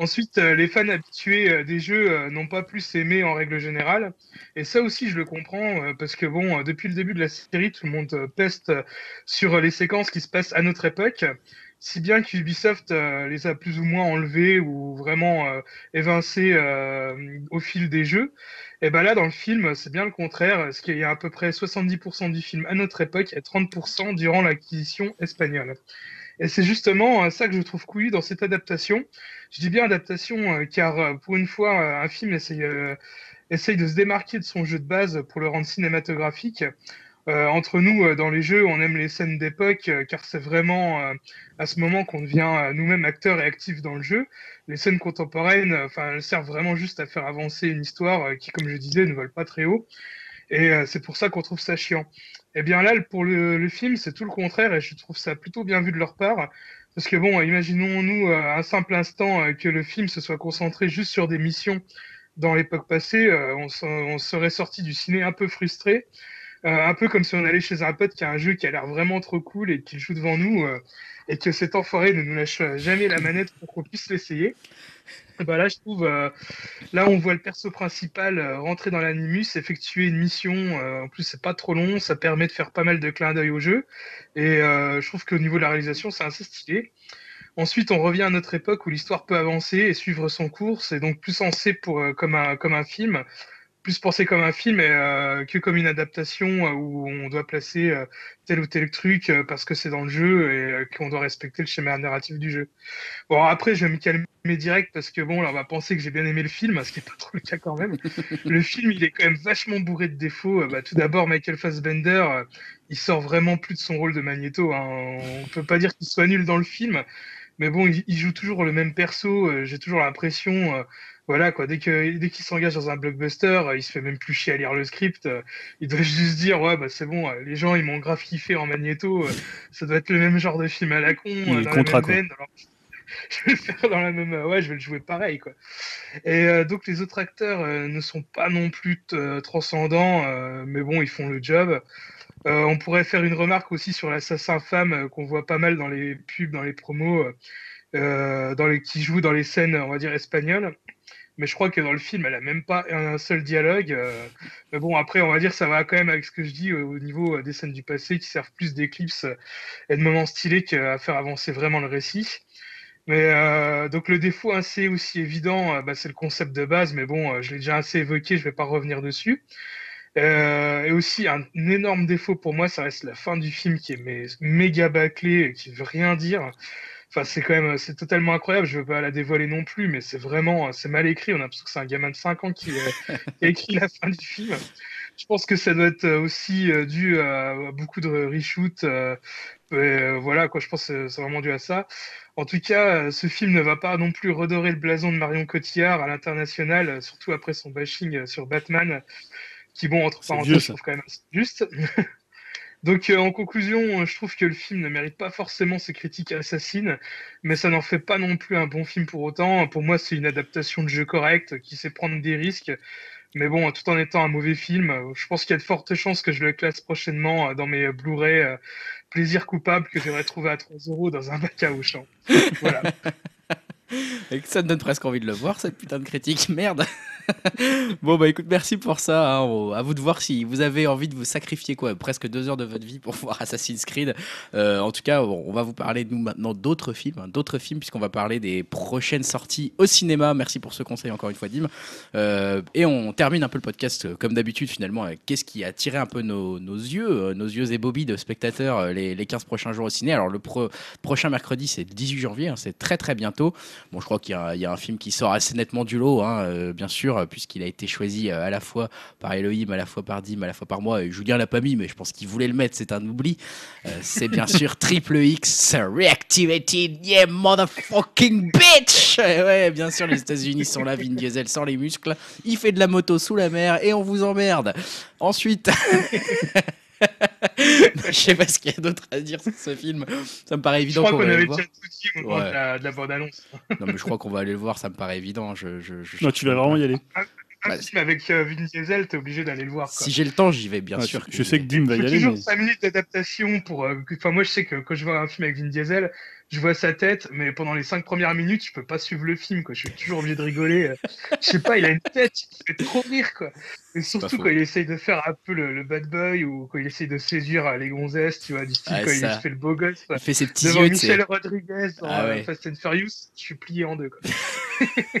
Ensuite, euh, les fans habitués euh, des jeux euh, n'ont pas plus aimé en règle générale. Et ça aussi, je le comprends, parce que bon, depuis le début de la série, tout le monde peste sur les séquences qui se passent à notre époque. Si bien qu'Ubisoft les a plus ou moins enlevées ou vraiment évincées au fil des jeux. Et ben là, dans le film, c'est bien le contraire, parce qu'il y a à peu près 70% du film à notre époque et 30% durant l'acquisition espagnole. Et c'est justement euh, ça que je trouve couillu dans cette adaptation. Je dis bien adaptation euh, car euh, pour une fois, un film essaye, de se démarquer de son jeu de base pour le rendre cinématographique. Entre nous, dans les jeux, on aime les scènes d'époque car c'est vraiment à ce moment qu'on devient nous-mêmes acteurs et actifs dans le jeu. Les scènes contemporaines, elles servent vraiment juste à faire avancer une histoire qui, comme je disais, ne vole pas très haut. Et c'est pour ça qu'on trouve ça chiant. Et eh bien là, pour le, film, c'est tout le contraire et je trouve ça plutôt bien vu de leur part. Parce que bon, imaginons-nous euh, un simple instant euh, que le film se soit concentré juste sur des missions dans l'époque passée, euh, on, serait sorti du ciné un peu frustré. Euh, un peu comme si on allait chez un pote qui a un jeu qui a l'air vraiment trop cool et qui joue devant nous euh, et que cet enfoiré ne nous lâche jamais la manette pour qu'on puisse l'essayer. Bah là, je trouve, euh, là, on voit le perso principal rentrer dans l'animus, effectuer une mission. en plus, c'est pas trop long, ça permet de faire pas mal de clins d'œil au jeu. Et je trouve qu'au niveau de la réalisation, c'est assez stylé. Ensuite, on revient à notre époque où l'histoire peut avancer et suivre son cours. C'est donc plus sensé pour, comme un film, plus pensé comme un film euh, que comme une adaptation euh, où on doit placer euh, tel ou tel truc parce que c'est dans le jeu et qu'on doit respecter le schéma narratif du jeu. Bon, après, je vais me calmer direct parce que bon, là, on va penser que j'ai bien aimé le film, ce qui est pas trop le cas quand même. le film, il est quand même vachement bourré de défauts. Bah, tout d'abord, Michael Fassbender, il sort vraiment plus de son rôle de Magneto. Hein. On peut pas dire qu'il soit nul dans le film, mais bon, il, il joue toujours le même perso. euh, J'ai toujours l'impression, euh, voilà quoi, dès que dès qu'il s'engage dans un blockbuster, euh, il se fait même plus chier à lire le script. Il doit juste dire ouais bah c'est bon, les gens ils m'ont grave kiffé en Magneto. Ça doit être le même genre de film à la con. Il est dans contrat, la même veine, alors je vais le faire dans la même ouais je vais le jouer pareil quoi et donc les autres acteurs ne sont pas non plus transcendants mais bon ils font le job Euh, on pourrait faire une remarque aussi sur l'assassin femme euh, qu'on voit pas mal dans les pubs dans les promos euh, dans les qui joue dans les scènes on va dire espagnoles. Mais je crois que dans le film elle a même pas un seul dialogue mais bon après on va dire ça va quand même avec ce que je dis au niveau des scènes du passé qui servent plus d'éclipses et de moments stylés qu'à faire avancer vraiment le récit. Mais donc le défaut assez aussi évident, bah, c'est le concept de base, mais bon, je l'ai déjà assez évoqué, je vais pas revenir dessus. Euh, et aussi un, énorme défaut pour moi, ça reste la fin du film qui est méga bâclée, qui veut rien dire. Enfin, c'est quand même, c'est totalement incroyable. Je veux pas la dévoiler non plus, mais c'est vraiment, c'est mal écrit. On a l'impression que c'est un gamin de 5 ans qui, euh, qui a écrit la fin du film. Je pense que ça doit être aussi euh, dû à, à beaucoup de reshoot. Euh, euh, voilà, quoi. Je pense que c'est vraiment dû à ça. En tout cas, ce film ne va pas non plus redorer le blason de Marion Cotillard à l'international, surtout après son bashing sur Batman, qui, bon, entre parenthèses, je trouve quand même assez juste. Donc, euh, en conclusion, euh, je trouve que le film ne mérite pas forcément ces critiques assassines, mais ça n'en fait pas non plus un bon film pour autant. Pour moi, c'est une adaptation de jeu correcte qui sait prendre des risques. Mais bon, tout en étant un mauvais film, euh, je pense qu'il y a de fortes chances que je le classe prochainement dans mes Blu-ray euh, plaisir coupable que j'aurais trouvé à 3 euros dans un bac à Auchan. Voilà. Et que ça me donne presque envie de le voir, cette putain de critique. Merde. bon, bah écoute, merci pour ça. hein. À vous de voir si vous avez envie de vous sacrifier quoi, presque deux heures de votre vie pour voir Assassin's Creed. Euh, en tout cas, on va vous parler, nous, maintenant, d'autres films. hein, d'autres films, puisqu'on va parler des prochaines sorties au cinéma. Merci pour ce conseil, encore une fois, Dim. Euh, et on termine un peu le podcast, euh, comme d'habitude, finalement, qu'est-ce qui a tiré un peu nos, yeux, nos yeux et Bobby de spectateurs les, les 15 prochains jours au ciné. Alors, le pro- prochain mercredi, c'est le 18 janvier, hein, c'est très très bientôt. Bon, je crois qu'il y, a- un film qui sort assez nettement du lot, hein, bien sûr, euh, puisqu'il a été choisi euh, à la fois par Elohim, à la fois par Dim, à la fois par moi. Et Julien l'a pas mis, mais je pense qu'il voulait le mettre, c'est un oubli. Euh, c'est bien sûr Triple X Reactivated, yeah, motherfucking bitch! Et ouais, bien sûr, les États-Unis sont là, Vin Diesel sans les muscles. Il fait de la moto sous la mer et on vous emmerde. Ensuite. je sais pas ce qu'il y a d'autre à dire sur ce film. Ça me paraît Je évident crois qu'on aller avait le voir. déjà tout dit au moment Ouais. de la, de la bande-annonce. Non, mais je crois qu'on va aller le voir, ça me paraît évident. Je, je, je Non, tu vas vraiment y aller. Un Bah, film avec euh, Vin Diesel, t'es obligé d'aller le voir. Quoi. Si j'ai le temps, j'y vais, bien Ouais, sûr. je sais que. Dim va Il y aller, toujours mais 5 minutes d'adaptation pour. euh, Enfin, moi, je sais que quand je vois un film avec Vin Diesel, je vois sa tête, mais pendant les 5 premières minutes, je peux pas suivre le film. Quoi. Je suis toujours obligé de rigoler. euh. Je sais pas, il a une tête qui fait trop rire. Quoi. Et surtout quand il essaye de faire un peu le, le bad boy ou quand il essaye de séduire les gonzesses, tu vois, du style quand ça. il fait le beau gosse. quoi. Il fait ses petits Devant yeux. Michel Rodriguez dans Ah ouais. Fast and Furious, je suis plié en deux. Quoi.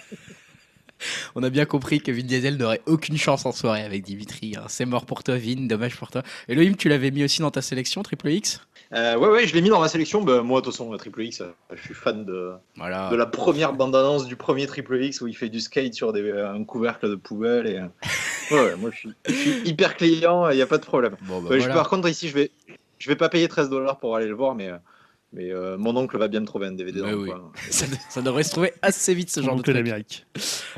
On a bien compris que Vin Diesel n'aurait aucune chance en soirée avec Dimitri. hein. C'est mort pour toi, Vin. Dommage pour toi. Elohim, tu l'avais mis aussi dans ta sélection, Triple X? Euh, ouais, ouais, je l'ai mis dans ma sélection. Bah, moi, de toute façon, Triple X, euh, je suis fan de, Voilà. de la première bande-annonce du premier Triple X où il fait du skate sur des, euh, un couvercle de poubelle. Et... Ouais, ouais, moi, je suis, je suis hyper client, il n'y a pas de problème. Bon, bah, Ouais, je- voilà. par contre, ici, je vais, je vais pas payer 13 dollars pour aller le voir, mais, mais euh, mon oncle va bien me trouver un DVD. Dans le oui. coin. ça, ça devrait se trouver assez vite ce genre de truc.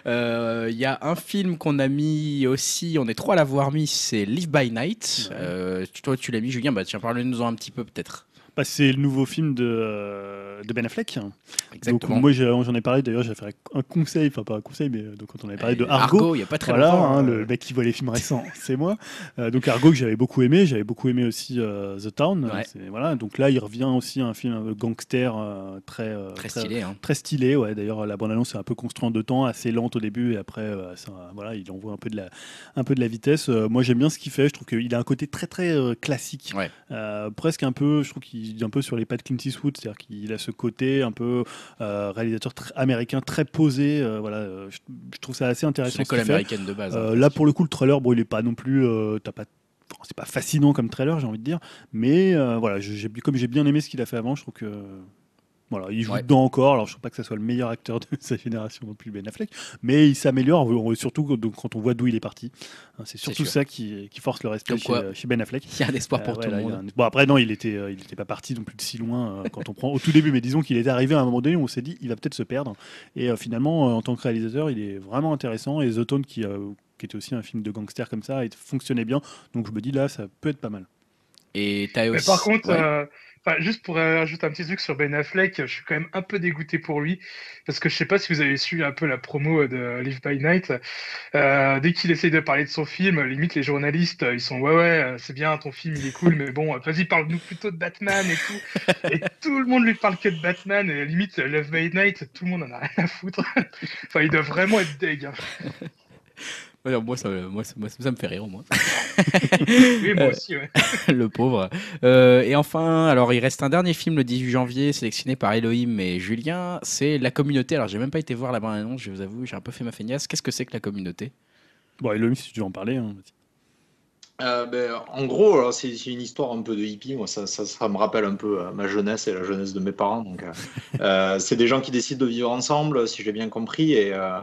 Euh, Il y a un film qu'on a mis aussi, on est trois à l'avoir mis, c'est Live by Night. Ouais. Euh, toi, tu l'as mis, Julien. Bah tiens, parle-nous-en un petit peu peut-être. Bah, c'est le nouveau film de, euh, de Ben Affleck. Exactement. Donc moi j'en ai parlé d'ailleurs, j'ai fait un conseil, enfin pas un conseil, mais euh, donc, quand on avait parlé de Euh, Argo, il n'y a pas très voilà, longtemps. hein, euh, le mec qui voit les films récents, c'est moi. Euh, donc Argo que j'avais beaucoup aimé, j'avais beaucoup aimé aussi euh, The Town. Ouais. Voilà, donc là il revient aussi à un film euh, gangster euh, très euh, Très stylé. Hein. Très stylé, ouais. D'ailleurs, la bande-annonce est un peu construite en deux temps, assez lente au début, et après, euh, ça, voilà, il envoie un peu de la, un peu de la vitesse. Euh, moi, j'aime bien ce qu'il fait. Je trouve qu'il a un côté très, très euh, classique, Ouais. Euh, presque un peu. Je trouve qu'il est un peu sur les pas de Clint Eastwood, c'est-à-dire qu'il a ce côté un peu euh, réalisateur tr- américain, très posé. euh, voilà, euh, je, je trouve ça assez C'est intéressant. ce l'école qu'il fait. américaine de base. Hein. là, pour le coup, le trailer, bon, il est pas non plus. t'as pas c'est pas fascinant comme trailer, j'ai envie de dire, mais euh, voilà, comme j'ai bien aimé ce qu'il a fait avant, je trouve que voilà, il joue Ouais. dedans encore. Alors, je trouve pas que ce soit le meilleur acteur de sa génération non plus, Ben Affleck, mais il s'améliore, surtout quand- donc, quand on voit d'où il est parti. Hein, C'est surtout ça qui, qui force le respect Comme chez, quoi. chez Ben Affleck. Il y a un espoir pour Euh, tout ouais, le monde. un- Bon, après, non, il était, euh, il était pas parti non plus de si loin euh, quand on prend au tout début, mais disons qu'il était arrivé à un moment donné où on s'est dit, il va peut-être se perdre. Et euh, finalement, euh, en tant que réalisateur, il est vraiment intéressant. Et The Tone, qui, euh, qui était aussi un film de gangster comme ça, il fonctionnait bien. Donc je me dis là, ça peut être pas mal. Et Mais aussi. par contre, Ouais. Juste pour euh, ajouter un petit truc sur Ben Affleck, je suis quand même un peu dégoûté pour lui parce que je sais pas si vous avez suivi un peu la promo de Live by Night. Euh, dès qu'il essaye de parler de son film, limite les journalistes, euh, ils sont ouais ouais, c'est bien ton film, il est cool, mais bon, vas-y parle-nous plutôt de Batman et tout. Et tout le monde lui parle que de Batman et limite Live by Night, tout le monde en a rien à foutre. enfin, il doit vraiment être deg. Moi, ça, moi, ça, moi, ça me fait rire au moins. Oui, moi Euh, aussi. Ouais. le pauvre. Euh, et enfin, alors il reste un dernier film le 18 janvier, sélectionné par Elohim et Julien. C'est La Communauté. Alors j'ai même pas été voir la bande-annonce, je vous avoue, j'ai un peu fait ma feignasse. Qu'est-ce que c'est que La Communauté? Bon, Elohim, si tu veux en parler. hein. Euh, ben, en gros, alors, c'est c'est une histoire un peu de hippie. Moi, ça, ça, ça me rappelle un peu euh, ma jeunesse et la jeunesse de mes parents. Donc, euh, c'est des gens qui décident de vivre ensemble, si j'ai bien compris, et, euh,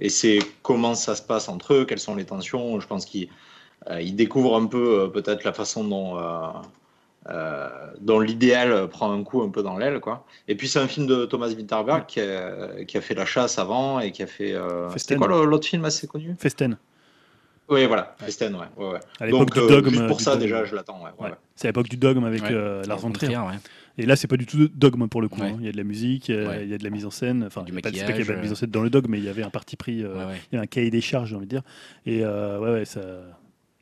et c'est comment ça se passe entre eux, quelles sont les tensions. Je pense qu'ils euh, ils découvrent un peu euh, peut-être la façon dont, euh, euh, dont l'idéal prend un coup un peu dans l'aile, quoi. Et puis c'est un film de Thomas Winterberg qui a, qui a fait La Chasse avant et qui a fait. euh, C'était Festen. quoi l'autre film assez connu? Festen, Oui, voilà, Festen, ouais. ouais, ouais. à l'époque Donc, du euh, dogme. juste pour ça, dogme. déjà, je l'attends. Ouais, ouais, Ouais. ouais. C'est à l'époque du dogme avec Ouais. euh, Lars von Trier. Et là, c'est pas du tout dogme pour le coup. Ouais. hein. Il y a de la musique, euh, Ouais. il y a de la mise en scène. Enfin, a pas- c'est pas qu'il y avait de la mise en scène dans le dogme, mais il y avait un parti pris. euh. Il y a un cahier des charges, j'ai envie de dire. Et euh, ouais, ouais, ça.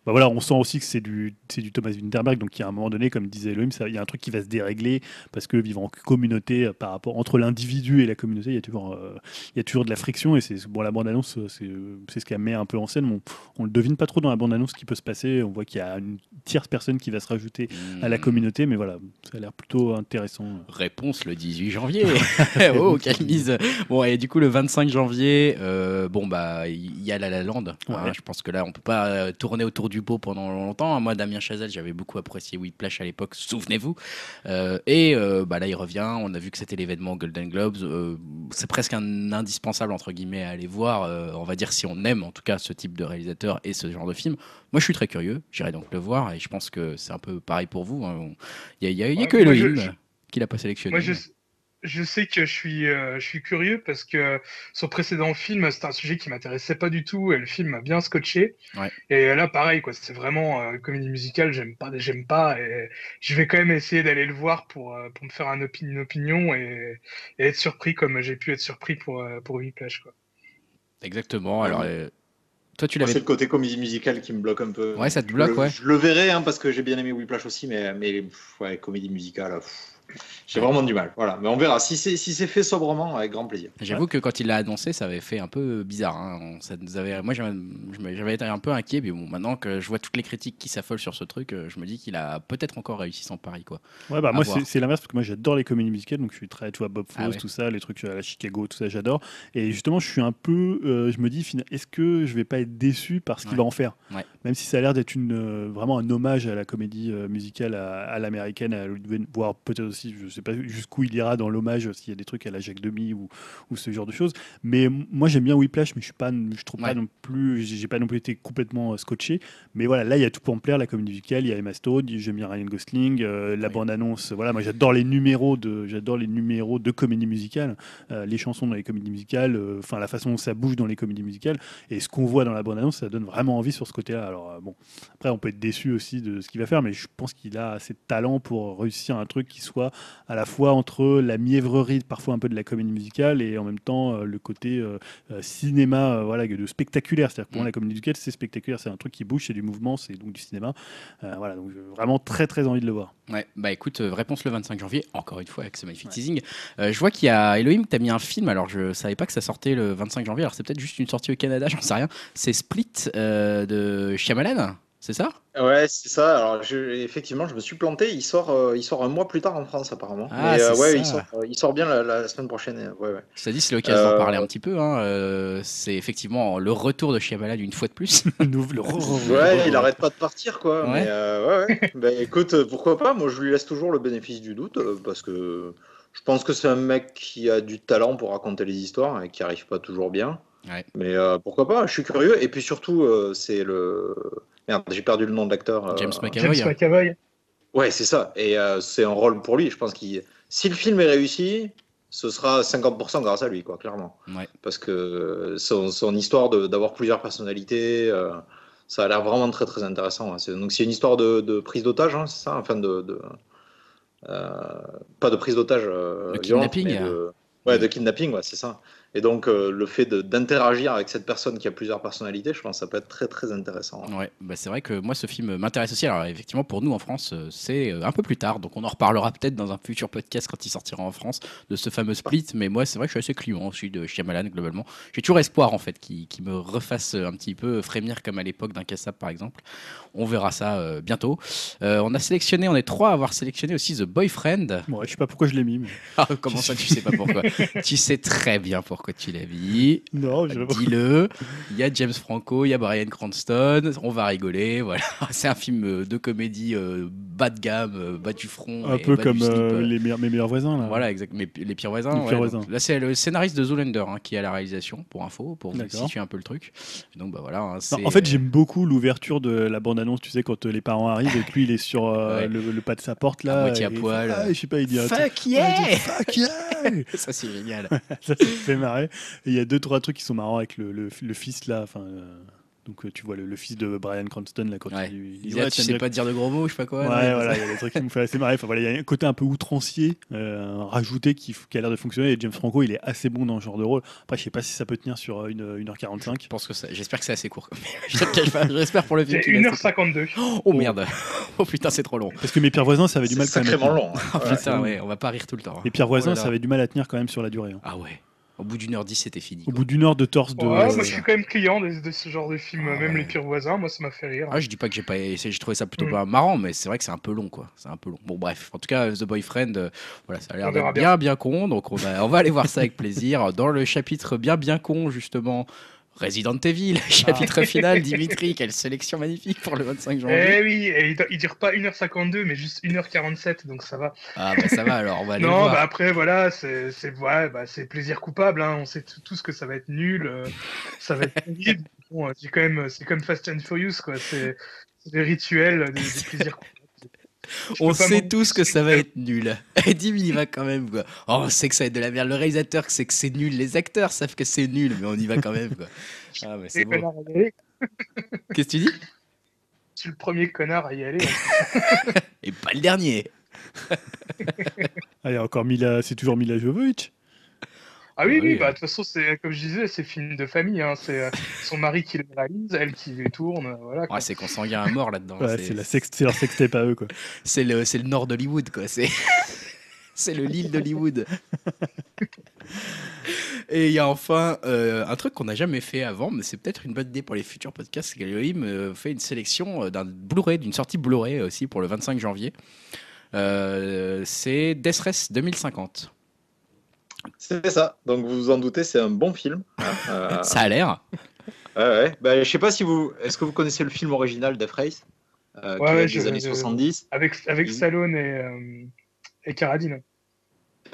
Bah voilà, on sent aussi que c'est du, c'est du Thomas Winterberg, donc il y a un moment donné, comme disait Elohim, il y a un truc qui va se dérégler parce que vivant en communauté, euh, par rapport entre l'individu et la communauté, il y a toujours, euh, il y a toujours de la friction. Et c'est bon, la bande annonce, c'est, c'est ce qu'elle met un peu en scène. mais On, on le devine pas trop dans la bande annonce ce qui peut se passer. On voit qu'il y a une tierce personne qui va se rajouter à la Hmm. communauté, mais voilà, ça a l'air plutôt intéressant. Réponse le 18 janvier. oh, quelle mise. Bon, et du coup, le 25 janvier, euh, bon, bah, il y a La La Land. hein. Je pense que là, on peut pas euh, tourner autour du pot pendant longtemps. Moi, Damien Chazelle, j'avais beaucoup apprécié Whiplash à l'époque, souvenez-vous. Euh, et euh, bah, là, il revient. On a vu que c'était l'événement Golden Globes. Euh, c'est presque un indispensable, entre guillemets, à aller voir. on va dire si on aime, en tout cas, ce type de réalisateur et ce genre de film. Moi, je suis très curieux. J'irai donc le voir. Et je pense que c'est un peu pareil pour vous. hein. Il y a, il y a- il y a Ouais, que Elohim je- qui l'a pas sélectionné. Moi, je, je sais que je suis, euh, je suis curieux parce que son précédent film, c'était un sujet qui m'intéressait pas du tout et le film m'a bien scotché. Ouais. Et là, pareil, quoi, c'est vraiment euh, comédie musicale, j'aime pas, j'aime pas et je vais quand même essayer d'aller le voir pour, euh, pour me faire un opi- une opinion et, et être surpris comme j'ai pu être surpris pour, euh, pour Whiplash, quoi. Exactement. Alors, euh, toi, tu l'avais. C'est le côté comédie musicale qui me bloque un peu. Ouais, ça te Je bloque, le- ouais. Je le verrai hein, parce que j'ai bien aimé Whiplash aussi, mais, mais pff, ouais, comédie musicale, pff, j'ai vraiment du mal. Voilà, mais on verra. Si c'est si c'est fait sobrement, avec grand plaisir. J'avoue que quand il l'a annoncé, ça avait fait un peu bizarre. hein. On- Ça nous avait... Moi, j'avais j'avais été un peu inquiet, mais bon, maintenant que je vois toutes les critiques qui s'affolent sur ce truc, euh, je me dis qu'il a peut-être encore réussi son pari. Quoi. Ouais, bah À moi c'est c'est l'inverse parce que moi j'adore les comédies musicales donc je suis très tu vois Bob Fosse Ah ouais. tout ça les trucs à la Chicago tout ça j'adore et justement je suis un peu euh, je me dis est-ce que je vais pas être déçu par ce qu'il Ouais. va en faire? Ouais. même si ça a l'air d'être une euh, vraiment un hommage à la comédie euh, musicale à, à l'américaine à voire peut-être aussi je sais pas jusqu'où il ira dans l'hommage s'il y a des trucs à la Jacques Demy ou, ou ce genre de choses mais moi j'aime bien Whiplash mais je suis pas je trouve Ouais. pas non plus j'ai pas non plus été complètement euh, scotché mais voilà là il y a tout pour me plaire la comédie musicale il y a Emma Stone j'aime bien Ryan Gosling euh, la Oui. bande annonce voilà moi j'adore les numéros de j'adore les numéros de comédie musicale euh, les chansons dans les comédies musicales enfin la façon dont ça bouge dans les comédies musicales et ce qu'on voit dans la bande annonce ça donne vraiment envie sur ce côté là Alors bon, après on peut être déçu aussi de ce qu'il va faire, mais je pense qu'il a assez de talent pour réussir un truc qui soit à la fois entre la mièvrerie, parfois un peu de la comédie musicale, et en même temps euh, le côté euh, euh, cinéma, voilà, de spectaculaire. C'est-à-dire que pour moi, Mm. la comédie musicale, c'est spectaculaire, c'est un truc qui bouge, c'est du mouvement, c'est donc du cinéma. Voilà, donc vraiment très très envie de le voir. Ouais, bah écoute, réponse le 25 janvier, encore une fois avec ce magnifique teasing. Euh, je vois qu'il y a Elohim, t'as mis un film, alors je savais pas que ça sortait le 25 janvier, alors c'est peut-être juste une sortie au Canada, j'en sais rien. C'est Split euh, de Shyamalan, c'est ça? Ouais, c'est ça. Alors, je- effectivement, je me suis planté. Il sort, euh, il sort un mois plus tard en France, apparemment. Ah, Mais, euh, c'est ouais, ça. il sort, euh, il sort bien la, la semaine prochaine. Ouais, ouais. T'ai dit, c'est l'occasion d'en parler un petit peu. hein, euh, c'est effectivement le retour de Shyamalan une fois de plus. Le- Ouais, il arrête pas de partir, quoi. Ouais. Mais, euh, ouais, ouais. Ben, écoute, pourquoi pas Moi, je lui laisse toujours le bénéfice du doute euh, parce que je pense que c'est un mec qui a du talent pour raconter les histoires et qui arrive pas toujours bien. Ouais. Mais euh, pourquoi pas Je suis curieux. Et puis surtout, euh, c'est le. Merde, j'ai perdu le nom de l'acteur. euh, James McAvoy. James McAvoy. Ouais, c'est ça. Et euh, c'est un rôle pour lui. Je pense qu'il, si le film est réussi, ce sera 50% grâce à lui, quoi, clairement. Ouais. Parce que son, son histoire de- d'avoir plusieurs personnalités, euh, ça a l'air vraiment très très intéressant. hein. Donc c'est une histoire de, de prise d'otage, hein, c'est ça, enfin de, de- euh, pas de prise d'otage. euh, De violente, kidnapping, mais de- Ouais, de kidnapping, ouais, c'est ça. Et donc, euh, le fait d'interagir avec cette personne qui a plusieurs personnalités, je pense que ça peut être très très intéressant. Ouais, bah c'est vrai que moi ce film m'intéresse aussi. Alors effectivement pour nous en France euh, c'est euh, un peu plus tard, donc on en reparlera peut-être dans un futur podcast quand il sortira en France de ce fameux split. Mais moi c'est vrai que je suis assez client aussi de Shyamalan globalement. J'ai toujours espoir en fait qu'il me refasse un petit peu frémir comme à l'époque d'un Cassab par exemple. On verra ça euh, bientôt. Euh, on a sélectionné, on est trois à avoir sélectionné aussi The Boyfriend. Bon, ouais, je sais pas pourquoi je l'ai mis. mais- Ah, comment ça tu sais pas pourquoi? Tu sais très bien pourquoi tu l'as mis. Non, je. Dis-le. Il y a James Franco, il y a Brian Cranston. On va rigoler. Voilà. C'est un film euh, de comédie euh, bas de gamme, euh, bas du front. Un et peu bas comme du slip, euh, les meilleurs, mes meilleurs voisins. Là. Voilà, exact. Mais les pires voisins. Les ouais, pires donc voisins. là, c'est le scénariste de Zoolander hein, qui est à la réalisation, pour info, pour situer un peu le truc. Donc, bah voilà. hein, Non, c'est- en fait, j'aime beaucoup l'ouverture de la bande-annonce, tu sais, quand les parents arrivent et que lui, il est sur euh, Ouais. le, le pas de sa porte, là. À moitié à poil. Ah, je sais pas, il dit. Fuck yeah Fuck yeah Ça, c'est génial. Ça, fait marrer. Et il y a deux, trois trucs qui sont marrants avec le, le, le fils, là. Enfin, euh, donc, euh, tu vois le, le fils de Brian Cranston, là, quand Ouais. il, il Il Ouais, ah, tu sais pas dire de gros mots, je sais pas quoi. Ouais, voilà, il y a des trucs qui me font assez marrer. Enfin, voilà, il y a un côté un peu outrancier, euh, rajouté qui, a l'air de fonctionner. Et James Franco, il est assez bon dans ce genre de rôle. Après, je sais pas si ça peut tenir sur euh, une, 1h45. Je pense que ça- j'espère que c'est assez court. J'espère pour le film. C'est qu'il est assez 1h52. court. Oh merde. Oh putain, c'est trop long. Parce que mes pires voisins, ça avait du mal quand même. à sacrément tenir. long. hein. Oh Ouais. putain, ouais, on va pas rire tout le temps. hein. Les pires voisins, Oh là là. ça avait du mal à tenir quand même sur la durée. hein. Ah ouais. Au bout d'une heure dix, c'était fini. Au quoi. bout d'une heure de torse de. Ouais, moi je suis quand même client de, de ce genre de film, Ah même ouais. les pires voisins, moi ça m'a fait rire. Ah, je dis pas que j'ai pas j'ai trouvé ça plutôt Mm. pas marrant, mais c'est vrai que c'est un peu long, quoi. C'est un peu long. Bon, bref. En tout cas, The Boyfriend, euh, voilà, ça a l'air d'être bien, bien con. Donc, on va, on va aller voir ça avec plaisir. Dans le chapitre bien, bien con, justement, Resident Evil, chapitre final, Dimitri, quelle sélection magnifique pour le 25 janvier. Eh oui, et il, dure pas 1h52, mais juste 1h47, donc ça va. Ah, bah ça va alors, on va aller le Non, voir. bah après, voilà, c'est ouais, bah, plaisir coupable, hein. on sait tous que ça va être nul, euh, ça va être horrible. Bon, c'est quand même, c'est comme Fast and Furious, quoi. C'est c'est des rituels, des, des plaisirs coupables. On sait tous que ça va être nul. Et Dim, il y va quand même, quoi. Oh, on sait que ça va être de la merde. Le réalisateur sait que c'est nul. Les acteurs savent que c'est nul, mais on y va quand même, quoi. Ah, mais c'est Les beau. connards à y aller. Qu'est-ce que tu dis? Je suis le premier connard à y aller. Et pas le dernier. Ah, il y a encore Mila, c'est toujours Mila Jovovich? Ah oui, Ah oui, oui, bah de toute façon, c'est comme je disais, c'est film de famille. Hein. C'est euh, son mari qui le réalise, elle qui les tourne, euh, voilà. Ouais, c'est consanguin à mort là-dedans. Ouais, c'est la sex- c'est leur sextape à eux, quoi. C'est le, c'est le nord d'Hollywood, quoi. C'est, c'est le Lille d'Hollywood. Et il y a enfin euh, un truc qu'on n'a jamais fait avant, mais c'est peut-être une bonne idée pour les futurs podcasts. C'est qu'Elohim fait une sélection d'un Blu-ray, d'une sortie Blu-ray aussi pour le 25 janvier. Euh, c'est Death Race 2050. C'est ça. Donc vous vous en doutez, c'est un bon film. hein. Euh, Ça a l'air. ouais, ouais. Bah, je sais pas si vous. Est-ce que vous connaissez le film original Death Race euh, Ouais, ouais, des je- années je- 70 Avec, avec Stallone et, euh, et Carradine.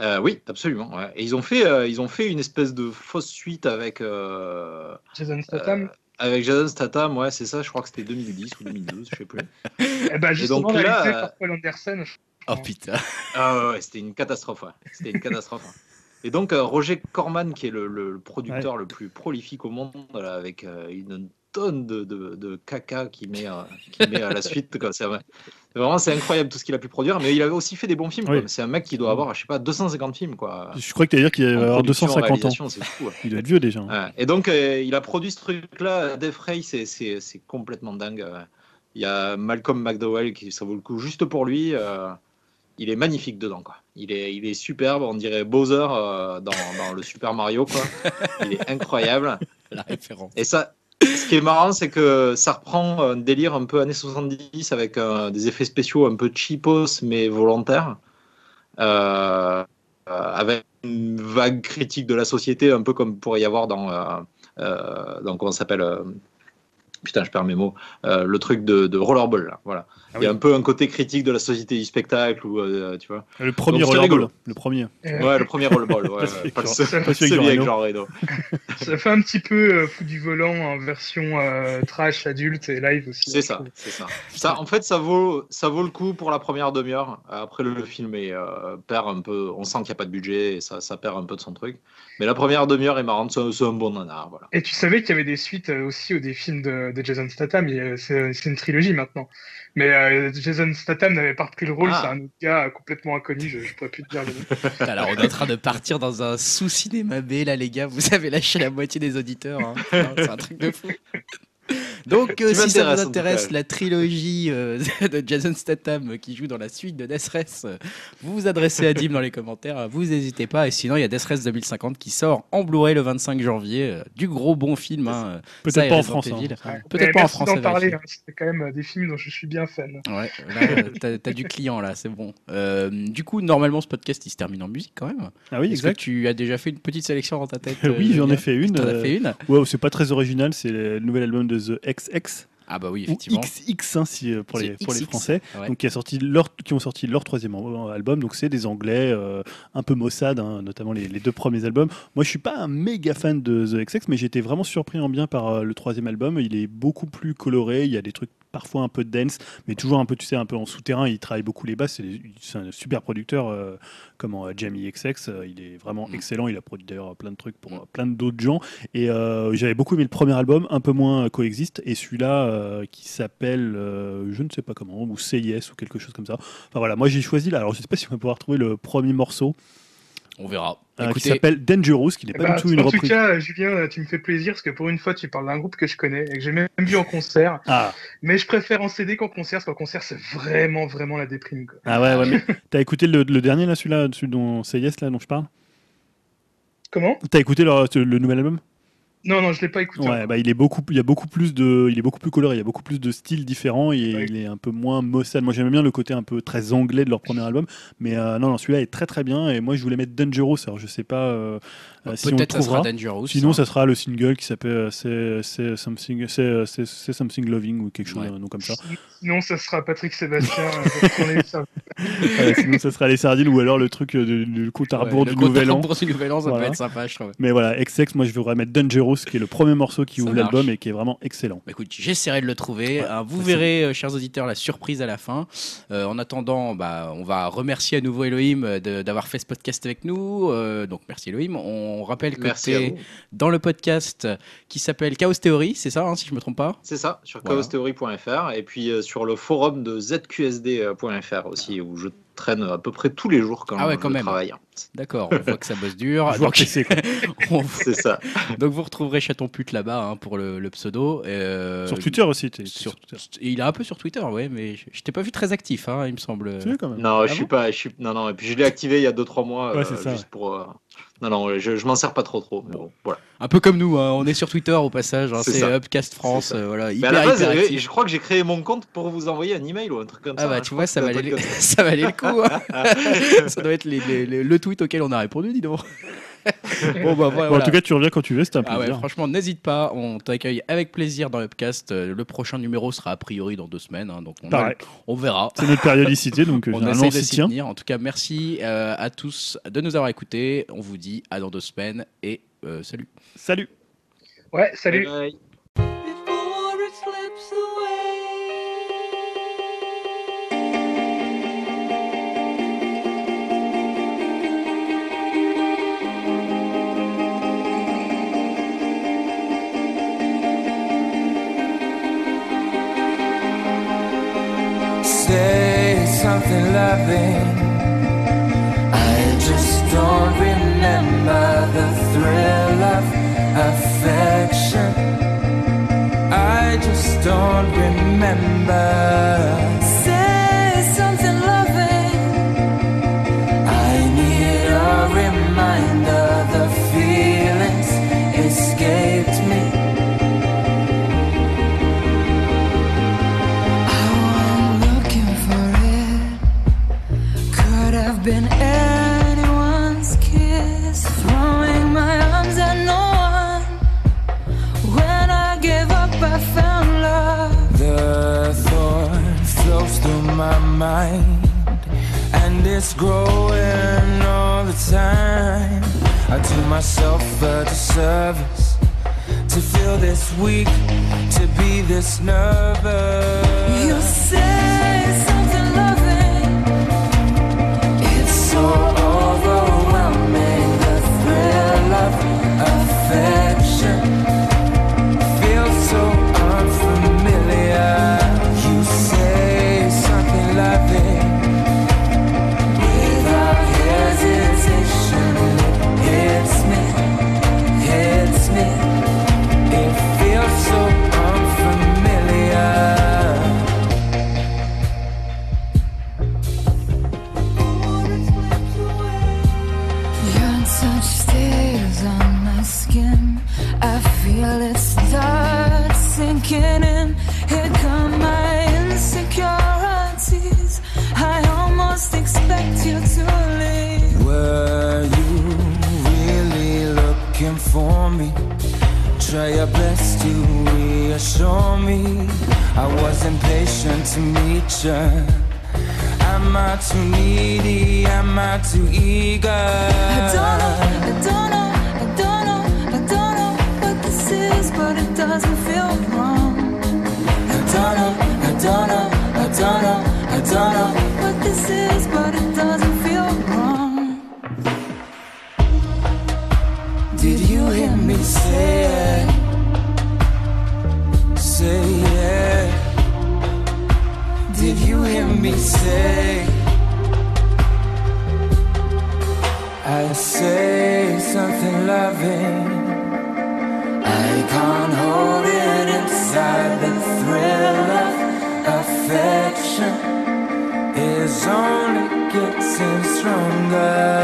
Euh, Oui, absolument. ouais. Et ils ont fait, euh, ils ont fait une espèce de fausse suite avec. euh, Jason Statham. euh, avec Jason Statham, ouais, c'est ça, je crois que c'était 2010 ou 2012, je sais plus. Eh ben, justement, donc là, euh, par Paul Anderson. Oh putain. Ah ouais, ouais, c'était une catastrophe, ouais. C'était une catastrophe. Et donc, euh, Roger Corman, qui est le, producteur le plus prolifique au monde, là, avec euh, une tonnes de, de, de caca qu'il met, euh, qu'il met à la suite. quoi. C'est vrai- vraiment, c'est incroyable tout ce qu'il a pu produire. Mais il avait aussi fait des bons films. Oui. C'est un mec qui doit avoir, je sais pas, 250 films. Quoi. Je crois que tu allais dire qu'il production, 250 ans. réalisation, C'est fou. ouais. Il doit être vieux déjà. hein. Et donc, euh, il a produit ce truc-là. Death Ray, c'est- c'est c'est complètement dingue. Il y a Malcolm McDowell qui ça vaut le coup juste pour lui. euh, il est magnifique dedans, quoi. Il est, il est superbe. On dirait Bowser euh, dans, dans le Super Mario, quoi. Il est incroyable. La référence. Et ça, ce qui est marrant, c'est que ça reprend un délire un peu années 70 avec euh, des effets spéciaux un peu cheapos mais volontaires. Euh, avec une vague critique de la société, un peu comme pourrait y avoir dans, dans comment s'appelle Putain, je perds mes mots. Le truc de, de Rollerball, là, voilà. Ah Il y a oui. un peu un côté critique de la société du spectacle, ou tu vois. Le premier Donc, rollerball. Le premier. Euh, Ouais, le premier Rollerball, ouais, Pas ouais, pas le celui avec Jean Reno. Ça fait un petit peu euh, fou du volant en version euh, trash adulte et live aussi. C'est ça, c'est ça. ça. En fait, ça vaut, ça vaut le coup pour la première demi-heure. Après, le, le film est, euh, perd un peu. On sent qu'il n'y a pas de budget et ça, ça perd un peu de son truc. Mais la première demi-heure est marrante. C'est un bon nanar. Voilà. Et tu savais qu'il y avait des suites euh, aussi aux des films de, de Jason Statham. c'est une trilogie maintenant. Mais euh, Jason Statham n'avait pas repris le rôle. Ah. C'est un autre gars euh, complètement inconnu. Je, je pourrais plus te dire le nom. Alors, on est en train de partir dans un sous-cinéma B, là, les gars. Vous avez lâché la moitié des auditeurs. hein. C'est un truc de fou. Donc, euh, si ça vous intéresse, la trilogie euh, de Jason Statham euh, qui joue dans la suite de Death Race, euh, vous vous adressez à Dim dans les commentaires. Vous n'hésitez pas. Et sinon, il y a Death Race 2050 qui sort en Blu-ray le 25 janvier. euh, du gros bon film. hein. Peut-être pas en France. Hein. Ouais. Peut-être pas en France, d'en parler. hein. C'est quand même des films dont je suis bien fan. Ouais, là, euh, t'as, du client là, c'est bon. Euh, du coup, normalement, ce podcast il se termine en musique quand même. Ah oui, Est-ce que exact. tu as déjà fait une petite sélection dans ta tête Oui, j'en ai fait une. T'en as euh, fait une? Ouais, c'est pas très original. C'est le nouvel album de The XX. Ah bah oui, Ou effectivement. XX hein, si, euh, pour, les, pour les. Français. Ouais. Donc, qui, a sorti leur, qui ont sorti leur troisième al- album. Donc, c'est des Anglais euh, un peu Mossad, hein, notamment les, les deux premiers albums. Moi, je suis pas un méga fan de The XX, mais j'étais vraiment surpris en bien par euh, le troisième album. Il est beaucoup plus coloré. Il y a des trucs parfois un peu dense, mais toujours un peu, tu sais, un peu en souterrain. Il travaille beaucoup les basses. C'est un super producteur, euh, comme euh, Jamie XX. euh, il est vraiment Mm. excellent. Il a produit d'ailleurs plein de trucs pour Mm. plein d'autres gens. Et j'avais beaucoup aimé le premier album, un peu moins Coexiste, et celui-là qui s'appelle, je ne sais pas comment, ou CIS ou quelque chose comme ça. Enfin voilà, moi j'ai choisi là. Alors je sais pas si on va pouvoir trouver le premier morceau On verra. euh, qui Écoutez, s'appelle Dangerous, qui n'est pas ben, du tout une en tout reprise. cas, Julien, tu me fais plaisir parce que pour une fois, tu parles d'un groupe que je connais et que j'ai même vu en concert. Ah, Mais je préfère en CD qu'en concert parce qu'en concert, c'est vraiment, vraiment la déprime. Quoi. ah ouais, ouais, mais t'as écouté le, le dernier là, celui-là, celui dont CIS là dont je parle? Comment? T'as écouté le nouvel album? Non, non, je l'ai pas écouté. Ouais, bah il est beaucoup, il y a beaucoup plus de, il est beaucoup plus coloré, il y a beaucoup plus de styles différents et Ouais. il est un peu moins Mossad. Moi j'aimais bien le côté un peu très anglais de leur premier album, mais euh, non, non celui-là est très très bien et moi je voulais mettre Dangerous. Alors je sais pas euh, euh, si on le peut-être ça sera trouvera. Dangerous. Sinon, hein. ça sera le single qui s'appelle euh, c'est c'est something, c'est c'est- c'est something loving ou quelque chose, Ouais. nom comme ça. Sinon, ça sera Patrick Sébastien. euh, sinon, ça sera les sardines ou alors le truc du, du compte à rebours le du compte à Nouvel An. rebours du Nouvel An, ça Voilà. peut être sympa, je trouve. Mais voilà, XX, moi je voudrais mettre Dangerous, qui est le premier morceau qui Ça ouvre marche. l'album et qui est vraiment excellent. Bah, écoute, j'essaierai de le trouver. Ouais, Euh, vous verrez, euh, chers auditeurs, la surprise à la fin. Euh, en attendant, bah, on va remercier à nouveau Elohim euh, de- d'avoir fait ce podcast avec nous. Euh, donc merci Elohim. On rappelle que Merci vous. dans le podcast qui s'appelle Chaos Theory, c'est ça, hein, si je me trompe pas? C'est ça, sur Voilà. chaostheory.fr et puis euh, sur le forum de zqsd.fr aussi, où je traîne à peu près tous les jours quand, Ah ouais, je quand même. travaille. D'accord, on voit que ça bosse dur. Je vois Donc, que c'est quoi. on- C'est ça. donc vous retrouverez Chaton Pute là-bas hein, pour le, le pseudo. Euh, Sur Twitter aussi. t'es- t'es sur- sur Twitter. Il est un peu sur Twitter, ouais, mais je, t'ai pas vu très actif, hein, il me semble. Quand même. Non, je Ah suis bon pas. Je suis... Non, non, et puis je l'ai activé il y a 2-3 mois. Ouais, euh, c'est ça, juste ouais. pour. euh, Non, non, je, je m'en sers pas trop trop. Mais bon, voilà. Un peu comme nous, hein, on est sur Twitter au passage, hein, C'est. Upcast France, euh, voilà, Mais hyper, à la base, hyper actif. je crois que j'ai créé mon compte pour vous envoyer un email ou un truc comme Ah ça. bah hein, tu vois, ça valait, le... ça valait le coup. hein. ça. ça doit être les- les- les- le tweet auquel on a répondu, dis donc. bon bah voilà. Bon, en tout cas, tu reviens quand tu veux, c'était un Ah ouais, plaisir. franchement, n'hésite pas, on t'accueille avec plaisir dans Upcast. Euh, Le prochain numéro sera a priori dans deux semaines, hein, donc on, a- Pareil. on verra. C'est notre périodicité, donc On essaie on de s'y tenir. En tout cas, merci euh, à tous de nous avoir écoutés. On vous dit à dans deux semaines et euh, salut. Salut Ouais, salut. Bye bye. Something loving. I just don't remember the thrill of affection. I just don't remember. Mind, and it's growing all the time. I do myself a disservice to feel this weak, to be this nervous. You say something loving. It's so overwhelming, the thrill of affection reassure me. I was impatient to meet you. Am I too needy? Am I too eager? I don't know, I don't know, I don't know, I don't know what this is, but it doesn't feel wrong. I don't know, I don't know, I don't know, I don't know. What this is, but it doesn't feel wrong. Say? I say something loving. I can't hold it inside. The thrill of affection is only getting stronger.